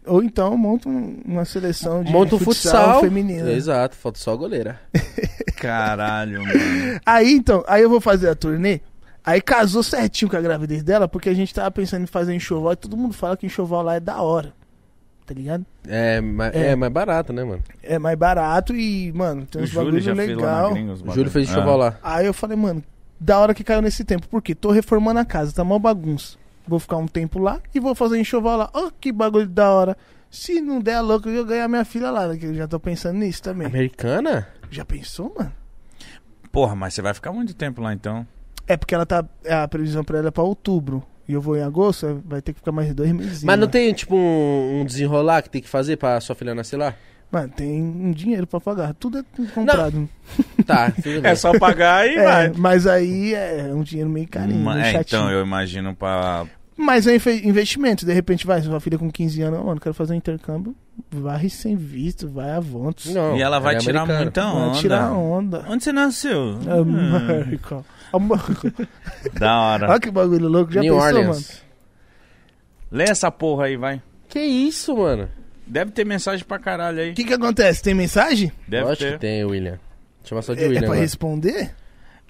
Ou então monta um- uma seleção de Monta um futsal. feminino. Exato, falta só a goleira. *laughs* Caralho, mano. Aí então, aí eu vou fazer a turnê. Aí casou certinho com a gravidez dela, porque a gente tava pensando em fazer enxoval e todo mundo fala que enxoval lá é da hora. Tá ligado? É, ma- É. é mais barato, né, mano? É mais barato e, mano, tem O uns bagulho legal. gringa O. Júlio fez Ah. enxoval lá. Aí eu falei, mano, da hora que caiu nesse tempo. Por quê? Tô reformando a casa, tá mó bagunça. Vou ficar um tempo lá e vou fazer enxoval lá. Ó, que bagulho da hora. Se não der a louca, eu ganhar minha filha lá, né? Que eu já tô pensando nisso também. Americana? Já pensou, mano? Porra, mas você vai ficar muito tempo lá então. É porque ela tá. A previsão pra ela é pra outubro. E eu vou em agosto, vai ter que ficar mais dois meses. Mas não tem, tipo, um, um desenrolar que tem que fazer pra sua filha nascer lá? Mano, tem um dinheiro pra pagar. Tudo é comprado. *laughs* Tá, tudo bem. É só pagar e É, vai. mas aí é um dinheiro meio carinho, Ma- meio é, chatinho. então, eu imagino pra. Mas é investimento. De repente, vai, sua filha com 15 anos, mano, quero fazer um intercâmbio. Vai sem visto, vai a. Não, e ela vai é tirar americana. muita Vai onda. tirar onda. Onde você nasceu? Hum, América. América. Da hora. Olha que bagulho louco. Já New pensou, Orleans. mano? Lê essa porra aí, vai. Que isso, mano? Deve ter mensagem pra caralho aí. O que que acontece? Tem mensagem? Deve Lógico ter. que tem, William. Chama só de É, é William pra agora. responder?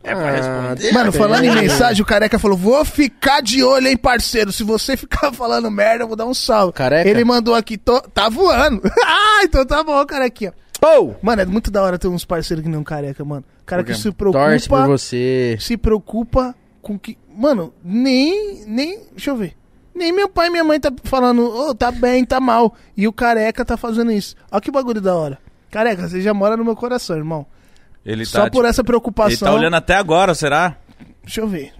É pra Ah, responder. Mano, tem. falando em mensagem, o careca falou: Vou ficar de olho, hein, parceiro. Se você *laughs* ficar falando merda, eu vou dar um salve. Careca? Ele mandou aqui: tô, Tá voando. *laughs* ah, então tá bom, carequinha. Pô! Mano, é muito da hora ter uns parceiros que não careca, mano. Cara que se preocupa. Torce por você. Se preocupa com que. Mano, nem. nem Deixa eu ver. Nem meu pai e minha mãe tá falando, ô, tá bem, tá mal. E o careca tá fazendo isso. Olha que bagulho da hora. Careca, você já mora no meu coração, irmão. Ele Só tá, por essa ele preocupação. tá olhando até agora, será? Deixa eu ver.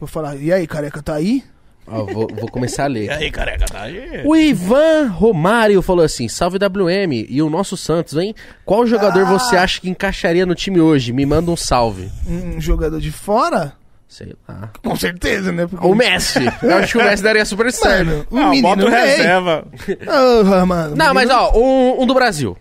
Vou falar, e aí, careca, tá aí? Ó, vou, vou começar a ler. *laughs* aí, careca, tá aí? O Ivan Romário falou assim: Salve WM e o nosso Santos, hein? Qual jogador Ah. você acha que encaixaria no time hoje? Me manda um salve. Um jogador de fora? Sei lá. Com certeza, né? Porque... O Messi. Eu acho que o Messi daria super certo. Mano, o Ah, menino bota o reserva. Ah, mano. Não, mas menino- ó, um, um do Brasil.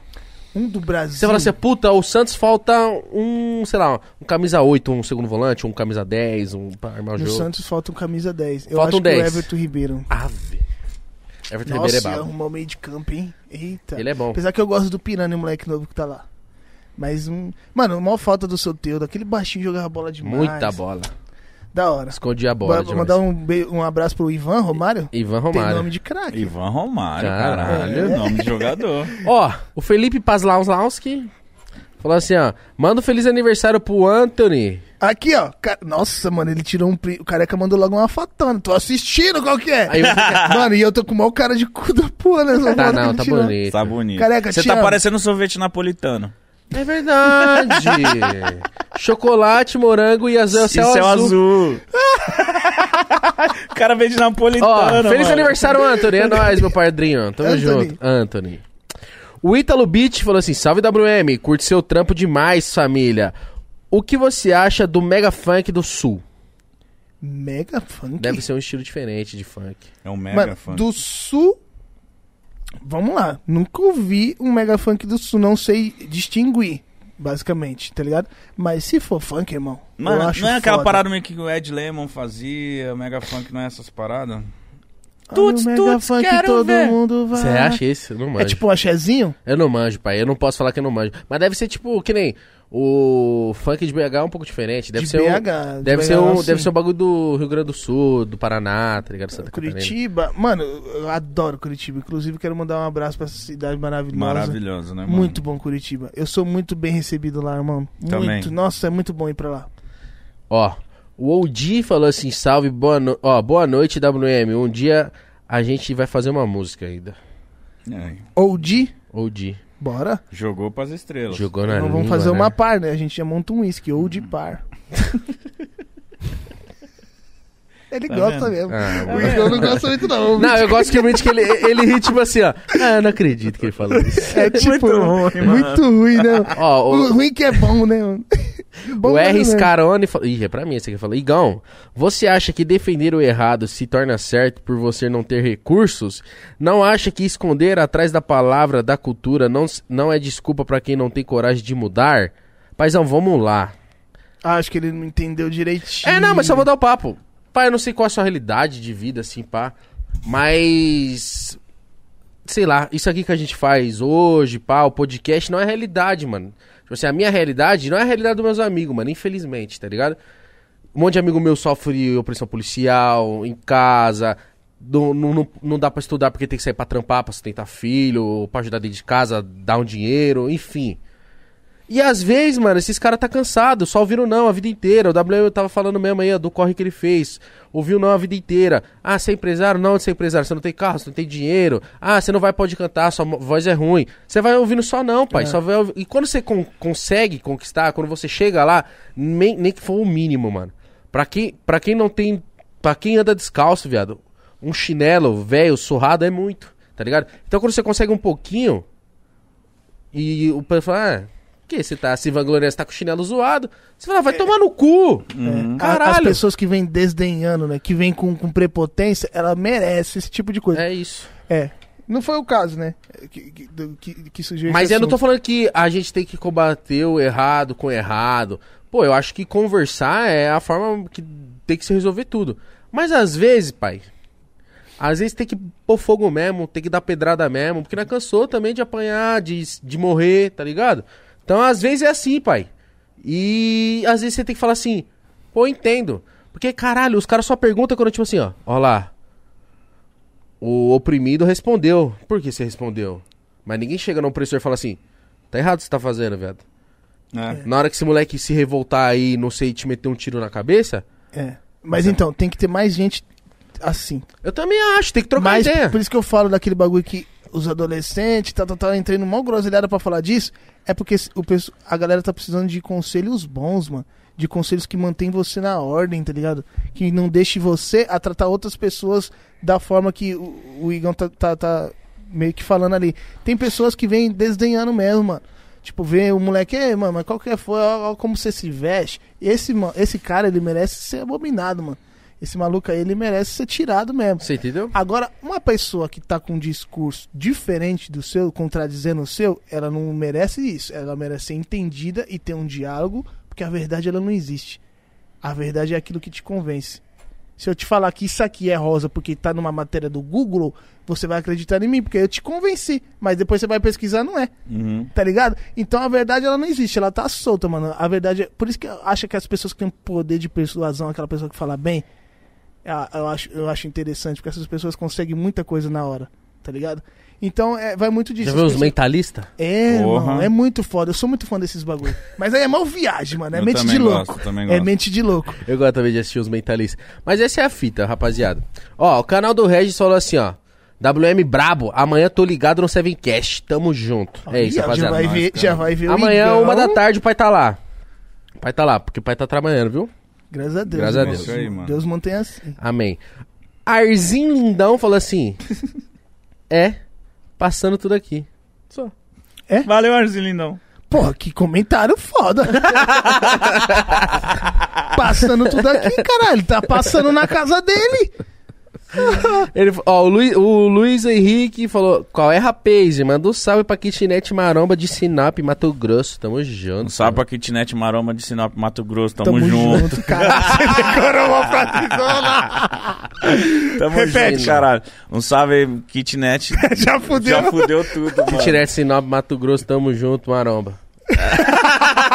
Um do Brasil. Você fala assim, puta, o Santos falta um, sei lá, um camisa 8, um segundo volante, um camisa 10, um pra armar o No jogo. Santos falta um camisa 10. Eu Falta um acho que 10. o Everton Ribeiro. Ave. Everton Nossa, Ribeiro é brabo. arrumar o meio de campo, hein? Eita. Ele é bom. Apesar que eu gosto do Piranha, o moleque novo que tá lá. Mas, um... mano, maior falta do Soteudo. Aquele baixinho jogava bola demais. Muita bola. Da hora. Escondi a bola demais. mandar um, um abraço pro Ivan Romário. Ivan Tem Romário. nome de craque. Ivan Romário, Caralho. caralho. Nome de jogador. *laughs* Ó, o Felipe Pazlauski falou assim, ó. Manda um feliz aniversário pro Anthony. Aqui, ó. Ca- Nossa, mano, ele tirou um. O careca mandou logo uma fatona. Tô assistindo, qual que é? Aí eu fiquei, *laughs* Mano, e eu tô com o maior cara de cu da porra nessa tá não, tá tirou. bonito. Tá bonito. Careca, Você tá amo. parecendo um sorvete napolitano. É verdade. *laughs* Chocolate, morango e azul, céu, céu azul. azul. *laughs* o cara veio de Ó, napolitano, feliz mano. aniversário, Anthony. É nóis, meu padrinho. Tamo Anthony. junto. Anthony. O Ítalo Beach falou assim: Salve WM, curte seu trampo demais, família. O que você acha do Mega Funk do Sul? Mega funk. Deve ser um estilo diferente de funk. É um mega Mano, fã. do sul. Vamos lá. Nunca ouvi um mega funk do sul. Não sei distinguir, basicamente, tá ligado? Mas se for funk, irmão. eu Mano, acho não é aquela foda. parada meio que o Ed Lemon fazia, Mega Funk não é essas paradas? Ah, Tuts, mega tuts, funk quero todo ver. mundo vai. Você acha isso? Eu não manjo. É tipo um axézinho? Eu não manjo, pai. Eu não posso falar que eu não manjo. Mas deve ser tipo, que nem o funk de BH é um pouco diferente. Deve de ser um, BH. de deve BH, ser um, assim. deve ser um bagulho do Rio Grande do Sul, do Paraná, tá ligado? Santa Catarina. Curitiba. Mano, eu adoro Curitiba. Inclusive, quero mandar um abraço pra essa cidade maravilhosa. Maravilhoso, né, mano? Muito bom Curitiba. Eu sou muito bem recebido lá, irmão. Também. Muito. Nossa, é muito bom ir pra lá. Ó, o OG falou assim: salve, boa, no... Ó, boa noite, WM. Um dia a gente vai fazer uma música ainda. É, OG, OG. Bora. jogou pras estrelas. Jogou na Então vamos língua, fazer né? uma par, né? A gente já monta um uísque, OG par. *laughs* Ele Tá gosta vendo? mesmo. Ah, o Igor não gosta muito, não. Não, eu gosto que o que ele, ele ri tipo assim, ó. Ah, eu não acredito que ele falou isso. É tipo, Muito ruim, mano. muito ruim, né? Ó, O o, ruim que é bom, né? *laughs* Bom o R. Scarone falou. Ih, é pra mim esse aqui falou. Igão, você acha que defender o errado se torna certo por você não ter recursos? Não acha que esconder atrás da palavra da cultura não, não é desculpa pra quem não tem coragem de mudar? Paizão, vamos lá. Ah, Acho que ele não entendeu direitinho. É, não, mas só vou dar o papo. Pai, eu não sei qual é a sua realidade de vida, assim, pá. Mas. Sei lá, isso aqui que a gente faz hoje, pá, o podcast não é realidade, mano. Tipo assim, a minha realidade não é a realidade dos meus amigos, mano, infelizmente, tá ligado? Um monte de amigo meu sofre opressão policial, em casa. Não, não, não, dá pra estudar porque tem que sair pra trampar, pra sustentar filho, pra ajudar dentro de casa, dar um dinheiro, enfim. E às vezes, mano, esses caras tá cansado, só ouviram não a vida inteira. O WM tava falando mesmo aí, ó, do corre que ele fez. Ouviu não a vida inteira. Ah, você é empresário? Não, você é empresário. Você não tem carro, você não tem dinheiro. Ah, você não vai pode cantar, sua voz é ruim. Você vai ouvindo só não, pai. É. Só vai E quando você con- consegue conquistar, quando você chega lá, nem, nem que for o mínimo, mano. Pra quem, pra quem não tem. Pra quem anda descalço, viado, um chinelo velho, surrado é muito, tá ligado? Então quando você consegue um pouquinho. E o pessoal fala, ah, que você tá se vangloriando, você tá com o chinelo zoado. Você fala, vai tomar no cu. É, a- Caralho. As pessoas que vêm desdenhando, né? Que vêm com, com prepotência, ela merece esse tipo de coisa. É isso. É. Não foi o caso, né? Que, que, que, Mas eu não tô falando que a gente tem que combater o errado com o errado. Pô, eu acho que conversar é a forma que tem que se resolver tudo. Mas às vezes, pai, às vezes tem que pôr fogo mesmo, tem que dar pedrada mesmo, porque não cansou também de apanhar, de, de morrer, tá ligado? Então às vezes é assim, pai. E às vezes você tem que falar assim, pô, eu entendo. Porque, caralho, os caras só perguntam quando, tipo assim, ó, ó lá. O oprimido respondeu. Por que você respondeu? Mas ninguém chega no opressor e fala assim: tá errado o que você tá fazendo, viado. É. Na hora que esse moleque se revoltar aí, não sei, te meter um tiro na cabeça, É. Mas então, tem que ter mais gente assim. eu também acho, tem que trocar Mas ideia. por isso que eu falo daquele bagulho que os adolescentes, tá, tá, tá, entrei numa groselhada pra falar disso, é porque o, a galera tá precisando de conselhos bons, mano. De conselhos que mantêm você na ordem, tá ligado? Que não deixe você a tratar outras pessoas da forma que o, o Igão tá, tá, tá meio que falando ali. Tem pessoas que vêm desdenhando mesmo, mano. Tipo, vê o moleque, ei, mano, mas qual que foi? Olha como você se veste. Esse, ma- esse cara, ele merece ser abominado, mano. Esse maluco aí, ele merece ser tirado mesmo. Você entendeu? Agora, uma pessoa que tá com um discurso diferente do seu, contradizendo o seu, ela não merece isso. Ela merece ser entendida e ter um diálogo, porque a verdade ela não existe. A verdade é aquilo que te convence. Se eu te falar que isso aqui é rosa porque tá numa matéria do Google, você vai acreditar em mim, porque eu te convenci. Mas depois você vai pesquisar, não é. Uhum. Tá ligado? Então a verdade ela não existe, ela tá solta, mano. A verdade é. Por isso que eu acho que as pessoas que têm poder de persuasão, aquela pessoa que fala bem, eu, eu acho, eu acho interessante, porque essas pessoas conseguem muita coisa na hora, tá ligado? Então é, vai muito disso. Já viu os mentalistas? É, mano, é muito foda. Eu sou muito fã desses bagulho. Mas aí é mal viagem, mano. É Eu mente de gosto, louco. também É gosto. mente de louco. Eu gosto também de assistir os mentalistas. Mas essa é a fita, rapaziada. Ó, o canal do Regis falou assim, ó. WM Brabo, amanhã tô ligado no Sevencast. Tamo junto. é isso, Ih, já rapaziada. vai ver, já vai ver o Amanhã, Igão. uma da tarde, o pai tá lá. O pai tá lá, porque o pai tá trabalhando, viu? Graças a Deus. Graças a. Deus. Aí, mano. Deus mantém assim. Amém. Arzinho Lindão falou assim: *laughs* É, passando tudo aqui. Só. Valeu, Arzinho Lindão. Porra, que comentário foda. *laughs* passando tudo aqui, caralho. Tá passando na casa dele. *laughs* Ele, ó, o, Luiz, o Luiz Henrique falou: Qual é, rapaz? Manda um salve pra kitnet Maromba de Sinop, Mato Grosso. Tamo junto. Um salve pra Kitnet Maroma de Sinop, Mato Grosso. Tamo, junto. Caralho, *laughs* você decorou uma. Tamo Repete. junto, caralho. Um salve aí, Kitnet. *laughs* Já fudeu. Já fudeu tudo, mano. Kitnet Sinop, Mato Grosso, tamo junto, Maromba.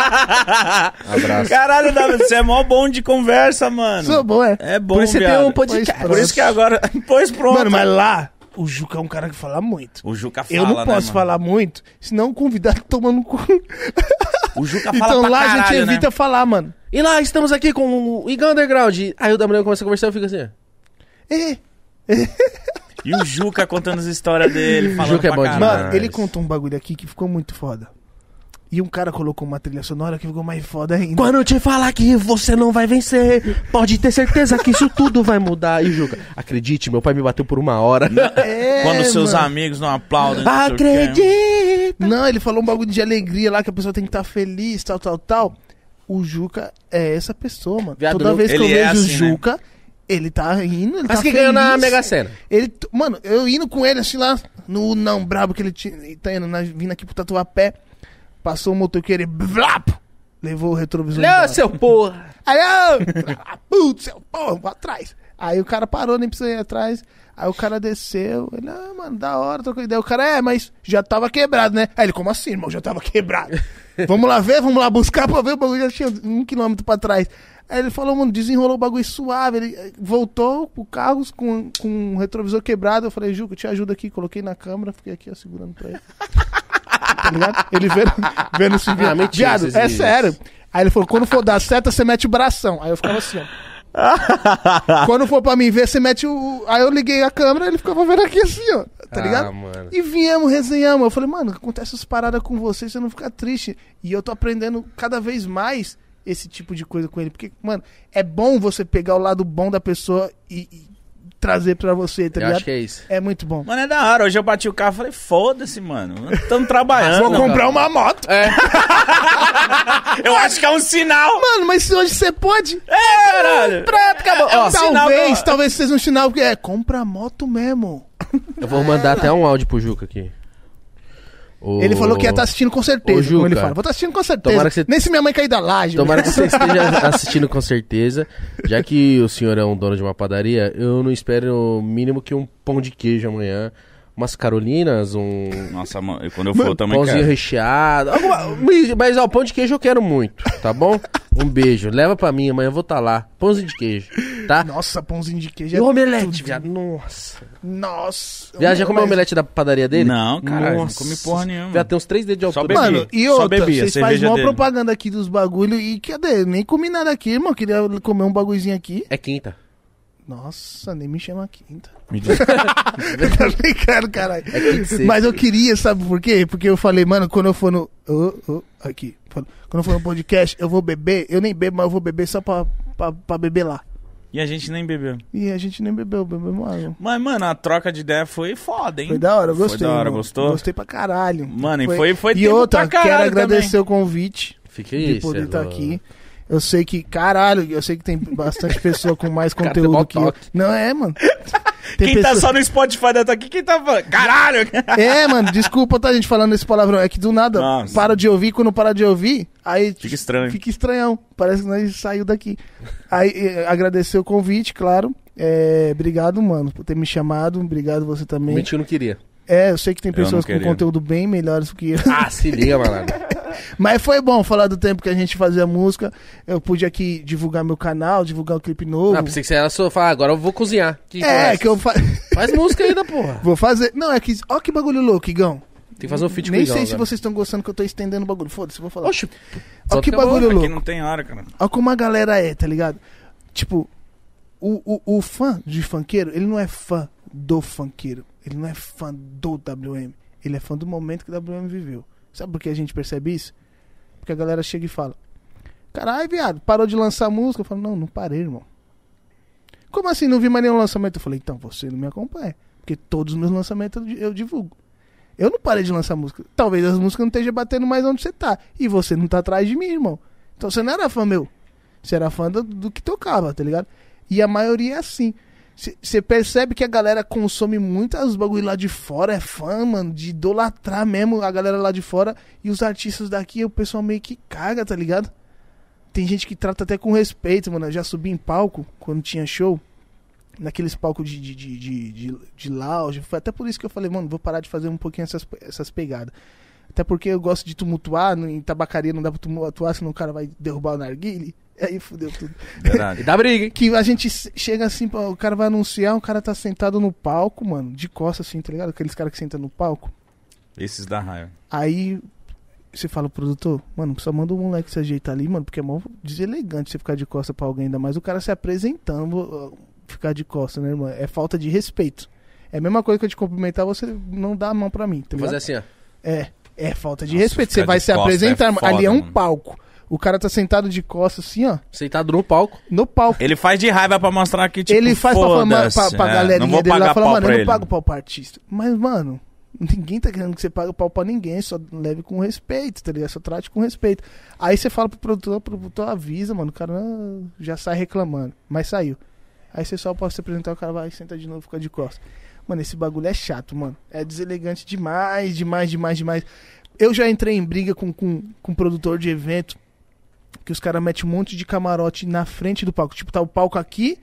*laughs* Abraço. Caralho, Davi, você é mó bom de conversa, mano. Sou bom, é. É bom, Por isso você tem viado. um podcast. Pois Por isso que agora... *laughs* Pois pronto. Mano, mas lá, o Juca é um cara que fala muito. O Juca fala, Eu não né, posso mano? falar muito, senão o convidado toma no cu. O Juca fala Então lá a gente caralho, né? evita falar, mano. E lá, estamos aqui com o Igão Underground. Aí o WM começa a conversar e eu fico assim. É. E o Juca contando as histórias dele, *laughs* falando Juca é pra bom caralho. demais. Mano, ele contou um bagulho aqui que ficou muito foda. E um cara colocou uma trilha sonora que ficou mais foda ainda. Quando eu te falar que você não vai vencer, pode ter certeza que isso tudo vai mudar. E Juca, acredite, meu pai me bateu por uma hora. É, Quando seus mano. amigos não aplaudem. não o. Acredite! Não, ele falou um bagulho de alegria lá, que a pessoa tem que estar feliz, tal, tal, tal. O Juca é essa pessoa, mano. Viado, Toda vez que eu é vejo o assim, né? Juca, ele tá rindo, ele Mas tá que feliz. ganhou na Mega Sena? Ele, mano, eu indo com ele assim lá no não brabo que ele tinha, tá indo, na- vindo aqui pro Tatuapé, passou o motoqueiro e blap, levou o retrovisor. Não, embora. seu porra! *laughs* Aí, eu, ah, putz, seu porra, vou atrás. Aí o cara parou, nem precisa ir atrás. Aí o cara desceu, ele, ah, mano, da hora, trocou ideia. O cara, é, mas já tava quebrado, né? Aí ele, como assim, irmão? Já tava quebrado. *laughs* vamos lá ver, vamos lá buscar pra ver, o bagulho já tinha um quilômetro pra trás. Aí ele falou, mano, desenrolou o bagulho suave. Ele eh, voltou pro carro com, com o retrovisor quebrado. Eu falei, Juca, eu te ajudo aqui. Coloquei na câmera, fiquei aqui, ó, segurando pra ele. *laughs* tá ligado? Ele vendo, vendo se Ah, mentira, Viado, é vídeos. sério. Aí ele falou, quando for dar seta, você mete o bração. Aí eu ficava assim, ó. *laughs* Quando for pra mim ver, você mete o. Aí eu liguei a câmera e ele ficava vendo aqui assim, ó. Tá Ah, ligado? mano. E viemos, resenhamos. Eu falei, mano, acontece essas paradas com você, você não fica triste. E eu tô aprendendo cada vez mais esse tipo de coisa com ele. Porque, mano, é bom você pegar o lado bom da pessoa e, e trazer pra você, tá Eu ligado? acho que é isso. É muito bom. Mano, é da hora. Hoje eu bati o carro e falei, foda-se, mano. Estamos trabalhando. Vou comprar uma moto. *laughs* Eu acho que é um sinal. Mano, mas se hoje você pode. É, caralho. Pronto, acabou. É um Ó, sinal talvez, talvez seja um sinal que é compra moto mesmo. eu vou mandar até um áudio pro Juca aqui. Ele falou que ia estar assistindo com certeza, Ô, como ele Juca, fala. Vou estar assistindo com certeza. você- Nem se minha mãe cair da laje. Tomara que você *laughs* esteja assistindo com certeza. Já que o senhor é um dono de uma padaria, eu não espero o mínimo que um pão de queijo amanhã. Umas carolinas, um Nossa, mano, eu- quando eu for, eu também pãozinho quero. recheado. alguma- mas- ó, pão de queijo eu quero muito, tá bom? Um beijo. Leva pra mim, amanhã eu vou estar lá. Pãozinho de queijo, tá? Nossa, pãozinho de queijo. E o é omelete, tudo. viado. Nossa. Nossa. Viado, já comeu o Mas- omelete da padaria dele? Não, caralho, não comi porra nenhuma. Viado, tem uns três dedos de Só altura. bebi. Mano, e Só outra, bebi a vocês fazem cerveja uma dele. propaganda aqui dos bagulho e cadê? Nem comi nada aqui, irmão. Queria comer um bagulhozinho aqui. É quinta. Nossa, nem me chama quinta. *laughs* Me diz. tá brincando, caralho. É. Mas eu queria, sabe por quê? Porque eu falei, mano, quando eu for no. Ô, ô, aqui. Quando eu for no podcast, eu vou beber. Eu nem bebo, mas eu vou beber só pra, pra, pra beber lá. E a gente nem bebeu. E a gente nem bebeu, bebemos água. Mas, mano, a troca de ideia foi foda, hein? Foi da hora, eu gostei. Foi da hora, gostou? Gostei pra caralho. Mano, e foi- foi E outra, pra caralho quero agradecer o convite Fica de poder é estar louco. aqui. Eu sei que, caralho, eu sei que tem bastante pessoa com mais *laughs* Cara, conteúdo mó que eu. Não é, mano. *laughs* Tem Quem tá pessoa- só no Spotify deve tá aqui, quem tá falando? Caralho! *laughs* É, mano, desculpa tá gente falando esse palavrão. É que do nada Nossa. para de ouvir, quando para de ouvir, aí Fica estranho. fica estranhão. Parece que nós saiu daqui. Aí eh, agradecer o convite, claro. É, obrigado, mano, por ter me chamado. Obrigado você também. Mente que eu não queria. É, eu sei que tem pessoas com conteúdo bem melhores do que eu. Ah, se liga, malandro. Mas foi bom falar do tempo que a gente fazia música. Eu pude aqui divulgar meu canal, divulgar o clipe novo. Ah, pensei que você era só falar, agora eu vou cozinhar. Que é, que eu fa... *laughs* Faz música ainda, porra. vou fazer. Não, é que. Ó, que bagulho louco, Igão. Tem que fazer um feat com Nem Igão sei se vocês estão gostando que eu tô estendendo o bagulho. Foda-se, eu vou falar. Oxe, Ó, que bagulho Aqui louco. não tem hora, cara. Olha como a galera é, tá ligado? Tipo, o, o, o fã de funkeiro, ele não é fã do funkeiro. Ele não é fã do WM. Ele é fã do momento que o WM viveu. Sabe por que a gente percebe isso? Porque a galera chega e fala: Caralho, viado, parou de lançar música? Eu falo: Não, não parei, irmão. Como assim? Não vi mais nenhum lançamento? Eu falei: Então, você não me acompanha. Porque todos os meus lançamentos eu, divulgo. Eu não parei de lançar música. Talvez as músicas não estejam batendo mais onde você tá. E você não tá atrás de mim, irmão. Então você não era fã meu. Você era fã do, do que tocava, tá ligado? E a maioria é assim. Você percebe que a galera consome muitas bagulho lá de fora, é fã, mano, de idolatrar mesmo a galera lá de fora. E os artistas daqui, o pessoal meio que caga, tá ligado? Tem gente que trata até com respeito, mano. Eu já subi em palco quando tinha show. Naqueles palcos de, de, de, de, de, de lounge. Foi até por isso que eu falei, mano, vou parar de fazer um pouquinho essas, essas pegadas. Até porque eu gosto de tumultuar, em tabacaria não dá pra tumultuar, senão o cara vai derrubar o narguile. *laughs* Aí fudeu tudo. Verdade. E *laughs* dá briga, hein? Que a gente chega assim, o cara vai anunciar, o cara tá sentado no palco, mano, de costas assim, tá ligado? Aqueles caras que sentam no palco. Esses da raiva. Aí você fala, produtor, mano, só manda o moleque se ajeitar ali, mano, porque é mó deselegante você ficar de costa pra alguém, ainda mais o cara se apresentando, ficar de costa, né, irmão? É falta de respeito. É a mesma coisa que eu te cumprimentar, você não dá a mão pra mim, tá ligado? fazer assim, ó. É, é falta de Nossa, respeito. Você vai se costa apresentar, é foda, ali é um mano. palco. O cara tá sentado de costas assim, ó, Sentado no palco. no palco. Ele faz de raiva pra mostrar que, tipo, ele faz pra, fama, pra, pra é, galerinha Não vou dele lá, pagar fala, mano, eu não pago pau pra artista. Mas, mano, ninguém tá querendo que você pague pau pra ninguém, só leve com respeito, tá ligado? Só trate com respeito. Aí você fala pro produtor, o produtor avisa, mano, o cara ah, já sai reclamando, mas saiu. Aí você só pode se apresentar, o cara vai, senta de novo, fica de costas. Mano, esse bagulho é chato, mano. É deselegante demais, demais, demais, demais. Eu já entrei em briga com, com, com produtor de evento, que os caras metem um monte de camarote na frente do palco. Tipo, tá o palco aqui,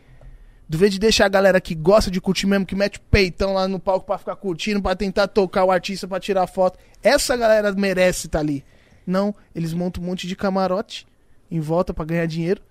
do vez de deixar a galera que gosta de curtir mesmo, que mete o peitão lá no palco pra ficar curtindo, pra tentar tocar o artista, pra tirar foto. Essa galera merece estar ali. Não, eles montam um monte de camarote em volta pra ganhar dinheiro.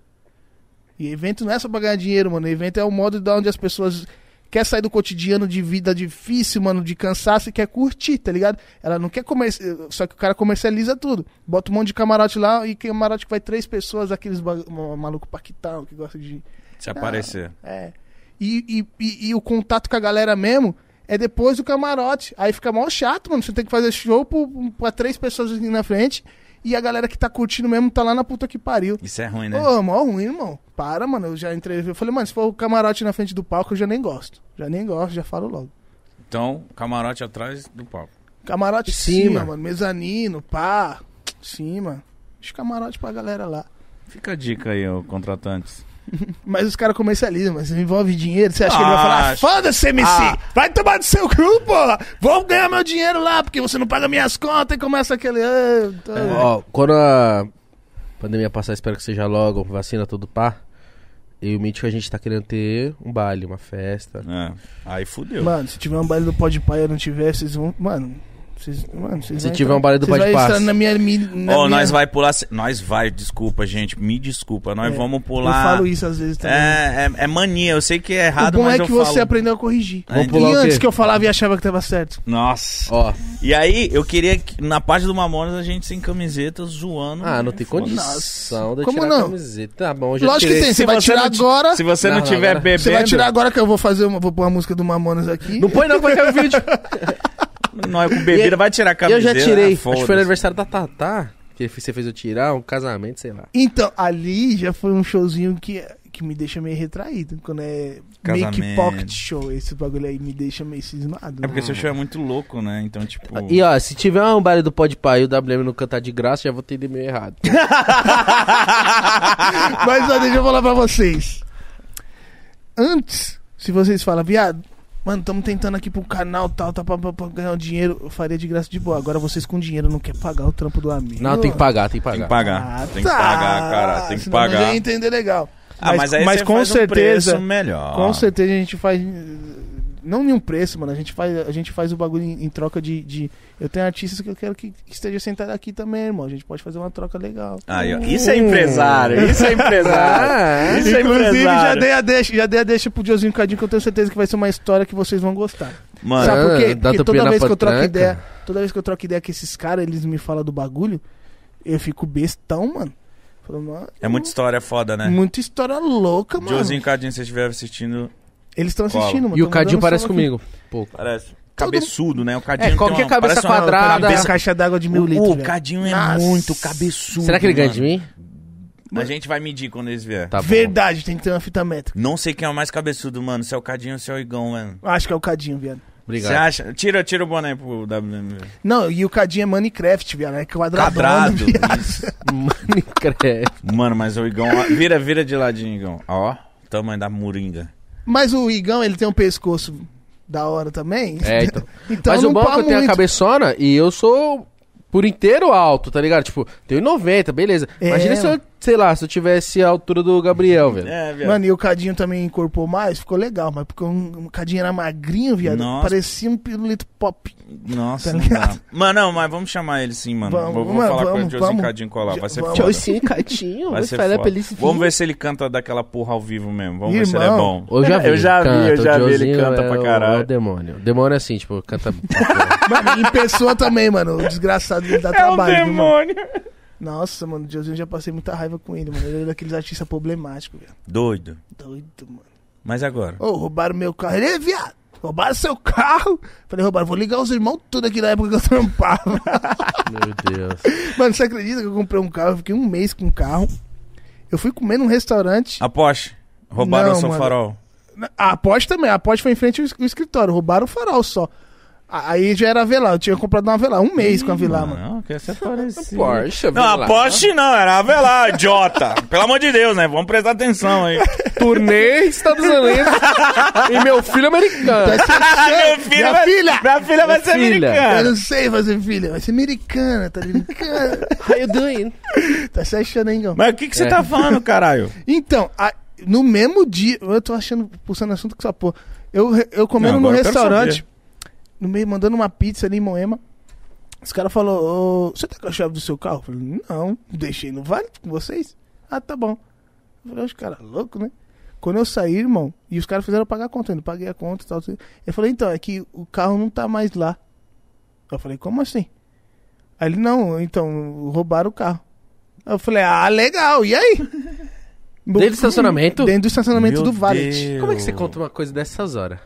E evento não é só pra ganhar dinheiro, mano. Evento é o modo de onde as pessoas quer sair do cotidiano de vida difícil, mano, de cansaço e quer curtir, tá ligado? Ela não quer comerciar, só que o cara comercializa tudo. Bota um monte de camarote lá e camarote que vai três pessoas, aqueles maluco paquitão que gosta de Se aparecer. é. E, e, e, e o contato com a galera mesmo é depois do camarote. Aí fica mó chato, mano. Você tem que fazer show pro- pra três pessoas aqui na frente. E a galera que tá curtindo mesmo tá lá na puta que pariu. Isso é ruim, né? Ô, mó ruim, irmão. Para, mano. Eu já entrei. Eu falei, mano, se for o camarote na frente do palco, eu já nem gosto. Já nem gosto, já falo logo. Então, camarote atrás do palco. Camarote Em cima, cima. mano. Mezanino, pá. Cima. Deixa o camarote pra galera lá. Fica a dica aí, ô contratantes. *laughs* Mas os caras comercializam, mas envolve dinheiro. Você acha que ele vai falar, Acho. foda-se, MC! Ah. Vai tomar do seu cu, porra! Vou ganhar meu dinheiro lá, porque você não paga minhas contas e começa aquele. "Ah, tô-" Ó, quando a pandemia passar, espero que seja logo, vacina tudo pá. Eu e o Mítico, a gente tá querendo ter um baile, uma festa. É. Aí fudeu. Mano, se tiver um baile do Pode Pai e eu não tiver, vocês vão. Mano, Mano, Se tiver entrar- um baile do Pode estar na minha. mi- Na Ô, minha... nós vai pular. Nós vai, desculpa, gente. Me desculpa. Nós É, vamos Eu pular. falo isso às vezes também. É, é, é mania. Eu sei que é o errado, bom mas é eu que falo. você aprendeu a corrigir. Vamos e pular o antes que eu falava e achava que tava certo. Nossa. Ó, E aí, eu queria que na parte do Mamonas a gente sem camiseta zoando. ah, não tem condição de eu Como tirar não? a camiseta. Tá bom, eu já Lógico que tirei. tem, você vai tirar agora. Se você não, Não, tiver agora- bebendo. Você vai tirar agora que eu vou fazer uma, vou pôr uma música do Mamonas aqui. Não põe não, que vai cair o vídeo. *laughs* Nós com bebida, vai tirar a eu camiseta. já tirei. ah, Acho que foi no aniversário da Tatá. Que você fez eu tirar, um casamento, sei lá. Então, ali já foi um showzinho que, que me deixa meio retraído. Quando é Casamento. make pocket show, esse bagulho aí me deixa meio cismado. É porque seu show é muito louco, né? Então, tipo. E ó, se tiver um baile do Pode Pai e o WM não cantar de graça, já vou entender meio errado. *laughs* Mas ó, deixa eu falar pra vocês. Antes, se vocês falam, viado, mano, estamos tentando aqui pro canal tal, tá pra, pra- pra ganhar um dinheiro, eu faria de graça de boa. Agora vocês com dinheiro não querem pagar o trampo do amigo. Não, tem que pagar, tem que Tem que pagar. pagar. Ah, tem que tá. pagar, cara. Tem que Senão pagar. ia entender legal. Ah, mas, aí mas você com faz um certeza, preço melhor. com certeza a gente faz. Não nenhum preço, mano. A gente faz, a gente faz o bagulho em, em troca de, de- Eu tenho artistas que eu quero que, que esteja sentado aqui também, irmão. A gente pode fazer uma troca legal. Aí, ó, isso é empresário, isso é empresário. Ah, Isso é Inclusive, já empresário. dei a deixa, já dei a deixa pro Diozinho Cadinho, que eu tenho certeza que vai ser uma história que vocês vão gostar. Mano, Sabe por quê? Ah, dá Porque toda vez que eu troco ideia, toda vez que eu troco ideia com esses caras, eles me falam do bagulho, eu fico bestão, mano. Falo, mano, é muita história foda, né? Muita história louca, mano. Josinho e Cadinho, se você estiver assistindo, Eles estão assistindo, mano. E o Cadinho parece comigo. Pouco. parece cabeçudo, né? O Cadinho É, qualquer uma- cabeça uma quadrada. Uma cabeça- caixa d'água de mil O- litros. O. Cadinho é Nossa. muito cabeçudo. Será que ele ganha de mano. mim? A gente vai medir quando eles vier. Tá bom. Verdade, tem que ter uma fita métrica. Não sei quem é o mais cabeçudo, mano. Se é o Cadinho ou se é o Igão, mano. Acho que é o Cadinho, viado. Você Obrigado. acha? Tira, tira o boné pro WM. Não, e o Cadinho é Minecraft, viado. É quadrado. *laughs* Isso. Minecraft. Mano, mas o Igão... ó, Vira, vira de ladinho, Igão. Ó, tamanho da moringa. Mas o Igão, ele tem um pescoço da hora também. É, então. *laughs* Então Mas o bom é que pá eu tenho a cabeçona e eu sou por inteiro alto, tá ligado? Tipo, tenho 90, beleza. É, Imagina se eu, sei lá, se eu tivesse a altura do Gabriel, velho. É, viado. Mano, e o Cadinho também incorporou mais, ficou legal, mas porque um, o Cadinho era magrinho, viado. Nossa. Parecia um pirulito pop. Nossa, Tá não ligado? dá. Mano, não, mas vamos chamar ele sim, mano. Vamos, vou vou mano, falar com vamos, de Josinho vamos. Cadinho colar. Vai ser Vamos. foda. Tchau, Catinho. Vai ser foda. Vamos ver se ele canta daquela porra ao vivo mesmo. Vamos ver se ele é Irmão. bom. Eu já vi. Eu já vi, canta, eu já o vi, ele canta é pra o- caralho. É o demônio. O demônio é assim, tipo, canta. *laughs* Mano, em pessoa também, mano. O desgraçado ele dá É o trabalho. viu, mano? demônio. Nossa, mano, o Diozinho já passei muita raiva com ele, mano. Ele é daqueles artistas problemáticos, velho. Doido. Doido, mano. Mas agora? Ô, roubaram meu carro. Ele é viado. Roubaram seu carro. Falei, roubaram, vou ligar os irmãos tudo aqui na época que eu trampava. *laughs* Meu Deus. Mano, você acredita que eu comprei um carro? Eu fiquei um mês com o carro. Eu fui comer num restaurante. A Porsche. Roubaram Não, o seu mano. farol. A Porsche também. A Porsche foi em frente ao escritório. Roubaram o farol só. Aí já era a Velar. Eu tinha comprado uma Velar. Um mês com a Velar, mano. Não, quer ser parecido. Porsche, Não, a Porsche não, era a Velar, idiota. *laughs* Pelo amor de Deus, né? Vamos prestar atenção aí. *laughs* Turnê Estados Unidos. *laughs* e meu filho americano. meu filho Minha vai, filha! Minha filha vai ser Filha. Eu americana. não sei fazer filha. Vai ser americana, tá brincando? How you doing? tá se achando, hein, Gão? Mas o que, que você É. tá falando, caralho? Então, a- no mesmo dia, eu tô achando, puxando assunto com essa porra. Eu, eu comendo Não, eu quero restaurante, no meio, mandando uma pizza ali em Moema. Os caras falaram, você tá com a chave do seu carro? Eu falei, não, deixei no vale com vocês. Ah, tá bom. Eu falei, os caras loucos, né? Quando eu saí, irmão, e os caras fizeram pagar a conta, eu não paguei a conta e tal. assim. Eu falei, então, é que o carro não tá mais lá. Eu falei, como assim? Aí ele, não, então, roubaram o carro. Eu falei, ah, legal, e aí? *laughs* Dentro do estacionamento? Dentro do estacionamento Meu do Valet. Deus. Como é que você conta uma coisa dessas horas?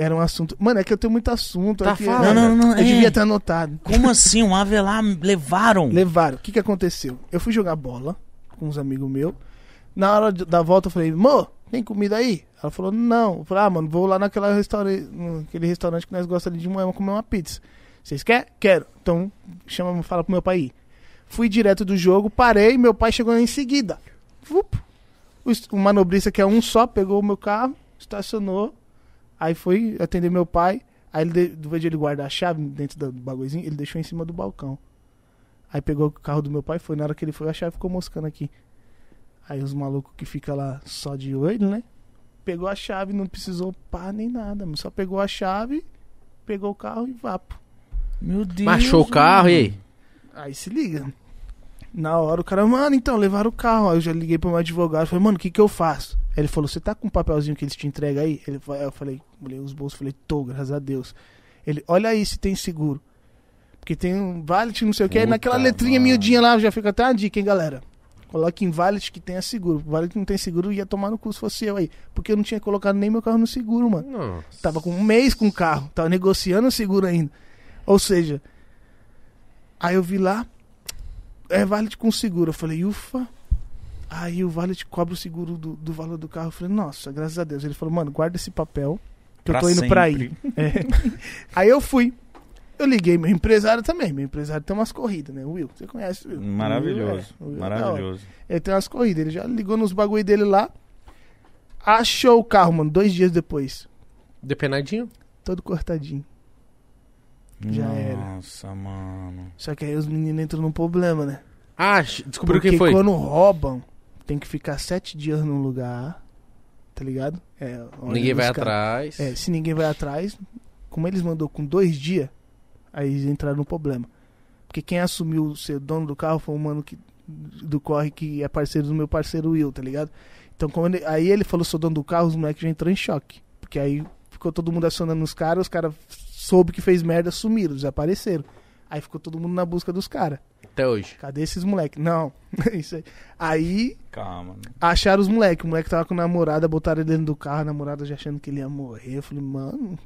Era um assunto. Mano, é que eu tenho muito assunto. Tá é que- falando. Não, não, não, Eu é. devia ter anotado. Como *laughs* assim? Um Avelar levaram? Levaram. O que que aconteceu? Eu fui jogar bola com uns amigos meus. Na hora da volta eu falei, Mô, tem comida aí? Ela falou, não. Eu falei, ah, mano, vou lá naquela restaurante, naquele restaurante que nós gostamos ali de Moema comer uma pizza. Vocês querem? Quero. Então, chama, fala pro meu pai ir. Fui direto do jogo, parei, meu pai chegou em seguida. Vup. Est- o manobrista, que é um só, pegou o meu carro, estacionou. Aí foi atender meu pai. Aí ele, de- do vez de ele guardar a chave dentro do bagulhozinho, ele deixou em cima do balcão. Aí pegou o carro do meu pai, foi. Na hora que ele foi, a chave ficou moscando aqui. Aí os malucos que ficam lá só de olho, né? Pegou a chave, não precisou pá nem nada, mano. Só pegou a chave, pegou o carro e vapo. Meu Deus. Machou o carro e aí? Aí se liga. Na hora o cara, mano, então, levaram o carro. Aí eu já liguei pro meu advogado, falei, mano, o que que eu faço? Aí ele falou, você tá com um papelzinho que eles te entregam aí? Ele, fa- eu falei, olhei os bolsos, falei, tô, graças a Deus. Ele, olha aí se tem seguro. Porque tem um valet, não sei o que, aí naquela letrinha mano. miudinha lá, já fica até uma dica, hein, galera. Coloque em valet que tenha seguro. Valet que não tem seguro ia tomar no cu se fosse eu aí. Porque eu não tinha colocado nem meu carro no seguro, mano. Nossa. Tava com um mês com o carro, tava negociando o seguro ainda. Ou seja, aí eu vi lá, é válido com seguro. Eu falei, ufa. Aí o Valet cobra o seguro do, do valor do carro. Eu falei, nossa, graças a Deus. Ele falou, mano, guarda esse papel que Pra eu tô indo pra sempre. aí. É. Aí eu fui. Eu liguei meu empresário também. Meu empresário tem umas corridas, né? O Will, você conhece o Will? Maravilhoso. O Will é- o Will é hora. Maravilhoso. Ele tem umas corridas. Ele já ligou nos bagulho dele lá. Achou o carro, mano, dois dias depois. Depenadinho? Todo cortadinho. Já era. Nossa, mano. Só que aí os meninos entram num problema, né? Ah, descobriu Porque quem foi. quando roubam, tem que ficar sete dias num lugar, tá ligado? É, Ninguém vai atrás. É, se ninguém vai atrás, como eles mandou com dois dias, aí eles entraram no problema. Porque quem assumiu ser dono do carro foi um mano que, do corre que é parceiro do meu parceiro Will, tá ligado? Então quando ele- aí ele falou sou dono do carro, os moleques já entrou em choque. Porque aí ficou todo mundo acionando os caras, os caras soube que fez merda, sumiram, desapareceram. Aí ficou todo mundo na busca dos caras. Até hoje. Cadê esses moleques? Não, *laughs* isso aí. Aí Calma. né? acharam os moleques. O moleque tava com a namorada, botaram ele dentro do carro, a namorada já achando que ele ia morrer. Eu falei, mano,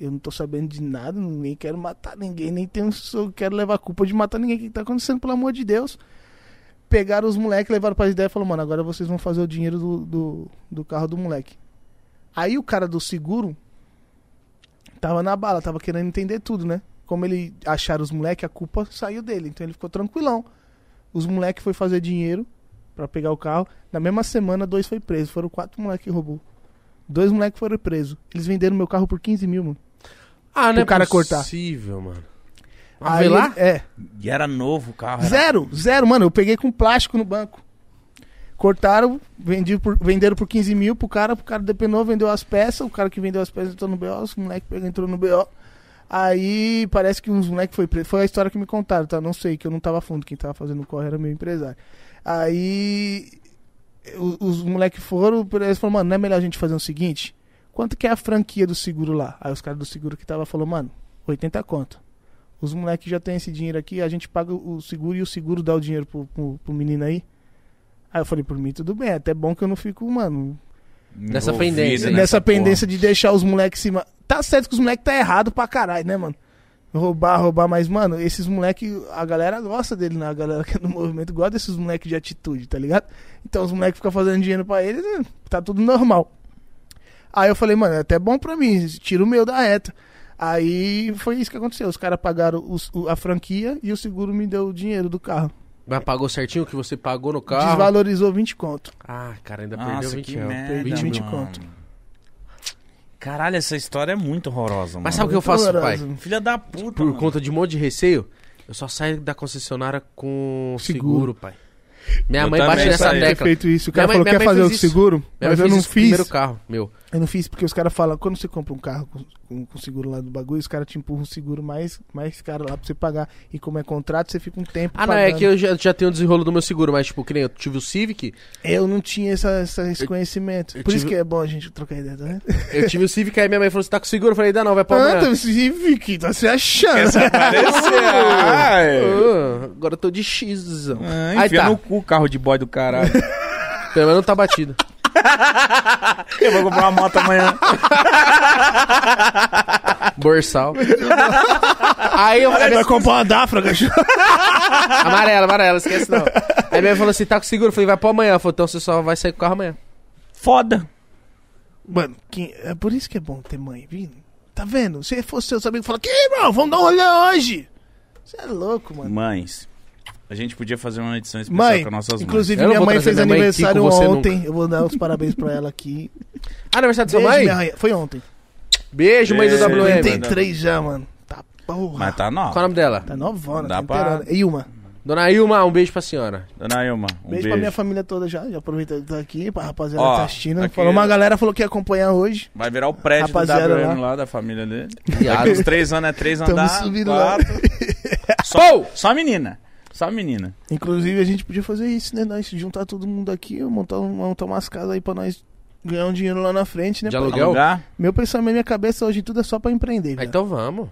eu não tô sabendo de nada, nem quero matar ninguém, nem tenho, quero levar culpa de matar ninguém. O que que tá acontecendo, pelo amor de Deus? Pegaram os moleques, levaram pra ideia e falaram, mano, agora vocês vão fazer o dinheiro do, do, do carro do moleque. Aí o cara do seguro tava na bala, tava querendo entender tudo, né? Como ele acharam os moleques, a culpa saiu dele. Então ele ficou tranquilão. Os moleques foi fazer dinheiro pra pegar o carro. Na mesma semana, dois foi preso. Foram quatro moleques que roubou. Dois moleques foram presos. Eles venderam meu carro por 15 mil, mano. Ah, não é Pro cara cortar. possível, mano. Ah, Aí lá? É. E era novo o carro. era- Zero, zero, mano. Eu peguei com plástico no banco. Cortaram, vendi por, venderam por 15 mil pro cara, pro cara depenou, vendeu as peças, o cara que vendeu as peças entrou no BO, os moleques pegou, entrou no BO. Aí parece que uns moleques foi preso. Foi a história que me contaram, tá? Não sei, que eu não tava fundo, quem tava fazendo o corre era meu empresário. Aí o- os moleques foram, eles falaram, mano, não é melhor a gente fazer o seguinte? Quanto que é a franquia do seguro lá? Aí os caras do seguro que tava falou, mano, 80 conto. Os moleques já tem esse dinheiro aqui, a gente paga o seguro e o seguro dá o dinheiro pro, pro, pro menino aí. Aí eu falei, por mim tudo bem, é até bom que eu não fico, mano, Nessa pendência, nessa, porra. pendência de deixar os moleques em cima. Tá certo que os moleques tá errado pra caralho, né, mano? Roubar, roubar, mas, mano, esses moleques, a galera gosta dele, né? A galera que é do movimento gosta desses moleques de atitude, tá ligado? Então os moleques ficam fazendo dinheiro pra eles, né? tá tudo normal. Aí eu falei, mano, é até bom pra mim, tira o meu da reta. Aí foi isso que aconteceu. Os caras pagaram os- o- a franquia e o seguro me deu o dinheiro do carro. Mas pagou certinho o que você pagou no carro? Desvalorizou 20 conto. Ah, cara, ainda perdeu Nossa, 20 que reais. merda, 20, 20 mano. conto. Caralho, essa história é muito horrorosa, mano. Mas sabe o que eu faço, pai? Horroroso. Filha da puta, Por mano. conta de um monte de receio, eu só saio da concessionária com seguro, Seguro. pai. Minha Eu mãe bate nessa saí. tecla. feito isso. O Minha cara mãe- falou minha quer mãe fazer o fez isso. seguro, Minha mas eu não isso com o fiz. primeiro carro, meu. Eu não fiz porque os caras falam, quando você compra um carro com, com, com seguro lá do bagulho, os caras te empurram um seguro mais, mais caro lá pra você pagar. E como é contrato, você fica um tempo Ah, não, pagando. é que eu já, já tenho o desenrolo do meu seguro, mas tipo, que nem eu tive o Civic, Eu não tinha essa, essa- esse Eu- conhecimento. eu Por isso tive- que é bom a gente trocar ideia, tá vendo? eu tive o Civic, aí minha mãe falou, você tá com seguro? Eu falei, dá não, vai pra Ah, amanhã. tá, Civic, tá se achando. Essa. *laughs* Ai. Ah, agora eu tô de X. Ah, Aí enfia tá. no cu, carro de boy do caralho. Pelo menos não tá batido. Eu vou comprar uma moto amanhã. Borsal. aí eu falei, vai comprar uma Dafra, cachorro. amarela, amarela, esquece não. Aí minha mãe falou assim, tá com seguro? Eu falei, vai pra amanhã. Ela falou, então você só vai sair com o carro amanhã. Foda. Mano, quem- é por isso que é bom ter mãe, viu? Tá vendo? Se fosse seus amigos falar, que, irmão, vamos dar um rolê hoje. Você é louco, mano. Mães, a gente podia fazer uma edição especial Mãe, com nossas inclusive Eu não minha mãe fez minha mãe aniversário ontem. Eu vou dar os parabéns pra ela aqui. Ah, aniversário da sua mãe? minha. Foi ontem. Beijo, mãe do. WM. 53 já, mano. Tá porra. Mas tá Qual é o nova. nome dela? Tá novona, Dá tá pra-. Ilma. Dona Ilma, um beijo pra senhora. Dona Ilma, um Beijo, beijo. pra minha família toda já. Já aproveita que tá aqui, pra rapaziada Ó, que tá assistindo. aqui- Falou, uma galera falou que ia acompanhar hoje. Vai virar o prédio Rapaziada do WM lá. lá. da família dele. Daqui uns três anos é três andares. subindo lá. quatro. Só, só menina. Só menina. Inclusive, a gente podia fazer isso, né? Nós juntar todo mundo aqui, montar, montar umas casas aí pra nós ganhar um dinheiro lá na frente, né? De aluguel? Alugar? Meu pensamento, minha cabeça hoje tudo é só pra empreender. Ah, então vamos.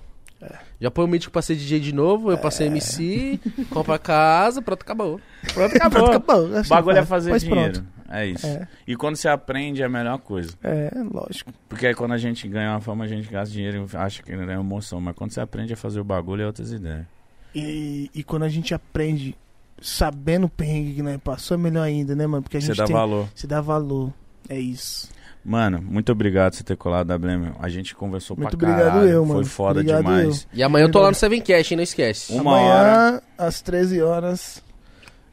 Já põe o mítico pra ser DJ de novo, eu pra ser MC, compra casa, pronto, acabou. Pronto, *laughs* Pronto, acabou. acabou. O Assim bagulho é faz. fazer dinheiro. pronto. É isso. É. E quando você aprende é a melhor coisa. É, lógico. Porque aí quando a gente ganha uma fama, a gente gasta dinheiro e acha que não é emoção. Mas quando você aprende a fazer o bagulho, é outras ideias. E, e quando a gente aprende sabendo o perrengue que nós passou, é melhor ainda, né, mano? Porque a Você gente dá tem... valor. Se dá valor. É isso. Mano, muito obrigado por você ter colado da Blame. A gente conversou Muito pra obrigado caralho. eu, mano. Foi foda Obrigado demais. E amanhã eu tô lá no Sevencast, hein? Não esquece. Uma Amanhã, hora. às 13 horas.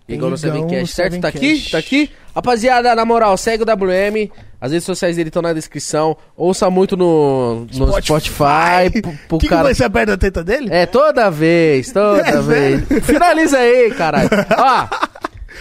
Igual no Igão Sevencast, certo? Tá aqui? Tá aqui? Rapaziada, na moral, segue o WM. As redes sociais dele estão na descrição. Ouça muito no, no Spotify. pro- *laughs* pro O que, que cara- vai ser perto da teta dele? É, toda vez, toda *laughs* É vez. Finaliza aí, caralho. *laughs* Ó,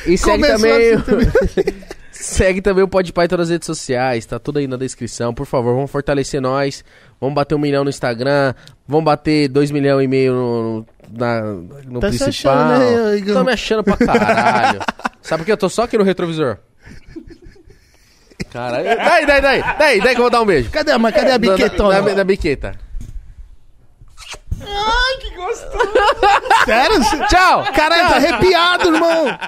e segue Começou também... assim segue também o Podpah em todas as redes sociais, tá tudo aí na descrição. Por favor, vamos fortalecer nós. Vamos bater um milhão no Instagram. Vamos bater dois milhões e meio no, na, no Tá se principal. achando, né, Igão? Tô me achando pra caralho. *laughs* Sabe por que eu tô só aqui no retrovisor? Caralho. Daí, daí, daí. Daí, daí que eu vou dar um beijo. Cadê a, mas cadê a biquetona? Da, da, da biqueta. Sério? Tchau! Caralho, tá arrepiado, irmão.